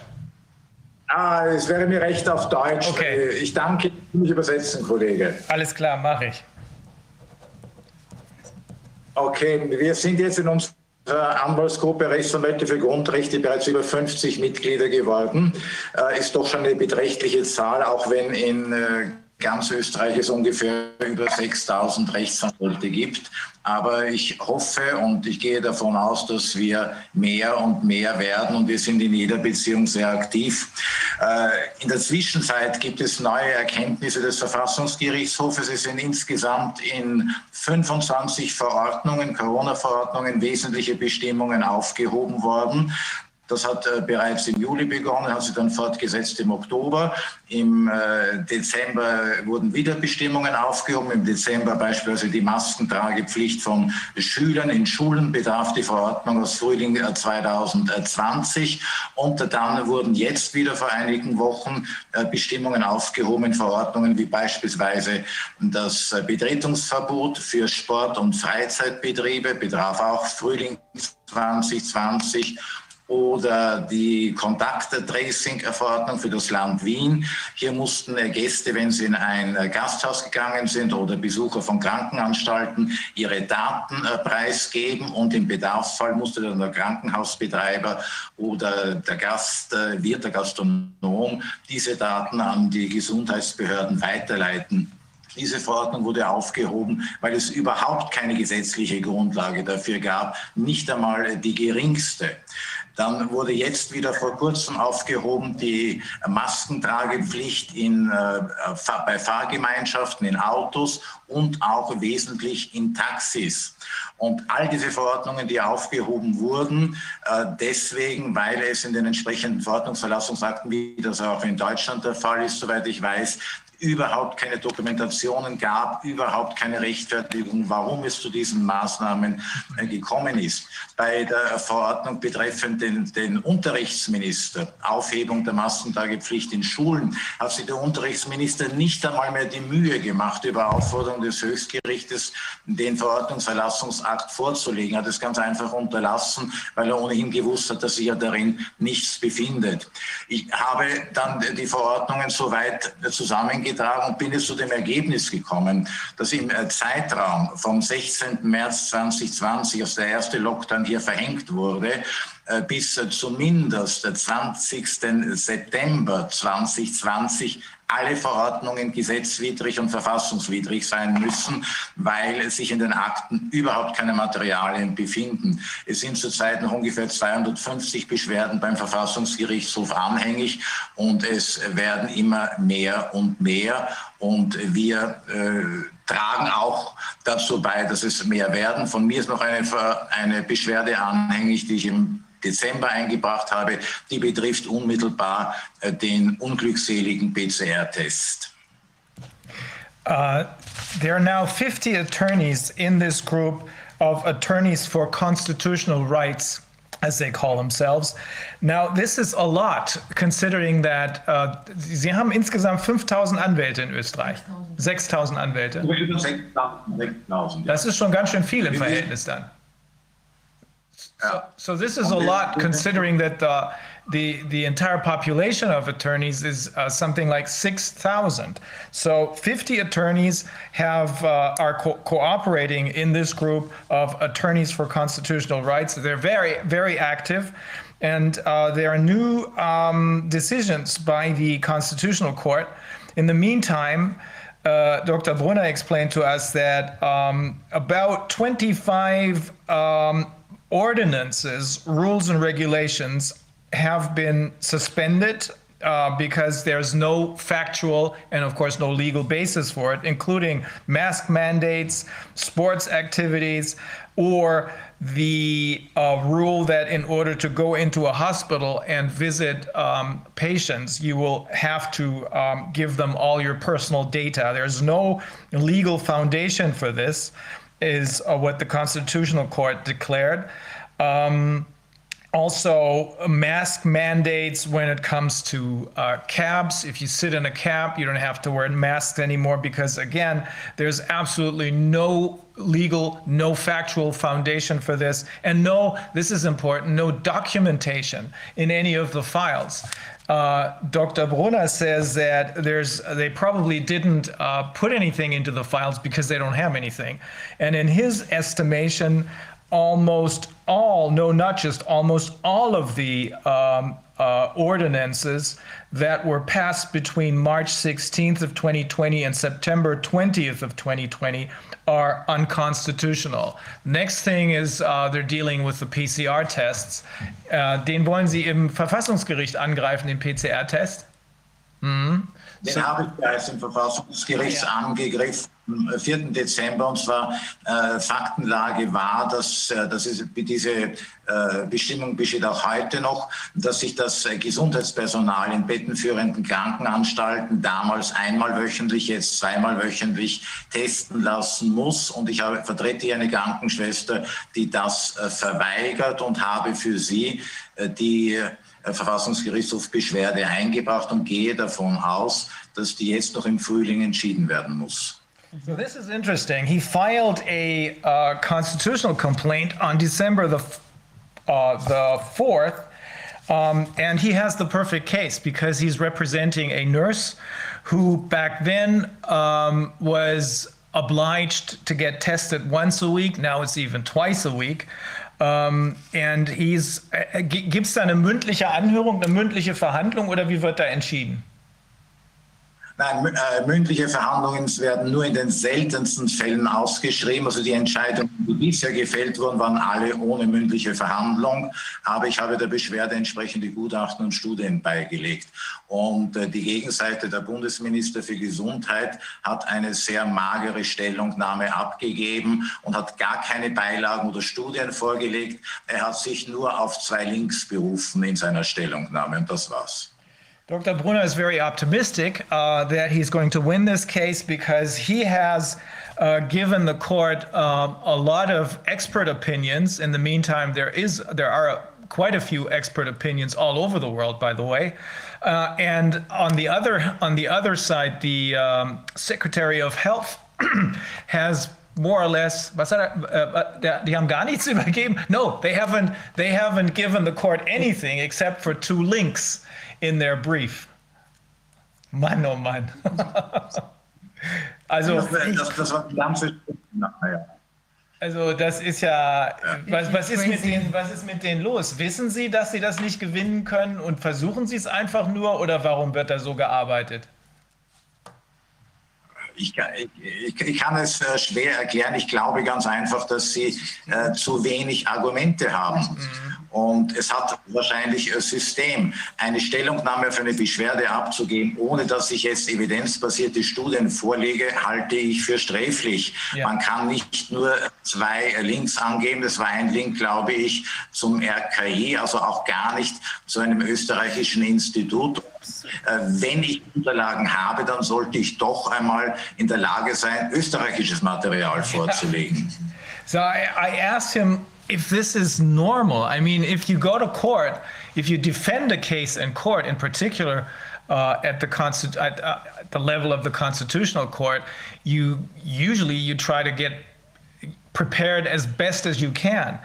Ah, es wäre mir recht auf Deutsch. Okay. Ich danke, ich will mich übersetzen, Kollege. Alles klar, mache ich. Okay, wir sind jetzt in unserer Anwaltsgruppe Rechtsanwälte für Grundrechte bereits über 50 Mitglieder geworden. Äh, ist doch schon eine beträchtliche Zahl, auch wenn in äh, ganz Österreich es ungefähr über 6000 Rechtsanwälte gibt. Aber ich hoffe und ich gehe davon aus, dass wir mehr und mehr werden und wir sind in jeder Beziehung sehr aktiv. Äh, in der Zwischenzeit gibt es neue Erkenntnisse des Verfassungsgerichtshofes. Es sind insgesamt in 25 Verordnungen, Corona-Verordnungen, wesentliche Bestimmungen aufgehoben worden. Das hat äh, bereits im Juli begonnen, hat sich dann fortgesetzt im Oktober. Im äh, Dezember wurden wieder Bestimmungen aufgehoben. Im Dezember beispielsweise die Maskentragepflicht von Schülern in Schulen bedarf die Verordnung aus Frühling äh, 2020. Und dann wurden jetzt wieder vor einigen Wochen äh, Bestimmungen aufgehoben in Verordnungen wie beispielsweise das äh, Betretungsverbot für Sport- und Freizeitbetriebe betraf auch Frühling 2020 oder die Kontakttracing-Verordnung für das Land Wien. Hier mussten Gäste, wenn sie in ein Gasthaus gegangen sind oder Besucher von Krankenanstalten, ihre Daten preisgeben und im Bedarfsfall musste dann der Krankenhausbetreiber oder der Gastwirt, der Gastronom diese Daten an die Gesundheitsbehörden weiterleiten. Diese Verordnung wurde aufgehoben, weil es überhaupt keine gesetzliche Grundlage dafür gab, nicht einmal die geringste. Dann wurde jetzt wieder vor kurzem aufgehoben die Maskentragepflicht in, äh, bei Fahrgemeinschaften, in Autos und auch wesentlich in Taxis. Und all diese Verordnungen, die aufgehoben wurden, äh, deswegen, weil es in den entsprechenden Verordnungsverlassungsakten, wie das auch in Deutschland der Fall ist, soweit ich weiß, überhaupt keine Dokumentationen gab, überhaupt keine Rechtfertigung, warum es zu diesen Maßnahmen äh, gekommen ist. Bei der Verordnung betreffend den, den Unterrichtsminister, Aufhebung der Massentagepflicht in Schulen, hat sich der Unterrichtsminister nicht einmal mehr die Mühe gemacht, über Aufforderung des Höchstgerichtes den Verordnungsverlassungsakt vorzulegen, hat es ganz einfach unterlassen, weil er ohnehin gewusst hat, dass sich ja darin nichts befindet. Ich habe dann die Verordnungen soweit zusammengetragen und bin jetzt zu dem Ergebnis gekommen, dass im Zeitraum vom 16. März 2020, als der erste Lockdown hier verhängt wurde, bis zumindest 20. September 2020 alle Verordnungen gesetzwidrig und verfassungswidrig sein müssen, weil sich in den Akten überhaupt keine Materialien befinden. Es sind zurzeit noch ungefähr 250 Beschwerden beim Verfassungsgerichtshof anhängig und es werden immer mehr und mehr. Und wir äh, tragen auch dazu bei, dass es mehr werden. Von mir ist noch eine, eine Beschwerde anhängig, die ich im Dezember eingebracht habe, die betrifft unmittelbar den unglückseligen PCR-Test. Uh, there are now 50 attorneys in this group of attorneys for constitutional rights, as they call themselves. Now, this is a lot, considering that uh, Sie haben insgesamt 5000 Anwälte in Österreich. 6000 Anwälte. Das ist schon ganz schön viel im Verhältnis dann. So, so this is a lot considering that the, the, the entire population of attorneys is uh, something like 6,000. So 50 attorneys have, uh, are co cooperating in this group of attorneys for constitutional rights. They're very, very active. And uh, there are new um, decisions by the Constitutional Court. In the meantime, uh, Dr. Brunner explained to us that um, about 25 um, ordinances, rules, and regulations have been suspended uh, because there's no factual and, of course, no legal basis for it, including mask mandates, sports activities, or the uh, rule that in order to go into a hospital and visit um, patients, you will have to um, give them all your personal data. There's no legal foundation for this, is uh, what the Constitutional Court declared. Um, also, mask mandates when it comes to uh, cabs. If you sit in a cab, you don't have to wear masks anymore because, again, there's absolutely no legal, no factual foundation for this. And no, this is important, no documentation in any of the files. Uh, Dr. Brunner says that there's they probably didn't uh, put anything into the files because they don't have anything. And in his estimation, almost all, no, not just almost all of the um, uh, ordinances that were passed between March 16th of 2020 and September 20th of 2020 are unconstitutional. Next thing is uh, they're dealing with the PCR tests. Äh, den wollen Sie im Verfassungsgericht angreifen, den PCR-Test? Den habe ich bereits im Verfassungsgericht angegriffen am 4. Dezember und zwar äh, Faktenlage war, dass, äh, dass es, diese äh, Bestimmung besteht auch heute noch, dass sich das Gesundheitspersonal in bettenführenden Krankenanstalten damals einmal wöchentlich, jetzt zweimal wöchentlich testen lassen muss. Und ich habe, vertrete hier eine Krankenschwester, die das äh, verweigert und habe für sie äh, die Verfassungsgerichtshof Beschwerde eingebracht und gehe davon aus, dass die jetzt noch im Frühling entschieden werden muss. So this is interesting. He filed a uh, constitutional complaint on December the uh, the fourth, um, and he has the perfect case because he's representing a nurse who back then um, was obliged to get tested once a week. Now it's even twice a week. Um, and he's äh, gibt es da eine mündliche Anhörung, eine mündliche Verhandlung oder wie wird da entschieden? Nein, äh, mündliche Verhandlungen werden nur in den seltensten Fällen ausgeschrieben. Also die Entscheidungen, die bisher gefällt wurden, waren alle ohne mündliche Verhandlung. Aber ich habe der Beschwerde entsprechende Gutachten und Studien beigelegt. Und äh, die Gegenseite, der Bundesminister für Gesundheit, hat eine sehr magere Stellungnahme abgegeben und hat gar keine Beilagen oder Studien vorgelegt. Er hat sich nur auf zwei Links berufen in seiner Stellungnahme und das war's. Dr. Brunner is very optimistic uh, that he's going to win this case because he has uh, given the court um, a lot of expert opinions. In the meantime, there is there are quite a few expert opinions all over the world, by the way. Uh, and on the other on the other side, the um, Secretary of Health has more or less, nichts übergeben. No, they haven't. They haven't given the court anything except for two links in their brief. Mann, oh Mann. also, Das, das, das war die ganze naja. also das ist ja, was, was, ist mit denen, was ist mit denen los? Wissen Sie, dass Sie das nicht gewinnen können und versuchen Sie es einfach nur oder warum wird da so gearbeitet? Ich, kann- ich, ich kann es äh, schwer erklären. Ich glaube ganz einfach, dass sie äh, zu wenig Argumente haben. Und es hat wahrscheinlich ein System, eine Stellungnahme für eine Beschwerde abzugeben, ohne dass ich jetzt evidenzbasierte Studien vorlege, halte ich für sträflich. Ja. Man kann nicht nur zwei Links angeben. Das war ein Link, glaube ich, zum RKI, also auch gar nicht zu einem österreichischen Institut. Äh, Wenn ich Unterlagen habe, dann sollte ich doch einmal in der Lage sein, österreichisches Material vorzulegen. So I, I asked him if this is normal. I mean, if you go to court, if you defend a case in court, in particular uh, at the at, uh, at the level of the constitutional court, you usually you try to get prepared as best as you can.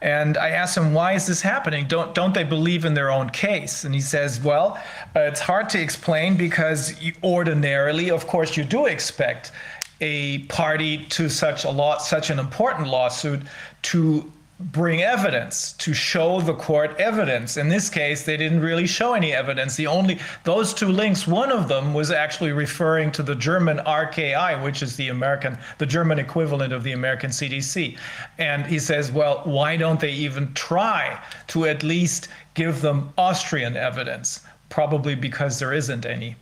And I asked him, why is this happening? Don't, don't they believe in their own case? And he says, well, uh, it's hard to explain because you, ordinarily, of course, you do expect a party to such a law, such an important lawsuit to bring evidence to show the court evidence. In this case they didn't really show any evidence. The only those two links one of them was actually referring to the german rki which is the american the german equivalent of the american cdc and he says well why don't they even try to at least give them austrian evidence? Probably because there isn't any.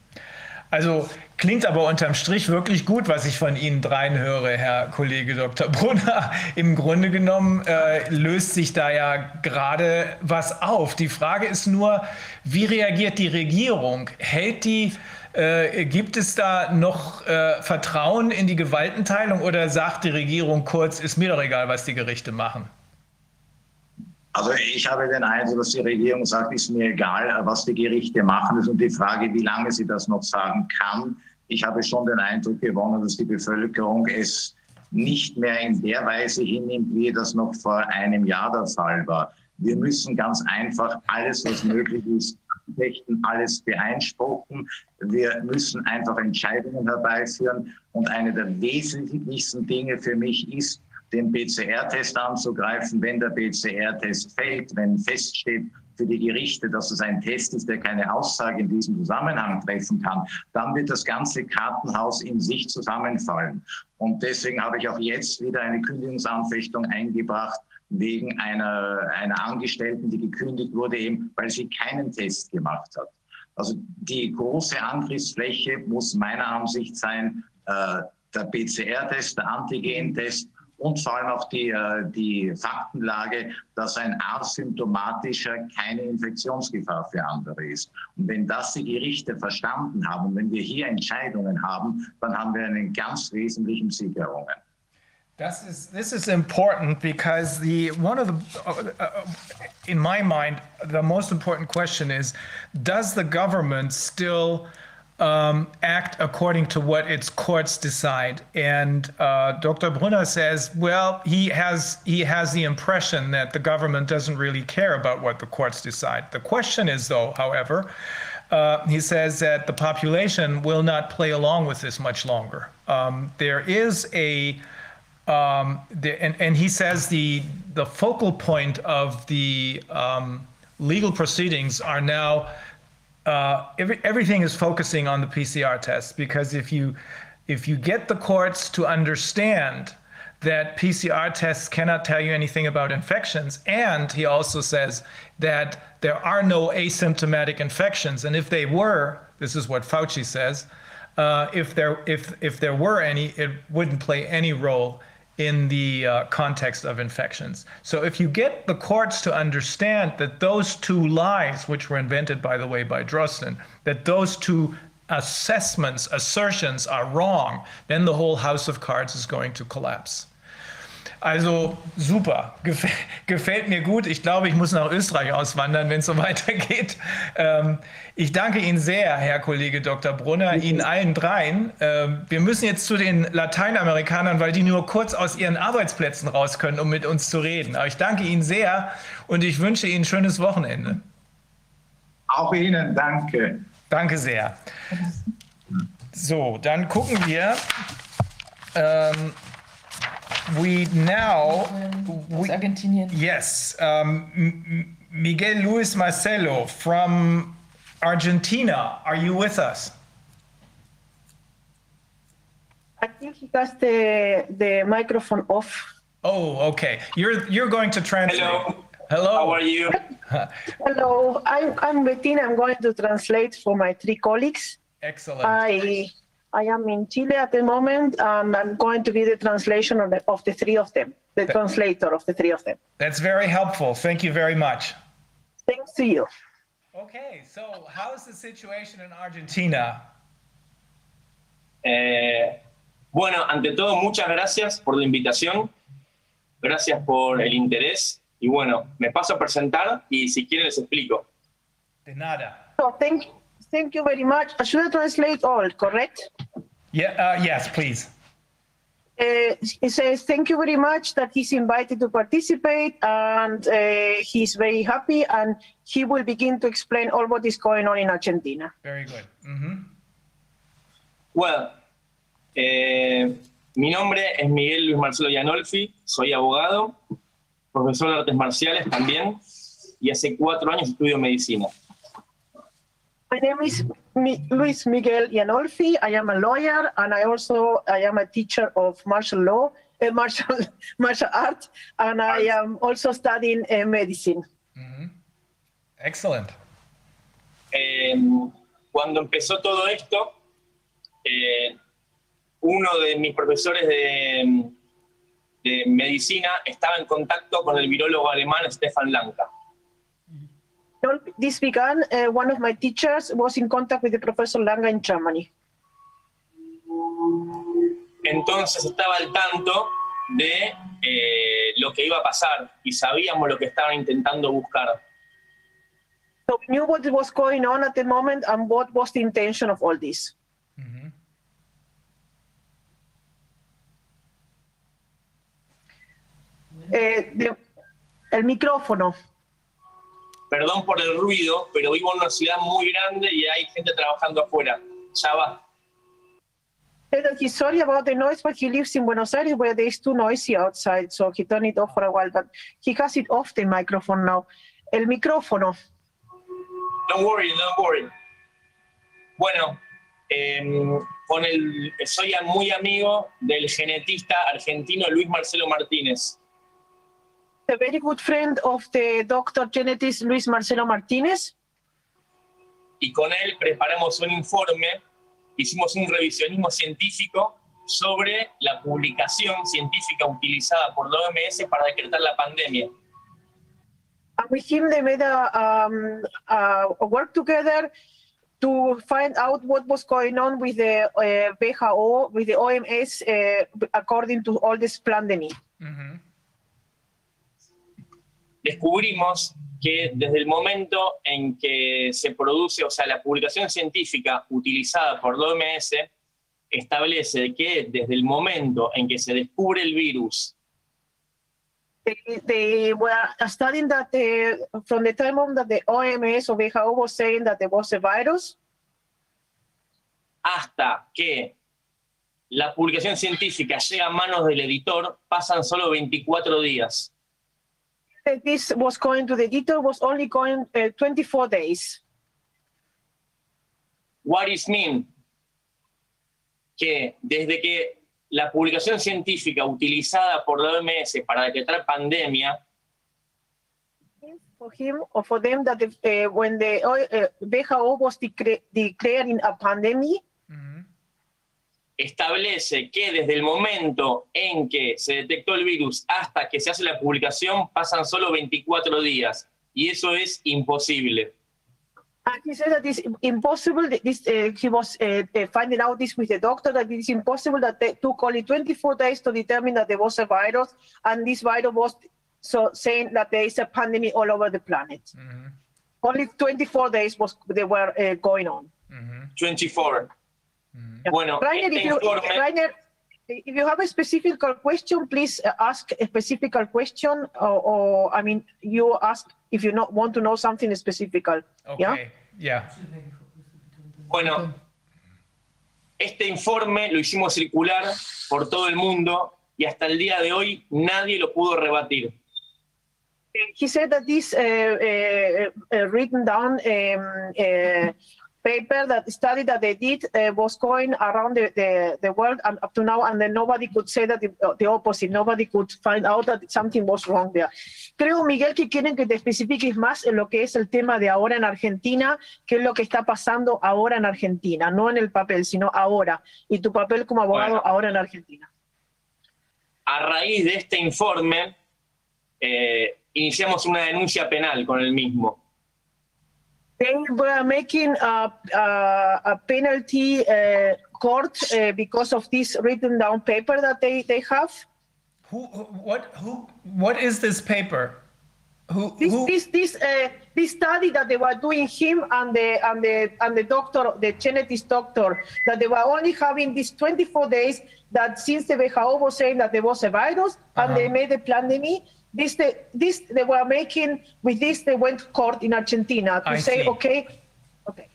Also klingt aber unterm Strich wirklich gut, was ich von Ihnen dreien höre, Herr Kollege Dr. Brunner. Im Grunde genommen äh, löst sich da ja gerade was auf. Die Frage ist nur, wie reagiert die Regierung? Hält die, äh, gibt es da noch äh, Vertrauen in die Gewaltenteilung oder sagt die Regierung kurz, ist mir doch egal, was die Gerichte machen? Also ich habe den Eindruck, dass die Regierung sagt, ist mir egal, was die Gerichte machen. Und die Frage, wie lange sie das noch sagen kann. Ich habe schon den Eindruck gewonnen, dass die Bevölkerung es nicht mehr in der Weise hinnimmt, wie das noch vor einem Jahr der Fall war. Wir müssen ganz einfach alles, was möglich ist, anfechten, alles beeinspruchen. Wir müssen einfach Entscheidungen herbeiführen. Und eine der wesentlichsten Dinge für mich ist, den PCR-Test anzugreifen, wenn der PCR-Test fällt, wenn feststeht für die Gerichte, dass es ein Test ist, der keine Aussage in diesem Zusammenhang treffen kann, dann wird das ganze Kartenhaus in sich zusammenfallen. Und deswegen habe ich auch jetzt wieder eine Kündigungsanfechtung eingebracht wegen einer, einer Angestellten, die gekündigt wurde, eben weil sie keinen Test gemacht hat. Also die große Angriffsfläche muss meiner Ansicht sein, äh, der PCR-Test, der Antigen-Test und vor allem auch die, äh, die Faktenlage, dass ein asymptomatischer keine Infektionsgefahr für andere ist. Und wenn das die Gerichte verstanden haben und wenn wir hier Entscheidungen haben, dann haben wir einen ganz wesentlichen Sieg errungen. This is this is important because the one of the uh, uh, in my mind the most important question is does the government still um, act according to what its courts decide and uh, Dr. Brunner says well he has he has the impression that the government doesn't really care about what the courts decide the question is though however uh, he says that the population will not play along with this much longer um, there is a um, the, and, and he says the the focal point of the um, legal proceedings are now uh, every, everything is focusing on the PCR test because if you if you get the courts to understand that PCR tests cannot tell you anything about infections, and he also says that there are no asymptomatic infections, and if they were, this is what Fauci says, uh, if there if if there were any, it wouldn't play any role in the uh, context of infections. So if you get the courts to understand that those two lies, which were invented, by the way, by Drosten, that those two assessments, assertions are wrong, then the whole house of cards is going to collapse. Also super, Gef gefällt mir gut. Ich glaube, ich muss nach Österreich auswandern, wenn es so weitergeht. Ähm, ich danke Ihnen sehr, Herr Kollege Dr. Brunner, Ihnen allen dreien. Ähm, wir müssen jetzt zu den Lateinamerikanern, weil die nur kurz aus ihren Arbeitsplätzen raus können, um mit uns zu reden. Aber ich danke Ihnen sehr und ich wünsche Ihnen ein schönes Wochenende. Auch Ihnen, danke. Danke sehr. So, dann gucken wir. Ähm, we now Aus Argentinien. yes um, M- Miguel Luis Marcelo from Argentina. Are you with us? I think he has the the microphone off. Oh, okay. You're you're going to translate. Hello. Hello. How are you? Hello, I'm I'm Bettina. I'm going to translate for my three colleagues. Excellent. I I am in Chile at the moment, and I'm going to be the translation of the, of the three of them, the translator of the three of them. That's very helpful. Thank you very much. Thanks to you. Okay, so how's the situation in Argentina? Eh, bueno, ante todo, muchas gracias por la invitación. Gracias por el interés. Y bueno, me paso a presentar y si quieren les explico. De nada. So thank thank you very much. I should translate all, correct? Yeah. Uh, yes, please. Uh, he says thank you very much that he's invited to participate and uh, he's very happy and he will begin to explain all what is going on in Argentina. Very good. hmm Bueno, eh, mi nombre es Miguel Luis Marcelo Yanolfi, soy abogado, profesor de artes marciales también, y hace cuatro años estudio medicina. My name is Mi- Luis Miguel Yanolfi. I am a lawyer and I also I am a teacher of martial law, uh, martial martial art, and I am also studying uh, medicine. Excellent. Eh, cuando empezó todo esto, eh, uno de mis profesores de, de medicina estaba en contacto con el virólogo alemán Stefan Lanka. This began. Uh, one of my teachers was in contact with the Professor Langa in Germany. Entonces estaba al tanto de eh, lo que iba a pasar y sabíamos lo que estaban intentando buscar. So we knew what was going on at the moment and what was the intention of all this. Eh, de- el micrófono. Perdón por el ruido, pero vivo en una ciudad muy grande y hay gente trabajando afuera. Ya va. that he's sorry about the noise, but he lives in Buenos Aires where there is too noisy outside, so he turned it off for a while, but he has it off the microphone now. El micrófono. Don't worry, don't worry. Bueno, em, con el, soy muy amigo del genetista argentino Luis Marcelo Martínez. A very good friend of the doctor genetist Luis Marcelo Martinez. y con él preparamos un informe, hicimos un revisionismo científico sobre la publicación científica utilizada por la OMS para decretar la pandemia. And with him, they made a, um, a work together to find out what was going on with the uh, WHO, with the OMS, uh, according to all this pandemic. Descubrimos que desde el momento en que se produce, o sea, la publicación científica utilizada por la OMS establece que desde el momento en que se descubre el virus They, they were studying that the, from the time on that the OMS or WHO was saying that there was a virus hasta que la publicación científica llega a manos del editor, pasan solo 24 días. That this was going to the editor was only going uh, 24 days. What is mean? Que desde que la publicación científica utilizada por la OMS para decretar pandemia For him or for them that the, uh, when the uh, WHO was decla- declaring a pandemic, establece que desde el momento en que se detectó el virus hasta que se hace la publicación pasan solo 24 días y eso es imposible. and he said that it's impossible. that This uh, he was uh, finding out this with the doctor that it's impossible that they took only 24 days to determine that there was a virus, and this virus was so saying that there is a pandemic all over the planet. Only 24 days was they were uh, going on. 24. Bueno, Rainer, este if you, informe, Rainer, if you have a specific question, please uh, ask a specific question, or, or I mean, you ask if you not want to know something specific. Yeah. Okay. Yeah. bueno, este informe lo hicimos circular por todo el mundo y hasta el día de hoy nadie lo pudo rebatir. He said that this uh, uh, uh, written down um, uh, paper that study that they did uh, was going around the, the, the world and up to now, and then nobody could say that the, the opposite. Nobody could find out that something was wrong there. Creo, Miguel, que quieren que te especifiques más en lo que es el tema de ahora en Argentina, qué es lo que está pasando ahora en Argentina, no en el papel, sino ahora, y tu papel como abogado Bueno. ahora en Argentina. A raíz de este informe, eh, iniciamos una denuncia penal con el mismo. They were making a, a, a penalty uh, court uh, because of this written down paper that they, they have. Who, what, who, what is this paper? Who, This who, this this uh, this study that they were doing him and the and the and the doctor, the genetic doctor, that they were only having these 24 days. That since the WHO was saying that there was a virus and they made a pandemic, this they, this they were making with this they went to court in Argentina to I say see. okay, okay.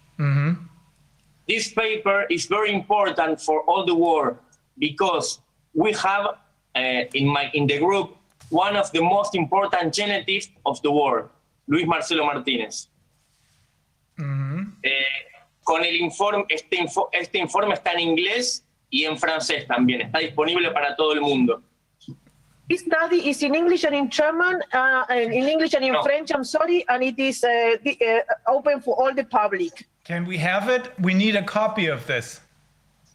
This paper is very important for all the world because we have uh, in my in the group one of the most important genetists of the world, Luis Marcelo Martínez. Eh, con el informe, este, info- este informe está en inglés y en francés también, está disponible para todo el mundo. This study is in English and in German, uh, and in English and in No. French. I'm sorry, and it is uh, the, uh, open for all the public. can we have it? We need a copy of this.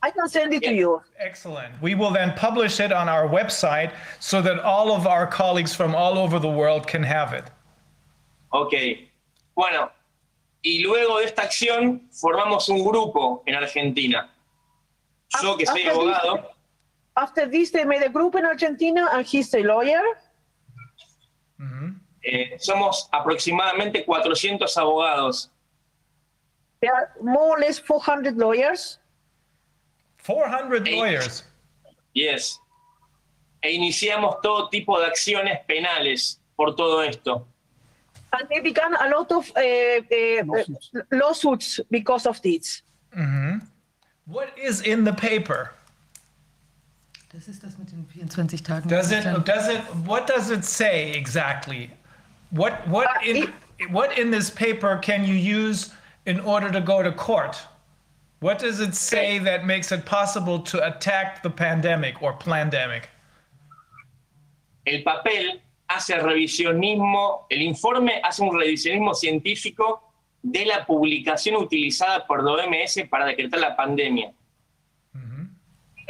I can send it to you. Excellent. We will then publish it on our website so that all of our colleagues from all over the world can have it. Ok. Bueno, y luego de esta acción formamos un grupo en Argentina. Yo que soy After this- abogado, After this, they made a group in Argentina, and he's a lawyer. eh, somos aproximadamente 400 abogados. There are more or less 400 lawyers. 400 Eight. lawyers. Yes. E iniciamos todo tipo de acciones penales por todo esto. And they began a lot of uh, uh, lawsuits because of this. What is in the paper? Das ist das mit den 24 Tagen. Does it, does it, what does it say exactly? What, what Uh, in, what in this paper can you use in order to go to court? What does it say that makes it possible to attack the pandemic or plandemic? El papel hace revisionismo, el informe hace un revisionismo científico de la publicación utilizada por la OMS para decretar la pandemia.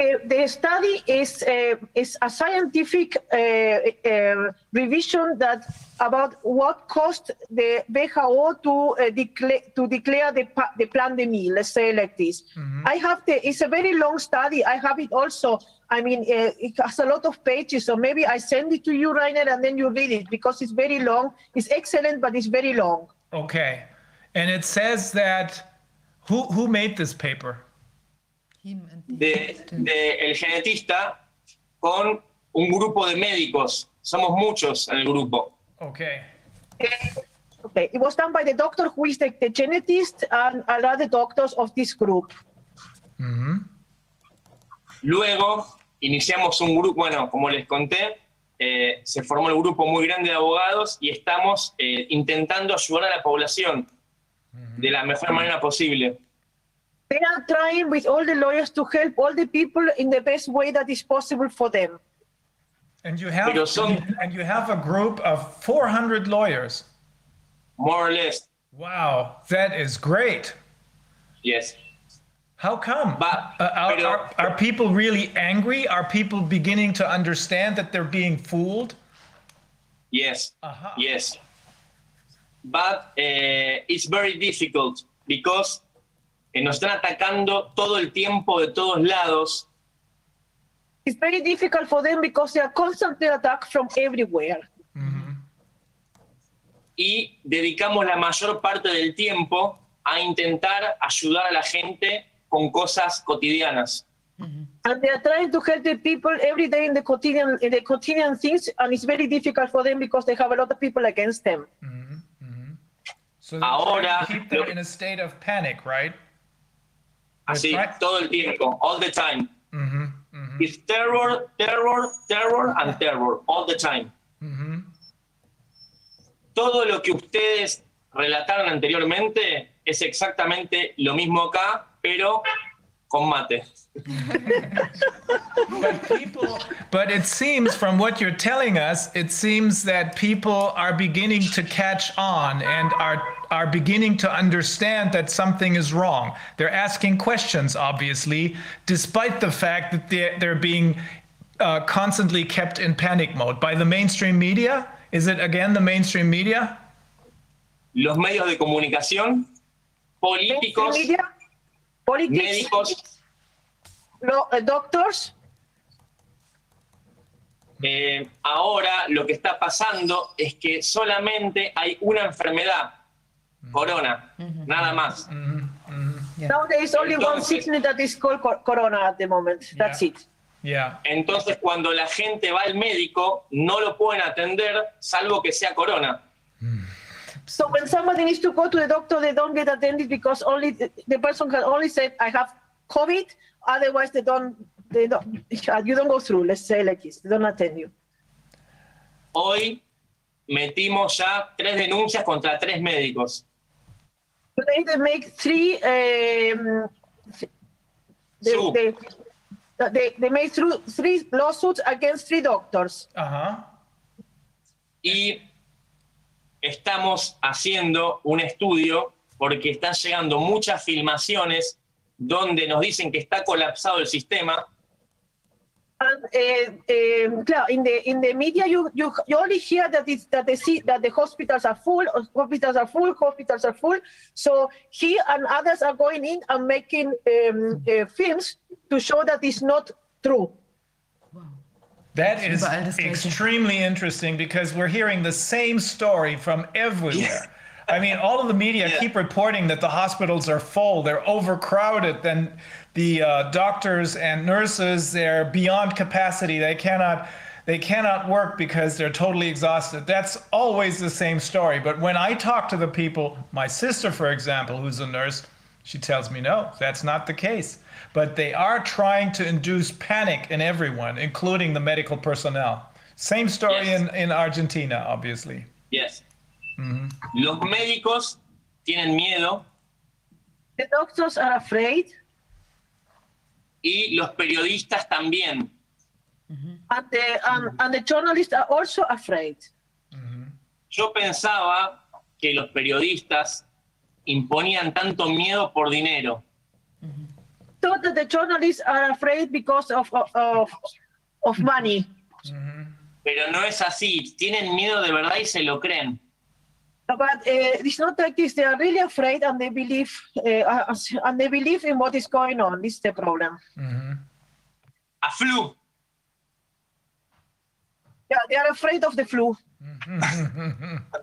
The study is uh, is a scientific uh, uh, revision that about what caused the WHO to uh, declare to declare the the pandemic. Let's say like this. I have the. It's a very long study. I have it also. I mean, uh, it has a lot of pages, so maybe I send it to you, Reiner, and then you read it because it's very long. It's excellent, but it's very long. Okay. And it says that, who, who made this paper? The- De, de el genetista con un grupo de médicos. Somos muchos en el grupo. Okay. Okay, it was done by the doctor who is the, the genetist and other doctors of this group. Luego iniciamos un grupo, bueno, como les conté, eh, se formó el grupo muy grande de abogados y estamos eh, intentando ayudar a la población de la mejor manera posible. They are trying with all the lawyers to help all the people in the best way that is possible for them. And you have, Pero son- and you have a group of 400 lawyers. More or less, Wow, that is great. yes. How come? But- Uh, are, pero- are, are people really angry? Are people beginning to understand that they're being fooled? Yes, Aha. yes. But eh, it's very difficult because eh, nos están atacando todo el tiempo de todos lados It's very difficult for them because they are constantly attacked from everywhere. y dedicamos la mayor parte del tiempo a intentar ayudar a la gente con cosas cotidianas. And they are trying to help the people every day in the quotidian in the quotidian things, and it's very difficult for them because they have a lot of people against them. So they're Ahora, trying to keep them in a state of panic, right? Así, todo el tiempo, all the time. It's terror, terror, terror, and terror, all the time. Todo lo que ustedes relataron anteriormente es exactamente lo mismo acá, pero con mate. But people, but it seems from what you're telling us, it seems that people are beginning to catch on and are are beginning to understand that something is wrong. They're asking questions, obviously, despite the fact that they're, they're being uh, constantly kept in panic mode by the mainstream media. Is it again the mainstream media? Los medios de comunicación, políticos, Media, politics, médicos, lo- uh, doctors. Eh, ahora lo que está pasando es que solamente hay una enfermedad, corona, nada más. Now there is only one Entonces- sickness that is called cor- corona at the moment. That's Yeah. it. Yeah. Entonces cuando la gente va al médico no lo pueden atender salvo que sea corona. So when somebody needs to go to the doctor, they don't get attended because only the, the person can only say, "I have COVID." Otherwise, they don't. They don't. You don't go through. Let's say like this. They don't attend you. Hoy metimos ya tres denuncias contra tres médicos. Today they make three. Um, they, Sue. they, they, they made through three lawsuits against three doctors. Uh huh. y estamos haciendo un estudio porque están llegando muchas filmaciones donde nos dicen que está colapsado el sistema And uh, um, claro, in the in the media, you you, you only hear that it's that they see that the hospitals are full, hospitals are full, hospitals are full. So he and others are going in and making um, uh, films to show that it's not true. That is Überall das Gleiche. extremely interesting because we're hearing the same story from everywhere. I mean, all of the media Yeah. keep reporting that the hospitals are full, they're overcrowded, then the uh, doctors and nurses they're beyond capacity. They cannot they cannot work because they're totally exhausted. That's always the same story. But when I talk to the people, my sister, for example, who's a nurse, She tells me, no, that's not the case. But they are trying to induce panic in everyone, including the medical personnel. Same story Yes. in, in Argentina, obviously. Yes. Mm-hmm. Los médicos tienen miedo The doctors are afraid, y los periodistas también. Mm-hmm. and the, and, and the journalists are also afraid. Mm-hmm. Yo pensaba que los periodistas imponían tanto miedo por dinero. So that the journalists are afraid because of, of, of, of money. Pero no es así. Tienen miedo de verdad y se lo creen. But uh, it's not like this. They are really afraid, and they believe, uh, and they believe in what is going on. This is the problem. A flu. Yeah, they are afraid of the flu.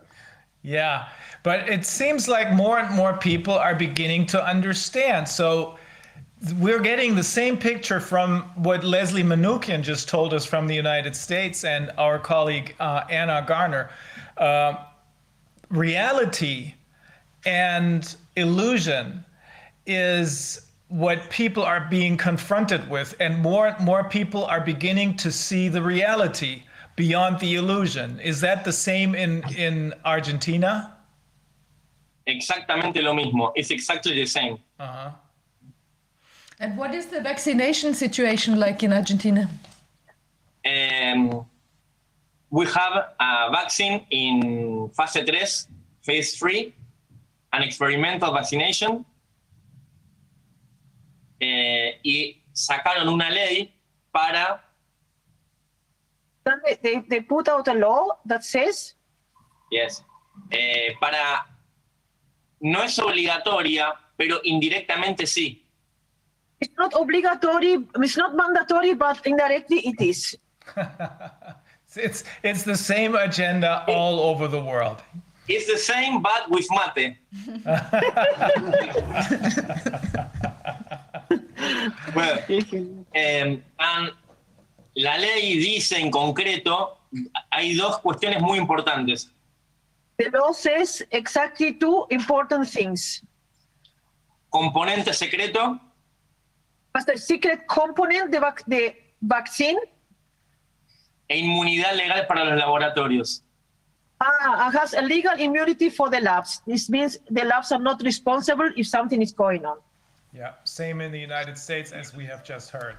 Yeah, but it seems like more and more people are beginning to understand. So we're getting the same picture from what Leslie Manookian just told us from the United States and our colleague uh, Ana Garner. Uh, reality and illusion is what people are being confronted with, and more and more people are beginning to see the reality beyond the illusion. Is that the same in, in Argentina? Exactamente lo mismo. Es exactly the same. Uh-huh. And what is the vaccination situation like in Argentina? Um, we have a vaccine in fase 3, phase 3, an experimental vaccination. Eh, y sacaron una ley para they, they, they put out a law that says Yes. Eh, para. No es obligatoria, pero indirectamente sí. It's not obligatory, it's not mandatory, but indirectly it is. It's, it's the same agenda all over the world. It's the same, but with mate. well, eh, and la ley dice en concreto, hay dos cuestiones muy importantes. The law says exactly two important things. Componente secreto As the secret component, the, vac- the vaccine e inmunidad legal para los laboratorios. ah, has a legal immunity for the labs. This means the labs are not responsible if something is going on. Yeah, same in the United States as we have just heard.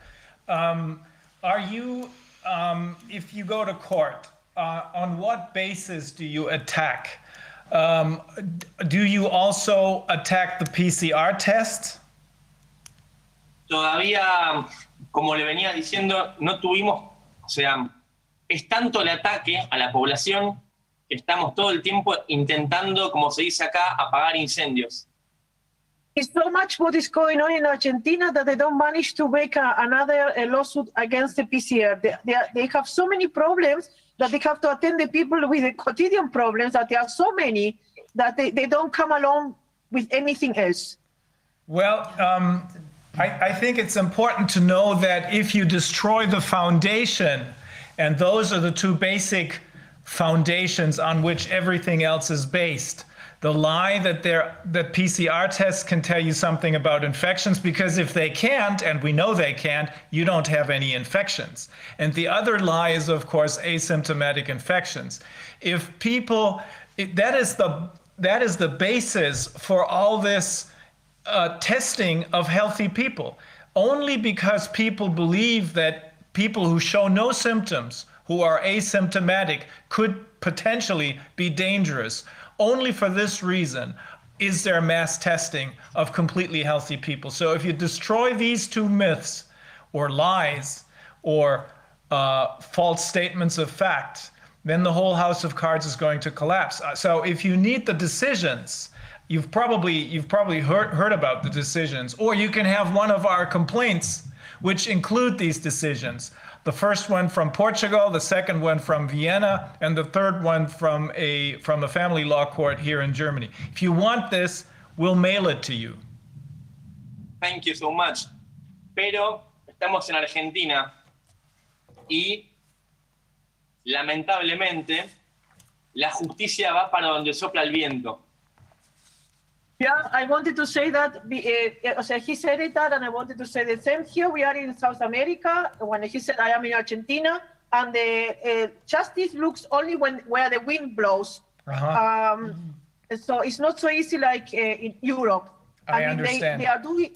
Um, are you, um, if you go to court, uh, on what basis do you attack? Um, do you also attack the PCR test? Todavía, como le venía diciendo, no tuvimos, o sea, es tanto el ataque a la población que estamos todo el tiempo intentando, como se dice acá, apagar incendios. It's so much what is going on in Argentina that they don't manage to make a, another uh lawsuit against the PCR. They, they, are- they have so many problems that they have to attend the people with the quotidian problems that there are so many that they, they don't come along with anything else. Well, um, I, I think it's important to know that if you destroy the foundation, and those are the two basic foundations on which everything else is based. The lie that there that PCR tests can tell you something about infections because if they can't, and we know they can't, you don't have any infections. And the other lie is, of course, asymptomatic infections. If people, that is the that is the basis for all this uh, testing of healthy people only because people believe that people who show no symptoms, who are asymptomatic, could potentially be dangerous. Only for this reason is there mass testing of completely healthy people. So if you destroy these two myths or lies or uh, false statements of fact, then the whole house of cards is going to collapse. Uh, So if you need the decisions, you've probably you've probably heard heard about the decisions, or you can have one of our complaints, which include these decisions. The first one from Portugal, the second one from Vienna, and the third one from a from a family law court here in Germany. If you want this, we'll mail it to you. Thank you so much. Pero estamos en Argentina y lamentablemente la justicia va para donde sopla el viento. Yeah, I wanted to say that. Uh, o sea, he said it that, and I wanted to say the same here. We are in South America. When he said I am in Argentina, and the uh, justice looks only when where the wind blows. Uh-huh. Um, so it's not so easy like uh, in Europe. I mean, understand. They, they are doing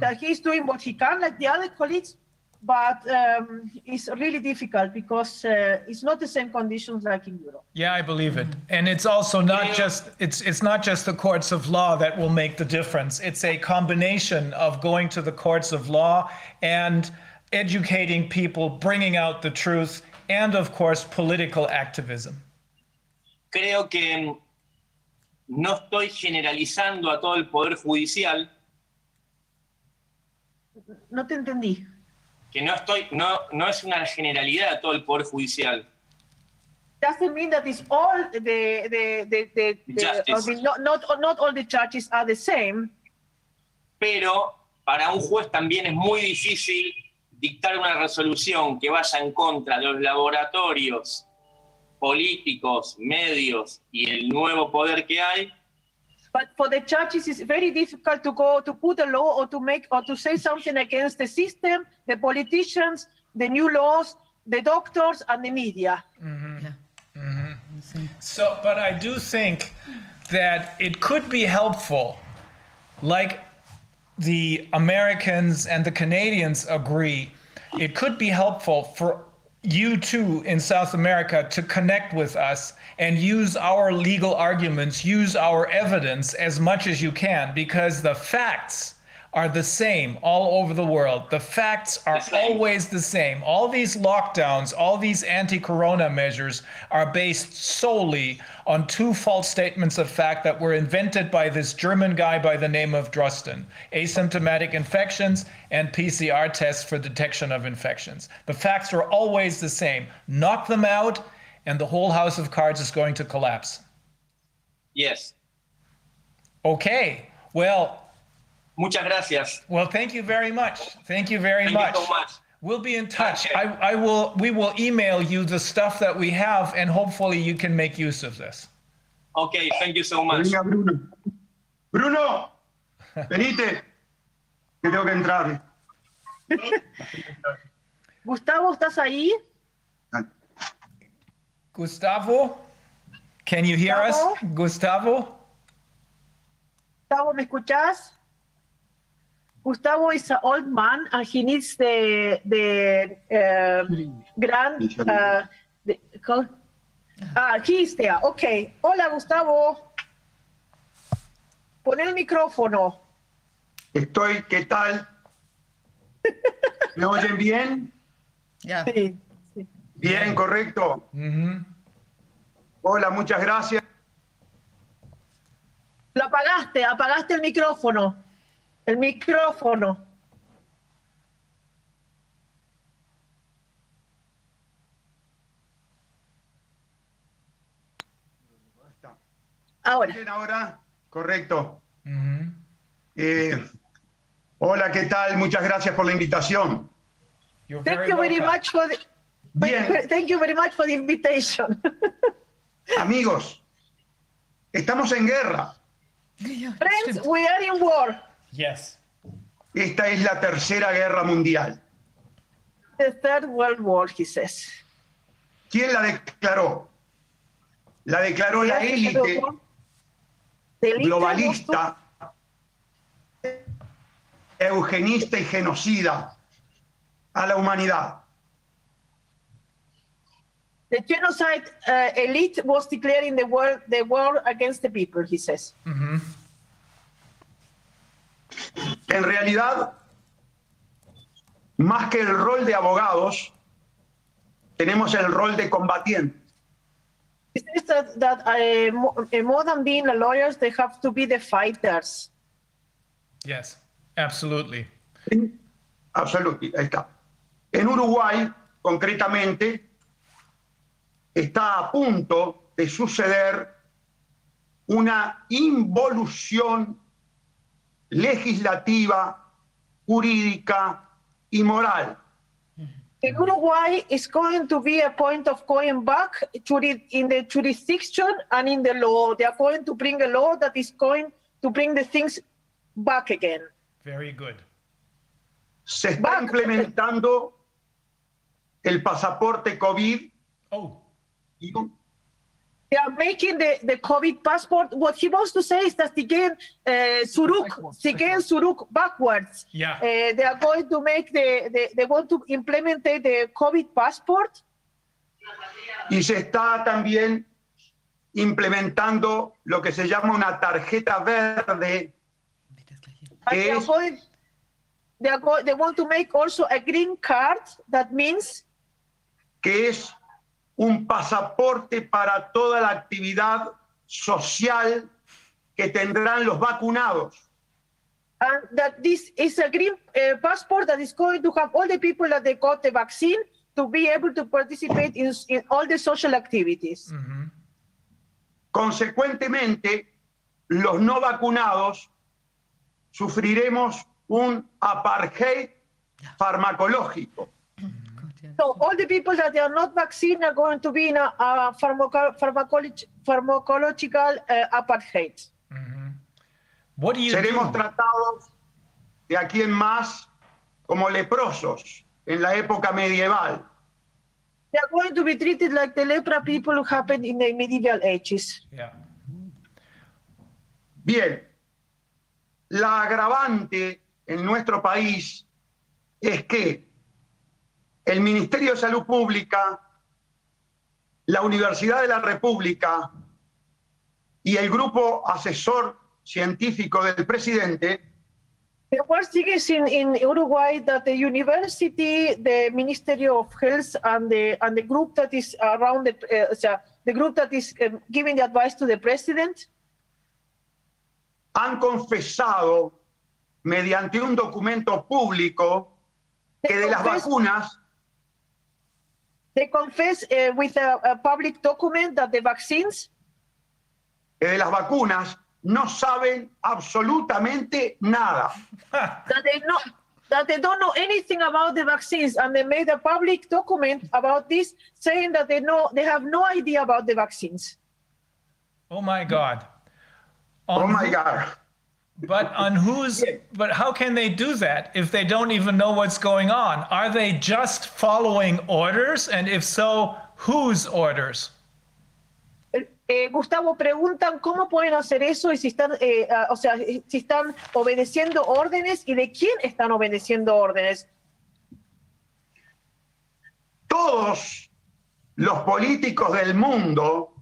that. He's doing what he can, like the other colleagues, but um, it's really difficult because uh, it's not the same conditions like in Europe. Yeah, I believe it. And it's also not just it's it's not just the courts of law that will make the difference. It's a combination of going to the courts of law and educating people, bringing out the truth, and of course political activism. Creo que no estoy generalizando a todo el Poder Judicial, No te entendí. Que no, estoy, no, no es una generalidad a todo el Poder Judicial. doesn't mean that it's all the the the, the, the not, not not all the are the same. pero para un juez también es muy difícil dictar una resolución que vaya en contra de los laboratorios políticos, medios y el nuevo poder que hay, But for the churches, it's very difficult to go to put a law or to make or to say something against the system, the politicians, the new laws, the doctors, and the media. Mm-hmm. Mm-hmm. So, but I do think that it could be helpful, like the Americans and the Canadians agree, it could be helpful for you too in South America to connect with us and use our legal arguments, use our evidence as much as you can, because the facts are the same all over the world. The facts are always the same. All these lockdowns, all these anti corona measures are based solely on two false statements of fact that were invented by this German guy by the name of Drosten asymptomatic infections and PCR tests for detection of infections. The facts are always the same. Knock them out, and the whole house of cards is going to collapse. yes. Okay, well, Muchas gracias. Well, thank you very much. Thank you very Thank much. you so much. We'll be in touch. Okay. I, I will. We will email you the stuff that we have, and hopefully you can make use of this. Ok, thank you so much. Venga, Bruno. Bruno, venite, que tengo que entrar. Gustavo, ¿estás ahí? Gustavo, can you hear us? Gustavo, Gustavo, ¿me escuchás? Gustavo is an old man and he needs the the uh, grand. Uh, the, call, ah, he is there. Okay. Hola, Gustavo. Pon el micrófono. Estoy, ¿qué tal? ¿Me oyen bien? Yeah. Sí. Bien, correcto. Hola, muchas gracias. Lo apagaste, apagaste el micrófono. El micrófono. Ahora. ¿Bien ahora? Correcto. Eh, hola, ¿qué tal? Muchas gracias por la invitación. you're Thank very you very welcome. much for the, Bien, thank you very much for the invitation. amigos, estamos en guerra. Friends, we are in war. Yes. Esta es la tercera guerra mundial. The third world war, he says. ¿Quién la declaró? La declaró la élite The elite globalista, eugenista y genocida a la humanidad. The genocide uh, elite was declaring the war, the war against the people, he says. En realidad, más que el rol de abogados, tenemos el rol de combatientes. He says that, that uh, uh, more than being the lawyers, they have to be the fighters. Yes. Absolutely. Absolutamente, ahí está. En Uruguay, concretamente, está a punto de suceder una involución legislativa, jurídica y moral. In Uruguay is going to be a point of going back to the, in the jurisdiction and in the law. They are going to bring a law that is going to bring the things back again. Very good. Se está implementando el pasaporte COVID. Oh, They are making the, the COVID passport. What he wants to say is that again, uh, Suruk, again Suruk backwards. Yeah. Uh, they are going to make the, the, they want to implement the COVID passport. Y se está también implementando lo que se llama una tarjeta verde, they are Es- going, they are go, they want to make also a green card. That means que es un pasaporte para toda la actividad social que tendrán los vacunados. and that this is a green uh, passport that is going to have all the people that they got the vaccine to be able to participate in, in all the social activities. Consecuentemente, los no vacunados sufriremos un apartheid farmacológico. So all the people that they are not vaccinated are going to be in a, a pharmaco- pharmacology, pharmacological uh, apartheid. what do you Seremos do? tratados de aquí en más como leprosos en la época medieval. They are going to be treated like the lepra people who happened in the medieval ages. Yeah. Bien, la agravante en nuestro país es que el Ministerio de Salud Pública, la Universidad de la República y el grupo asesor científico del presidente. The worst thing is in, in Uruguay that the university, the Ministry of Health, and the and the group that is around the uh, so the group that is giving the advice to the president. Han confesado mediante un documento público que de las vacunas they confess uh, with a, a public document that the vaccines que de las vacunas no saben absolutamente nada. that they know that they don't know anything about the vaccines and they made a public document about this saying that they know they have no idea about the vaccines Oh my God. Oh On my who- God. But on whose, but how can they do that if they don't even know what's going on? Are they just following orders? And if so, whose orders? Eh, Gustavo, preguntan cómo pueden hacer eso y si están, eh, ah, o sea, si están obedeciendo órdenes y de quién están obedeciendo órdenes. Todos los políticos del mundo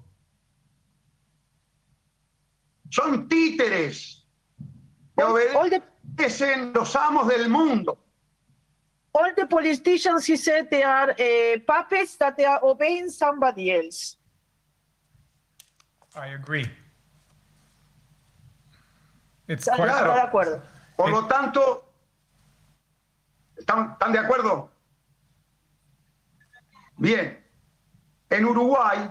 son títeres que All the, obedecen los amos del mundo. all the politicians, he said, they are eh, puppets that they are obeying somebody else. I agree. It's Está- quite, está de acuerdo. Por lo tanto, ¿están, están de acuerdo? Bien, en Uruguay,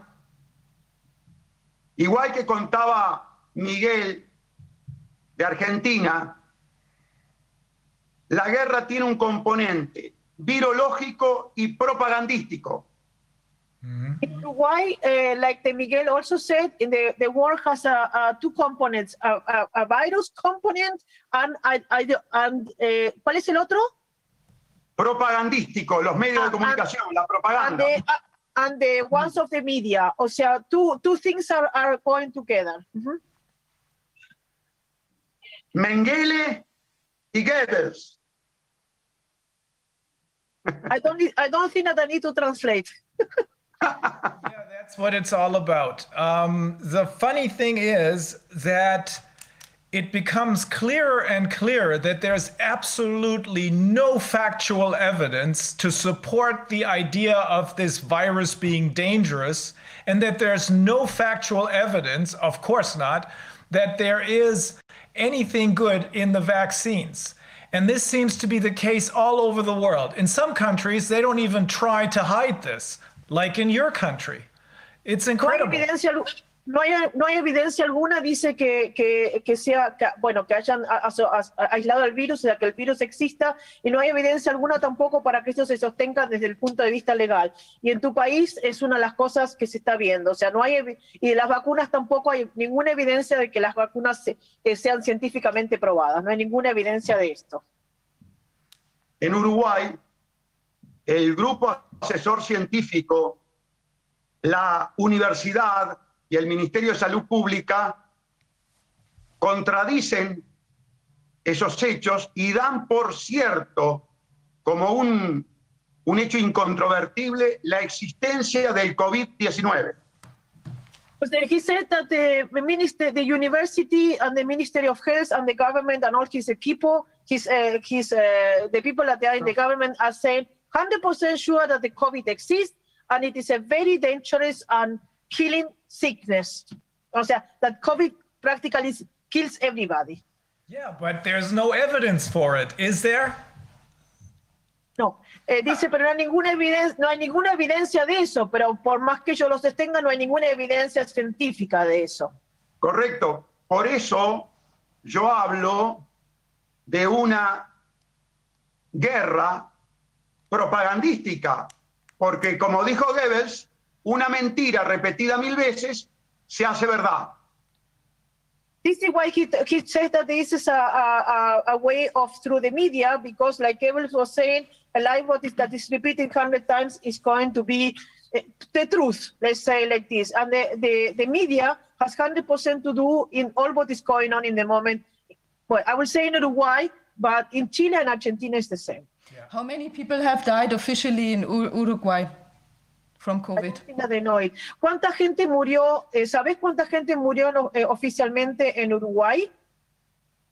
igual que contaba Miguel de Argentina, la guerra tiene un componente virológico y propagandístico. In Uruguay, uh, like the Miguel also said, in the, the war has a, a two components, a, a, a virus component and, and uh, ¿cuál es el otro? Propagandístico, los medios Ah, de comunicación, la And propaganda. the, uh, and the ones of the media. O sea, two, two things are, are going together. Mhm. Mengele y Goebbels. I don't, need, I don't think that I need to translate. that's what it's all about. Um, the funny thing is that it becomes clearer and clearer that there's absolutely no factual evidence to support the idea of this virus being dangerous, and that there's no factual evidence, of course not, that there is anything good in the vaccines. And this seems to be the case all over the world. In some countries, they don't even try to hide this, like in your country. It's incredible. evidencia, no hay, no hay evidencia alguna, dice que, que, sea, bueno, que hayan aislado el virus, o sea, que el virus exista, y no hay evidencia alguna tampoco para que esto se sostenga desde el punto de vista legal. Y en tu país es una de las cosas que se está viendo, o sea, no hay, y de las vacunas tampoco hay ninguna evidencia de que las vacunas se- eh, sean científicamente probadas, no hay ninguna evidencia de esto. En Uruguay, el grupo asesor científico, la universidad y el Ministerio de Salud Pública contradicen esos hechos y dan por cierto, como un, un hecho incontrovertible, la existencia del COVID-19. Pues he said that the minister, the university and the Ministry of Health and the government and all his people, his, uh, his, uh, the people that are in the government are saying 100% sure that the COVID exists and it is a very dangerous and killing sickness. O sea, that COVID practically kills everybody. Yeah, but there's no evidence for it, is there? No, eh, dice, pero no hay, ninguna evidencia, no hay ninguna evidencia de eso, pero por más que yo los sostenga, no hay ninguna evidencia científica de eso. Correcto. Por eso yo hablo de una guerra propagandística, porque como dijo Goebbels, una mentira repetida mil veces se hace verdad. This is why he, he said that this is a, a, a- a way of through the media, because like Goebbels was saying, a lie what is that is repeated 100 times is going to be eh, the truth, let's say like this. And the, the, the media has 100% to do in all what is going on in the moment. Well, I will say in Uruguay, but in Chile and Argentina it's the same. How many people have died officially in Uruguay from COVID? ¿Cuánta gente murió? eh, ¿Sabes cuánta gente murió no- eh, oficialmente en Uruguay?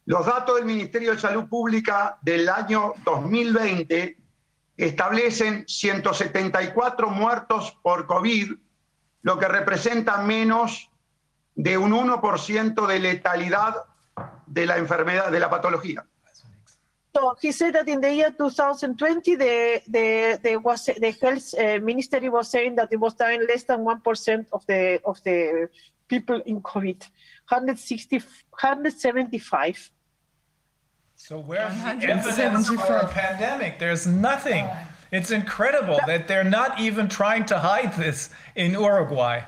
Los datos del Ministerio de Salud Pública del año 2020 establecen 174 muertos por COVID, lo que representa menos de un 1% de letalidad de la enfermedad, de la patología. So he said that in the year 2020, the the the was the health uh, ministry was saying that it was dying less than one percent of the of the people in COVID, 160, 175. So where's the evidence for a pandemic? There's nothing. It's incredible that they're not even trying to hide this in Uruguay.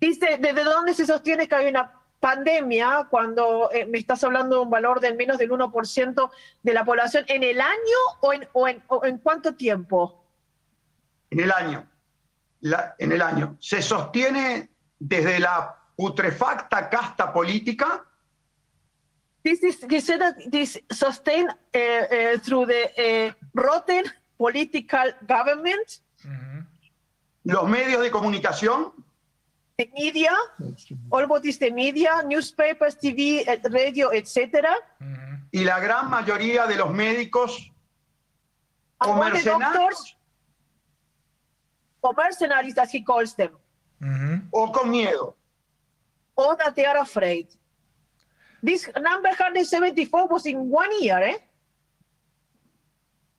Dice, ¿desde dónde se sostiene que hay una pandemia cuando eh, me estás hablando de un valor de menos del 1% de la población en el año o en, o en, o en cuánto tiempo? En el año. La- en el año. Se sostiene desde la putrefacta casta política This is he said that this sustained uh, uh, through the uh, rotten political government, los medios de comunicación the media, all what is the media, newspapers, TV, eh, radio, etc. y la gran mayoría de los médicos o mercenarios doctors, or mercenaries as he calls them, o con miedo. or that they are afraid. This number 174 was in one year, eh?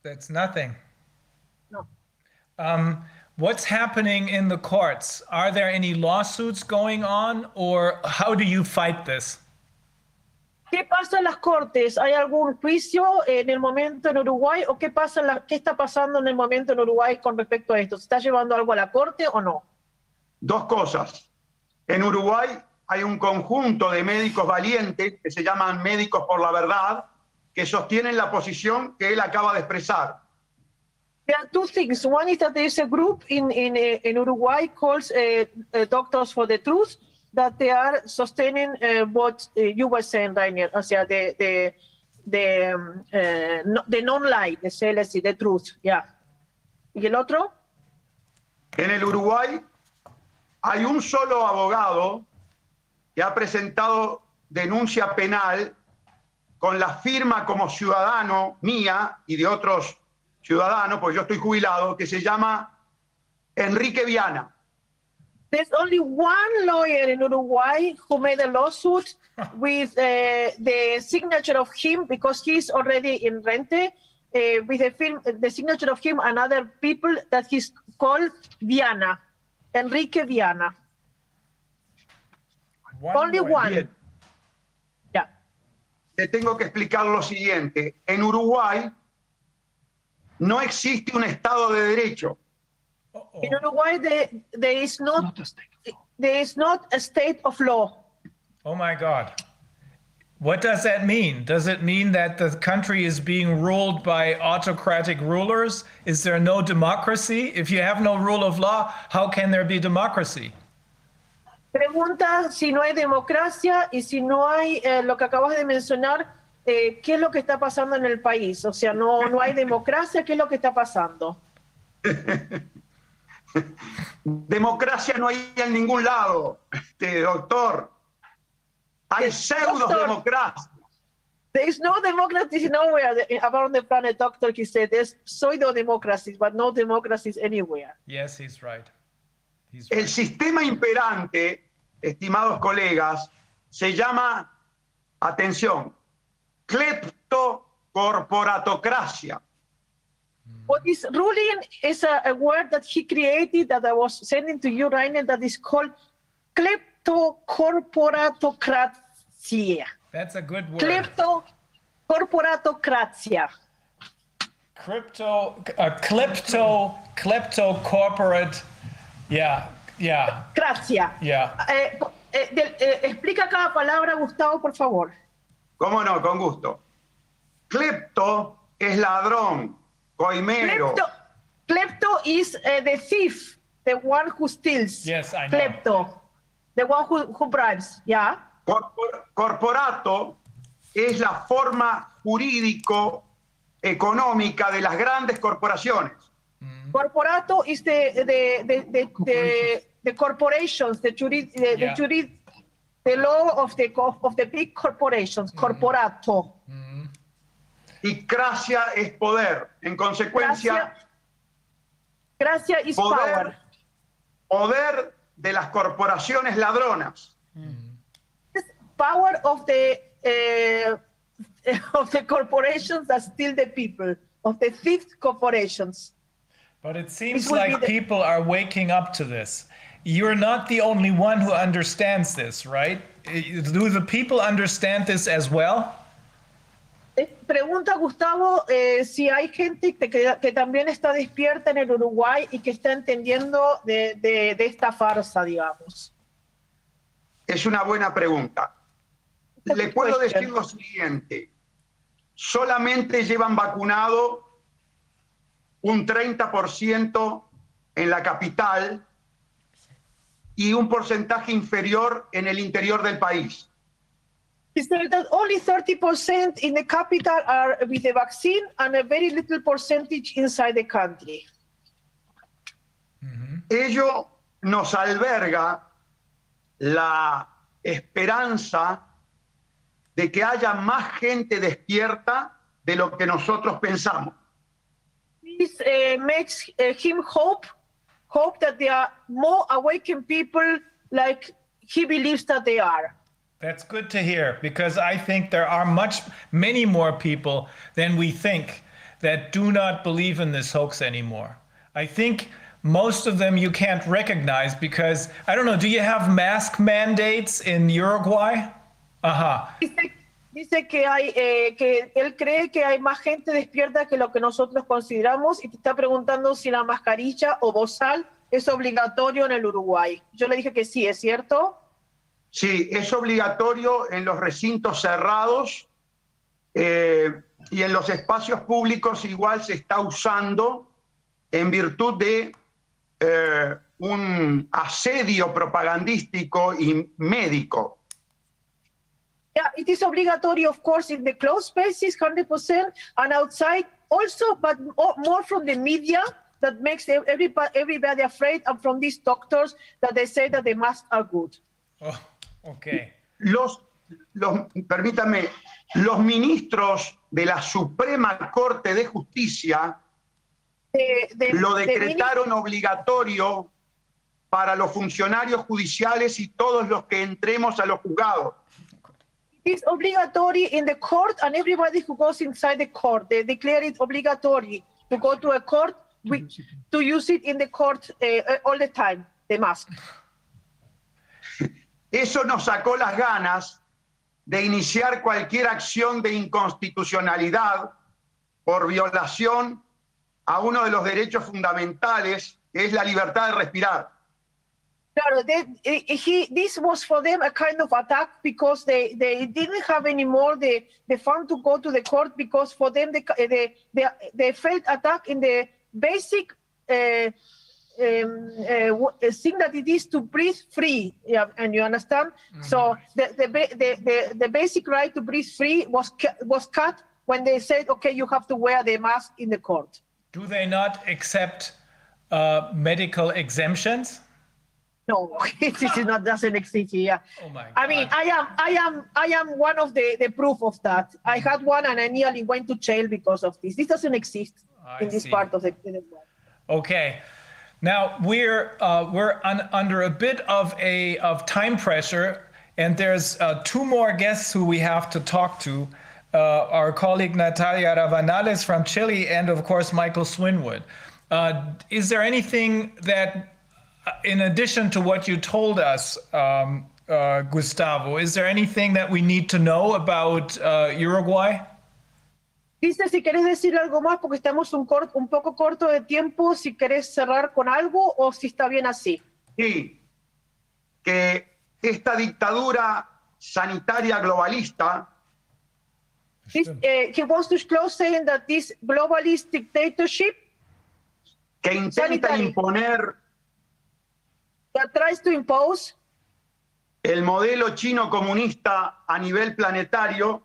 That's nothing. No. Um, what's happening in the courts? Are there any lawsuits going on, or how do you fight this? ¿Qué pasa en las cortes? ¿Hay algún juicio en el momento en Uruguay o qué pasa en la- qué está pasando en el momento en Uruguay con respecto a esto? ¿Se está llevando algo a la corte o no? Dos cosas. En Uruguay hay un conjunto de médicos valientes que se llaman médicos por la verdad, que sostienen la posición que él acaba de expresar. There are two things. One is that there is a group in in, uh, in Uruguay called uh, Doctors for the Truth that they are sustaining uh, what uh, you were saying, Rainier, o sea, the the the um, uh, no, the non-lie, the CLC, the truth, yeah. ¿Y el otro? En el Uruguay hay un solo abogado que ha presentado denuncia penal con la firma como ciudadano mía y de otros ciudadanos, pues yo estoy jubilado, que se llama Enrique Viana. There's only one lawyer in Uruguay who made a lawsuit with uh, the signature of him because he's already in rente. Uh, with the film, the signature of him and other people that he's called Viana, Enrique Viana. Only more. one. Bien. Yeah. Te tengo que explicar lo siguiente. En Uruguay no existe un Estado de Derecho. Uh-oh. In Uruguay, there, there is not there is not a state of law. Oh my God. What does that mean? Does it mean that the country is being ruled by autocratic rulers? Is there no democracy? If you have no rule of law, how can there be democracy? Pregunta si no hay democracia y si no hay eh, lo que acabas de mencionar, eh, ¿qué es lo que está pasando en el país? O sea, no, no hay democracia, ¿qué es lo que está pasando? Democracia no hay en ningún lado, este, doctor. Hay Eh, pseudo democracia. There is no democracy nowhere around the planet, doctor. He said there's pseudo democracies, but no democracies anywhere. Yes, he's right. He's El right. sistema imperante, estimados colegas, se llama, atención, cleptocorporatocracia. What is ruling is a, a word that he created that I was sending to you, Reiner, that is called kleptocorporatocracia. That's a good word. Kleptocorporatocracia. Crypto, uh, klepto, klepto corporate. Yeah, yeah, Gracia. yeah. Eh, eh, del- eh, explica cada palabra, Gustavo, por favor. ¿Cómo no? Con gusto. Clepto es ladrón, coimero. Klepto, klepto is uh, the thief, the one who steals. Yes, I know. Klepto, the one who, who bribes. Yeah. Corpor- corporato es la forma jurídico-económica de las grandes corporaciones. Corporato is the the the the, the, the corporations, the jurid, the, Yeah. the jurid, the law of the of the big corporations. Mm-hmm. Corporato. Mm-hmm. Y cracia es poder. En consecuencia, Gracia, gracia is power. poder, poder de las corporaciones ladronas. Mm-hmm. Power of the uh, of the corporations that steal the people, of the thief corporations. But it seems It like people are waking up to this. You're not the only one who understands this, right? Do the people understand this as well? Eh, Pregunta Gustavo eh, si hay gente que, que- que también está despierta en el Uruguay y que está entendiendo de, de- de esta farsa, digamos. Es una buena pregunta. Le puedo decir lo siguiente. Solamente llevan vacunado un 30% en la capital y un porcentaje inferior en el interior del país. He said that only 30% in the capital are with the vaccine and a very little percentage inside the country. Ello nos alberga la esperanza de que haya más gente despierta de lo que nosotros pensamos. This uh, makes uh, him hope, hope that there are more awakened people like he believes that they are. That's good to hear because I think there are much, many more people than we think that do not believe in this hoax anymore. I think most of them you can't recognize because, I don't know, do you have mask mandates in Uruguay? Uh-huh. Ajá. Dice, dice que hay, eh, que él cree que hay más gente despierta que lo que nosotros consideramos y te está preguntando si la mascarilla o bozal es obligatorio en el Uruguay. Yo le dije que sí, ¿es cierto? Sí, es obligatorio en los recintos cerrados eh, y en los espacios públicos igual se está usando en virtud de eh, un asedio propagandístico y médico. Yeah, it is obligatory, of course, in the closed spaces, 100%, and outside also, but mo- more from the media that makes ev- everybody, everybody afraid, and from these doctors that they say that the masks are good. Oh, okay. Los, los, permítame, los ministros de la Suprema Corte de Justicia lo decretaron obligatorio para los funcionarios judiciales y todos los que entremos a los juzgados. It's obligatory in the court, and everybody who goes inside the court, they declare it obligatory to go to a court, we, to use it in the court uh, all the time, the mask. Eso nos sacó las ganas de iniciar cualquier acción de inconstitucionalidad por violación a uno de los derechos fundamentales, que es la libertad de respirar. Claro, they, he, this was for them a kind of attack because they, they didn't have any more the, the fund to go to the court because for them they, they, they, they felt attack in the basic uh, um, uh, thing that it is to breathe free. Yeah, and you understand? So the, the, the, the, the basic right to breathe free was, was cut when they said, okay, you have to wear the mask in the court. Do they not accept uh, medical exemptions? No, it is not doesn't exist here. Oh my I mean, I am, I am, I am one of the, the proof of that. I had one and I nearly went to jail because of this. This doesn't exist I in this see. part of the, the world. Okay. Now we're uh, we're un- under a bit of a of time pressure, and there's uh, two more guests who we have to talk to. Uh, our colleague Natalia Ravanales from Chile, and of course Michael Swinwood. Uh, is there anything that, in addition to what you told us, um, uh, Gustavo, is there anything that we need to know about uh, Uruguay? Dice si querés decir algo más porque estamos un, cor- un poco corto de tiempo, si querés cerrar con algo o si está bien así. Sí, que esta dictadura sanitaria globalista This, uh, he wants to close saying that this globalist dictatorship que intenta Sanitaria. imponer that tries to impose el modelo chino comunista a nivel planetario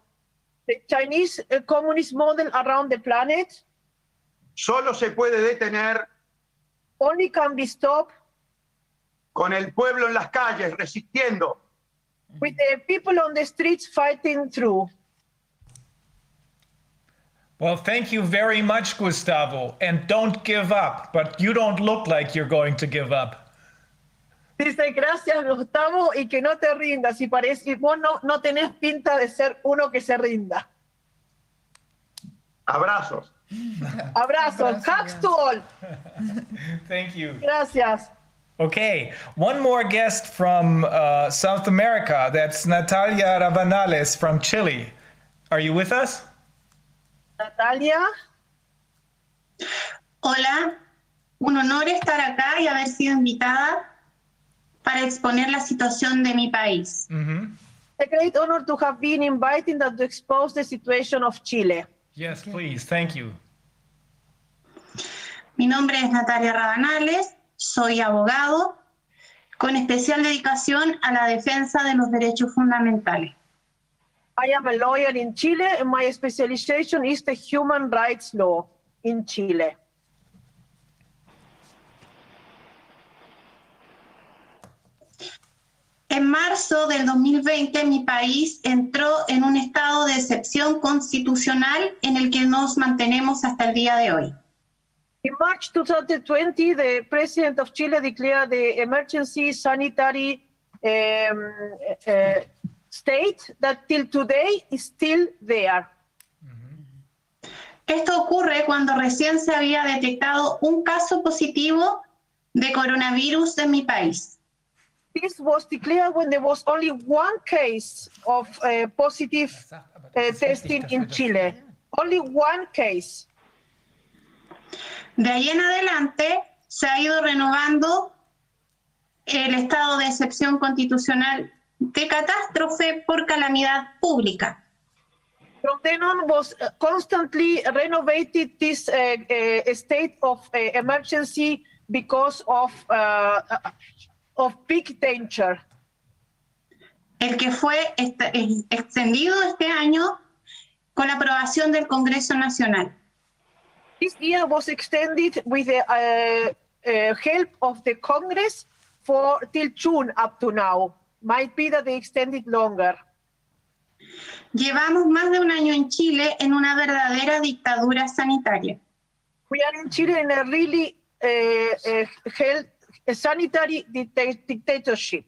the Chinese uh, communist model around the planet solo se puede detener only can be stopped con el pueblo en las calles resistiendo. with the people on the streets fighting through. Well, thank you very much, Gustavo. And don't give up, but you don't look like you're going to give up. Dice gracias Gustavo y que no te rindas y parece y vos no, no tenés pinta de ser uno que se rinda. Abrazos. Abrazos, hugs to all. Thank you. Gracias. Okay, one more guest from uh, South America. That's Natalia Rabanales from Chile. Are you with us? Natalia, Hola, un honor estar acá y haber sido invitada para exponer la situación de mi país. a great honor to have been invited and to expose the situation of Chile. Yes, please. Thank you. Mi nombre es Natalia Rabanales, soy abogado con especial dedicación a la defensa de los derechos fundamentales. I am a lawyer in Chile and my specialization is the human rights law in Chile. En marzo del 2020 mi país entró en un estado de excepción constitucional en el que nos mantenemos hasta el día de hoy. In March 2020, the president of Chile declared the emergency sanitary um, uh, state that till today is still there. Esto ocurre cuando recién se había detectado un caso positivo de coronavirus en mi país. This was declared when there was only one case of uh, positive uh, testing in Chile. Only one case. De ahí en adelante se ha ido renovando el estado de excepción constitucional de catástrofe por calamidad pública. From then on was uh, constantly renovated this uh, uh, state of uh, emergency because of of big danger. El que fue extendido este año con la aprobación del Congreso Nacional. This year was extended with the uh, uh, help of the Congress for till June up to now. Might be that they extended longer. Llevamos más de un año en Chile en una verdadera dictadura sanitaria. We are in Chile in a really uh, uh, health, a sanitary dicta- dictatorship.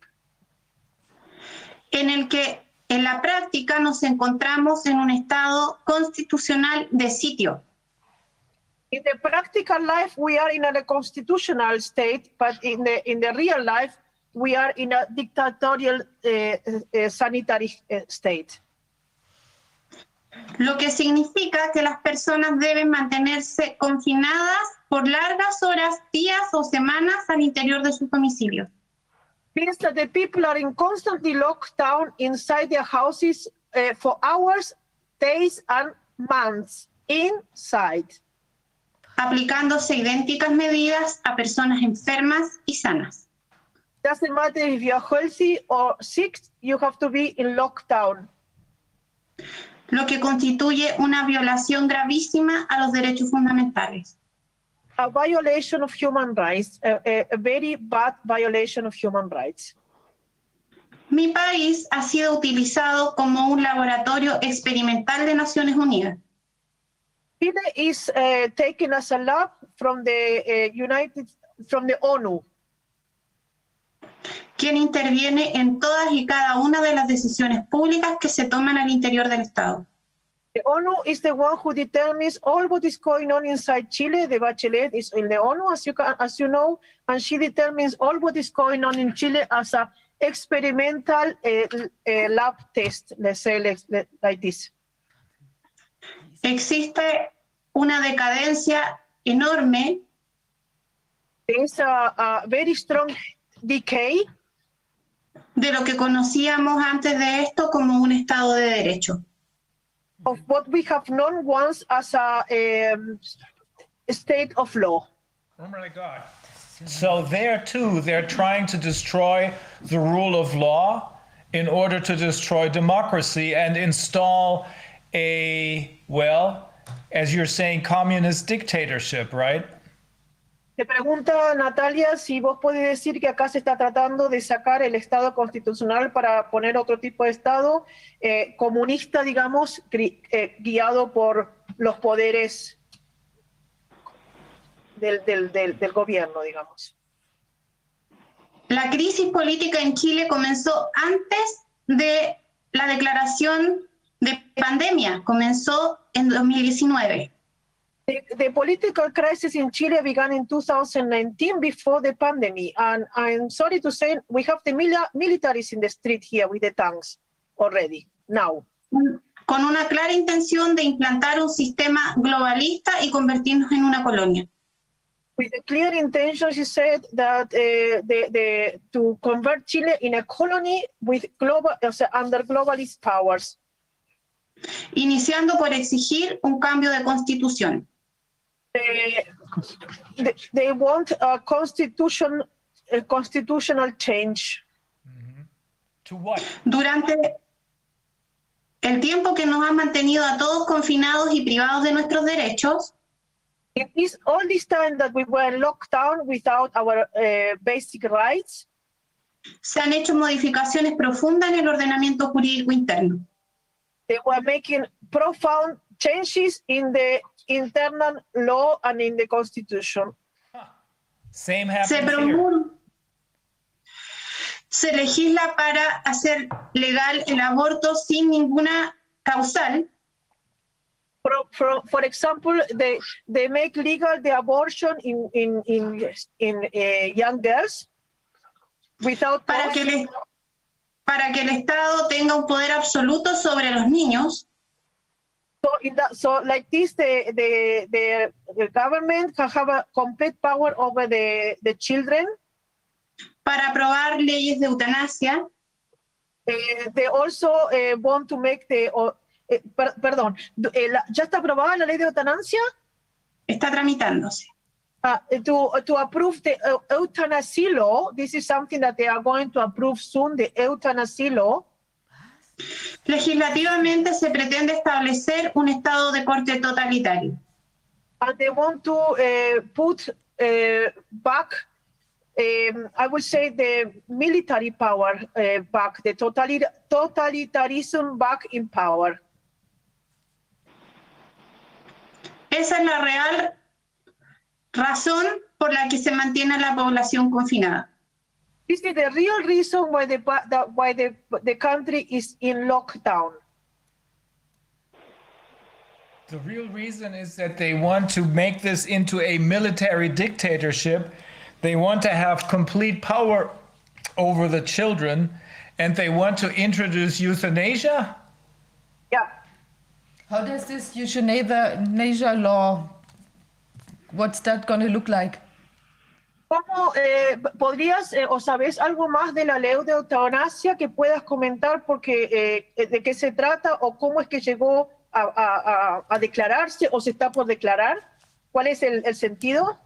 en el que en la práctica nos encontramos en un estado constitucional de sitio. In the practical life, we are in a constitutional state, but in the in the real life, we are in a dictatorial uh, uh, sanitary uh, state. Lo que significa que las personas deben mantenerse confinadas por largas horas, días o semanas al interior de sus domicilios. Means that the people are in constantly locked down inside their houses uh, for hours, days, and months inside. aplicándose idénticas medidas a personas enfermas y sanas. Doesn't matter if you're healthy or sick, you have to be in lockdown. Lo que constituye una violación gravísima a los derechos fundamentales. A violation of human rights, a, a- very bad violation of human rights. Mi país ha sido utilizado como un laboratorio experimental de Naciones Unidas. Chile is uh, taken as a lab from the uh, United, from the ONU, quien interviene en todas y cada una de las decisiones públicas que se toman al interior del Estado. The ONU is the one who determines all what is going on inside Chile. The Bachelet is in the ONU, as you can, as you know, and she determines all what is going on in Chile as a experimental uh, uh, lab test. Let's say like, like this. Existe una decadencia enorme There is a, a very strong decay de lo que conocíamos antes de esto como un Estado de Derecho. of what we have known once as a um, state of law. Oh my God. So there too, they're trying to destroy the rule of law in order to destroy democracy and install a, well, as you're saying, communist dictatorship, right? Te pregunta Natalia si vos podés decir que acá se está tratando de sacar el Estado constitucional para poner otro tipo de Estado eh, comunista, digamos, eh, guiado por los poderes del- del gobierno, digamos. La crisis política en Chile comenzó antes de la declaración de pandemia, comenzó en 2019. The, the political crisis in Chile began in 2019 before the pandemic. And I'm sorry to say, we have the mili- militaries in the street here with the tanks already, now. con una clara intención de implantar un sistema globalista y convertirnos en una colonia. With a clear intention, she said that uh, the, the, to convert Chile in a colony with global, under globalist powers. iniciando por exigir un cambio de constitución. They, they want a constitution, a constitutional change. To what? Durante el tiempo que nos han mantenido a todos confinados y privados de nuestros derechos, It is all this time that we were locked down without our uh, basic rights. se han hecho modificaciones profundas en el ordenamiento jurídico interno. They were making profound changes in the internal law and in the constitution. Same Se, happens here. promul- se legisla para hacer legal el aborto sin ninguna causal, For, for, for example, they, they make legal the abortion in, in, in, in uh, young girls without para que, el, para que el Estado tenga un poder absoluto sobre los niños So, in that, so like this, the, the, the, the government can have a complete power over the, the children. para aprobar leyes de eutanasia, Eh, they also eh, want to make the, o- eh, per- perdón, eh, ¿ya está aprobada la ley de eutanasia? está tramitándose. Uh, to, to approve the eu- euthanasia law, this is something that they are going to approve soon, the euthanasia law. Legislativamente se pretende establecer un estado de corte totalitario. And they want to uh, put uh, back, um, I would say, the military power uh, back, the totali- totalitarianism back in power. Esa es la real razón por la que se mantiene la población confinada. This is the real reason why the, that why the, the country is in lockdown. The real reason is that they want to make this into a military dictatorship. They want to have complete power over the children and they want to introduce euthanasia? Yeah. How does this euthanasia law, what's that going to look like? ¿Cómo eh, podrías eh, o sabes algo más de la ley de eutanasia que puedas comentar porque eh, de qué se trata o cómo es que llegó a, a, a, declararse o se está por declarar? ¿Cuál es el, el sentido?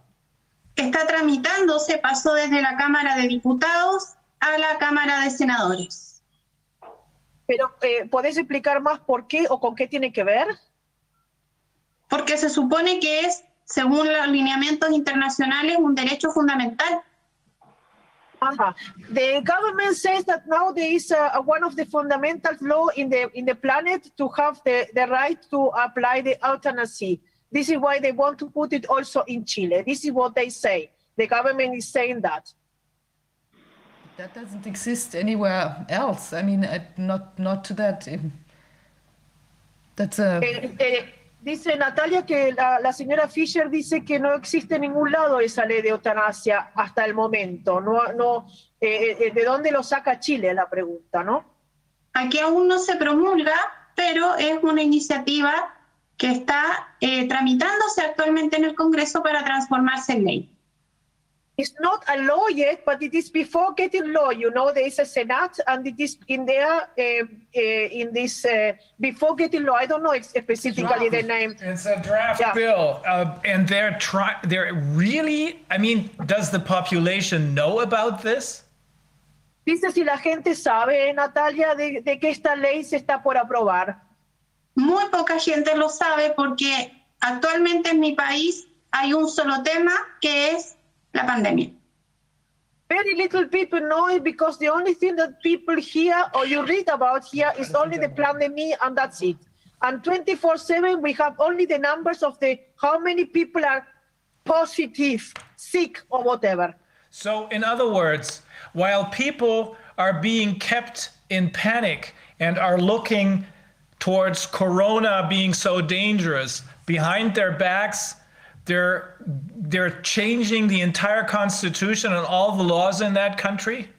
Está tramitándose, pasó desde la Cámara de Diputados a la Cámara de Senadores. Pero, eh, ¿podés explicar más por qué o con qué tiene que ver? Porque se supone que es, según los lineamientos internacionales, un derecho fundamental. Uh-huh. The government says that now there is a, a one of the fundamental law in the in the planet to have the, the right to apply the euthanasia. This is why they want to put it also in Chile. This is what they say. The government is saying that. That doesn't exist anywhere else. I mean, uh, not not to that. That's a. Eh, dice Natalia que la, señora Fischer dice que no existe en ningún lado esa ley de eutanasia hasta el momento. No, no, eh, ¿De dónde lo saca Chile? La pregunta, ¿no? Aquí aún no se promulga, pero es una iniciativa que está eh, tramitándose actualmente en el Congreso para transformarse en ley. It's not a law yet, but it is before getting law. You know, there is a Senate, and it is in there uh, uh, in this uh, before getting law. I don't know specifically the name. It's a draft yeah. bill, uh, and they're trying. They're really. I mean, does the population know about this? Dice si la gente sabe, Natalia, de, de que esta ley se está por aprobar. Muy poca gente lo sabe porque actualmente en mi país hay un solo tema que es la pandemia. Very little people know it because the only thing that people hear or you read about here is only the pandemic and that's it. And 24/7 we have only the numbers of the how many people are positive, sick or whatever. So in other words, while people are being kept in panic and are looking towards corona being so dangerous behind their backs they're they're changing the entire constitution and all the laws in that country?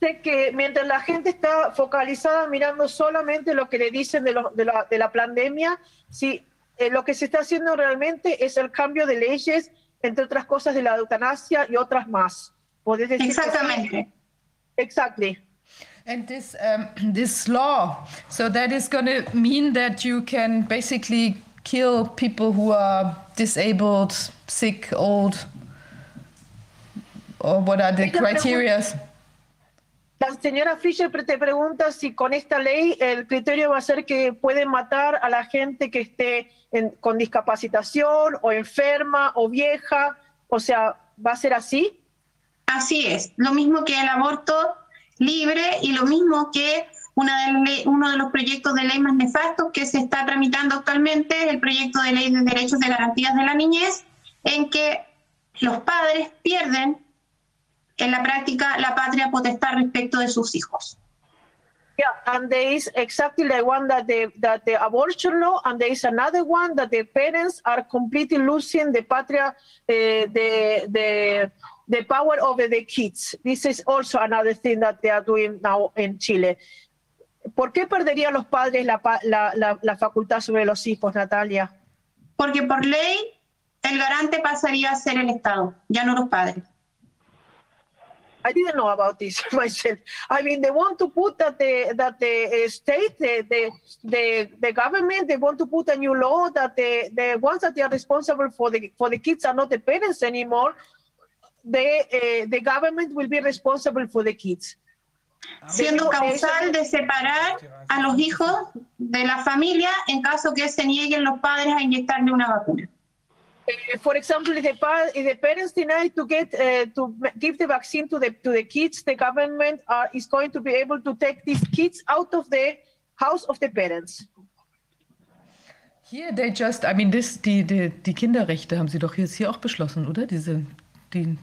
Sé que mientras la gente está focalizada mirando solamente lo que le dicen de, lo, de, la, de la, pandemia, sí, eh, lo que se está haciendo realmente es el cambio de leyes, entre otras cosas de la eutanasia y otras más. ¿Podés decir Exactamente. Exactly. And this um, this law, so that is going to mean that you can basically kill people who are disabled, sick, old? Or what are the criteria? La señora Fischer te pregunta si con esta ley el criterio va a ser que pueden matar a la gente que esté en, con discapacitación o enferma o vieja. O sea, ¿va a ser así? Así es. Lo mismo que el aborto libre y lo mismo que de uno de los proyectos de ley más nefastos que se está tramitando actualmente es el proyecto de ley de derechos de garantías de la niñez, en que los padres pierden en la práctica la patria potestad respecto de sus hijos. Yeah, and there is exactly the one that the that the abortion law, and there is another one that the parents are completely losing the patria, uh, the the the power over the kids. This is also another thing that they are doing now in Chile. ¿Por qué perderían los padres la, la, la, la, facultad sobre los hijos, Natalia? Porque por ley el garante pasaría a ser el Estado, ya no los padres. I didn't know about this myself. I mean, they want to put that the that the state, the the the, the government, they want to put a new law that the the ones that they are responsible for the for the kids are not the parents anymore. Uh, the government will be responsible for the kids. Siendo causal de separar a los hijos de la familia en caso que se nieguen los padres a inyectarle una vacuna. Uh, for example, if the, if the, parents deny to get uh, to give the vaccine to the to the kids, the government are, is going to be able to take these kids out of the house of the parents. Here they just, I mean, this, die, die, die Kinderrechte haben sie doch jetzt hier auch beschlossen, oder? Diese, die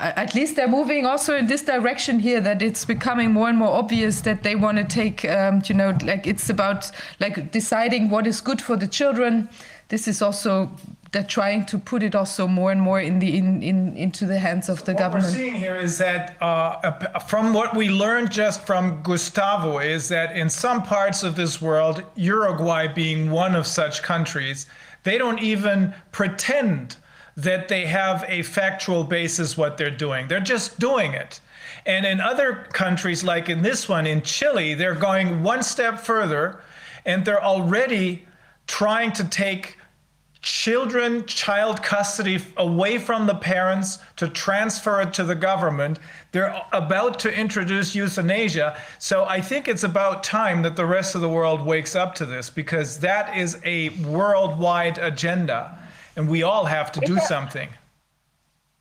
At least they're moving also in this direction here. That it's becoming more and more obvious that they want to take, um, you know, like it's about like deciding what is good for the children. This is also they're trying to put it also more and more in the in, in into the hands of the What government. What we're seeing here is that, uh, from what we learned just from Gustavo, is that in some parts of this world, Uruguay being one of such countries, they don't even pretend that they have a factual basis what they're doing. They're just doing it. And in other countries, like in this one, in Chile, they're going one step further and they're already trying to take children child custody away from the parents to transfer it to the government they're about to introduce euthanasia so i think it's about time that the rest of the world wakes up to this because that is a worldwide agenda and we all have to do something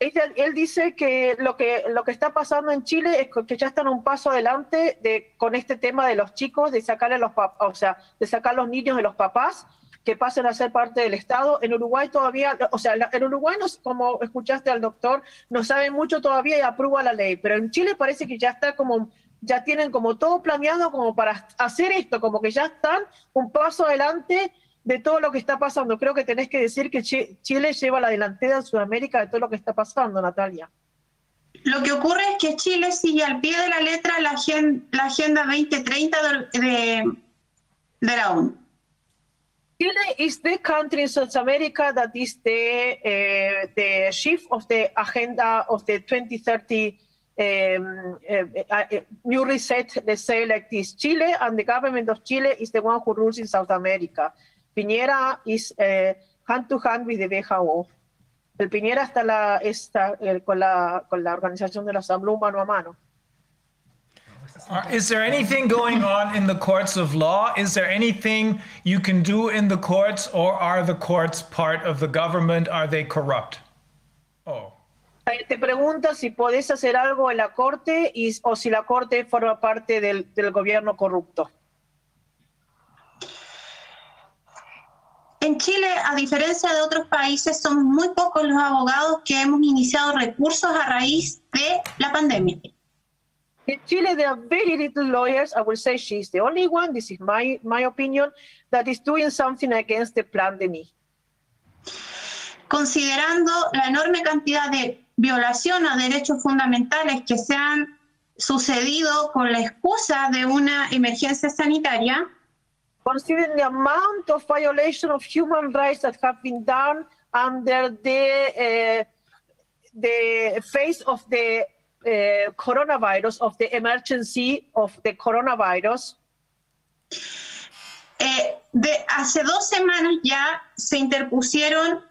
Ella- él dice que lo, que lo que está pasando en Chile es que ya están un paso adelante de, con este tema de los chicos, de sacarle a los pap- o sea, de sacar los niños de los papás que pasen a ser parte del Estado. En Uruguay todavía, o sea, en Uruguay, no, s- como escuchaste al doctor, no saben mucho todavía y aprueba la ley, pero en Chile parece que ya está como, ya tienen como todo planeado como para hacer esto, como que ya están un paso adelante de todo lo que está pasando. Creo que tenés que decir que Chi- Chile lleva la delantera en Sudamérica de todo lo que está pasando, Natalia. Lo que ocurre es que Chile sigue al pie de la letra la, agen- la Agenda 2030 de, de, de la ONU. Chile is the country in South America that is the uh, the chief of the agenda of the 2030 um, uh, uh, new reset. Let's say like this: Chile and the government of Chile is the one who rules in South America. Piñera is uh, hand to hand with the WHO. El Piñera está, la, está eh, con, la, con la organización de la Asamblea mano a mano. Uh, Is there anything going on in the courts of law? Is there anything you can do in the courts, or are the courts part of the government? Are they corrupt? Oh. Eh, Te pregunta si podés hacer algo en la corte y, o si la corte forma parte del, del gobierno corrupto. En Chile, a diferencia de otros países, son muy pocos los abogados que hemos iniciado recursos a raíz de la pandemia. In Chile, there are very little lawyers. I will say she's the only one. This is my, my opinion that is doing something against the pandemic. Considerando la enorme cantidad de violación a derechos fundamentales que se han sucedido con la excusa de una emergencia sanitaria, Considering the amount of violation of human rights that have been done under the uh, the face of the uh, coronavirus, of the emergency of the coronavirus, eh, de hace dos semanas ya se interpusieron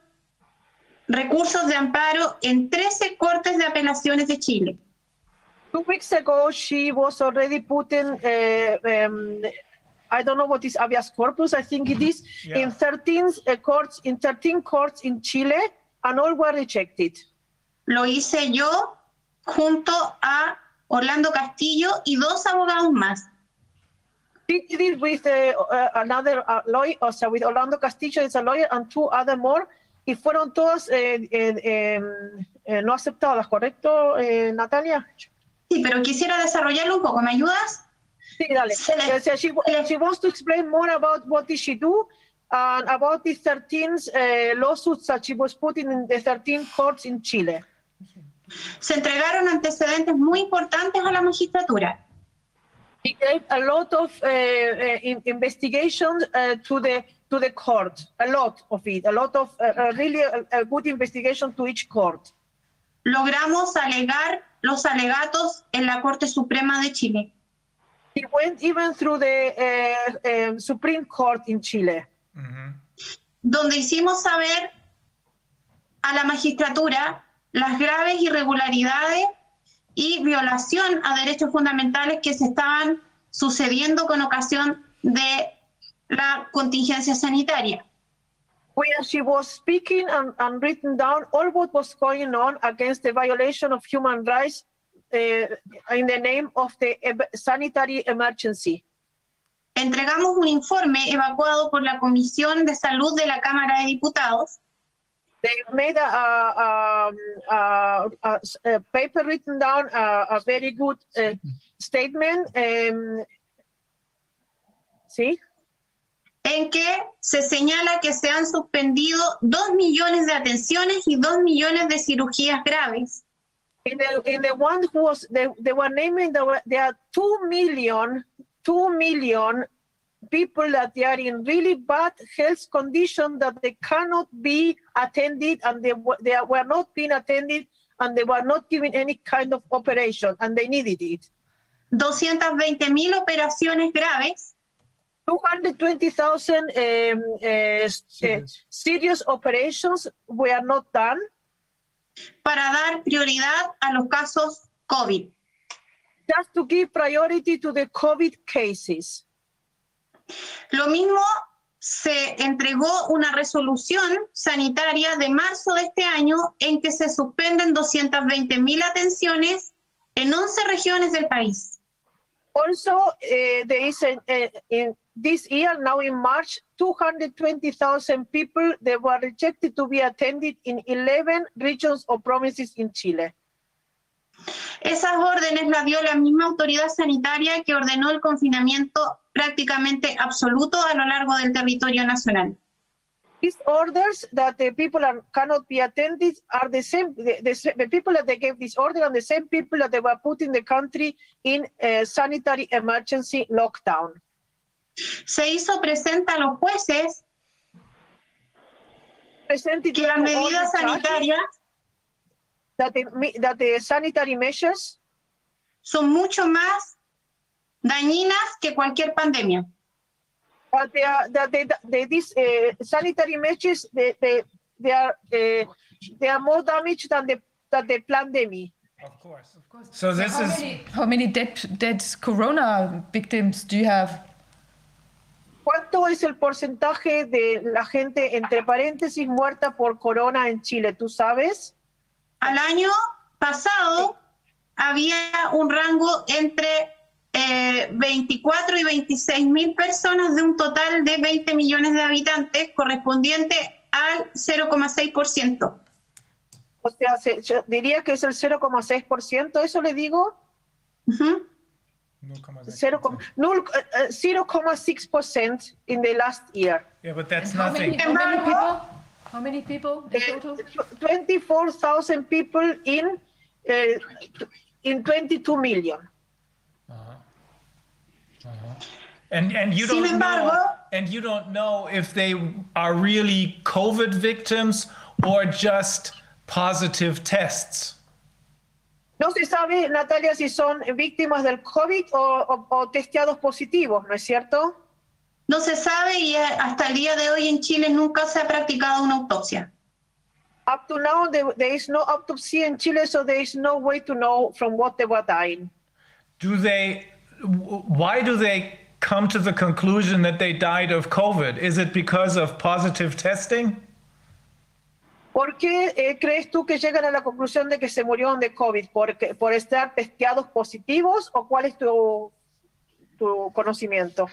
recursos de amparo en 13 cortes de apelaciones de Chile. Two weeks ago, she was already put in, uh, um, I don't know what is habeas corpus, I think it is, in 13 uh, courts, in 13 courts in Chile, and all were rejected. Lo hice yo junto a Orlando Castillo y dos abogados más. Did it with uh, uh, another uh, lawyer, o sea, with Orlando Castillo, is a lawyer, and two other more, y fueron todas eh, eh, em, eh, no aceptadas, ¿correcto, eh, Natalia? Sí, pero quisiera desarrollarlo un poco. ¿Me ayudas? Sí, dale. O sea, she, she wants to explain more about what did she do and about the 13 uh, lawsuits that she was put in the 13 courts in Chile. Se entregaron antecedentes muy importantes a la magistratura. He gave a lot of uh, uh, in- investigations uh, to the to the court, a lot of it, a lot of really a, a good investigation to each court. Logramos alegar los alegatos en la Corte Suprema de Chile. He went even through the uh, um, Supreme Court in Chile. donde hicimos saber a la magistratura las graves irregularidades y violación a derechos fundamentales que se estaban sucediendo con ocasión de la contingencia sanitaria. Where she was speaking and, and written down all what was going on against the violation of human rights uh, in the name of the sanitary emergency. Entregamos un informe evacuado por la Comisión de Salud de la Cámara de Diputados They made a, a, um, a, a, paper written down, a, a very good uh, statement. Um, ¿Sí? en que se señala que se han suspendido 2 millones de atenciones y 2 millones de cirugías graves. In the, in the one who was, they, they were naming, there, were, there are 2 million, 2 million people that they are in really bad health condition that they cannot be attended and they, they were not being attended and they were not given any kind of operation and they needed it. 220 mil operaciones graves. 220,000 um, uh, s- uh, serious operations were not done para dar prioridad a los casos COVID. just to give priority to the COVID cases. Lo mismo se entregó una resolución sanitaria de marzo de este año en que se suspenden 220 mil atenciones en 11 regiones del país. Also, uh, there is uh, in this year, now in March, 220,000 people they were rejected to be attended in 11 regions or provinces in Chile. Esas órdenes las dio la misma autoridad sanitaria que ordenó el confinamiento prácticamente absoluto a lo largo del territorio nacional. These orders that the people are, cannot be attended are the same. The, the, the people that they gave this order are the same people that they were putting the country in a sanitary emergency lockdown. Se hizo presente a los jueces Presented que las medidas sanitarias that the, that the sanitary measures son mucho más dañinas que cualquier pandemia. that they are that they, they these uh, sanitary measures they, they, they are uh, they are more damage than the than the pandemic. Of course. Of course. So this how is many, how many dead, dead corona victims do you have? ¿Cuánto es el porcentaje de la gente entre paréntesis muerta por corona en Chile? ¿Tú sabes? Al año pasado había un rango entre eh, 24 y 26 mil personas de un total de 20 millones de habitantes, correspondiente al 0,6%. O sea, se- yo diría que es el 0,6%, ¿eso le digo? Ujú. 0, null- uh, uh, 0,6% eh, eh, in the last year. yeah, but that's How nothing. many, how many people? How many people in eh, total? 24,000 people in uh, in 22 million. Uh-huh. Uh-huh. And and you Sin don't know embargo- and you don't know if they are really COVID victims or just positive tests. No se sabe, Natalia, si son víctimas del COVID o, o- o testeados positivos, ¿no es cierto? No se sabe y eh, hasta el día de hoy en Chile nunca se ha practicado una autopsia. Up to now, there, there is no autopsy in Chile, so there is no way to know from what they were dying. Do they why do they come to the conclusion that they died of COVID? Is it because of positive testing? ¿Por qué eh, crees tú que llegan a la conclusión de que se murieron de COVID? ¿Por, qué- por estar testeados positivos o cuál es tu, tu conocimiento?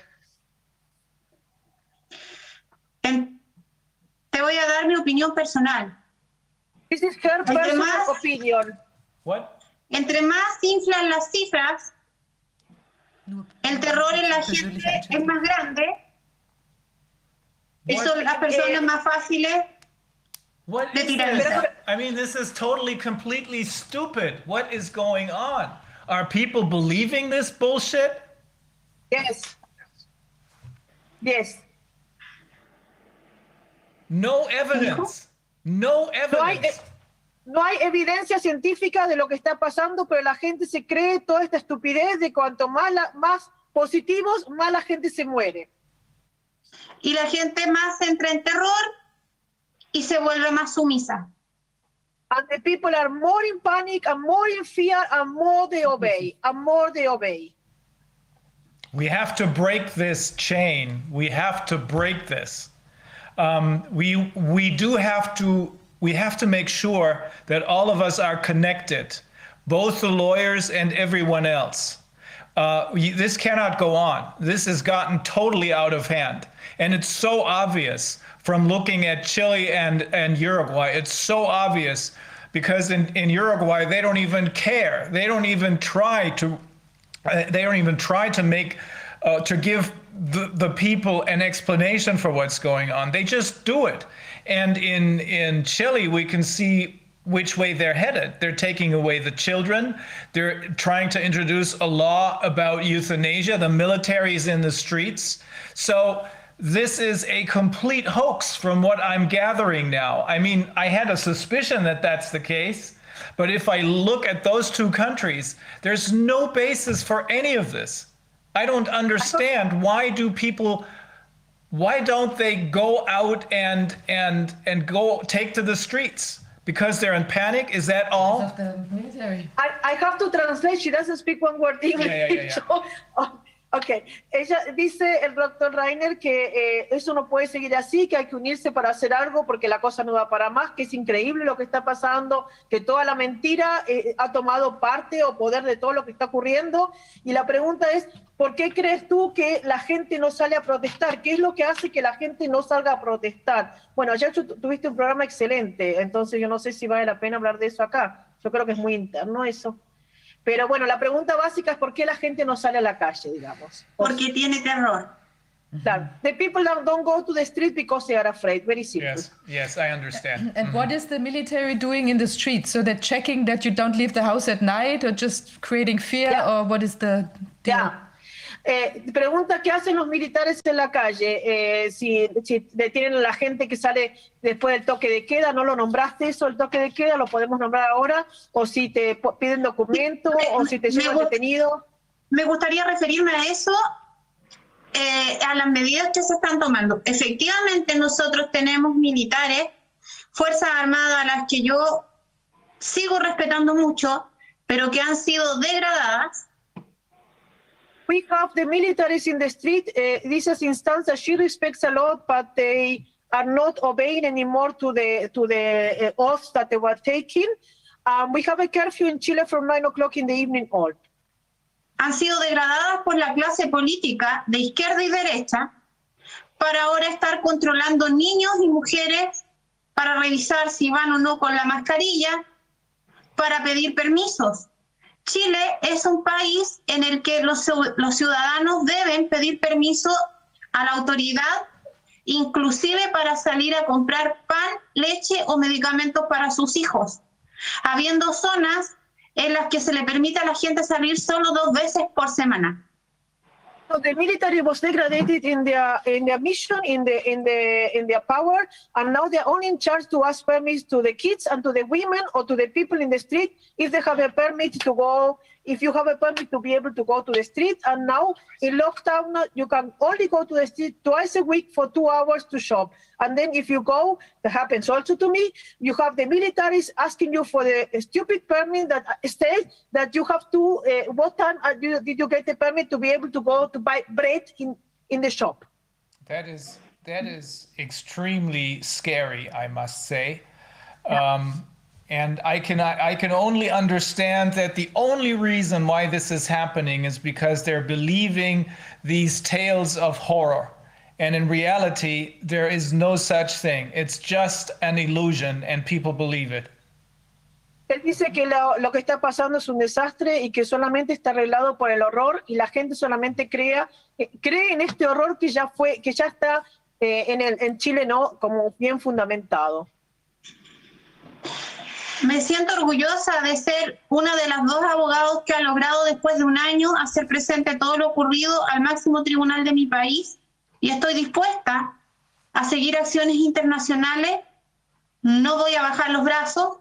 En- te voy a dar mi opinión personal. This is her Entre personal más- opinion. What? Entre más inflan las cifras, el terror en la gente es más grande y son las personas más fáciles What is this? I mean, this is totally, completely stupid. What is going on? Are people believing this bullshit? Yes. Yes. No evidence. No No hay, evidence. eh, no hay evidencia científica de lo que está pasando, pero la gente se cree toda esta estupidez de cuanto más, la- más positivos, más la gente se muere. y la gente más entra en terror y se vuelve más sumisa. And the people are more in panic and more in fear and more they obey and more they obey. We have to break this chain. We have to break this. Um, we we do have to we have to make sure that all of us are connected, both the lawyers and everyone else. Uh, y- this cannot go on. This has gotten totally out of hand. And it's so obvious from looking at Chile and, and Uruguay. It's so obvious because in, in Uruguay, they don't even care. They don't even try to, uh, they don't even try to make, uh, to give the, the people an explanation for what's going on. They just do it. And in, in Chile, we can see which way they're headed. They're taking away the children. They're trying to introduce a law about euthanasia. The military is in the streets. So this is a complete hoax from what I'm gathering now. I mean, I had a suspicion that that's the case, but if I look at those two countries, there's no basis for any of this. I don't understand why do people why don't they go out and and and go take to the streets? Because they're in panic? Is that all? Of the military. I, I have to translate. She doesn't speak one word English. Yeah, yeah, yeah, So, oh, ok, ella dice el doctor Rainer que eh, eso no puede seguir así, que hay que unirse para hacer algo porque la cosa no va para más, que es increíble lo que está pasando, que toda la mentira eh, ha tomado parte o poder de todo lo que está ocurriendo. Y la pregunta es, ¿por qué crees tú que la gente no sale a protestar? ¿Qué es lo que hace que la gente no salga a protestar? Bueno, ayer tuviste un programa excelente, entonces yo no sé si vale la pena hablar de eso acá. Yo creo que es muy interno eso. Pero bueno, la pregunta básica es por qué la gente no sale a la calle, digamos. Porque tiene terror. Claro. The people don't don't go to the street because they are afraid. Very simple. Yes, yes, I understand. And what is the military doing in the streets? So they're checking that you don't leave the house at night or just creating fear or what is the deal? Ya. Eh, pregunta qué hacen los militares en la calle, eh, si, si detienen a la gente que sale después del toque de queda, ¿no lo nombraste eso, el toque de queda? ¿Lo podemos nombrar ahora? ¿O si te piden documento? ¿O si te Me llevan detenido? Me gustaría referirme a eso, eh, a las medidas que se están tomando. Efectivamente, nosotros tenemos militares, Fuerzas Armadas, a las que yo sigo respetando mucho, pero que han sido degradadas. We have the militaries in the street. Uh, this is instance that she respects a lot, but they are not obeying anymore to the to the uh, oaths that they were taking. Um, we have a curfew in Chile from nine o'clock in the evening on. han sido degradadas por la clase política de izquierda y derecha para ahora estar controlando niños y mujeres para revisar si van o no con la mascarilla, para pedir permisos. Chile es un país en el que los, ciu- los ciudadanos deben pedir permiso a la autoridad, inclusive para salir a comprar pan, leche o medicamentos para sus hijos, habiendo zonas en las que se le permite a la gente salir solo dos veces por semana. So the military was degraded in their in their mission, in the in the in their power, and now they're only in charge to ask permits to the kids and to the women or to the people in the street if they have a permit to go. If you have a permit to be able to go to the street, and now in lockdown you can only go to the street twice a week for two hours to shop. And then if you go, that happens also to me. You have the militaries asking you for the stupid permit that states that you have to. Uh, what time you, did you get the permit to be able to go to buy bread in in the shop? That is that is extremely scary, I must say. Um, and I can I, I can only understand that the only reason why this is happening is because they're believing these tales of horror. And in reality, there is no such thing. It's just an illusion, and people believe it. Él dice que lo, lo que está pasando es un desastre y que solamente está arreglado por el horror y la gente solamente crea, eh, cree en este horror que ya fue, que ya está eh, en, el, en Chile no como bien fundamentado. Me siento orgullosa de ser una de las dos abogados que ha logrado después de un año hacer presente todo lo ocurrido al máximo tribunal de mi país y estoy dispuesta a seguir acciones internacionales. No voy a bajar los brazos,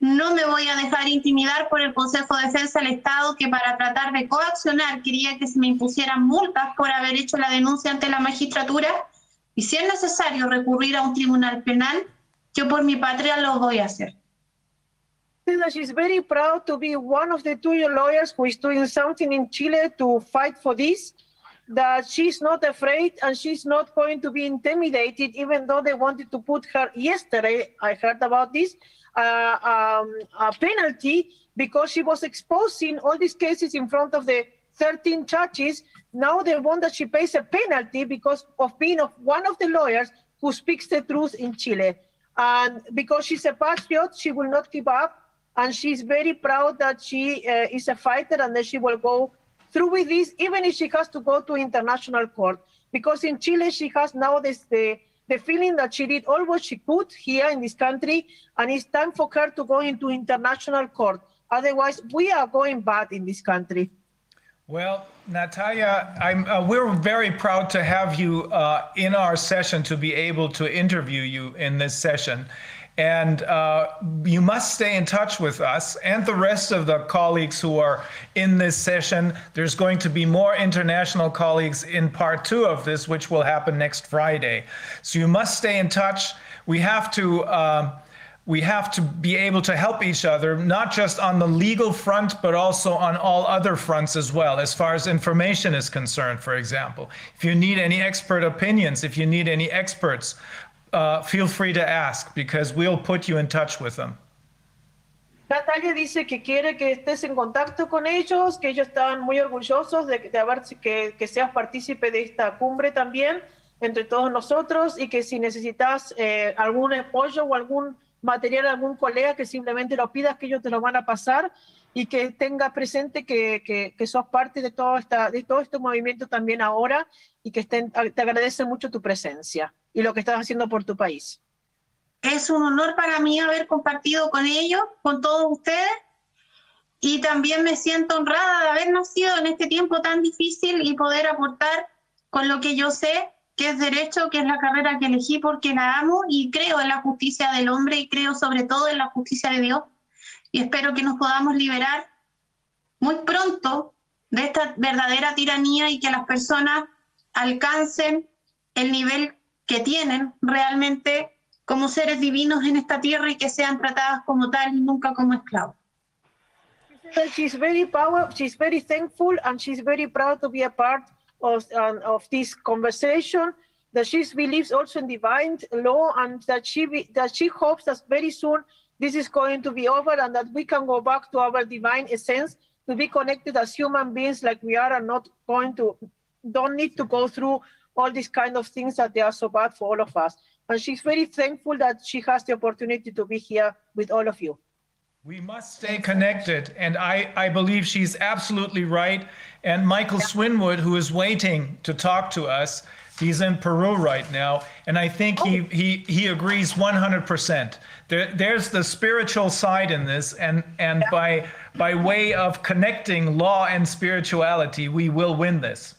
no me voy a dejar intimidar por el Consejo de Defensa del Estado que para tratar de coaccionar quería que se me impusieran multas por haber hecho la denuncia ante la magistratura y si es necesario recurrir a un tribunal penal, yo por mi patria lo voy a hacer. That she's very proud to be one of the two lawyers who is doing something in Chile to fight for this. That she's not afraid and she's not going to be intimidated, even though they wanted to put her yesterday. I heard about this uh, um, a penalty because she was exposing all these cases in front of the 13 judges. Now they want that she pays a penalty because of being of one of the lawyers who speaks the truth in Chile. And because she's a patriot, she will not give up. And she's very proud that she uh, is a fighter and that she will go through with this, even if she has to go to international court. Because in Chile, she has now this, the, the feeling that she did all what she could here in this country, and it's time for her to go into international court. Otherwise, we are going bad in this country. Well, Natalia, uh, we're very proud to have you uh, in our session to be able to interview you in this session. And uh, you must stay in touch with us and the rest of the colleagues who are in this session. There's going to be more international colleagues in part two of this, which will happen next Friday. So you must stay in touch. We have to. um we have to be able to help each other, not just on the legal front, but also on all other fronts as well, as far as information is concerned, for example. If you need any expert opinions, if you need any experts, uh, feel free to ask because we'll put you in touch with them. Natalia dice que quiere que estés en contacto con ellos, que ellos están muy orgullosos de, de haber, que, que seas partícipe de esta cumbre también entre todos nosotros y que si necesitas eh, algún apoyo o algún material, algún colega, que simplemente lo pidas, que ellos te lo van a pasar y que tengas presente que, que, que sos parte de todo, esta, de todo este movimiento también ahora y que estén, te agradece mucho tu presencia y lo que estás haciendo por tu país. Es un honor para mí haber compartido con ellos, con todos ustedes, y también me siento honrada de haber nacido en este tiempo tan difícil y poder aportar con lo que yo sé, que es derecho, que es la carrera que elegí porque la amo y creo en la justicia del hombre y creo sobre todo en la justicia de Dios. Y espero que nos podamos liberar muy pronto de esta verdadera tiranía y que las personas alcancen el nivel que tienen realmente como seres divinos en esta tierra y que sean tratadas como tal y nunca como esclavos. She's very power. She's very thankful, and she's very proud to be a part of um, of this conversation. That she believes also in divine law, and that she be, that she hopes that very soon this is going to be over, and that we can go back to our divine essence to be connected as human beings, like we are, and not going to don't need to go through all these kind of things that they are so bad for all of us. And she's very thankful that she has the opportunity to be here with all of you. We must stay connected, and I, I believe she's absolutely right. And Michael Swinwood, who is waiting to talk to us, he's in Peru right now, and I think he oh. he he agrees 100%. There, there's the spiritual side in this, and and by by way of connecting law and spirituality, we will win this.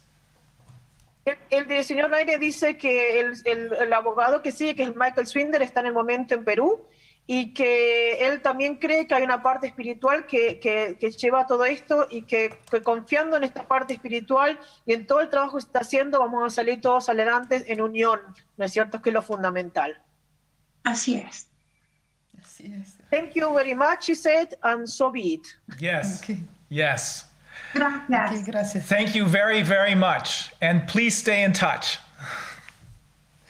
El, el, señor Rainer dice que el, el, el abogado que sigue, que es Michael Swinder, está en el momento en Perú y que él también cree que hay una parte espiritual que, que, que lleva todo esto y que, que, confiando en esta parte espiritual y en todo el trabajo que se está haciendo, vamos a salir todos adelante en unión, ¿no es cierto? Que es lo fundamental. Así es. Así es. Thank you very much, he said, and so be it. Yes. Okay. Yes. Gracias. Okay, gracias. Thank you very, very much. And please stay in touch.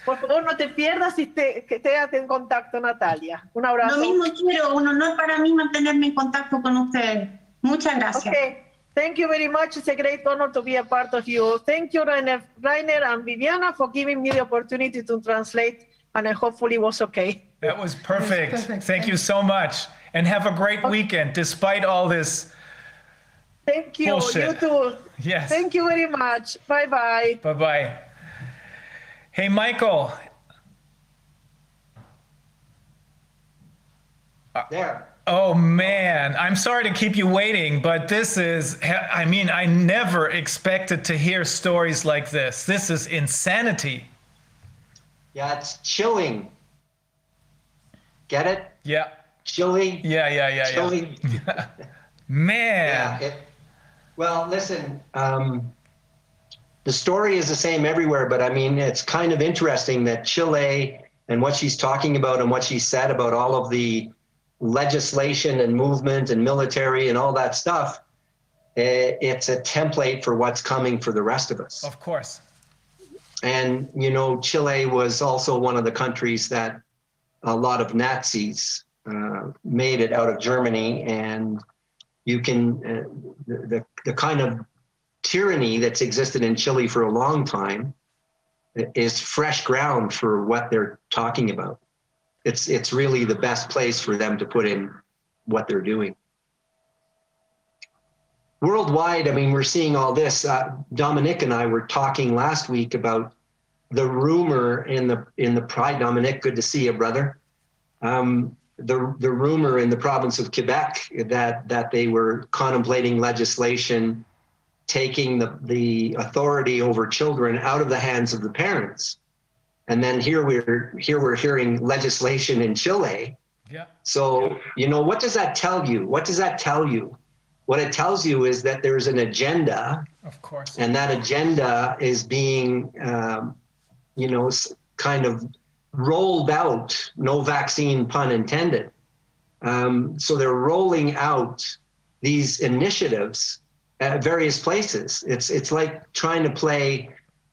Por favor, no te pierdas y te, que quédate en contacto, Natalia. Un abrazo. Lo mismo quiero, un honor para mí mantenerme en contacto con ustedes. Muchas gracias. Okay. Thank you very much. It's a great honor to be a part of you. Thank you, Reiner, Reiner and Viviana, for giving me the opportunity to translate, and I hopefully it was okay. That was perfect. perfect. Thank you so much. And have a great weekend despite all this. Thank you. Bullshit. You too. Yes. Thank you very much. Bye bye. Bye bye. Hey, Michael. Uh, there. Oh man, I'm sorry to keep you waiting, but this is, I mean, I never expected to hear stories like this. This is insanity. Yeah, it's chilling. Get it? Yeah. Chilling. Yeah, yeah, yeah, Chilling. yeah. Man. Yeah. It, well, listen. Um, the story is the same everywhere, but I mean, it's kind of interesting that Chile and what she's talking about and what she said about all of the legislation and movement and military and all that stuff. eh, It's a template for what's coming for the rest of us. Of course. And, you know, Chile was also one of the countries that a lot of Nazis uh, made it out of Germany. And you can, uh, the, the, kind of tyranny that's existed in Chile for a long time is fresh ground for what they're talking about. It's it's really the best place for them to put in what they're doing. Worldwide, I mean, we're seeing all this. Uh, Dominic and I were talking last week about the rumor in the in the Pride. Dominic, good to see you, brother. Um, the the rumor in the province of Quebec that that they were contemplating legislation taking the, the authority over children out of the hands of the parents. And then here we're here we're hearing legislation in Chile. Yeah. So, you know, what does that tell you? What does that tell you? What it tells you is that there's an agenda, Of course. and that agenda is being, um, you know, kind of rolled out. No vaccine, pun intended. Um, so they're rolling out these initiatives at various places. It's it's like trying to play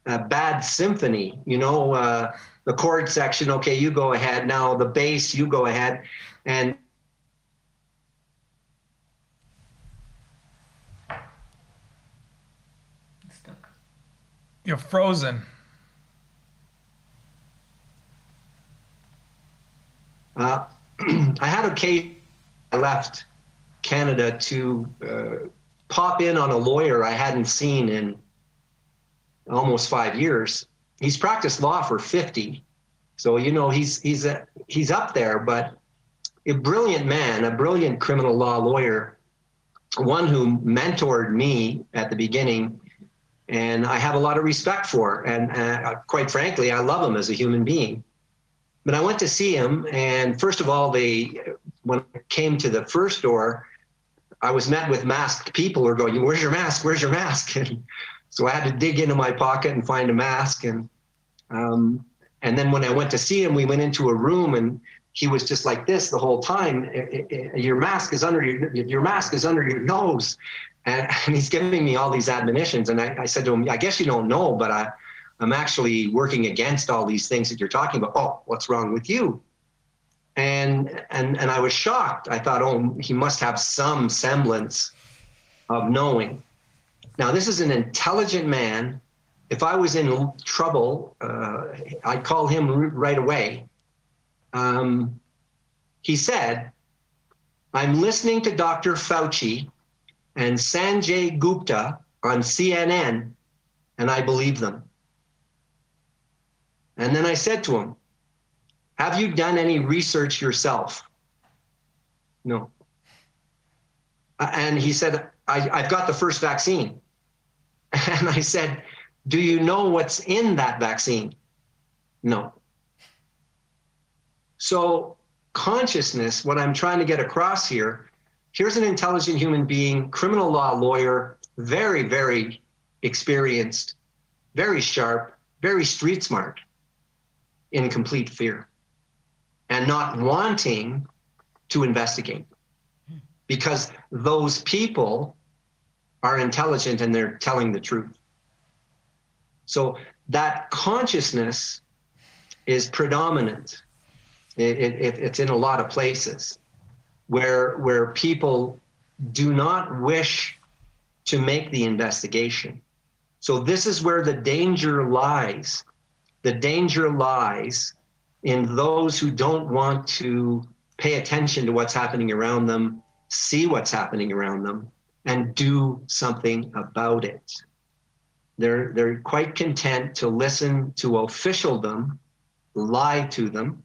a bad symphony. You know, uh, the chord section. Okay, you go ahead. Now the bass, you go ahead, and You're frozen. Uh, I had a case. I left Canada to uh, pop in on a lawyer I hadn't seen in almost five years. He's practiced law for 50, so you know he's he's a, he's up there. But a brilliant man, a brilliant criminal law lawyer, one who mentored me at the beginning, and I have a lot of respect for. And uh, quite frankly, I love him as a human being. But I went to see him, and first of all, they when I came to the first door, I was met with masked people who were going, "Where's your mask? Where's your mask?" And so I had to dig into my pocket and find a mask, and um, and then when I went to see him, we went into a room, and he was just like this the whole time. "I- I- I- Your mask is under your your mask is under your nose, and, and he's giving me all these admonitions, and I, I said to him, "I guess you don't know, but I." I'm actually working against all these things that you're talking about. Oh, what's wrong with you? And and and I was shocked. I thought, oh, he must have some semblance of knowing. Now, this is an intelligent man. If I was in trouble, uh, I'd call him right away. Um, he said, I'm listening to Dr. Fauci and Sanjay Gupta on CNN, and I believe them. And then I said to him, Have you done any research yourself? No. Uh, And he said, I, I've got the first vaccine. And I said, Do you know what's in that vaccine? No. So, consciousness, what I'm trying to get across here here's an intelligent human being, criminal law lawyer, very, very experienced, very sharp, very street smart, in complete fear and not wanting to investigate because those people are intelligent and they're telling the truth. So that consciousness is predominant. It, it, it- it's in a lot of places where where people do not wish to make the investigation. So this is where the danger lies. The danger lies in those who don't want to pay attention to what's happening around them, see what's happening around them, and do something about it. They're, they're quite content to listen to officialdom, lie to them,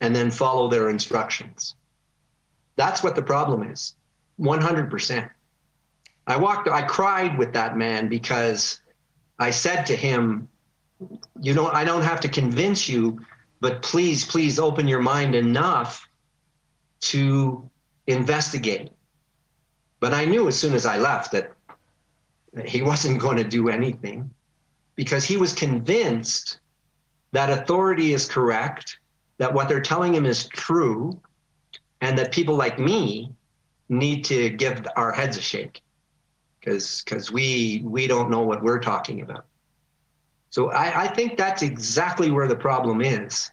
and then follow their instructions. That's what the problem is 100%. I walked, I cried with that man because I said to him, you don't, I don't have to convince you, but please, please open your mind enough to investigate. But I knew as soon as I left that he wasn't going to do anything because he was convinced that authority is correct, that what they're telling him is true, and that people like me need to give our heads a shake because because we we don't know what we're talking about. So I, I think that's exactly where the problem is.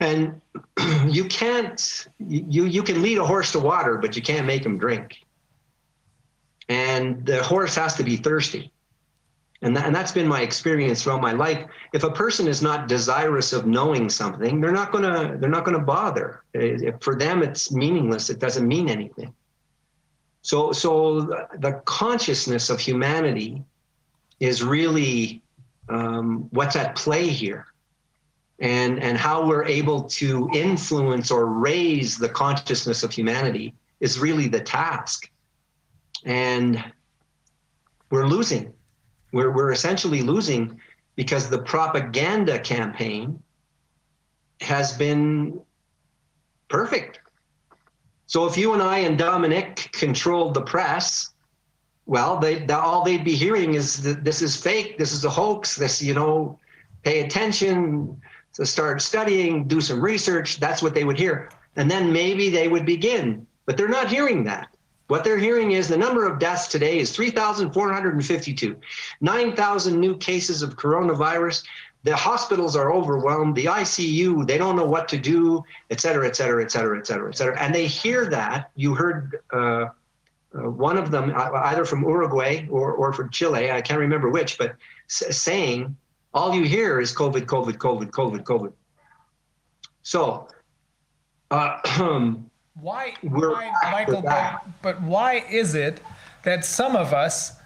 And you can't you you can lead a horse to water, but you can't make him drink. and the horse has to be thirsty. And, that, and that's been my experience throughout my life. If a person is not desirous of knowing something, they're not gonna they're not gonna bother. If for them, it's meaningless. It doesn't mean anything. So so the consciousness of humanity is really um, what's at play here, and and how we're able to influence or raise the consciousness of humanity is really the task, and we're losing. We're, we're essentially losing because the propaganda campaign has been perfect. So if you and I and Dominic controlled the press, well, they, the, all they'd be hearing is that this is fake, this is a hoax, this, you know, pay attention, to start studying, do some research. That's what they would hear. And then maybe they would begin, but they're not hearing that. What they're hearing is the number of deaths today is 3,452, 9,000 new cases of coronavirus. The hospitals are overwhelmed. The ICU, they don't know what to do, et cetera, et cetera, et cetera, et cetera, et cetera. And they hear that. You heard uh, uh, one of them, uh, either from Uruguay or, or from Chile, I can't remember which, but saying, all you hear is COVID, COVID, COVID, COVID, COVID. So, uh, Why, We're why Michael, but, but why is it that some of us,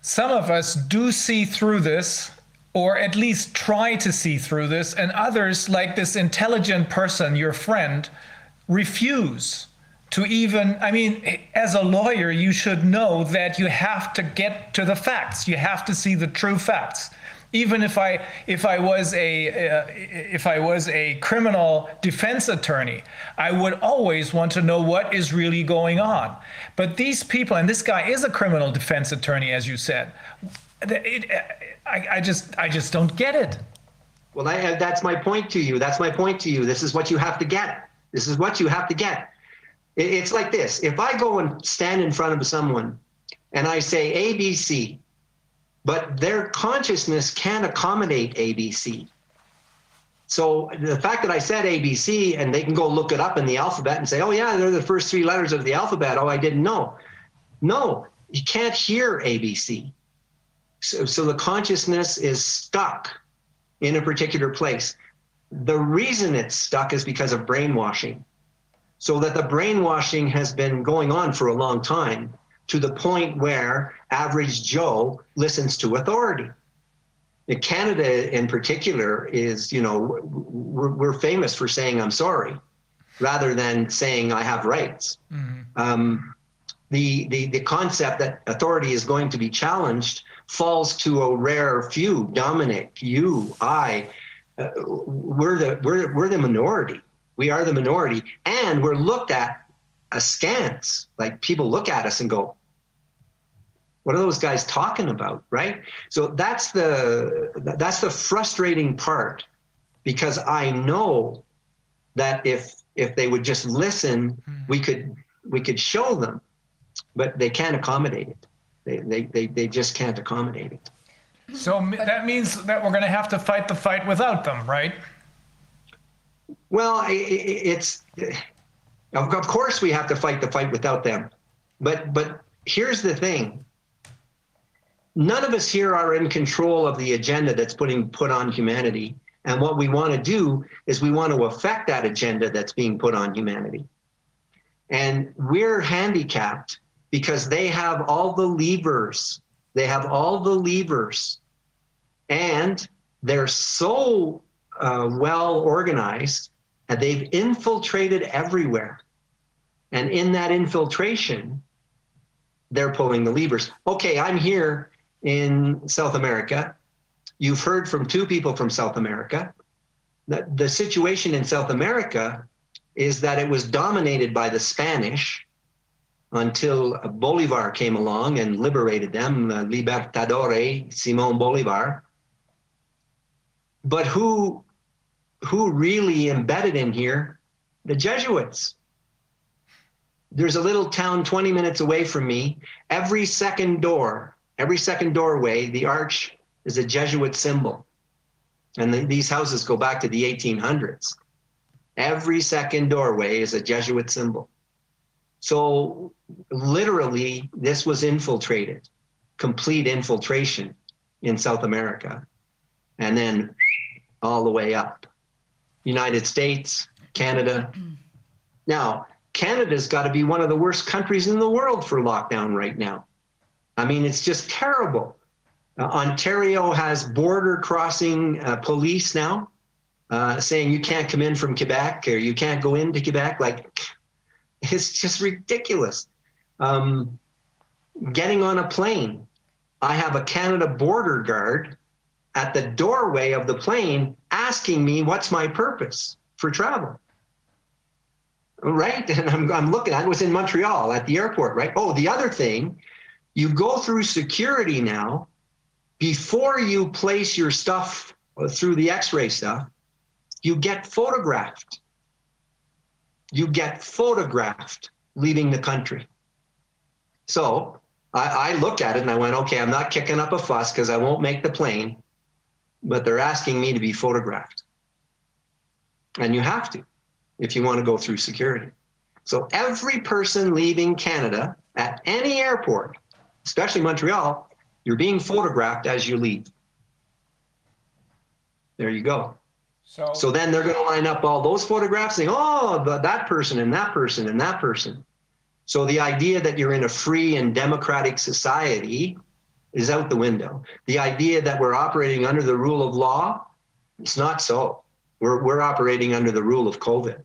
some of us do see through this, or at least try to see through this, and others, like this intelligent person, your friend, refuse to even, I mean, as a lawyer, you should know that you have to get to the facts. You have to see the true facts even if I if I was a uh, if I was a criminal defense attorney, I would always want to know what is really going on. But these people, and this guy is a criminal defense attorney, as you said. It, I, I just I just don't get it. Well, I, that's my point to you. That's my point to you. This is what you have to get. This is what you have to get. It, it's like this. If I go and stand in front of someone and I say ABC, but their consciousness can't accommodate ABC. So the fact that I said ABC and they can go look it up in the alphabet and say, oh, yeah, they're the first three letters of the alphabet. Oh, I didn't know. No, you can't hear ABC. So, so the consciousness is stuck in a particular place. The reason it's stuck is because of brainwashing. So that the brainwashing has been going on for a long time to the point where average Joe listens to authority. Canada, in particular, is you know we're, we're famous for saying I'm sorry, rather than saying I have rights. Mm-hmm. Um, the, the the concept that authority is going to be challenged falls to a rare few. Dominic, you, I, uh, we're the we're we're the minority. We are the minority, and we're looked at askance. Like people look at us and go, what are those guys talking about? Right? So that's the that's the frustrating part because i know that if if they would just listen hmm. we could we could show them. But they can't accommodate it. They they they, they just can't accommodate it. So that means that we're going to have to fight the fight without them, right? Well i- i- it's of of course we have to fight the fight without them. But but here's the thing. None of us here are in control of the agenda that's putting put on humanity. And what we want to do is we want to affect that agenda that's being put on humanity. And we're handicapped because they have all the levers. They have all the levers. And they're so uh, well organized and they've infiltrated everywhere and in that infiltration they're pulling the levers okay i'm here in South America. You've heard from two people from South America. The, the situation in South America is that it was dominated by the Spanish until Bolivar came along and liberated them, uh, Libertadore, Simon Bolivar. But who, who really embedded in here? The Jesuits. There's a little town 20 minutes away from me. Every second door Every second doorway, the arch is a Jesuit symbol. And the, these houses go back to the 1800s. Every second doorway is a Jesuit symbol. So literally, this was infiltrated, complete infiltration in South America, and then all the way up. United States, Canada. Now, Canada's got to be one of the worst countries in the world for lockdown right now. I mean, it's just terrible. Uh, Ontario has border crossing uh, police now uh, saying you can't come in from Quebec or you can't go into Quebec. Like, it's just ridiculous. Um, getting on a plane, I have a Canada border guard at the doorway of the plane asking me what's my purpose for travel. Right? And I'm, I'm looking, I was in Montreal at the airport, right? Oh, the other thing, you go through security now before you place your stuff through the x ray stuff, you get photographed. You get photographed leaving the country. So I, I looked at it and I went, okay, I'm not kicking up a fuss because I won't make the plane, but they're asking me to be photographed. And you have to if you want to go through security. So every person leaving Canada at any airport, especially Montreal, you're being photographed as you leave. There you go. So, So then they're going to line up all those photographs saying, oh, the, that person and that person and that person. So the idea that you're in a free and democratic society is out the window. The idea that we're operating under the rule of law, it's not so. We're, we're operating under the rule of COVID.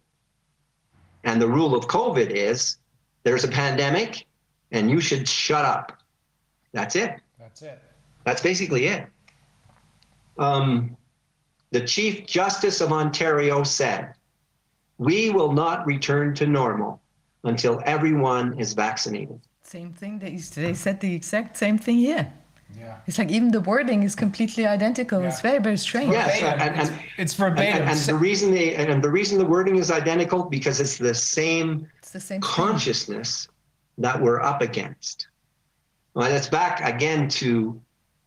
And the rule of COVID is there's a pandemic and you should shut up. That's it. that's it. That's basically it. Um, the Chief Justice of Ontario said, We will not return to normal until everyone is vaccinated. Same thing. They, they said the exact same thing here. Yeah. It's like even the wording is completely identical. It's very, very strange. Yes, Verbatim. and- and- It's- it's And, verbatim. and the reason they and the reason the wording is identical because it's the same It's the same thing. consciousness that we're up against. Well, that's back again to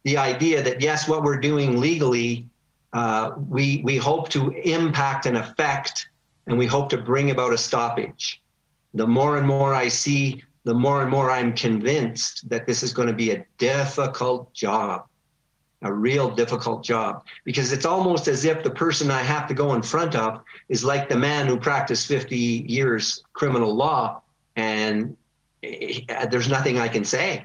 the idea that yes, what we're doing legally, uh, we we hope to impact and affect, and we hope to bring about a stoppage. The more and more I see, the more and more I'm convinced that this is going to be a difficult job, a real difficult job, because it's almost as if the person I have to go in front of is like the man who practiced 50 years criminal law and eh, there's nothing I can say.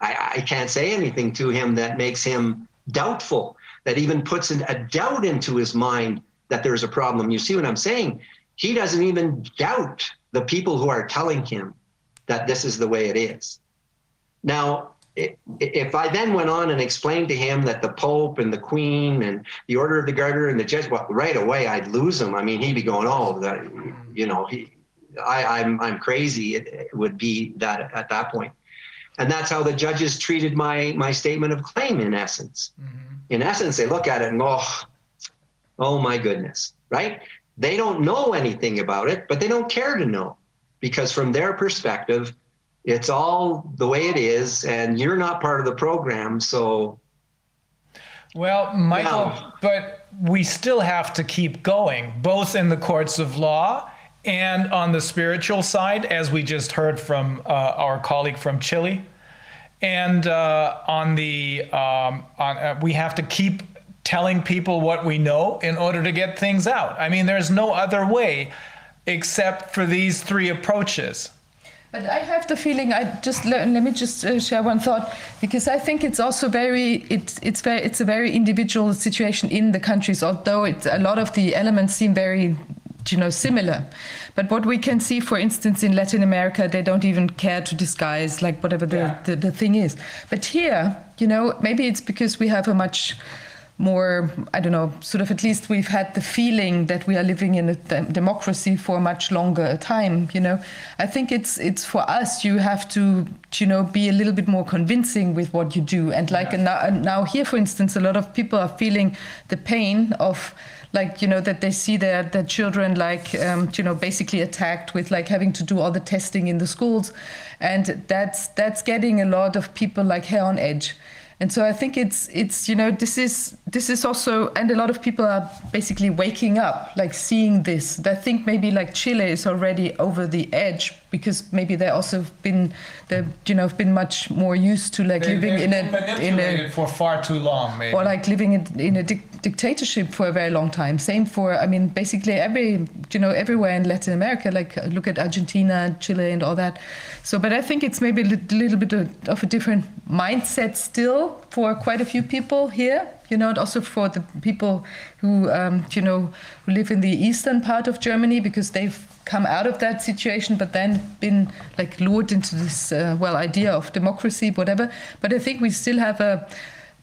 I, I can't say anything to him that makes him doubtful, that even puts a doubt into his mind that there's a problem. You see what I'm saying? He doesn't even doubt the people who are telling him that this is the way it is. Now, if I then went on and explained to him that the Pope and the Queen and the Order of the Garter and the Judge, well, right away I'd lose him. I mean, he'd be going, "Oh, that, you know, he, I, I'm, I'm crazy." It, it would be that at that point, and that's how the judges treated my my statement of claim. In essence, mm-hmm. in essence, they look at it and go, "Oh, oh my goodness!" Right? They don't know anything about it, but they don't care to know because from their perspective, it's all the way it is, and you're not part of the program, so Well, Michael, but we still have to keep going, both in the courts of law and on the spiritual side, as we just heard from uh, our colleague from Chile. And uh, on the, um, on, uh, we have to keep telling people what we know in order to get things out. I mean, there's no other way except for these three approaches. But I have the feeling. I just let, let me just uh, share one thought because I think it's also very it's it's very it's a very individual situation in the countries. Although it a lot of the elements seem very you know similar, but what we can see, for instance, in Latin America, they don't even care to disguise like whatever the, the, the thing is. But here, you know, maybe it's because we have a much more i don't know sort of at least we've had the feeling that we are living in a dem- democracy for a much longer time you know? I think it's it's for us you have to you know be a little bit more convincing with what you do. And like now, now here for instance a lot of people are feeling the pain of like you know that they see their their children like um, you know basically attacked with like having to do all the testing in the schools. And that's that's getting a lot of people like hair on edge and so I think it's it's you know this is this is also and a lot of people are basically waking up like seeing this. I think maybe like Chile is already over the edge because maybe they also have been they you know have been much more used to like They- living in a in a for far too long, maybe. or like living in, in a dic- dictatorship for a very long time. Same for, I mean, basically every, you know, everywhere in Latin America, like look at Argentina, Chile, and all that. So, but I think it's maybe a lit- little bit of, of a different mindset still for quite a few people here, you know, and also for the people who, um, you know, who live in the eastern part of Germany because they've come out of that situation, but then been like lured into this, uh, well, idea of democracy, whatever. But I think we still have a,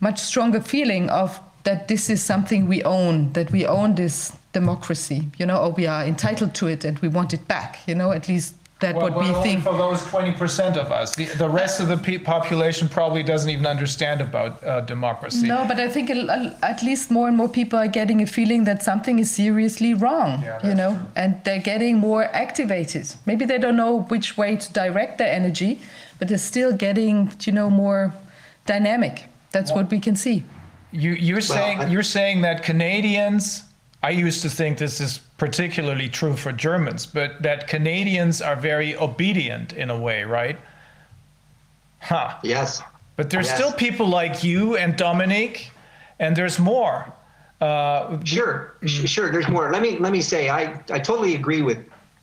much stronger feeling of that this is something we own, that we own this democracy, you know, or we are entitled to it and we want it back, you know, at least that Well, what we well, only think. for those 20% of us. The, the rest of the pe- population probably doesn't even understand about uh, democracy. No, but I think a- a- at least more and more people are getting a feeling that something is seriously wrong, you know, and they're getting more activated. Maybe they don't know which way to direct their energy, but they're still getting, you know, more dynamic. That's what we can see. You, you're saying I- you're saying that Canadians. I used to think this is particularly true for Germans, but that Canadians are very obedient in a way, right? Huh. Yes. But there's Yes. still people like you and Dominic, and there's more. Uh, Sure, sh- sure. There's more. Let me let me say I I totally agree with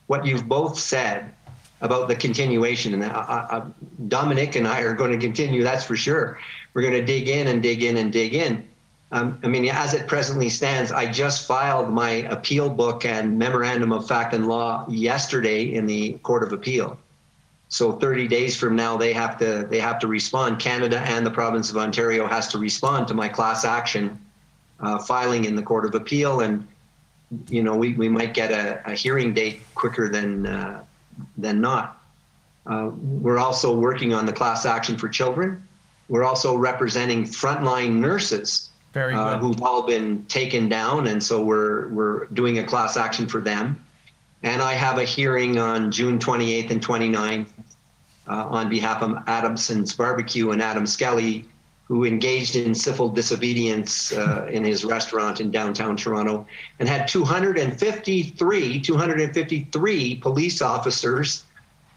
what you've both said about the continuation, and I, I, I- Dominic and I are going to continue. That's for sure. We're going to dig in and dig in and dig in. Um, I mean, as it presently stands, I just filed my appeal book and memorandum of fact and law yesterday in the Court of Appeal. So 30 days from now, they have to they have to respond. Canada and the province of Ontario has to respond to my class action uh, filing in the Court of Appeal, and you know we, we might get a, a hearing date quicker than uh, than not. Uh, we're also working on the class action for children. We're also representing frontline nurses Very uh, who've all been taken down, and so we're we're doing a class action for them. And I have a hearing on June 28th and 29th uh, on behalf of Adamson's Barbecue and Adam Skelly, who engaged in civil disobedience uh, in his restaurant in downtown Toronto and had 253, 253 police officers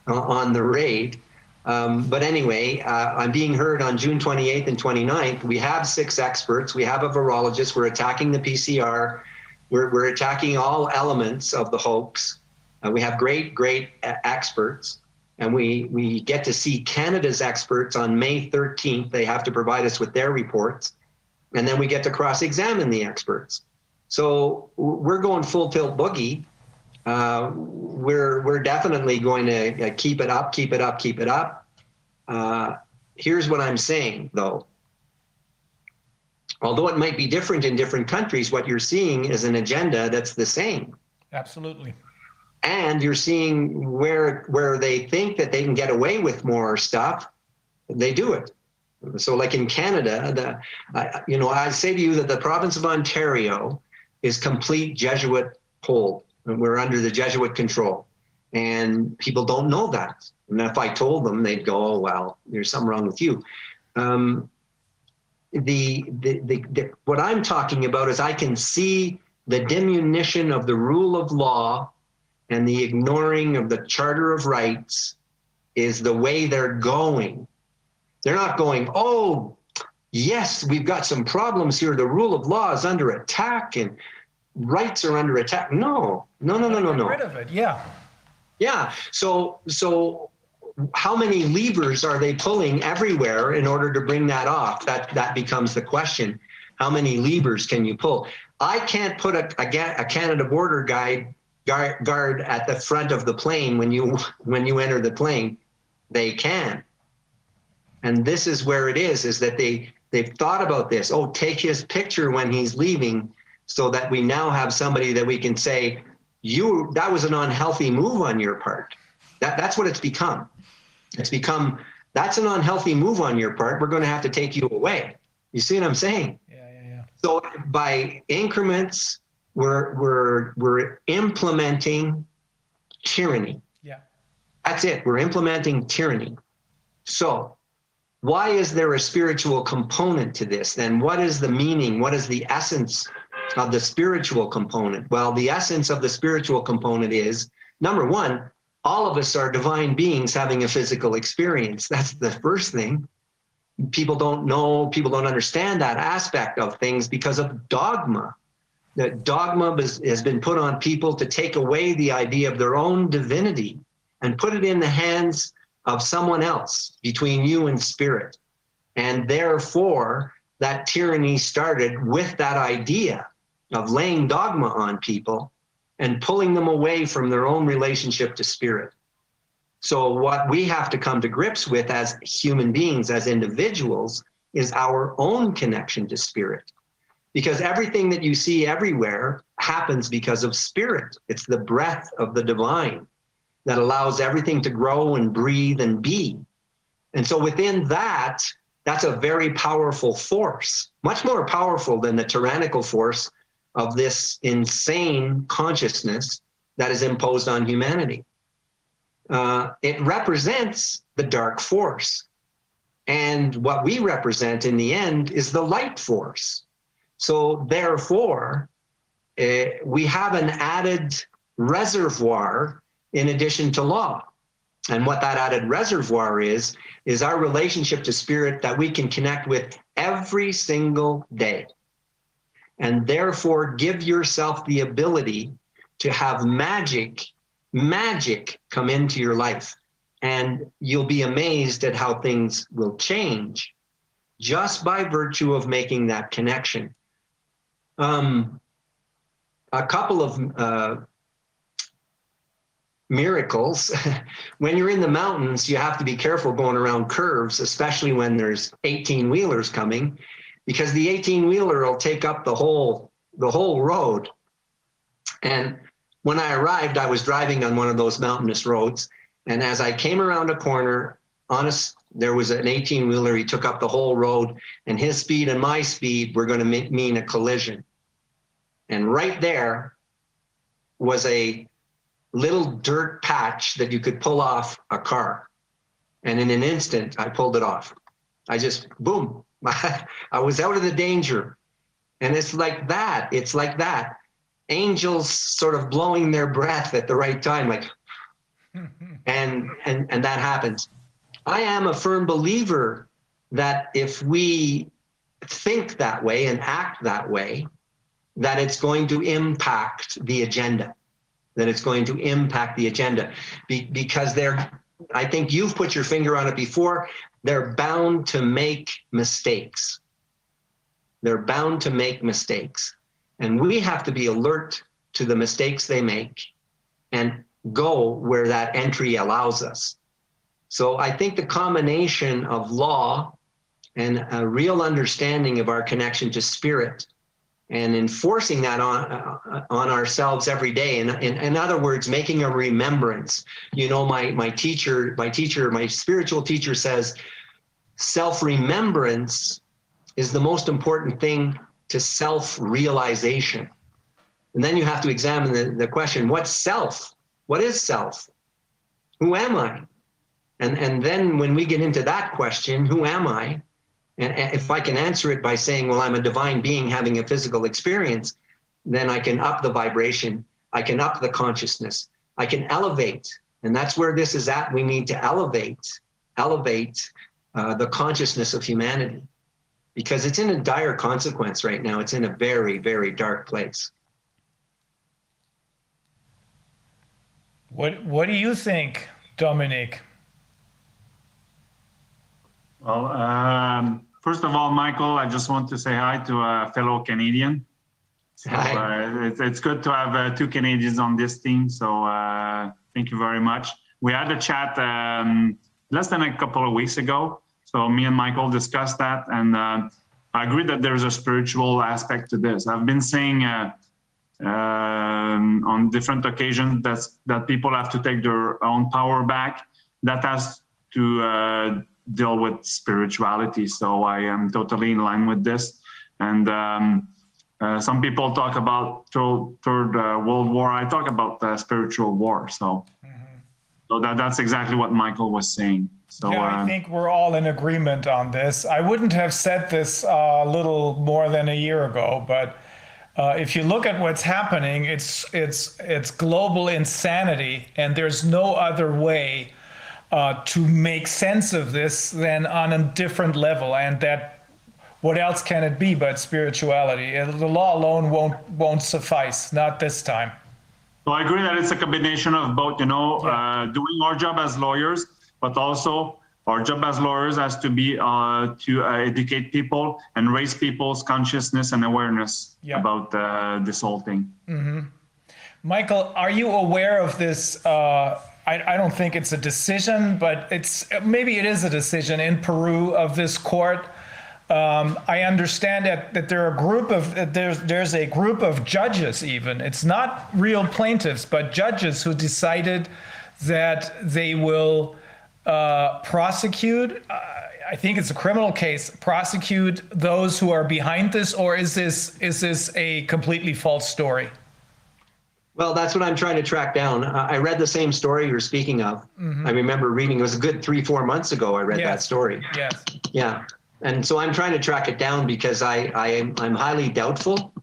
uh, on the raid. Um, but anyway, uh, I'm being heard on June 28th and 29th. We have six experts. We have a virologist. We're attacking the PCR. We're, we're attacking all elements of the hoax. Uh, we have great, great uh, experts. And we, we get to see Canada's experts on May 13th. They have to provide us with their reports. And then we get to cross examine the experts. So we're going full tilt boogie. Uh, we're, we're definitely going to uh, keep it up, keep it up, keep it up. Uh, here's what I'm saying, though. Although it might be different in different countries, what you're seeing is an agenda that's the same Absolutely. and you're seeing where where they think that they can get away with more stuff they do it so like in canada the I you know i say to you that the province of ontario is complete jesuit hold we're under the jesuit control and people don't know that and if i told them they'd go oh well there's something wrong with you um, the, the, the, the what I'm talking about is I can see the diminution of the rule of law and the ignoring of the Charter of Rights is the way they're going. They're not going, oh, yes, we've got some problems here. The rule of law is under attack and rights are under attack. No, no, no, no, no, no. Get rid of it. Yeah. Yeah. So so how many levers are they pulling everywhere in order to bring that off? That that becomes the question. How many levers can you pull? I can't put a, a, a Canada border guide guard, guard at the front of the plane when you when you enter the plane. They can. And this is where it is, is that they they've thought about this. Oh, take his picture when he's leaving so that we now have somebody that we can say, you that was an unhealthy move on your part. That that's what it's become. It's become that's an unhealthy move on your part. We're going to have to take you away. You see what I'm saying? Yeah, yeah, yeah. So by increments, we're we're we're implementing tyranny. Yeah. That's it. We're implementing tyranny. So why is there a spiritual component to this? Then what is the meaning? What is the essence of the spiritual component? Well, the essence of the spiritual component is number one, all of us are divine beings having a physical experience. That's the first thing. People don't know, people don't understand that aspect of things because of dogma. That dogma has, has been put on people to take away the idea of their own divinity and put it in the hands of someone else between you and spirit. And therefore, that tyranny started with that idea of laying dogma on people and pulling them away from their own relationship to spirit. So, what we have to come to grips with as human beings, as individuals, is our own connection to spirit. Because everything that you see everywhere happens because of spirit. It's the breath of the divine that allows everything to grow and breathe and be. And so, within that, that's a very powerful force, much more powerful than the tyrannical force of this insane consciousness that is imposed on humanity. Uh, it represents the dark force. And what we represent in the end is the light force. So, therefore, uh, we have an added reservoir in addition to law. And what that added reservoir is, is our relationship to spirit that we can connect with every single day. And therefore, give yourself the ability to have magic, magic come into your life. And you'll be amazed at how things will change just by virtue of making that connection. Um, a couple of uh, miracles. when you're in the mountains, you have to be careful going around curves, especially when there's 18 wheelers coming, because the 18 wheeler will take up the whole the whole road. And when I arrived, I was driving on one of those mountainous roads, and as I came around a corner, honest, there was an 18 wheeler. He took up the whole road, and his speed and my speed were going to mean a collision. And right there was a little dirt patch that you could pull off a car. And in an instant, I pulled it off. I just, boom, I was out of the danger. And it's like that. It's like that. Angels sort of blowing their breath at the right time, like, and and and that happens. I am a firm believer that if we think that way and act that way, that it's going to impact the agenda that it's going to impact the agenda Be- because they're i think you've put your finger on it before. They're bound to make mistakes. They're bound to make mistakes. And we have to be alert to the mistakes they make and go where that entry allows us. So i think the combination of law and a real understanding of our connection to spirit and enforcing that on uh, on ourselves every day. And in, in other words making a remembrance. You know my my teacher my teacher my spiritual teacher says self remembrance is the most important thing to self realization and then you have to examine the, the question what's self? What is self? Who am i? And and then when we get into that question who am i and if I can answer it by saying, well, I'm a divine being having a physical experience, then I can up the vibration. I can up the consciousness. I can elevate. And that's where this is at. We need to elevate, elevate uh, the consciousness of humanity because it's in a dire consequence right now. It's in a very, very dark place. What What do you think, Dominic? Well, um, first of all, Michael, I just want to say hi to a fellow Canadian. So, uh, it's, it's good to have uh, two Canadians on this team. So uh, thank you very much. We had a chat um, less than a couple of weeks ago. So me and Michael discussed that, and uh, I agree that there's a spiritual aspect to this. I've been saying uh, um, on different occasions that that people have to take their own power back. That has to uh, deal with spirituality. So I am totally in line with this. And um, uh, some people talk about third, third uh, world war. I talk about the spiritual war. So, so that that's exactly what Michael was saying. So yeah, I uh, think we're all in agreement on this. I wouldn't have said this uh, a little more than a year ago, but Uh, if you look at what's happening, it's it's it's global insanity, and there's no other way uh, to make sense of this than on a different level. And that, what else can it be but spirituality? Uh, The law alone won't won't suffice. Not this time. So I agree that it's a combination of both, you know, uh, doing our job as lawyers, but also our job as lawyers has to be uh, to uh, educate people and raise people's consciousness and awareness Yeah. about uh, this whole thing. Michael, are you aware of this? I, I don't think it's a decision, but it's maybe it is a decision in Peru of this court. Um, I understand that, that there are a group of there's there's a group of judges even. It's not real plaintiffs, but judges who decided that they will uh, prosecute. Uh, I think it's a criminal case. Prosecute those who are behind this, or is this is this a completely false story? Well, that's what I'm trying to track down. I I read the same story you're speaking of. I remember reading, it was a good three, four months ago, I read that story. Yes. Yeah. And so I'm trying to track it down because I, I am, I'm highly doubtful.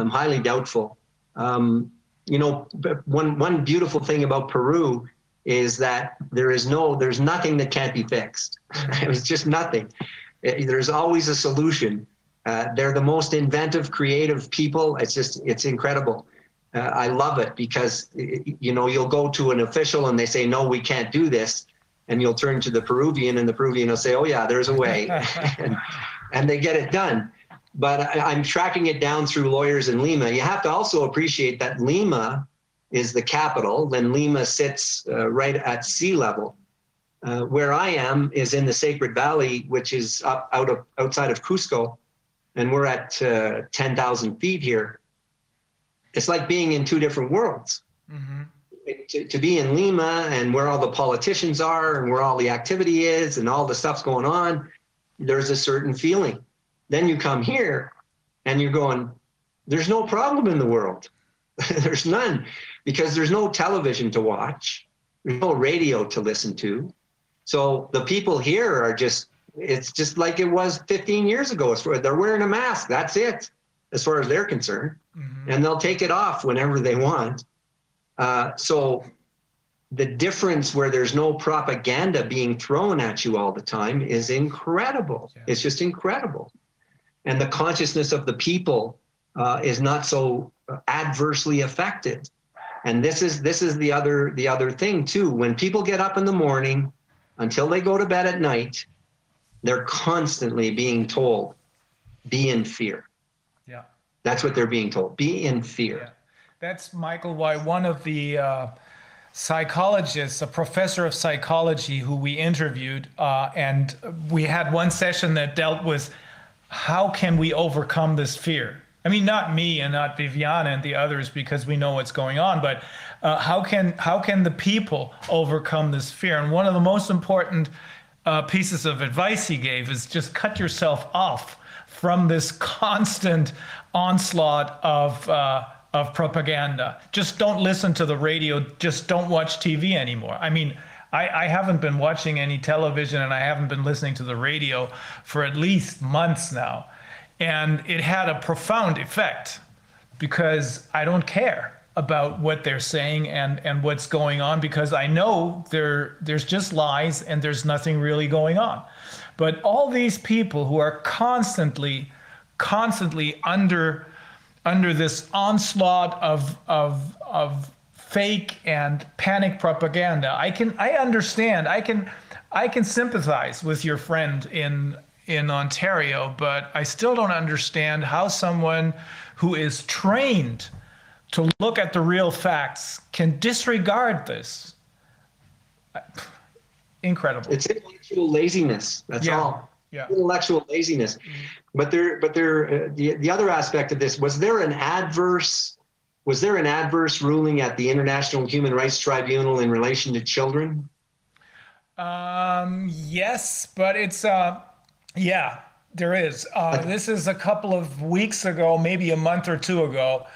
I'm highly doubtful. Um, you know, one, one beautiful thing about Peru is that there is no, there's nothing that can't be fixed. it was just nothing. Eh, There's always a solution. Uh, they're the most inventive, creative people. It's just, it's incredible. Uh, I love it because, you know, you'll go to an official and they say, no, we can't do this. And you'll turn to the Peruvian and the Peruvian will say, oh, yeah, there's a way. and, and they get it done. But I, I'm tracking it down through lawyers in Lima. You have to also appreciate that Lima is the capital, then Lima sits uh, right at sea level. Uh, where I am is in the Sacred Valley, which is up out of outside of Cusco, and we're at uh, 10,000 feet here. It's like being in two different worlds. Mm-hmm. To, to be in Lima and where all the politicians are and where all the activity is and all the stuff's going on, there's a certain feeling. Then you come here and you're going, there's no problem in the world. there's none because there's no television to watch, there's no radio to listen to. So the people here are just, it's just like it was 15 years ago. They're wearing a mask, that's it, as far as they're concerned. And they'll take it off whenever they want. Uh, so the difference where there's no propaganda being thrown at you all the time is incredible. It's just incredible. And the consciousness of the people uh, is not so adversely affected. And this is this is the other the other thing too. When people get up in the morning until they go to bed at night, they're constantly being told, be in fear. Yeah. That's what they're being told. Be in fear. That's Michael. Why one of the uh, psychologists, a professor of psychology, who we interviewed, uh, and we had one session that dealt with how can we overcome this fear. I mean, not me and not Viviane and the others because we know what's going on, but uh, how can how can the people overcome this fear? And one of the most important uh, pieces of advice he gave is just cut yourself off from this constant onslaught of uh, of propaganda. Just don't listen to the radio. Just don't watch TV anymore. I mean, I, I haven't been watching any television and I haven't been listening to the radio for at least months now, and it had a profound effect because I don't care about what they're saying and and what's going on because I know there there's just lies and there's nothing really going on. But all these people who are constantly constantly under under this onslaught of of of fake and panic propaganda, I can I understand. I can I can sympathize with your friend in in Ontario, but I still don't understand how someone who is trained to look at the real facts can disregard this. Incredible. It's intellectual laziness. That's Yeah. all. Yeah. Intellectual laziness. Mm-hmm. But there, but there, uh, the the other aspect of this was there an adverse, was there an adverse ruling at the International Human Rights Tribunal in relation to children? Um, yes, but it's uh, yeah, there is. Uh, this is a couple of weeks ago, maybe a month or two ago,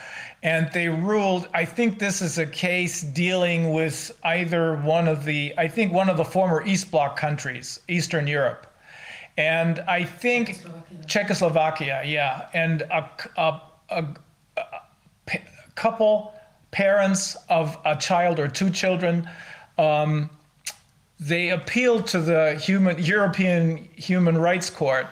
and they ruled. I think this is a case dealing with either one of the, I think one of the former East Bloc countries, Eastern Europe, and I think Czechoslovakia, yeah, and a, a, a pa- couple, parents of a child or two children, um, they appealed to the human European Human Rights Court,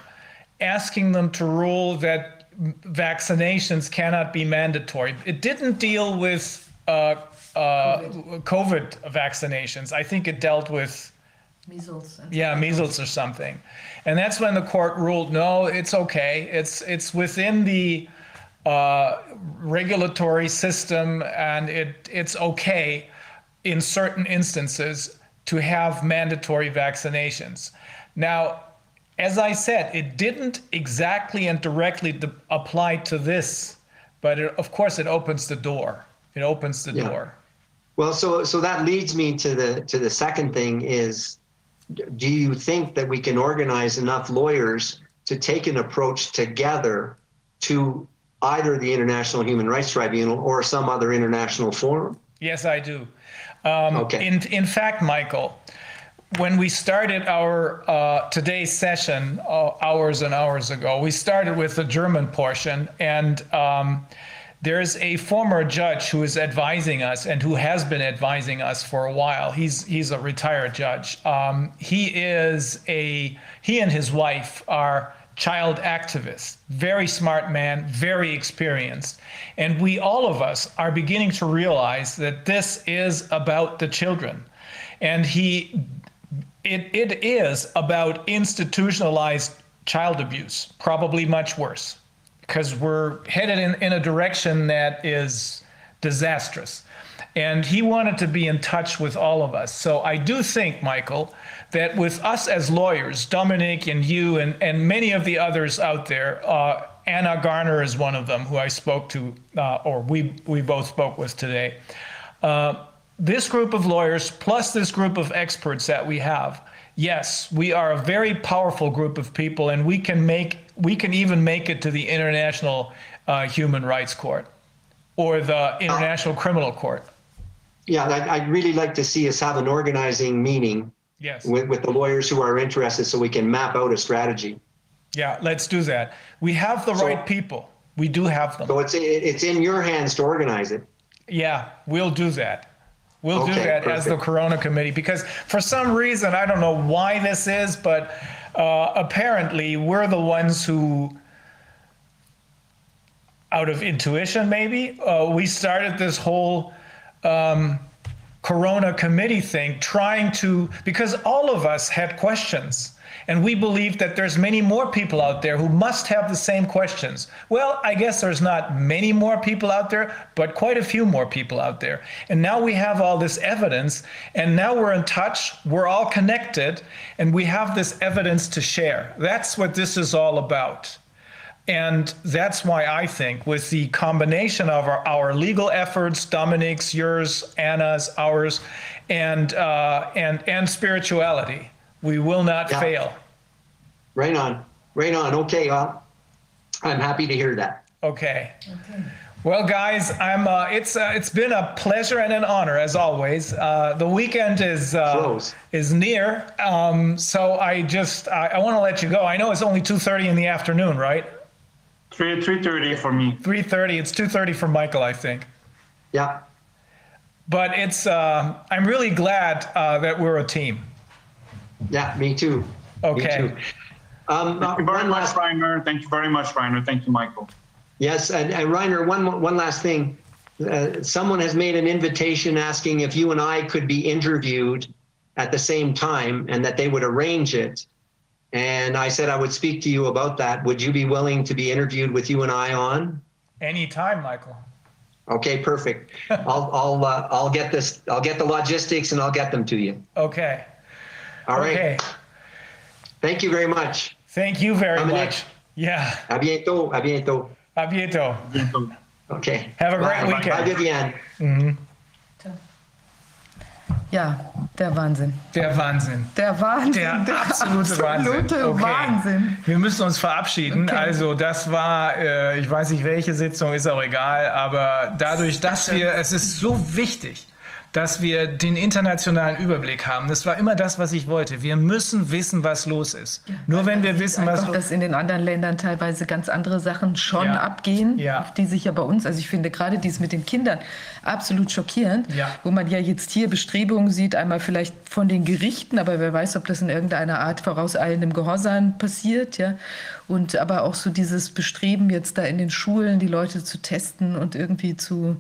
asking them to rule that vaccinations cannot be mandatory. It didn't deal with uh, uh, COVID vaccinations. I think it dealt with Measles. Yeah, measles or something. And that's when the court ruled, no, it's okay. It's it's within the uh, regulatory system, and it it's okay in certain instances to have mandatory vaccinations. Now, as I said, it didn't exactly and directly d- apply to this, but it, of course it opens the door. It opens the Yeah. door. Well, so so that leads me to the to the second thing is do you think that we can organize enough lawyers to take an approach together to either the International Human Rights Tribunal or some other international forum? Yes, I do. Um, Okay. In in fact, Michael, when we started our uh, today's session uh, hours and hours ago, we started with the German portion, and um, there's a former judge who is advising us and who has been advising us for a while. He's he's a retired judge. Um, he is a he and his wife are child activists. Very smart man, very experienced, and we all of us are beginning to realize that this is about the children, and he it, it is about institutionalized child abuse, probably much worse, because we're headed in, in a direction that is disastrous. And he wanted to be in touch with all of us. So I do think, Michael, that with us as lawyers, Dominic and you and, and many of the others out there, uh, Ana Garner is one of them who I spoke to, uh, or we, we both spoke with today. Uh, this group of lawyers plus this group of experts that we have yes we are a very powerful group of people and we can make we can even make it to the international uh, human rights court or the international criminal court Yeah, I'd, I'd really like to see us have an organizing meeting yes with, with the lawyers who are interested so we can map out a strategy. yeah let's do that we have the So- right people we do have them So it's, it- it's in your hands to organize it. Yeah, we'll do that. We'll do Okay, that as the perfect. Corona Committee because for some reason, I don't know why this is, but uh, apparently we're the ones who, out of intuition maybe, uh, we started this whole um, Corona Committee thing trying to, because all of us had questions. And we believe that there's many more people out there who must have the same questions. Well, I guess there's not many more people out there, but quite a few more people out there. And now we have all this evidence, and now we're in touch, we're all connected, and we have this evidence to share. That's what this is all about. And that's why I think with the combination of our, our legal efforts, Dominic's, yours, Ana's, ours, and, uh, and, and spirituality, we will not Yeah. fail. Right on, right on. Okay, well, I'm happy to hear that. Okay. Well, guys, I'm. Uh, it's uh, it's been a pleasure and an honor as always. Uh, the weekend is uh, Close. is near, um, so I just I, I want to let you go. I know it's only two thirty in the afternoon, right? Three three thirty for me. Three thirty. It's two thirty for Michael, I think. Yeah, But it's. Uh, I'm really glad uh, that we're a team. Yeah, me too. Me Okay. too. Um, Thank you very one much, last, Reiner. Thank you very much, Reiner. Thank you, Michael. yes, and, and Reiner, one, mo- one last thing. Uh, someone has made an invitation asking if you and I could be interviewed at the same time and that they would arrange it. And I said I would speak to you about that. Would you be willing to be interviewed with you and I on? Anytime, Michael. Okay, perfect. I'll, I'll, uh, I'll get this, I'll get the logistics and I'll get them to you. Okay. All right. Okay. Thank you very much. Thank you very Dominic. much. Yeah. A bientôt. A bientôt. A bientôt. Okay. Have a great Bye. weekend. Bye, Viviane. Mhm. Ja, der Wahnsinn. Der Wahnsinn. Der Wahnsinn. Der absolute Wahnsinn. absolute Okay. Wahnsinn. Wir müssen uns verabschieden. Okay. Also das war, äh, ich weiß nicht welche Sitzung, ist auch egal, aber dadurch, dass wir, es ist so wichtig, dass wir den internationalen Überblick haben. Das war immer das, was ich wollte. Wir müssen wissen, was los ist. Nur wenn wir wissen, was los dass in den anderen Ländern teilweise ganz andere Sachen schon Ja. abgehen, Ja. auf die sich ja bei uns, also ich finde gerade dies mit den Kindern absolut schockierend, Ja. wo man ja jetzt hier Bestrebungen sieht, einmal vielleicht von den Gerichten, aber wer weiß, ob das in irgendeiner Art vorauseilendem Gehorsam passiert, ja. Und aber auch so dieses Bestreben jetzt da in den Schulen die Leute zu testen und irgendwie zu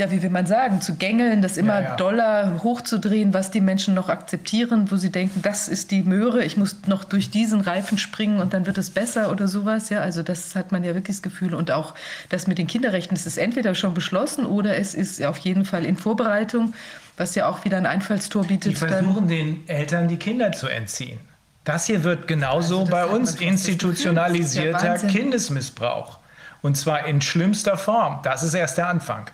ja, wie will man sagen, zu gängeln, das immer Ja, ja. doller hochzudrehen, was die Menschen noch akzeptieren, wo sie denken, das ist die Möhre, ich muss noch durch diesen Reifen springen und dann wird es besser oder sowas. Ja, also das hat man ja wirklich das Gefühl. Und auch das mit den Kinderrechten, es ist entweder schon beschlossen oder es ist auf jeden Fall in Vorbereitung, was ja auch wieder ein Einfallstor Die bietet. dann- versuchen den Eltern die Kinder zu entziehen. Das hier wird genauso Also bei uns institutionalisierter. Kindesmissbrauch. Und zwar in schlimmster Form. Das ist erst der Anfang.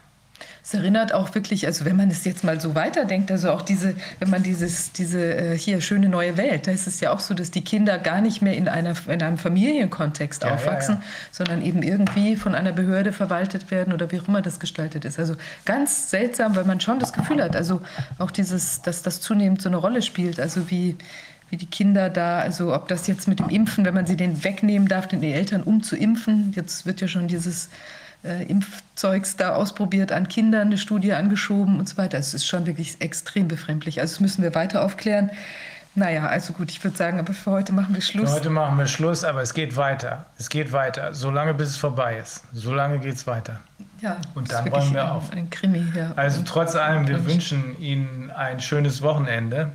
Es erinnert auch wirklich, also wenn man es jetzt mal so weiterdenkt, also auch diese, wenn man dieses, diese äh, hier schöne neue Welt, da ist es ja auch so, dass die Kinder gar nicht mehr in, einer, in einem Familienkontext Ja, ja, aufwachsen, ja. sondern eben irgendwie von einer Behörde verwaltet werden oder wie auch immer das gestaltet ist. Also ganz seltsam, weil man schon das Gefühl hat, also auch dieses, dass das zunehmend so eine Rolle spielt, also wie wie die Kinder da, also ob das jetzt mit dem Impfen, wenn man sie den wegnehmen darf, den Eltern um zu impfen, jetzt wird ja schon dieses äh, Impfzeugs da ausprobiert an Kindern, eine Studie angeschoben und so weiter. Es ist schon wirklich extrem befremdlich. Also das müssen wir weiter aufklären. Naja, also gut, ich würde sagen, aber für heute machen wir Schluss. Für heute machen wir Schluss, aber es geht weiter. Es geht weiter, solange bis es vorbei ist. Solange geht es weiter. ja, Und dann räumen wir ein, auf. Ein Krimi, ja. Also trotz allem, wir wünschen Ihnen ein schönes Wochenende.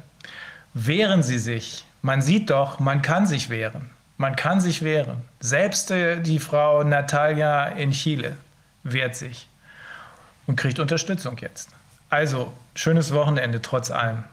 Wehren Sie sich. Man sieht doch, man kann sich wehren. Man kann sich wehren. Selbst äh, die Frau Natalia in Chile wehrt sich und kriegt Unterstützung jetzt. Also, schönes Wochenende trotz allem.